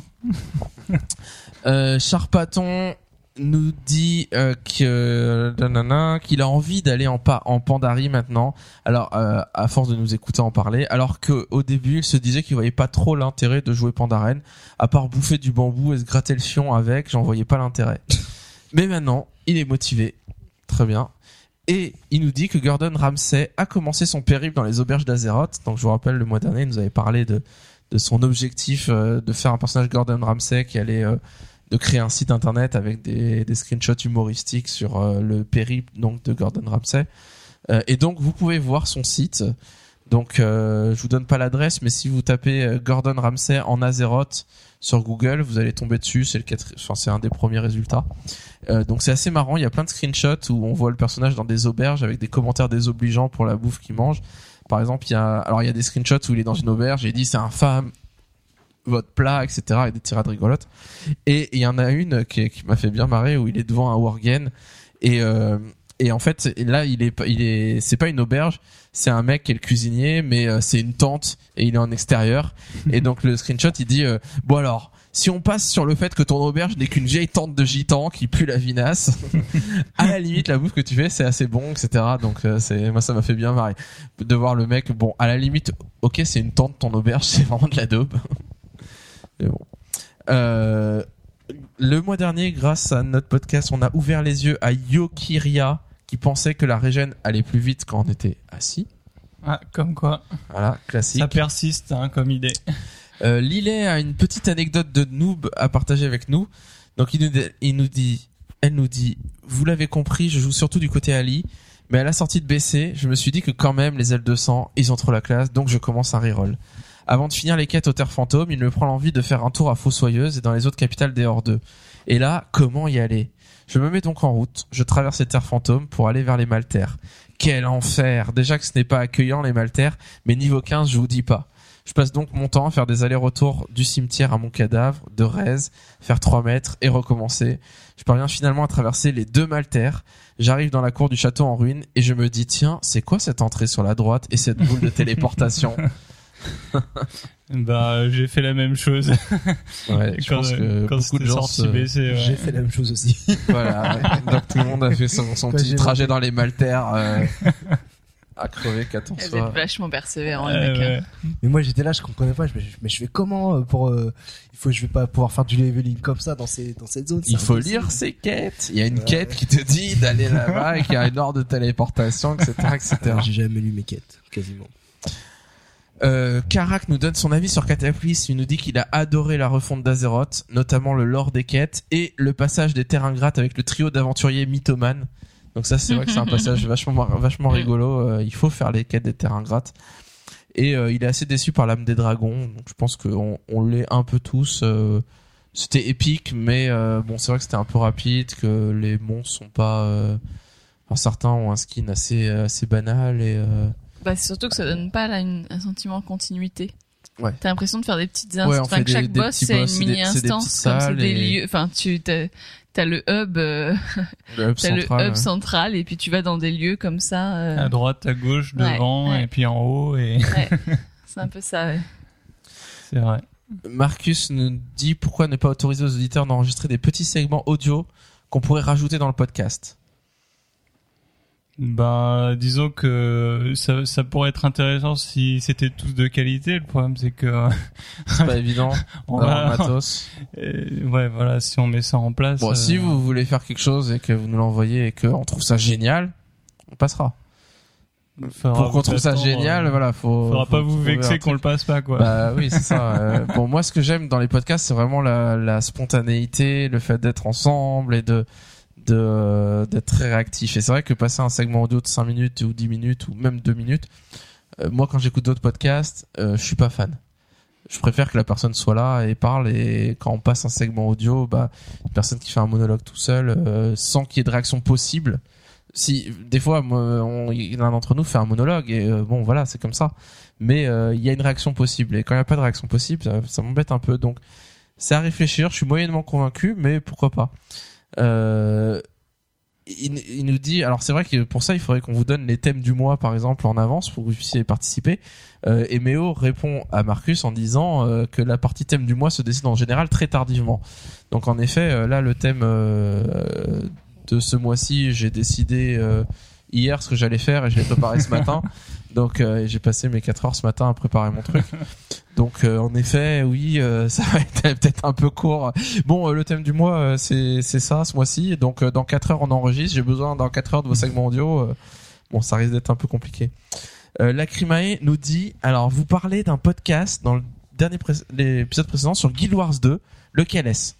[SPEAKER 2] Euh, Charpaton nous dit euh, que nanana, qu'il a envie d'aller en, pa en Pandarie maintenant. Alors, euh, à force de nous écouter en parler, alors que au début, il se disait qu'il voyait pas trop l'intérêt de jouer Pandaren, à part bouffer du bambou et se gratter le fion avec, j'en voyais pas l'intérêt. Mais maintenant, il est motivé, très bien. Et il nous dit que Gordon Ramsay a commencé son périple dans les auberges d'Azeroth. Donc, je vous rappelle, le mois dernier, il nous avait parlé de de son objectif euh, de faire un personnage Gordon Ramsay qui allait euh, de créer un site internet avec des, screenshots humoristiques sur euh, le périple donc de Gordon Ramsay. Euh, et donc vous pouvez voir son site. Donc euh, je vous donne pas l'adresse, mais si vous tapez euh, Gordon Ramsay en Azeroth sur Google, vous allez tomber dessus. C'est le enfin c'est un des premiers résultats. Donc c'est assez marrant. Il y a plein de screenshots où on voit le personnage dans des auberges avec des commentaires désobligeants pour la bouffe qu'il mange. Par exemple, il y a alors il y a des screenshots où il est dans une auberge et il dit c'est infâme votre plat, etc. avec des tirades rigolotes. Et il y en a une qui, qui m'a fait bien marrer où il est devant un worgen et euh, et en fait là il est il est c'est pas une auberge, c'est un mec qui est le cuisinier mais euh, c'est une tente et il est en extérieur et donc le screenshot il dit euh, bon alors si on passe sur le fait que ton auberge n'est qu'une vieille tente de gitan qui pue la vinasse, à la limite la bouffe que tu fais c'est assez bon, etc. Donc c'est moi ça m'a fait bien marrer de voir le mec. Bon à la limite, ok c'est une tente ton auberge, c'est vraiment de la daube. Mais bon. Euh, le mois dernier, grâce à notre podcast, on a ouvert les yeux à Yokiria qui pensait que la régène allait plus vite quand on était assis.
[SPEAKER 5] Ah, comme quoi.
[SPEAKER 2] Voilà, classique.
[SPEAKER 5] Ça persiste, hein, comme idée.
[SPEAKER 2] Euh, Lillet a une petite anecdote de noob à partager avec nous. Donc il nous, il nous dit, elle nous dit, vous l'avez compris, je joue surtout du côté Ali, mais à la sortie de BC, je me suis dit que quand même les L200, ils ont trop la classe, donc je commence un reroll. Avant de finir les quêtes aux terres fantômes, il me prend l'envie de faire un tour à Fossoyeuse et dans les autres capitales des Hors 2. Et là, comment y aller? Je me mets donc en route, je traverse les terres fantômes pour aller vers les Maltaires. Quel enfer Déjà que ce n'est pas accueillant les Maltaires, mais niveau 15, je vous dis pas. Je passe donc mon temps à faire des allers-retours du cimetière à mon cadavre, de Rez, faire 3 mètres et recommencer. Je parviens finalement à traverser les deux Maltaires. J'arrive dans la cour du château en ruine et je me dis tiens, c'est quoi cette entrée sur la droite et cette boule de téléportation?
[SPEAKER 5] Bah, j'ai fait la même chose
[SPEAKER 2] Ouais, je
[SPEAKER 5] quand,
[SPEAKER 2] pense que
[SPEAKER 5] quand
[SPEAKER 2] beaucoup de
[SPEAKER 5] c'était
[SPEAKER 2] gens
[SPEAKER 5] sorti
[SPEAKER 2] se...
[SPEAKER 5] BC. ouais.
[SPEAKER 4] J'ai fait la même chose aussi.
[SPEAKER 2] voilà. Donc tout le monde a fait son, son
[SPEAKER 4] Quand
[SPEAKER 2] petit trajet dans les Maltaires euh, à crever qu'à ton
[SPEAKER 3] Vous êtes vachement persévérant, les mecs. hein.
[SPEAKER 5] ouais.
[SPEAKER 4] Mais moi j'étais là, je comprenais pas. Je mais je fais comment euh, pour euh, Il faut, je vais pas pouvoir faire du leveling comme ça dans ces dans cette zone.
[SPEAKER 2] Il faut lire ses quêtes. Il y a une quête qui te dit d'aller là-bas et qu'il y a une ordre de téléportation, etc., etc.
[SPEAKER 4] J'ai jamais lu mes quêtes, quasiment.
[SPEAKER 2] Euh, Karak nous donne son avis sur Cataclysme. Il nous dit qu'il a adoré la refonte d'Azeroth, notamment le lore des quêtes et le passage des terres ingrates avec le trio d'aventuriers mythomanes. Donc ça, c'est vrai que c'est un passage vachement, vachement rigolo. Euh, il faut faire les quêtes des terres ingrates. Et euh, il est assez déçu par l'âme des dragons. Donc je pense qu'on on l'est un peu tous. c'était épique, mais bon, c'est vrai que c'était un peu rapide, que les monstres sont pas. enfin, certains ont un skin assez assez banal et.
[SPEAKER 7] Bah, c'est surtout que ça donne pas là une- un sentiment de continuité.
[SPEAKER 2] Ouais.
[SPEAKER 7] T'as l'impression de faire des petites instances.
[SPEAKER 2] on
[SPEAKER 7] enfin, que chaque boss c'est une
[SPEAKER 2] c'est des-
[SPEAKER 7] mini instance, comme des
[SPEAKER 2] et-
[SPEAKER 7] lieux. Enfin, tu t'as t'as le hub, euh,
[SPEAKER 2] le hub
[SPEAKER 7] t'as
[SPEAKER 2] central.
[SPEAKER 7] le hub
[SPEAKER 2] ouais.
[SPEAKER 7] central, et puis tu vas dans des lieux comme ça. euh,
[SPEAKER 5] À droite, à gauche,
[SPEAKER 7] Ouais,
[SPEAKER 5] devant,
[SPEAKER 7] ouais.
[SPEAKER 5] et puis en haut, et
[SPEAKER 7] ouais. c'est un peu ça. Ouais.
[SPEAKER 5] c'est vrai.
[SPEAKER 2] Marcus nous dit pourquoi ne pas autoriser aux auditeurs d'enregistrer des petits segments audio qu'on pourrait rajouter dans le podcast.
[SPEAKER 5] Bah, disons que ça, ça pourrait être intéressant si c'était tous de qualité. Le problème, c'est que euh,
[SPEAKER 2] C'est pas évident
[SPEAKER 5] on va-
[SPEAKER 2] matos.
[SPEAKER 5] Euh, ouais, voilà, si on met ça en place.
[SPEAKER 2] Bon,
[SPEAKER 5] euh,
[SPEAKER 2] si vous voulez faire quelque chose et que vous nous l'envoyez et qu'on trouve ça génial, on passera.
[SPEAKER 5] faudra
[SPEAKER 2] Pour qu'on trouve ça génial,
[SPEAKER 5] euh,
[SPEAKER 2] voilà, faut.
[SPEAKER 5] Faudra
[SPEAKER 2] faut
[SPEAKER 5] pas vous vexer qu'on le passe pas, quoi.
[SPEAKER 2] Bah oui, c'est ça. euh, bon, moi, ce que j'aime dans les podcasts, c'est vraiment la, la spontanéité, le fait d'être ensemble et de de d'être très réactif. Et c'est vrai que passer un segment audio de 5 minutes ou 10 minutes ou même 2 minutes, euh, moi, quand j'écoute d'autres podcasts, euh, je suis pas fan. Je préfère que la personne soit là et parle. Et quand on passe un segment audio, bah, une personne qui fait un monologue tout seul, euh, sans qu'il y ait de réaction possible. Si des fois, l'un d'entre nous fait un monologue et euh, bon, voilà, c'est comme ça mais il y a une réaction possible et quand il n'y a pas de réaction possible ça, ça m'embête un peu donc c'est à réfléchir je suis moyennement convaincu mais pourquoi pas euh, il, nous dit alors c'est vrai que pour ça il faudrait qu'on vous donne les thèmes du mois par exemple en avance pour que vous puissiez participer. Euh, et Méo répond à Marcus en disant euh, que la partie thème du mois se décide en général très tardivement. Donc en effet euh, là le thème de ce mois-ci j'ai décidé hier ce que j'allais faire et je l'ai préparé ce matin donc euh, j'ai passé mes 4 heures ce matin à préparer mon truc. Donc euh, en effet, oui, euh, ça va être peut-être un peu court. Bon, euh, le thème du mois, euh, c'est c'est ça ce mois-ci. Donc euh, dans 4 heures, on enregistre. J'ai besoin dans 4 heures de vos segments audio. Bon, ça risque d'être un peu compliqué. Euh, Lacrimae nous dit, alors vous parlez d'un podcast dans le pré- l'épisode précédent sur Guild Wars 2. Lequel est-ce?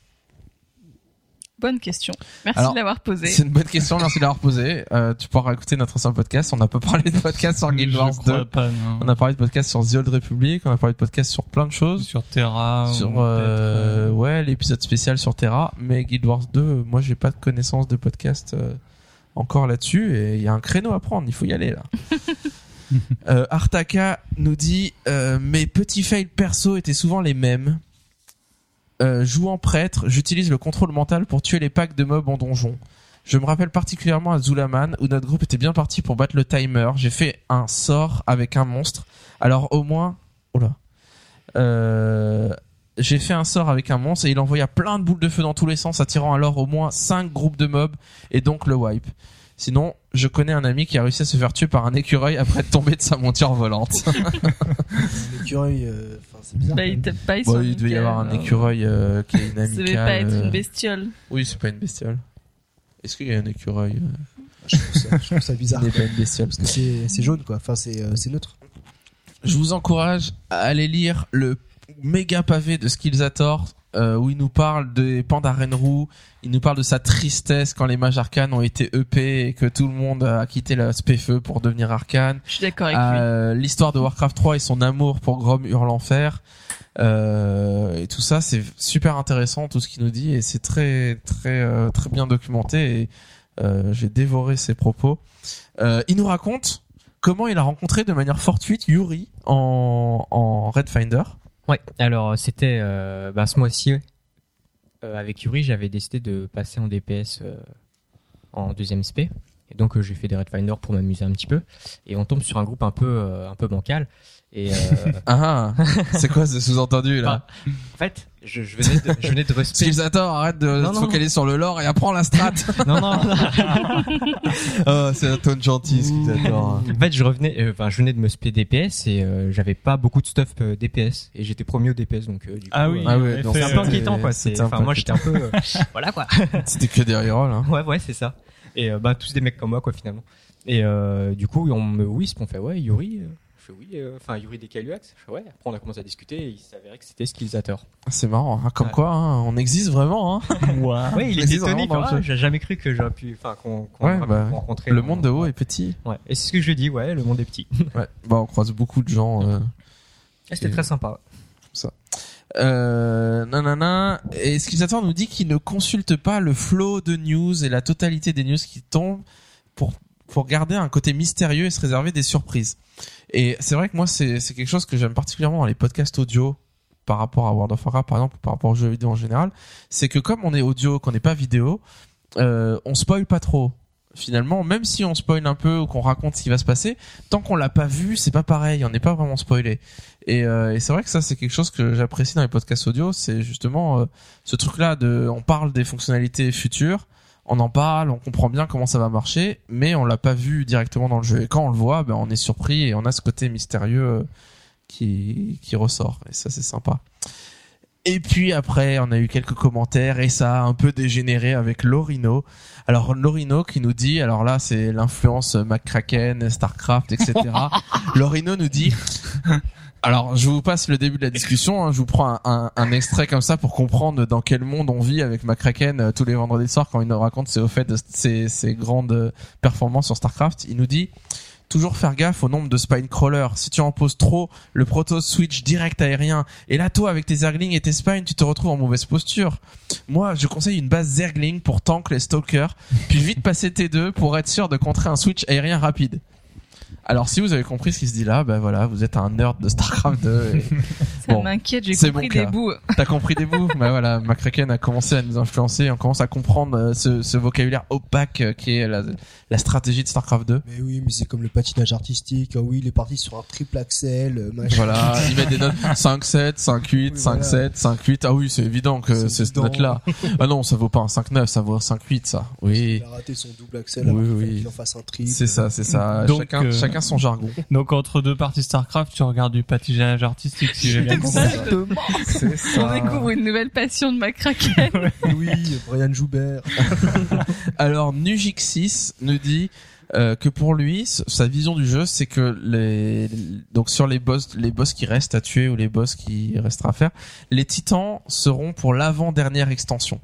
[SPEAKER 7] Bonne question. Merci
[SPEAKER 2] Alors,
[SPEAKER 7] de l'avoir posée.
[SPEAKER 2] C'est une bonne question, merci de l'avoir posée. Euh, tu pourras écouter notre ancien podcast. On n'a pas parlé de podcast sur Guild Wars 2.
[SPEAKER 5] crois pas, non.
[SPEAKER 2] On a parlé de podcast sur The Old Republic, on a parlé de podcast sur plein de choses.
[SPEAKER 5] sur Terra.
[SPEAKER 2] sur euh,
[SPEAKER 5] euh,
[SPEAKER 2] ouais l'épisode spécial sur Terra mais Guild Wars 2 euh, moi j'ai pas de connaissance de podcast euh, encore là-dessus et il y a un créneau à prendre il faut y aller là euh, Artaka nous dit euh, mes petits fails perso étaient souvent les mêmes euh, jouant prêtre j'utilise le contrôle mental pour tuer les packs de mobs en donjon. Je me rappelle particulièrement à Zulaman où notre groupe était bien parti pour battre le timer. J'ai fait un sort avec un monstre. Alors au moins oh là euh, j'ai fait un sort avec un monstre et il envoya plein de boules de feu dans tous les sens, attirant alors au moins 5 groupes de mobs et donc le wipe. Sinon, je connais un ami qui a réussi à se faire tuer par un écureuil après être tombé de sa monture volante.
[SPEAKER 4] L'écureuil, euh, enfin, c'est bizarre.
[SPEAKER 7] Bah, il tape pas, ils
[SPEAKER 2] Bon,
[SPEAKER 7] sont
[SPEAKER 2] il devait y avoir un écureuil euh, qui est une
[SPEAKER 7] Ça
[SPEAKER 2] amicale.
[SPEAKER 7] devait pas être
[SPEAKER 2] euh,
[SPEAKER 7] une bestiole.
[SPEAKER 2] Oui, c'est pas une bestiole. Est-ce qu'il y a un écureuil euh,
[SPEAKER 4] Je trouve ça, je trouve ça bizarre.
[SPEAKER 2] n'est pas une bestiole
[SPEAKER 4] Parce que c'est c'est jaune, quoi. Enfin, c'est euh, c'est neutre.
[SPEAKER 2] Je vous encourage à aller lire le méga pavé de Skillsator euh, où il nous parle des pandas Renrou, il nous parle de sa tristesse quand les mages arcanes ont été EP et que tout le monde a quitté la feu pour devenir arcane.
[SPEAKER 7] Je suis d'accord avec lui.
[SPEAKER 2] Euh, L'histoire de Warcraft 3 et son amour pour Grom Hurlenfer. Euh, et tout ça, c'est super intéressant tout ce qu'il nous dit et c'est très très euh, très bien documenté et euh, j'ai dévoré ses propos. Euh, il nous raconte comment il a rencontré de manière fortuite Yuri en, en Red Finder.
[SPEAKER 6] Ouais, alors c'était euh, bah, ce mois-ci, euh, avec Yuri, j'avais décidé de passer en DPS euh, en deuxième SP. Et donc euh, j'ai fait des Red Finder pour m'amuser un petit peu. Et on tombe sur un groupe un peu, euh, un peu bancal. Et euh,
[SPEAKER 2] Ah, ah. c'est quoi ce sous-entendu là
[SPEAKER 6] en fait, je, je venais de, je venais de respect.
[SPEAKER 2] Skillsator, arrête de
[SPEAKER 6] Non,
[SPEAKER 2] te
[SPEAKER 6] non.
[SPEAKER 2] focaliser sur le lore et apprends la strat.
[SPEAKER 6] non, non, non.
[SPEAKER 2] oh, c'est un tone gentil, Skillsator.
[SPEAKER 6] En fait, je revenais, euh, enfin, je venais de me spé DPS et euh, j'avais pas beaucoup de stuff euh, DPS et j'étais premier au DPS donc euh, du coup,
[SPEAKER 5] Ah oui,
[SPEAKER 6] euh,
[SPEAKER 2] Ah ouais,
[SPEAKER 6] c'est un peu inquiétant quoi. C'est, enfin, moi j'étais un peu, euh, voilà quoi.
[SPEAKER 2] C'était que des rerolls, hein.
[SPEAKER 6] Ouais, ouais, c'est ça. Et euh, bah tous des mecs comme moi quoi finalement. Et euh, du coup on me wisp, on fait ouais Yuri, euh, Je fais oui, euh, enfin Yuri Dekaluax. Je fais ouais. Après on a commencé à discuter et il s'avérait que c'était Skillsator.
[SPEAKER 2] C'est marrant, hein, comme
[SPEAKER 6] Ouais.
[SPEAKER 2] quoi, hein, on existe vraiment. Hein.
[SPEAKER 6] Ouais, il
[SPEAKER 2] c'est
[SPEAKER 6] étonné. Ah, J'ai jamais cru que j'aurais pu, enfin qu'on qu'on
[SPEAKER 2] Ouais, bah,
[SPEAKER 6] pu se rencontrer.
[SPEAKER 2] Le monde de haut est petit.
[SPEAKER 6] Ouais. Et c'est ce que je dis, ouais, le monde est petit.
[SPEAKER 2] Ouais. Bah, on croise beaucoup de gens. euh,
[SPEAKER 6] Ah, C'était
[SPEAKER 2] Et-
[SPEAKER 6] très sympa.
[SPEAKER 2] Euh, nanana. Et Skillsator nous dit qu'il ne consulte pas le flow de news et la totalité des news qui tombent pour pour garder un côté mystérieux et se réserver des surprises. Et c'est vrai que moi c'est quelque chose que j'aime particulièrement dans les podcasts audio par rapport à World of Warcraft par exemple ou par rapport aux jeux vidéo en général, c'est que comme on est audio, qu'on n'est pas vidéo, euh, on spoil pas trop. Finalement, même si on spoil un peu ou qu'on raconte ce qui va se passer, tant qu'on l'a pas vu, c'est pas pareil, on n'est pas vraiment spoilé. Et, euh, c'est vrai que ça, c'est quelque chose que j'apprécie dans les podcasts audio, c'est justement euh, ce truc-là de, on parle des fonctionnalités futures, on en parle, on comprend bien comment ça va marcher, mais on l'a pas vu directement dans le jeu. Et quand on le voit, ben on est surpris et on a ce côté mystérieux euh, qui qui ressort. Et ça, c'est sympa. Et puis après, on a eu quelques commentaires et ça a un peu dégénéré avec Lorino. Alors Lorino qui nous dit, alors là c'est l'influence McCracken, Starcraft, etc. Lorino nous dit, alors je vous passe le début de la discussion, hein, je vous prends un, un- un extrait comme ça pour comprendre dans quel monde on vit avec McCracken euh, tous les vendredis soirs quand il nous raconte ses, au fait de ses, ses grandes euh, performances sur Starcraft. Il nous dit, toujours faire gaffe au nombre de spine crawlers. Si tu en poses trop, le proto switch direct aérien. Et là, toi, avec tes zerglings et tes spines, tu te retrouves en mauvaise posture. Moi, je conseille une base zergling pour tank les stalkers, puis vite passer T2 pour être sûr de contrer un switch aérien rapide. Alors, si vous avez compris ce qui se dit là, ben voilà, vous êtes un nerd de StarCraft 2. et
[SPEAKER 7] Ça
[SPEAKER 2] Bon,
[SPEAKER 7] m'inquiète, j'ai compris
[SPEAKER 2] bon
[SPEAKER 7] des bouts.
[SPEAKER 2] T'as compris des bouts Bah voilà, McCracken a commencé à nous influencer, on commence à comprendre euh, ce, ce vocabulaire opaque euh, qui est la, la stratégie de StarCraft 2.
[SPEAKER 4] Mais oui, mais c'est comme le patinage artistique. Ah oui, il est parti sur un triple axel, euh, machin.
[SPEAKER 2] Voilà, ils mettent des notes 5-7, 5-8,
[SPEAKER 4] Oui, voilà.
[SPEAKER 2] 5-7, 5-8. Ah oui, c'est évident que
[SPEAKER 4] C'est
[SPEAKER 2] cette note-là. Ah non, ça vaut pas un 5-9, ça vaut un 5-8, ça. Oui.
[SPEAKER 4] Il a raté son double axel.
[SPEAKER 2] Oui,
[SPEAKER 4] alors qu'il
[SPEAKER 2] oui.
[SPEAKER 4] qu'il en fasse un triple.
[SPEAKER 2] C'est ça, c'est ça.
[SPEAKER 5] Donc,
[SPEAKER 2] chacun,
[SPEAKER 5] euh,
[SPEAKER 2] chacun son jargon.
[SPEAKER 5] Donc entre deux parties StarCraft, tu regardes du patinage artistique, si j'ai bien compris.
[SPEAKER 4] Exactement.
[SPEAKER 2] C'est
[SPEAKER 3] On découvre une nouvelle passion de McCracken.
[SPEAKER 4] oui, Brian Joubert.
[SPEAKER 2] Alors, Nujix6 nous dit euh, que pour lui, sa vision du jeu, c'est que les donc sur les boss, les boss qui restent à tuer ou les boss qui restera à faire, les titans seront pour l'avant-dernière extension.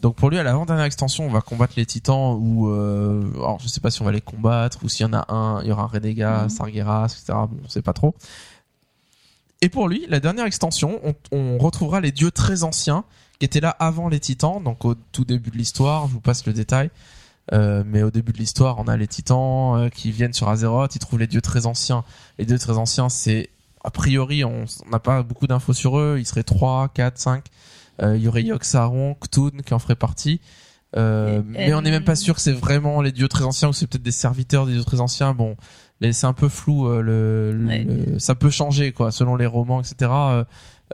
[SPEAKER 2] Donc pour lui, à l'avant-dernière extension, on va combattre les titans ou euh, alors je sais pas si on va les combattre ou s'il y en a un, il y aura un Renégat,
[SPEAKER 3] Mhm.
[SPEAKER 2] Sargeras, etc. Bon, on sait pas trop. Et pour lui, la dernière extension, on, on retrouvera les dieux très anciens qui étaient là avant les titans, donc au tout début de l'histoire. Je vous passe le détail. Euh, mais au début de l'histoire, on a les titans euh, qui viennent sur Azeroth, ils trouvent les dieux très anciens. Les dieux très anciens, c'est a priori, on on n'a pas beaucoup d'infos sur eux. Ils seraient 3, 4, 5. Euh, Il y aurait Yogg-Saron, Ktun qui en ferait partie. Euh, mais on n'est même pas sûr que c'est vraiment les dieux très anciens ou c'est peut-être des serviteurs des dieux très anciens. Bon, c'est un peu flou. euh, le, le-
[SPEAKER 3] Ouais.
[SPEAKER 2] le- ça peut changer quoi, selon les romans, etc. Euh,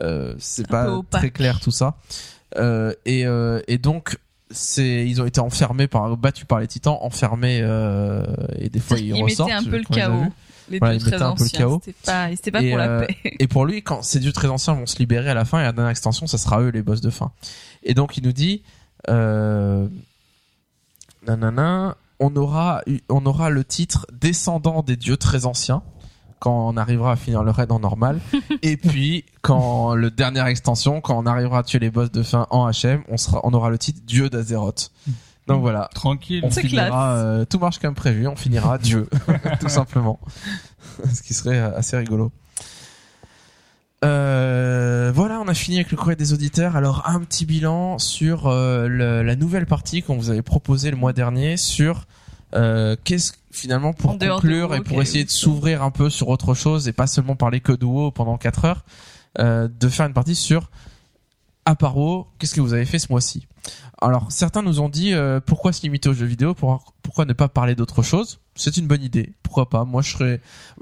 [SPEAKER 2] euh, c'est pas très clair tout ça. Euh, et, euh, et donc c'est ils ont été enfermés par battus par les titans enfermés euh, et des fois ils,
[SPEAKER 3] Ils
[SPEAKER 2] ressortent
[SPEAKER 3] un peu le chaos. Les
[SPEAKER 2] Voilà, un peu le chaos.
[SPEAKER 3] C'était pas, pas
[SPEAKER 2] Et,
[SPEAKER 3] pour
[SPEAKER 2] euh,
[SPEAKER 3] la paix.
[SPEAKER 2] et pour lui quand ces dieux très anciens vont se libérer à la fin et à la dernière extension ça sera eux les boss de fin et donc il nous dit euh, nanana on aura on aura le titre descendant des dieux très anciens quand on arrivera à finir le raid en normal et puis quand le dernière extension quand on arrivera à tuer les boss de fin en HM on sera on aura le titre dieu d'Azeroth donc voilà.
[SPEAKER 5] Tranquille.
[SPEAKER 2] on
[SPEAKER 3] C'est
[SPEAKER 2] finira
[SPEAKER 3] classe.
[SPEAKER 2] euh, tout marche comme prévu on finira Dieu tout simplement. Ce qui serait euh, assez rigolo. Euh, voilà on a fini avec le courrier des auditeurs. Alors un petit bilan sur euh, le- la nouvelle partie qu'on vous avait proposée le mois dernier sur euh, qu'est-ce finalement pour
[SPEAKER 3] En dehors de
[SPEAKER 2] conclure et pour essayer de s'ouvrir un peu sur autre chose et pas seulement parler que de WoW pendant 4 heures euh, de faire une partie sur à part WoW, qu'est-ce que vous avez fait ce mois-ci? Alors certains nous ont dit euh, pourquoi se limiter aux jeux vidéo pour, pourquoi ne pas parler d'autre chose? C'est une bonne idée pourquoi pas? Moi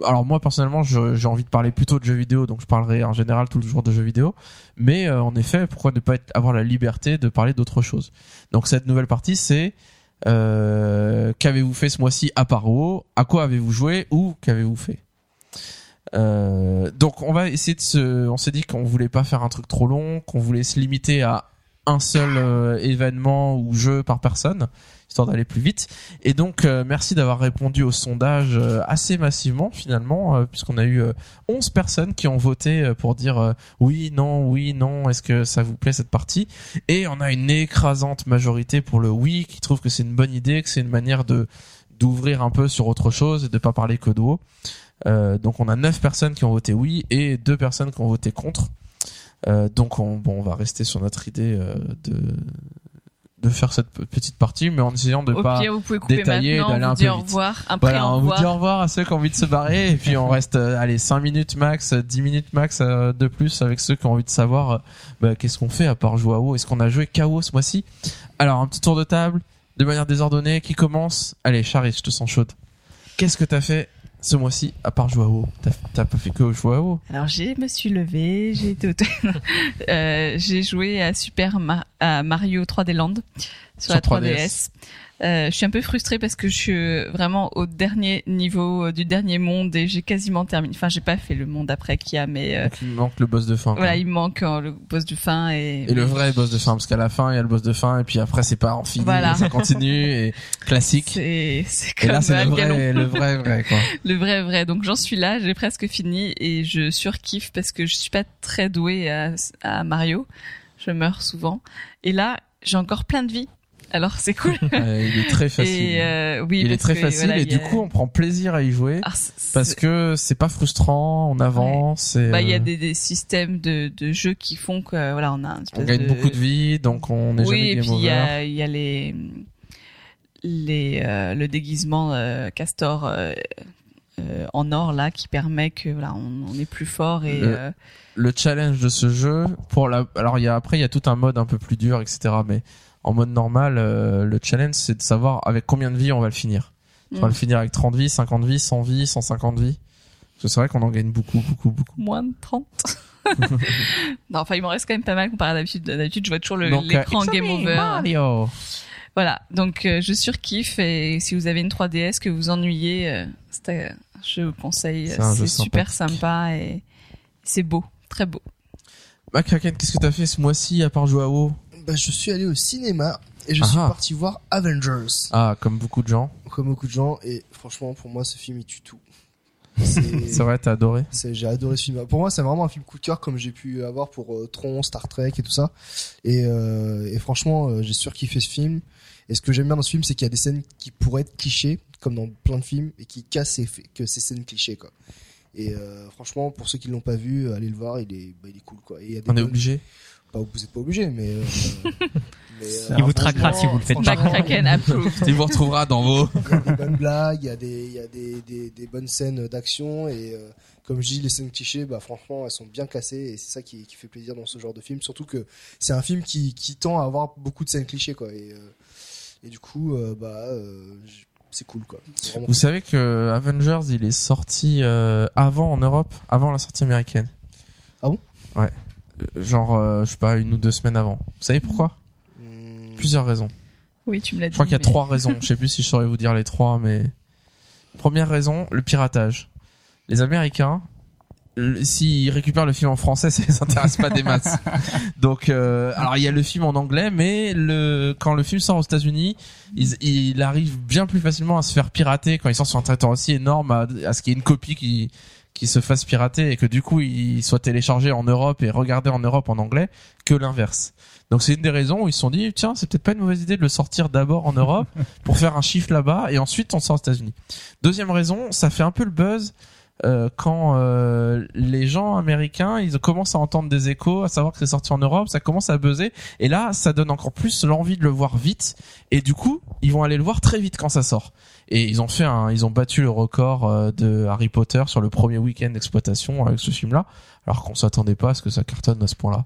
[SPEAKER 2] alors moi personnellement j'ai envie de parler plutôt de jeux vidéo donc je parlerai en général tout le jour de jeux vidéo. Mais euh, en effet pourquoi ne pas avoir la liberté de parler d'autre chose? Donc cette nouvelle partie c'est euh, qu'avez-vous fait ce mois-ci à part WoW? À quoi avez-vous joué ou qu'avez-vous fait? Donc on va essayer de se on s'est dit qu'on voulait pas faire un truc trop long qu'on voulait se limiter à un seul euh, événement ou jeu par personne histoire d'aller plus vite. Et donc, euh, merci d'avoir répondu au sondage euh, assez massivement finalement, euh, puisqu'on a eu euh, 11 personnes qui ont voté euh, pour dire euh, oui, non, oui, non, est-ce que ça vous plaît cette partie? Et on a une écrasante majorité pour le oui, qui trouve que c'est une bonne idée, que c'est une manière de d'ouvrir un peu sur autre chose et de pas parler que de WoW. Euh, donc on a 9 personnes qui ont voté oui et 2 personnes qui ont voté contre. Euh, donc on, bon, on va rester sur notre idée euh, de de faire cette pe- petite partie, mais en essayant de
[SPEAKER 8] Au
[SPEAKER 2] pas
[SPEAKER 8] pire, vous pouvez couper
[SPEAKER 2] détailler et d'aller
[SPEAKER 8] on
[SPEAKER 2] un peu
[SPEAKER 8] au revoir, après
[SPEAKER 2] Voilà, on vous dit au revoir à ceux qui ont envie de se barrer et puis on reste euh, allez 5 minutes max, euh, 10 minutes max euh, de plus avec ceux qui ont envie de savoir euh, bah, qu'est-ce qu'on fait à part jouer à WoW? Est-ce qu'on a joué KO ce mois-ci? Alors un petit tour de table de manière désordonnée qui commence? Allez Charis, je te sens chaude. Qu'est-ce que t'as fait ce mois-ci à part jouer à WoW T'as pas fait que jouer à WoW
[SPEAKER 3] Alors, je me suis levée, j'ai euh, j'ai joué à Super Ma- à Mario 3D Land sur,
[SPEAKER 2] Sur
[SPEAKER 3] la
[SPEAKER 2] 3DS.
[SPEAKER 3] 3DS. Euh, je suis un peu frustrée parce que je suis vraiment au dernier niveau euh, du dernier monde et j'ai quasiment terminé. Enfin, j'ai pas fait le monde après qu'il y a, mais euh,
[SPEAKER 2] Il me manque le boss de fin. quoi.
[SPEAKER 3] voilà, il me manque euh, le boss du fin et,
[SPEAKER 2] Et le vrai boss de fin, parce qu'à la fin il y a le boss de fin et puis après c'est pas en fini,
[SPEAKER 3] Voilà.
[SPEAKER 2] ça continue et classique.
[SPEAKER 3] c'est c'est
[SPEAKER 2] Et
[SPEAKER 3] comme
[SPEAKER 2] là c'est le vrai, le vrai vrai quoi.
[SPEAKER 3] Le vrai vrai. Donc j'en suis là, j'ai presque fini et je surkiffe parce que je suis pas très douée à, à Mario. Je meurs souvent. Et là, j'ai encore plein de vie. Alors c'est cool.
[SPEAKER 2] Euh, il est très facile.
[SPEAKER 3] Et euh, oui,
[SPEAKER 2] il est très
[SPEAKER 3] que,
[SPEAKER 2] facile
[SPEAKER 3] voilà,
[SPEAKER 2] et du
[SPEAKER 3] a-
[SPEAKER 2] coup on prend plaisir à y jouer
[SPEAKER 3] Ah,
[SPEAKER 2] parce que c'est pas frustrant, on avance. et,
[SPEAKER 3] bah il y a
[SPEAKER 2] euh,
[SPEAKER 3] des, des systèmes de, de jeux qui font que voilà on a
[SPEAKER 2] on gagne beaucoup de vie, donc on est
[SPEAKER 3] oui
[SPEAKER 2] jamais
[SPEAKER 3] et
[SPEAKER 2] game
[SPEAKER 3] puis il y a il y a les les euh, le déguisement euh, castor euh, euh, en or là qui permet que voilà on, on est plus fort et
[SPEAKER 2] Le-
[SPEAKER 3] euh,
[SPEAKER 2] Le challenge de ce jeu, pour la, alors il y a après il y a tout un mode un peu plus dur, etc. Mais en mode normal, euh, le challenge c'est de savoir avec combien de vie on va le finir. On va
[SPEAKER 3] mm,
[SPEAKER 2] le finir avec 30 vies, 50 vies, 100 vies, 150 vies. Parce que c'est vrai qu'on en gagne beaucoup, beaucoup, beaucoup.
[SPEAKER 3] moins de 30 non enfin il m'en reste quand même pas mal comparé à d'habitude d'habitude je vois toujours
[SPEAKER 2] Donc,
[SPEAKER 3] l'écran
[SPEAKER 2] euh,
[SPEAKER 3] game over
[SPEAKER 2] Mario.
[SPEAKER 3] Voilà, donc euh, je surkiffe et si vous avez une 3DS que vous ennuyez, euh, je vous conseille,
[SPEAKER 2] C'est
[SPEAKER 3] super sympa et c'est beau, très beau.
[SPEAKER 2] Macraken, qu'est-ce que t'as fait ce mois-ci à part jouer à WoW?
[SPEAKER 4] Bah, je suis allé au cinéma et je
[SPEAKER 2] Ah
[SPEAKER 4] suis
[SPEAKER 2] ah.
[SPEAKER 4] parti voir Avengers.
[SPEAKER 2] Ah, comme beaucoup de gens.
[SPEAKER 4] Comme beaucoup de gens. Et franchement, pour moi, ce film, il tue tout. C'est-
[SPEAKER 2] vrai, t'as adoré.
[SPEAKER 4] J'ai adoré ce film. Pour moi, c'est vraiment un film coup de cœur comme j'ai pu avoir pour euh, Tron, Star Trek et tout ça. Et, euh, et franchement, euh, j'ai surkiffé ce film. Et ce que j'aime bien dans ce film, c'est qu'il y a des scènes qui pourraient être clichés, comme dans plein de films, et qui cassent ces, que ces scènes clichés, quoi. Et euh, franchement, pour ceux qui l'ont pas vu, allez le voir, il est, bah, il est cool, quoi. Et il y a des
[SPEAKER 2] On est obligé.
[SPEAKER 4] Bah, vous êtes pas obligé, mais. euh, mais, euh,
[SPEAKER 6] Il vous traquera si vous le faites pas.
[SPEAKER 2] Il vous retrouvera dans vos.
[SPEAKER 4] il y a des bonnes blagues, il y a des, il y a des, des, des bonnes scènes d'action et euh, comme je dis, les scènes clichés, bah franchement, elles sont bien cassées et c'est ça qui, qui fait plaisir dans ce genre de film. Surtout que c'est un film qui, qui tend à avoir beaucoup de scènes clichés quoi et, euh, et du coup, euh, bah euh, c'est cool quoi.
[SPEAKER 2] Vous savez que Avengers, il est sorti euh, avant en Europe, avant la sortie américaine.
[SPEAKER 4] Ah bon?
[SPEAKER 2] Ouais. Euh, Genre, euh, je sais pas, une ou deux semaines avant. Vous savez pourquoi?
[SPEAKER 4] Hmm,
[SPEAKER 2] Plusieurs raisons.
[SPEAKER 3] Oui, tu me l'as dit.
[SPEAKER 2] Je crois qu'il y a
[SPEAKER 3] mais-
[SPEAKER 2] trois raisons. Je sais plus si je saurais vous dire les trois, mais première raison, le piratage. Les Américains, s'ils récupèrent le film en français, ça les intéresse pas des masses. Donc, euh, alors il y a le film en anglais, mais le quand le film sort aux États-Unis, il, il arrive bien plus facilement à se faire pirater quand il sort sur un territoire aussi énorme, à, à ce qu'il y ait une copie qui qui se fasse pirater et que du coup il soit téléchargé en Europe et regardé en Europe en anglais que l'inverse. Donc c'est une des raisons où ils se sont dit tiens c'est peut-être pas une mauvaise idée de le sortir d'abord en Europe pour faire un chiffre là-bas et ensuite on sort aux États-Unis. Deuxième raison, ça fait un peu le buzz euh, quand euh, les gens américains ils commencent à entendre des échos, à savoir que c'est sorti en Europe, ça commence à buzzer et là ça donne encore plus l'envie de le voir vite et du coup ils vont aller le voir très vite quand ça sort. Et ils ont fait un, ils ont battu le record euh, de Harry Potter sur le premier week-end d'exploitation avec ce film-là, alors qu'on s'attendait pas à ce que ça cartonne à ce point-là.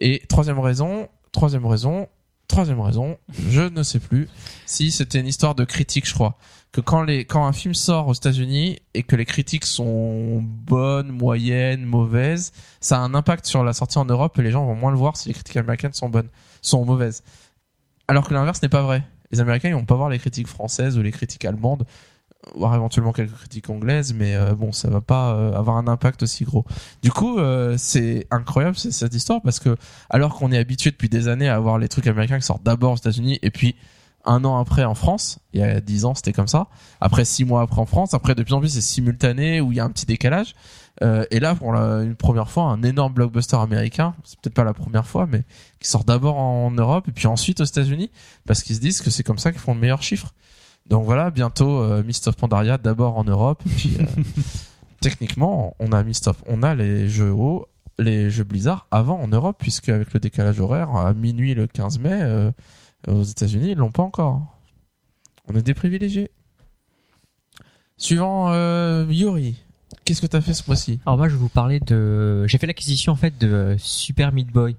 [SPEAKER 2] Et troisième raison, troisième raison, troisième raison, je ne sais plus si c'était une histoire de critique, je crois, que quand les, quand un film sort aux États-Unis et que les critiques sont bonnes, moyennes, mauvaises, ça a un impact sur la sortie en Europe et les gens vont moins le voir si les critiques américaines sont bonnes, sont mauvaises. Alors que l'inverse n'est pas vrai. Les Américains, ils vont pas voir les critiques françaises ou les critiques allemandes voire éventuellement quelques critiques anglaises, mais euh, bon, ça va pas euh, avoir un impact aussi gros. Du coup, euh, c'est incroyable cette histoire parce que alors qu'on est habitué depuis des années à avoir les trucs américains qui sortent d'abord aux États-Unis et puis un an après en France, il y a dix ans c'était comme ça, après six mois après en France, après de plus en plus c'est simultané où il y a un petit décalage. Euh, et là, pour la, une première fois, un énorme blockbuster américain, c'est peut-être pas la première fois, mais qui sort d'abord en Europe et puis ensuite aux États-Unis, parce qu'ils se disent que c'est comme ça qu'ils font le meilleur chiffre. Donc voilà, bientôt euh, of Pandaria d'abord en Europe, puis euh, techniquement, on a Mist of, on a les jeux haut, les jeux Blizzard avant en Europe, puisque avec le décalage horaire à minuit le 15 mai euh, aux États-Unis, ils l'ont pas encore. On est des privilégiés. Suivant euh, Yuri, qu'est-ce que t'as fait ce mois-ci?
[SPEAKER 6] Alors moi, je vais vous parler de. J'ai fait l'acquisition en fait de Super Meat Boy.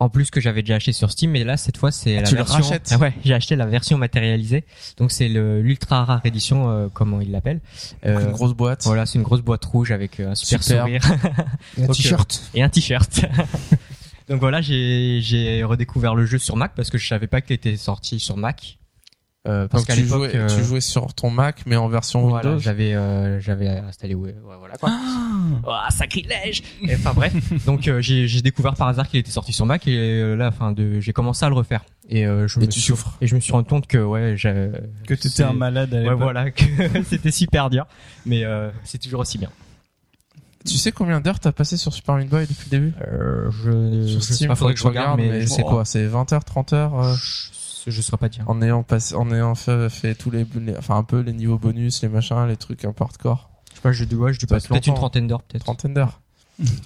[SPEAKER 6] En plus que j'avais déjà acheté sur Steam, mais là cette fois c'est
[SPEAKER 2] Ah,
[SPEAKER 6] la
[SPEAKER 2] tu le
[SPEAKER 6] version.
[SPEAKER 2] rachètes?
[SPEAKER 6] Ah ouais, j'ai acheté la version matérialisée. Donc c'est le l'ultra rare édition, euh, comme il l'appelle. Euh,
[SPEAKER 2] Une grosse boîte.
[SPEAKER 6] Voilà, c'est une grosse boîte rouge avec euh, un super
[SPEAKER 2] Superbe.
[SPEAKER 6] sourire
[SPEAKER 4] Et un t-shirt.
[SPEAKER 6] et un t-shirt. Donc voilà, j'ai j'ai redécouvert le jeu sur Mac parce que je savais pas qu'il était sorti sur Mac. Euh, parce
[SPEAKER 2] Donc
[SPEAKER 6] qu'à
[SPEAKER 2] tu
[SPEAKER 6] l'époque,
[SPEAKER 2] jouais,
[SPEAKER 6] euh,
[SPEAKER 2] tu jouais sur ton Mac, mais en version
[SPEAKER 6] voilà,
[SPEAKER 2] Windows.
[SPEAKER 6] j'avais euh, j'avais installé ouais, ouais, voilà quoi. Ah, sacrilège. Et Enfin bref, donc euh, j'ai j'ai découvert par hasard qu'il était sorti sur Mac et euh, là enfin de j'ai commencé à le refaire et euh, je
[SPEAKER 2] Et
[SPEAKER 6] me
[SPEAKER 2] tu
[SPEAKER 6] suis
[SPEAKER 2] souffres.
[SPEAKER 6] et je me suis rendu compte que ouais,
[SPEAKER 5] Que t'étais un malade à
[SPEAKER 6] Ouais voilà, que c'était super dur mais euh, c'est toujours aussi bien.
[SPEAKER 2] Tu sais combien d'heures t'as passé sur Super Meat Boy depuis le début
[SPEAKER 6] Euh, je
[SPEAKER 2] Sur Steam,
[SPEAKER 6] pas,
[SPEAKER 2] faudrait que je regarde, mais,
[SPEAKER 6] je-
[SPEAKER 2] c'est quoi C'est 20 heures, 30 heures euh,
[SPEAKER 6] je, je saurais pas dire.
[SPEAKER 2] en ayant passé, en ayant fait, fait tous les, les- enfin un peu les niveaux bonus, les machins, les trucs un peu hardcore.
[SPEAKER 6] Je sais pas, je dois je passe peut-être une
[SPEAKER 2] longtemps.
[SPEAKER 6] trentaine d'heures peut-être.
[SPEAKER 2] Trentaine d'heures.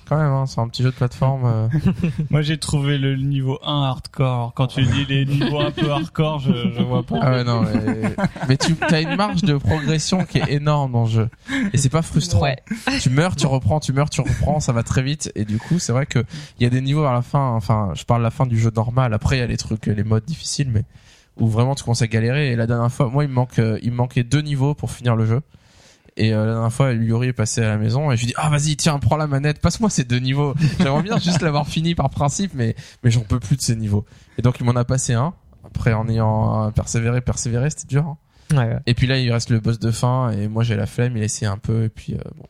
[SPEAKER 2] Quand même, hein, c'est un petit jeu de plateforme. euh.
[SPEAKER 5] Moi, j'ai trouvé le niveau 1 hardcore. Quand tu dis les niveaux un peu hardcore, je, je vois pas.
[SPEAKER 2] Ah ouais, non, mais, mais tu as une marge de progression qui est énorme dans le jeu. Et c'est pas frustrant.
[SPEAKER 7] Ouais.
[SPEAKER 2] Tu meurs, tu reprends, tu meurs, tu reprends, ça va très vite. Et du coup, c'est vrai que il y a des niveaux à la fin, enfin, je parle de la fin du jeu normal. Après, il y a les trucs, les modes difficiles, mais où vraiment tu commences à galérer. Et la dernière fois, moi, il me manque, euh, il me manquait deux niveaux pour finir le jeu. Et euh, la dernière fois, Yuri est passé à la maison et je lui dis ah vas-y tiens prends la manette passe-moi ces deux niveaux. J'aimerais bien juste l'avoir fini par principe mais mais j'en peux plus de ces niveaux. Et donc il m'en a passé un. Après en ayant euh, persévéré persévéré c'était dur. hein.
[SPEAKER 6] Ouais, ouais.
[SPEAKER 2] Et puis là, il reste le boss de fin, et moi j'ai la flemme, il a essayé un peu, et puis euh, bon.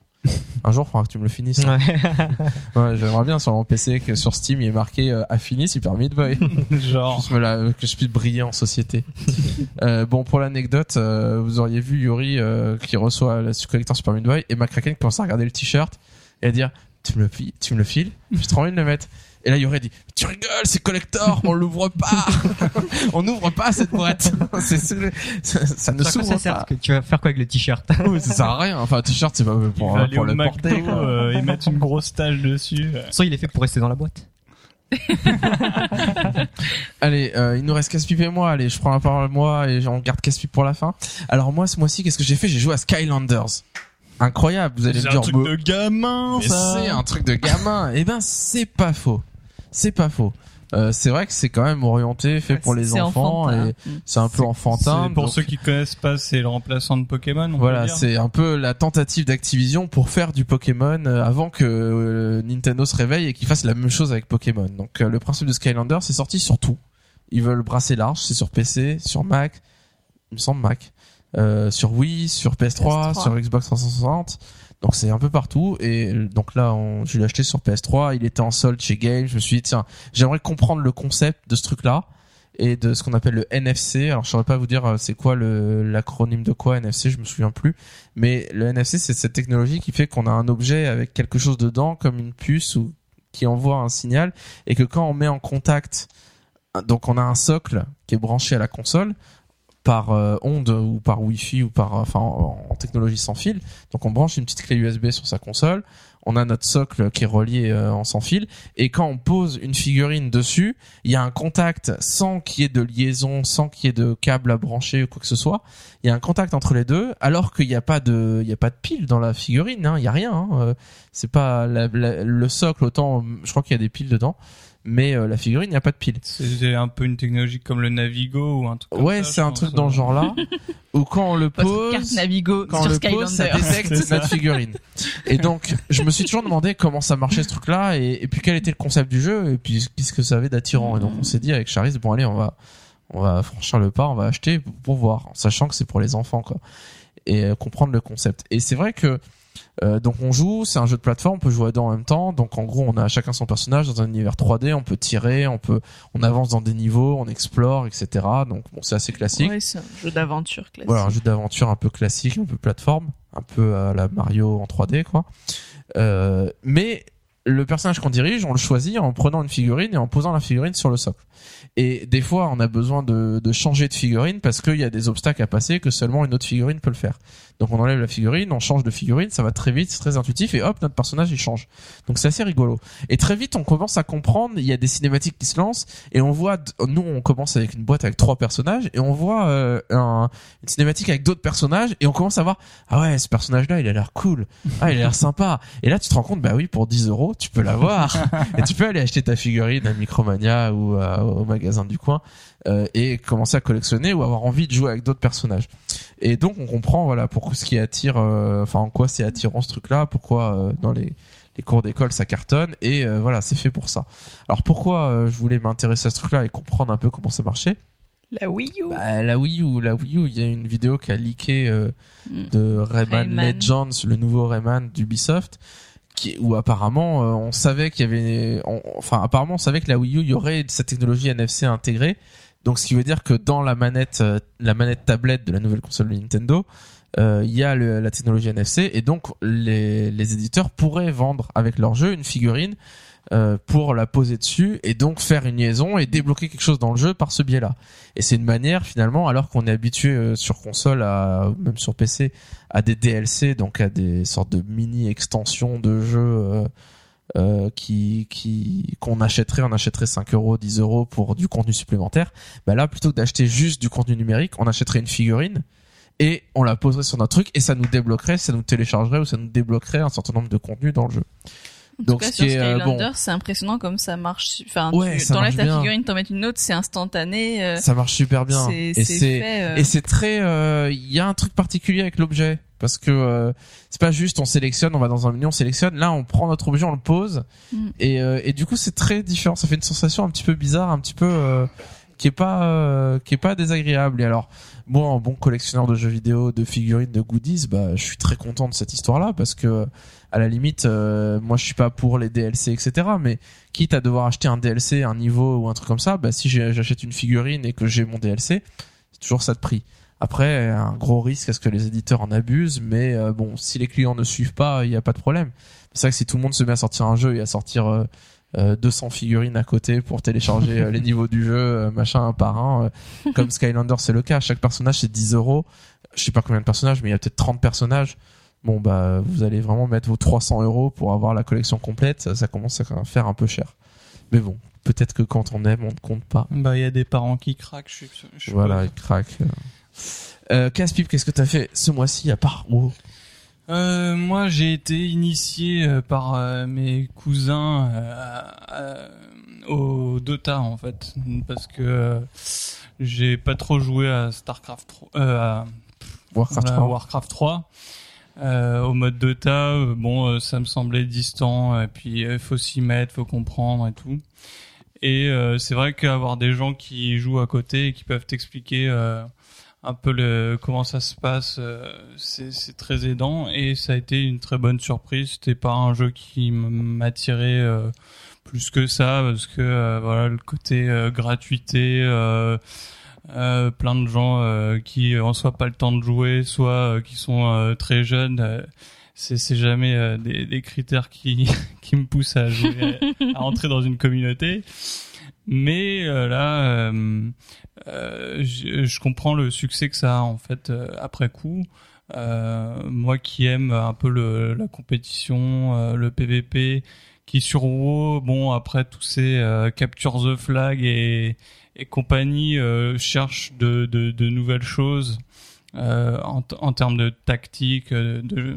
[SPEAKER 2] Un jour, il faudra que tu me le finisses. Ouais, J'aimerais bien sur mon PC que sur Steam il est marqué euh, a fini Super Meat Boy.
[SPEAKER 5] Genre.
[SPEAKER 2] Me la- que je puisse briller en société. euh, bon, pour l'anecdote, euh, vous auriez vu Yuri euh, qui reçoit le collecteur Super Meat Boy et McCracken qui commence à regarder le t-shirt et à dire tu me le files, tu me le files, j'ai trop envie de le mettre. Et là, Yuri a dit tu rigoles, c'est collector, on l'ouvre pas, on n'ouvre pas cette boîte. C'est- c'est- ça, ça ne s'ouvre pas.
[SPEAKER 6] sert que Tu vas faire quoi avec le t-shirt
[SPEAKER 2] Oui, ça sert à rien. Enfin, un t-shirt, c'est pas
[SPEAKER 5] Il
[SPEAKER 2] pour,
[SPEAKER 5] va aller
[SPEAKER 2] pour
[SPEAKER 5] au
[SPEAKER 2] le
[SPEAKER 5] McDo,
[SPEAKER 2] porter. quoi.
[SPEAKER 5] euh, et mettre une grosse tache dessus.
[SPEAKER 6] Soit il est fait pour rester dans la boîte.
[SPEAKER 2] Allez, euh, il nous reste Casse-Pipe et moi. Allez, je prends la parole moi et on garde Casse-Pipe pour la fin. Alors moi, ce mois-ci, qu'est-ce que j'ai fait? J'ai joué à Skylanders. Incroyable, vous allez me
[SPEAKER 5] C'est
[SPEAKER 2] dire.
[SPEAKER 5] un truc de gamin, ça.
[SPEAKER 2] c'est un truc de gamin. eh ben, c'est pas faux. C'est pas faux. Euh, c'est vrai que c'est quand même orienté, fait pour les enfants
[SPEAKER 7] enfantin.
[SPEAKER 2] et c'est un peu enfantin.
[SPEAKER 5] Pour
[SPEAKER 2] donc-
[SPEAKER 5] ceux qui connaissent pas, c'est le remplaçant de Pokémon. on
[SPEAKER 2] Voilà, c'est un peu la tentative d'Activision pour faire du Pokémon euh, avant que euh, Nintendo se réveille et qu'il fasse la même chose avec Pokémon. Donc euh, le principe de Skylander, c'est sorti sur tout. Ils veulent brasser large, c'est sur PC, sur Mac, il me semble Mac, euh, sur Wii, sur PS3,
[SPEAKER 7] PS3.
[SPEAKER 2] sur Xbox 360. Donc c'est un peu partout et donc là on, je l'ai acheté sur PS3, il était en solde chez Game, je me suis dit tiens, j'aimerais comprendre le concept de ce truc là et de ce qu'on appelle le NFC. Alors je saurais pas vous dire euh, c'est quoi le l'acronyme de quoi NFC, je me souviens plus. Mais le NFC c'est cette technologie qui fait qu'on a un objet avec quelque chose dedans comme une puce ou qui envoie un signal et que quand on met en contact donc on a un socle qui est branché à la console par euh, onde ou par Wi-Fi ou par enfin en, technologie sans fil. Donc on branche une petite clé USB sur sa console, on a notre socle qui est relié euh, en sans fil et quand on pose une figurine dessus, il y a un contact sans qu'il y ait de liaison, sans qu'il y ait de câble à brancher ou quoi que ce soit. Il y a un contact entre les deux alors qu'il n'y a pas de il y a pas de pile dans la figurine, hein, il y a rien. hein. Euh, C'est pas le socle autant je crois qu'il y a des piles dedans. Mais euh, la figurine, il n'y a pas de pile.
[SPEAKER 5] C'est un peu une technologie comme le Navigo ou un truc comme
[SPEAKER 2] Ouais, c'est un truc dans le genre là, où quand on le
[SPEAKER 3] Votre carte
[SPEAKER 2] pose,
[SPEAKER 3] Navigo
[SPEAKER 2] quand on
[SPEAKER 3] sur
[SPEAKER 2] le pose, ça détecte notre figurine. Et donc, je me suis toujours demandé comment ça marchait ce truc-là, et, et puis quel était le concept du jeu, et puis qu'est-ce que ça avait d'attirant. Et donc, on s'est dit avec Charis, bon allez, on va, On va franchir le pas, on va acheter pour, pour voir, en sachant que c'est pour les enfants, quoi. Et euh, comprendre le concept. Et c'est vrai que euh, donc on joue, c'est un jeu de plateforme, on peut jouer à deux en même temps. Donc en gros, on a chacun son personnage dans un univers 3D, on peut tirer, on peut, on avance dans des niveaux, on explore, etc. Donc bon, c'est assez classique.
[SPEAKER 7] Ouais, c'est un jeu d'aventure classique.
[SPEAKER 2] Voilà, un jeu d'aventure un peu classique, un peu plateforme, un peu à la Mario en 3D, quoi. Euh, mais le personnage qu'on dirige, on le choisit en prenant une figurine et en posant la figurine sur le socle. Et des fois, on a besoin de, de changer de figurine parce qu'il y a des obstacles à passer que seulement une autre figurine peut le faire. Donc on enlève la figurine, on change de figurine, ça va très vite, c'est très intuitif et hop, notre personnage il change. Donc c'est assez rigolo. Et très vite, on commence à comprendre, il y a des cinématiques qui se lancent et on voit, nous on commence avec une boîte avec trois personnages et on voit euh, un, une cinématique avec d'autres personnages et on commence à voir, ah ouais, ce personnage-là, il a l'air cool, ah il a l'air sympa. Et là, tu te rends compte, bah oui, pour 10 euros, tu peux l'avoir et tu peux aller acheter ta figurine à Micromania ou au magasin du coin euh, et commencer à collectionner ou avoir envie de jouer avec d'autres personnages. Et donc on comprend voilà pourquoi ce qui attire, euh, enfin en quoi c'est attirant ce truc-là, pourquoi euh, dans les les cours d'école ça cartonne et euh, voilà c'est fait pour ça. Alors pourquoi euh, je voulais m'intéresser à ce truc-là et comprendre un peu comment ça marchait?
[SPEAKER 7] La Wii U.
[SPEAKER 2] bah, La Wii U, la Wii U, il y a une vidéo qui a leaké euh,
[SPEAKER 7] Mm.
[SPEAKER 2] de Rayman,
[SPEAKER 7] Rayman.
[SPEAKER 2] Legends, le nouveau Rayman d'Ubisoft. Qui, où apparemment euh, on savait qu'il y avait on- enfin apparemment on savait que la Wii U il y aurait cette technologie NFC intégrée donc ce qui veut dire que dans la manette euh, la manette tablette de la nouvelle console de Nintendo euh, il y a le- la technologie NFC et donc les, les éditeurs pourraient vendre avec leur jeu une figurine euh, pour la poser dessus et donc faire une liaison et débloquer quelque chose dans le jeu par ce biais-là. Et c'est une manière finalement, alors qu'on est habitué euh, sur console, à, même sur PC, à des DLC, donc à des sortes de mini extensions de jeux euh, qui qui qu'on achèterait, on achèterait 5 euros, 10 euros pour du contenu supplémentaire. Bah là, plutôt que d'acheter juste du contenu numérique, on achèterait une figurine et on la poserait sur notre truc et ça nous débloquerait, ça nous téléchargerait ou ça nous débloquerait un certain nombre de contenus dans le jeu.
[SPEAKER 7] En
[SPEAKER 2] Donc,
[SPEAKER 7] tout cas, sur
[SPEAKER 2] euh,
[SPEAKER 7] Skylander,
[SPEAKER 2] bon.
[SPEAKER 7] c'est impressionnant comme ça marche. Enfin,
[SPEAKER 2] Ouais,
[SPEAKER 7] tu t'enlèves ta figurine, t'en mets une autre, c'est instantané. euh,
[SPEAKER 2] Ça marche super bien. Et
[SPEAKER 7] c'est euh,
[SPEAKER 2] Et c'est très, euh, il y a un truc particulier avec l'objet parce que euh, c'est pas juste on sélectionne, on va dans un menu, on sélectionne. Là, on prend notre objet, on le pose,
[SPEAKER 7] Mm.
[SPEAKER 2] et, euh, et du coup, c'est très différent. Ça fait une sensation un petit peu bizarre, un petit peu euh, qui est pas euh, qui est pas désagréable. Et alors, moi, en bon collectionneur de jeux vidéo, de figurines, de goodies, bah, je suis très content de cette histoire-là parce que à la limite, moi, je suis pas pour les DLC, etc. Mais quitte à devoir acheter un DLC, un niveau ou un truc comme ça, bah, si j'achète une figurine et que j'ai mon DLC, c'est toujours ça de prix. Après, un gros risque à ce que les éditeurs en abusent, mais euh, bon, si les clients ne suivent pas, il n'y a pas de problème. C'est vrai que si tout le monde se met à sortir un jeu et à sortir euh, euh, 200 figurines à côté pour télécharger euh, les niveaux du jeu, euh, machin, un par un, euh, comme Skylander c'est le cas, chaque personnage c'est 10 euros. Je sais pas combien de personnages, mais il y a peut-être 30 personnages. Bon bah, vous allez vraiment mettre vos 300 euros pour avoir la collection complète, ça, ça commence à faire un peu cher. Mais bon, peut-être que quand on aime, on ne compte pas.
[SPEAKER 5] Bah, il y a des parents qui craquent, je suis, je
[SPEAKER 2] Voilà, il craque. Euh, Casse-Pipe, qu'est-ce que t'as fait ce mois-ci à part WoW
[SPEAKER 5] Euh, moi, j'ai été initié euh, par euh, mes cousins euh, au Dota en fait, parce que j'ai pas trop joué à Starcraft 3, euh, à
[SPEAKER 2] Warcraft
[SPEAKER 5] voilà,
[SPEAKER 2] 3.
[SPEAKER 5] Warcraft 3. Euh, au mode Dota, bon, ça me semblait distant, et puis il faut s'y mettre, faut comprendre et tout. Et euh, c'est vrai qu'avoir des gens qui jouent à côté et qui peuvent t'expliquer euh, un peu le comment ça se passe, euh, c'est très aidant et ça a été une très bonne surprise. C'était pas un jeu qui m'attirait euh, plus que ça parce que euh, voilà le côté gratuité. Plein de gens qui en soit pas le temps de jouer, soit qui sont très jeunes. c'est jamais des, critères qui qui me poussent à jouer, à entrer dans une communauté. Mais là, je, je comprends le succès que ça a en fait euh, après coup. Euh, moi qui aime un peu le, la compétition, euh, le PVP, qui sur WoW, bon après tous ces euh, capture the flag et, et compagnie euh, cherche de, de, de nouvelles choses euh, en, en termes de tactique, euh, de,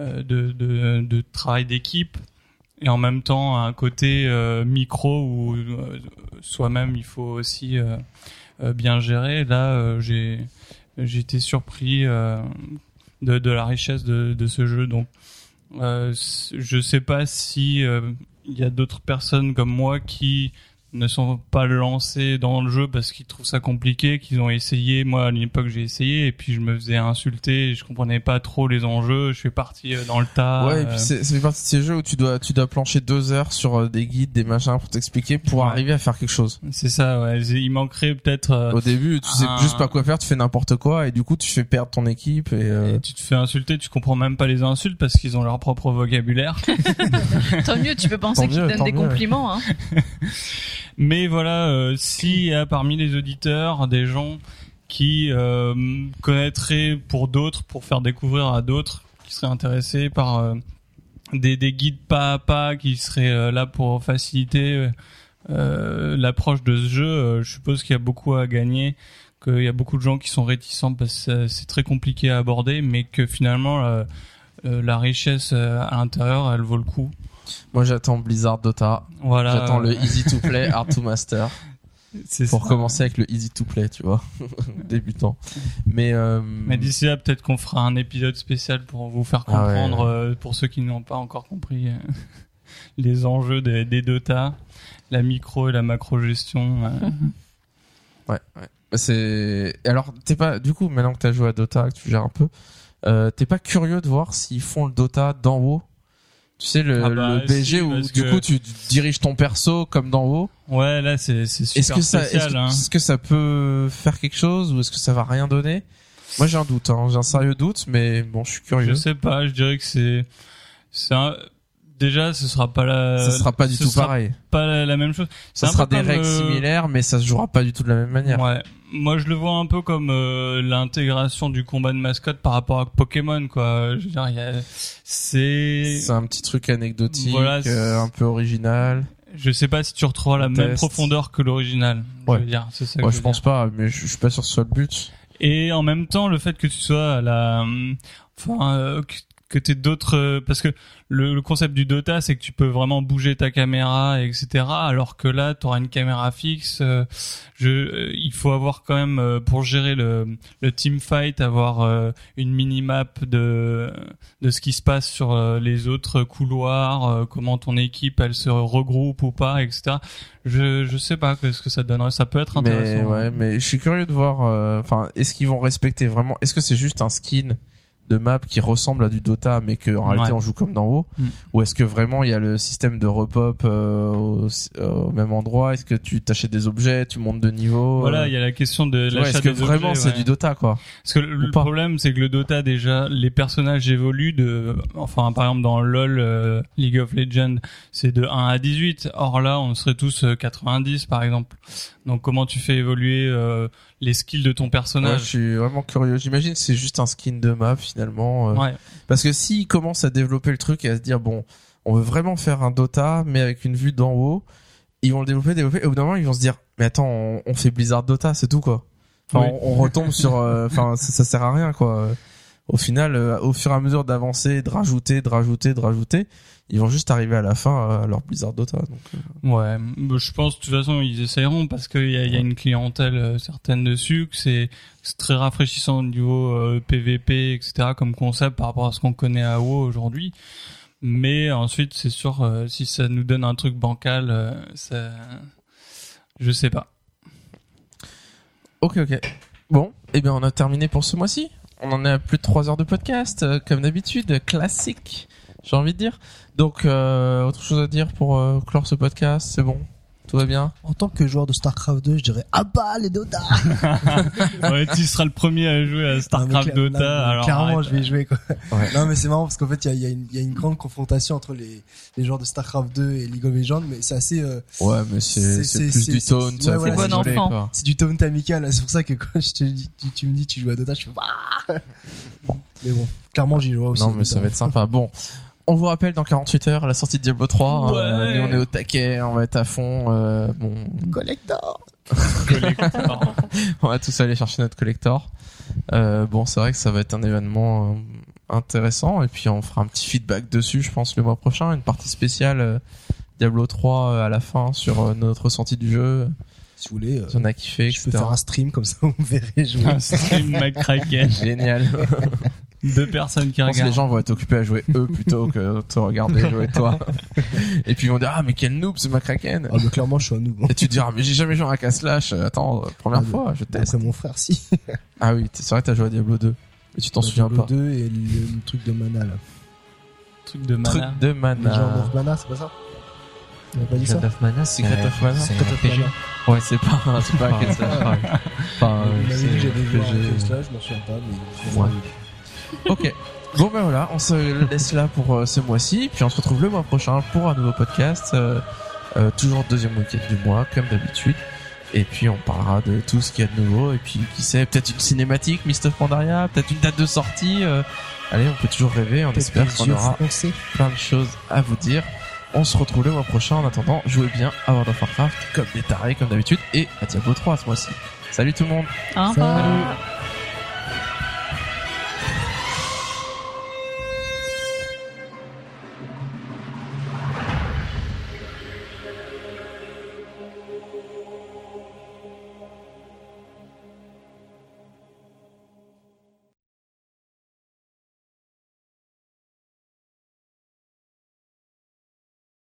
[SPEAKER 5] euh, de, de, de travail d'équipe et en même temps un côté euh, micro où euh, soi-même il faut aussi euh, bien gérer. Là, j'ai été surpris de, de la richesse de, de ce jeu. Donc, je sais pas si il y a d'autres personnes comme moi qui ne sont pas lancés dans le jeu parce qu'ils trouvent ça compliqué, qu'ils ont essayé. Moi, à l'époque, j'ai essayé et puis je me faisais insulter. Je comprenais pas trop les enjeux. Je suis parti euh, dans le tas.
[SPEAKER 2] Ouais, et
[SPEAKER 5] euh,
[SPEAKER 2] puis c'est- ça fait partie de ces jeux où tu dois tu dois plancher deux heures sur euh, des guides, des machins pour t'expliquer pour
[SPEAKER 5] Ouais.
[SPEAKER 2] arriver à faire quelque chose.
[SPEAKER 5] c'est ça. Ouais. Il manquerait peut-être. euh,
[SPEAKER 2] Au début, tu sais juste pas quoi faire, tu fais n'importe quoi et du coup tu fais perdre ton équipe et euh,
[SPEAKER 5] et tu te fais insulter, tu comprends même pas les insultes parce qu'ils ont leur propre vocabulaire.
[SPEAKER 7] Tant mieux, tu peux penser
[SPEAKER 2] Tant
[SPEAKER 7] qu'ils
[SPEAKER 2] mieux,
[SPEAKER 7] te donnent des
[SPEAKER 2] mieux.
[SPEAKER 7] compliments. Hein.
[SPEAKER 5] Mais voilà, euh, s'il y a parmi les auditeurs des gens qui euh, connaîtraient pour d'autres, pour faire découvrir à d'autres, qui seraient intéressés par euh, des, des guides pas à pas, qui seraient euh, là pour faciliter euh, l'approche de ce jeu, euh, je suppose qu'il y a beaucoup à gagner, qu'il y a beaucoup de gens qui sont réticents parce que c'est très compliqué à aborder, mais que finalement la richesse à l'intérieur, elle vaut le coup.
[SPEAKER 2] Moi j'attends Blizzard Dota,
[SPEAKER 5] Voilà.
[SPEAKER 2] j'attends le easy to play, hard to master pour
[SPEAKER 5] ça.
[SPEAKER 2] commencer avec le easy to play, tu vois, débutant. Mais euh,
[SPEAKER 5] Mais d'ici là, peut-être qu'on fera un épisode spécial pour vous faire
[SPEAKER 2] Ah ouais,
[SPEAKER 5] comprendre, euh, pour ceux qui n'ont pas encore compris, euh, les enjeux des, des Dota, la micro et la macro gestion.
[SPEAKER 2] Ouais, ouais. C'est alors t'es pas du coup maintenant que t'as joué à Dota que tu gères un peu, t'es pas curieux de voir s'ils font le Dota d'en haut? Tu sais le,
[SPEAKER 5] Ah bah,
[SPEAKER 2] le BG
[SPEAKER 5] si,
[SPEAKER 2] où du
[SPEAKER 5] que-
[SPEAKER 2] coup tu diriges ton perso comme d'en haut.
[SPEAKER 5] Ouais, là, c'est c'est
[SPEAKER 2] Est-ce
[SPEAKER 5] super
[SPEAKER 2] que ça est-ce
[SPEAKER 5] spécial.
[SPEAKER 2] que,
[SPEAKER 5] hein.
[SPEAKER 2] est-ce que ça peut faire quelque chose ou est-ce que ça va rien donner? Moi j'ai un doute, hein. j'ai un sérieux doute, mais bon je suis
[SPEAKER 5] Je
[SPEAKER 2] curieux.
[SPEAKER 5] sais pas, je dirais que c'est... c'est un- Déjà, ce sera pas la...
[SPEAKER 2] ça sera pas du tout pareil.
[SPEAKER 5] pas la, la même chose.
[SPEAKER 2] Ça sera des règles
[SPEAKER 5] euh,
[SPEAKER 2] similaires, mais ça se jouera pas du tout de la même manière.
[SPEAKER 5] Ouais. Moi, je le vois un peu comme euh, l'intégration du combat de mascotte par rapport à Pokémon, quoi. Je veux dire, a... C'est...
[SPEAKER 2] C'est un petit truc anecdotique,
[SPEAKER 5] Voilà,
[SPEAKER 2] euh, un peu original.
[SPEAKER 5] Je sais pas si tu retrouveras la même profondeur que l'original.
[SPEAKER 2] Ouais.
[SPEAKER 5] Je veux dire, c'est ça que
[SPEAKER 2] Moi
[SPEAKER 5] je
[SPEAKER 2] pense
[SPEAKER 5] dire.
[SPEAKER 2] pas, mais je, je suis pas sûr que ce soit le but.
[SPEAKER 5] Et en même temps, le fait que tu sois à la, enfin, euh, que- t'aies d'autres, euh, parce que le, le concept du Dota, c'est que tu peux vraiment bouger ta caméra, etc. Alors que là, tu auras une caméra fixe. euh, je, euh, il faut avoir quand même euh, pour gérer le, le team fight, avoir euh, une minimap de de ce qui se passe sur euh, les autres couloirs, euh, comment ton équipe elle se regroupe ou pas, etc. Je je sais pas ce que ça donnerait. Ça peut être
[SPEAKER 2] Mais
[SPEAKER 5] intéressant.
[SPEAKER 2] ouais, mais je suis curieux de voir. euh, Enfin, est-ce qu'ils vont respecter vraiment Est-ce que c'est juste un skin de map qui ressemble à du Dota, mais que en réalité
[SPEAKER 5] Ouais.
[SPEAKER 2] on joue comme d'en haut
[SPEAKER 5] Mm.
[SPEAKER 2] Ou est-ce que vraiment il y a le système de repop euh, au, euh, au même endroit? Est-ce que tu t'achètes des objets, tu montes de niveau
[SPEAKER 5] Voilà,
[SPEAKER 2] euh,
[SPEAKER 5] il y a la question de l'achat
[SPEAKER 2] Est-ce que
[SPEAKER 5] des
[SPEAKER 2] vraiment c'est
[SPEAKER 5] ouais.
[SPEAKER 2] du Dota quoi?
[SPEAKER 5] Parce que le problème, c'est que le Dota, déjà, les personnages évoluent de, enfin, par exemple, dans LoL, euh, League of Legends, c'est de 1 à 18. Or là, on serait tous euh, 90, par exemple. Donc, comment tu fais évoluer euh, les skills de ton
[SPEAKER 2] Ouais, Je
[SPEAKER 5] personnage
[SPEAKER 2] suis vraiment curieux. J'imagine que c'est juste un skin de map finalement. euh,
[SPEAKER 5] Ouais.
[SPEAKER 2] Parce que s'ils commencent à développer le truc et à se dire bon, on veut vraiment faire un Dota mais avec une vue d'en haut, ils vont le développer, développer et au bout d'un moment ils vont se dire mais attends, on, on fait Blizzard Dota, c'est tout quoi. Enfin,
[SPEAKER 5] Oui.
[SPEAKER 2] on, on retombe sur, euh, enfin ça, ça sert à rien quoi. Au final, euh, au fur et à mesure d'avancer, de rajouter, de rajouter, de rajouter, ils vont juste arriver à la fin à leur Blizzard Dota. Donc, euh,
[SPEAKER 5] Ouais, je pense de toute façon ils essayeront parce qu'il y a, il y a une clientèle euh, certaine dessus, que c'est très rafraîchissant au niveau euh, PVP, etc. comme concept par rapport à ce qu'on connaît à WoW aujourd'hui. Mais ensuite, c'est sûr, euh, si ça nous donne un truc bancal, euh, ça, je sais pas.
[SPEAKER 2] Ok, ok. Bon, eh bien, on a terminé pour ce mois-ci. On en est à plus de 3 heures de podcast, euh, comme d'habitude, classique, j'ai envie de dire. Donc, euh, autre chose à dire pour euh, clore ce podcast, c'est bon Tout va bien
[SPEAKER 4] En tant que joueur de StarCraft 2, je dirais ah bah les Dota.
[SPEAKER 5] ouais, tu seras le premier à jouer à StarCraft
[SPEAKER 4] Non,
[SPEAKER 5] Dota.
[SPEAKER 4] non,
[SPEAKER 5] alors
[SPEAKER 4] clairement,
[SPEAKER 5] arrête.
[SPEAKER 4] je vais y jouer quoi.
[SPEAKER 2] Ouais.
[SPEAKER 4] Non mais c'est marrant parce qu'en fait il y a, il y a une- il y a une grande confrontation entre les, les joueurs de StarCraft 2 et League of Legends, mais c'est assez euh,
[SPEAKER 2] Ouais, mais
[SPEAKER 4] C'est-
[SPEAKER 2] plus du
[SPEAKER 4] c'est-
[SPEAKER 2] taunt.
[SPEAKER 4] ouais, voilà,
[SPEAKER 7] c'est bon
[SPEAKER 2] rigoler,
[SPEAKER 7] enfant.
[SPEAKER 2] quoi.
[SPEAKER 4] c'est du taunt amical. C'est pour ça que quand je te dis, tu, tu me dis tu joues à Dota, je fais bah. Mais bon, clairement j'y joue aussi.
[SPEAKER 2] Non, mais ça va être sympa. Bon. On vous rappelle dans 48 heures la sortie de Diablo 3.
[SPEAKER 5] Ouais.
[SPEAKER 2] Euh, nous, on est au taquet, on va être à fond. euh, bon,
[SPEAKER 4] collector.
[SPEAKER 5] Collector.
[SPEAKER 2] on va tous aller chercher notre collector. Euh, bon, c'est vrai que ça va être un événement euh, intéressant et puis on fera un petit feedback dessus, je pense, le mois prochain, une partie spéciale euh, Diablo 3 euh, à la fin sur euh, notre ressenti du jeu,
[SPEAKER 4] Si vous voulez, euh,
[SPEAKER 2] si on a kiffé,
[SPEAKER 4] je peux faire un stream comme ça, vous me verrez jouer.
[SPEAKER 5] Un stream McCracken.
[SPEAKER 2] Génial.
[SPEAKER 5] Deux personnes qui
[SPEAKER 2] que les
[SPEAKER 5] regardent.
[SPEAKER 2] gens vont être occupés à jouer eux plutôt que te regarder jouer toi. Et puis ils vont dire ah mais quel noob ce Macraken.
[SPEAKER 4] Ah, mais clairement, je suis un noob.
[SPEAKER 2] Et tu te diras mais j'ai jamais joué à un slash. Attends euh, première
[SPEAKER 4] Ah,
[SPEAKER 2] fois je teste.
[SPEAKER 4] C'est mon frère, si.
[SPEAKER 2] Ah oui c'est vrai t'as joué à Diablo 2 et tu t'en souviens
[SPEAKER 4] Diablo
[SPEAKER 2] pas.
[SPEAKER 4] 2 et le, le truc de mana, là.
[SPEAKER 5] Truc de
[SPEAKER 2] Truc
[SPEAKER 5] mana.
[SPEAKER 2] de
[SPEAKER 4] Legend
[SPEAKER 2] mana.
[SPEAKER 4] of Mana, c'est pas ça On pas dit ça
[SPEAKER 6] Secret of Mana,
[SPEAKER 2] Secret of Mana.
[SPEAKER 6] c'est un
[SPEAKER 4] Secret of
[SPEAKER 6] RPG.
[SPEAKER 4] Mana.
[SPEAKER 2] Ouais c'est pas c'est pas un slash. Enfin euh, c'est-
[SPEAKER 4] un Tesla, je m'en souviens pas, mais.
[SPEAKER 2] Ok. Bon ben voilà, on se laisse là pour euh, ce mois-ci, puis on se retrouve le mois prochain pour un nouveau podcast, euh, euh, toujours deuxième week-end du mois, comme d'habitude. Et puis on parlera de tout ce qu'il y a de nouveau, et puis qui sait, peut-être une cinématique, Mist of Pandaria, peut-être une date de sortie. euh, allez, on peut toujours rêver, on espère qu'on aura plein de choses à vous dire. On se retrouve le mois prochain. En attendant, jouez bien à World of Warcraft comme des tarés, comme d'habitude, et à Diablo 3 ce mois-ci. Salut tout le monde
[SPEAKER 7] Au revoir.
[SPEAKER 4] Salut.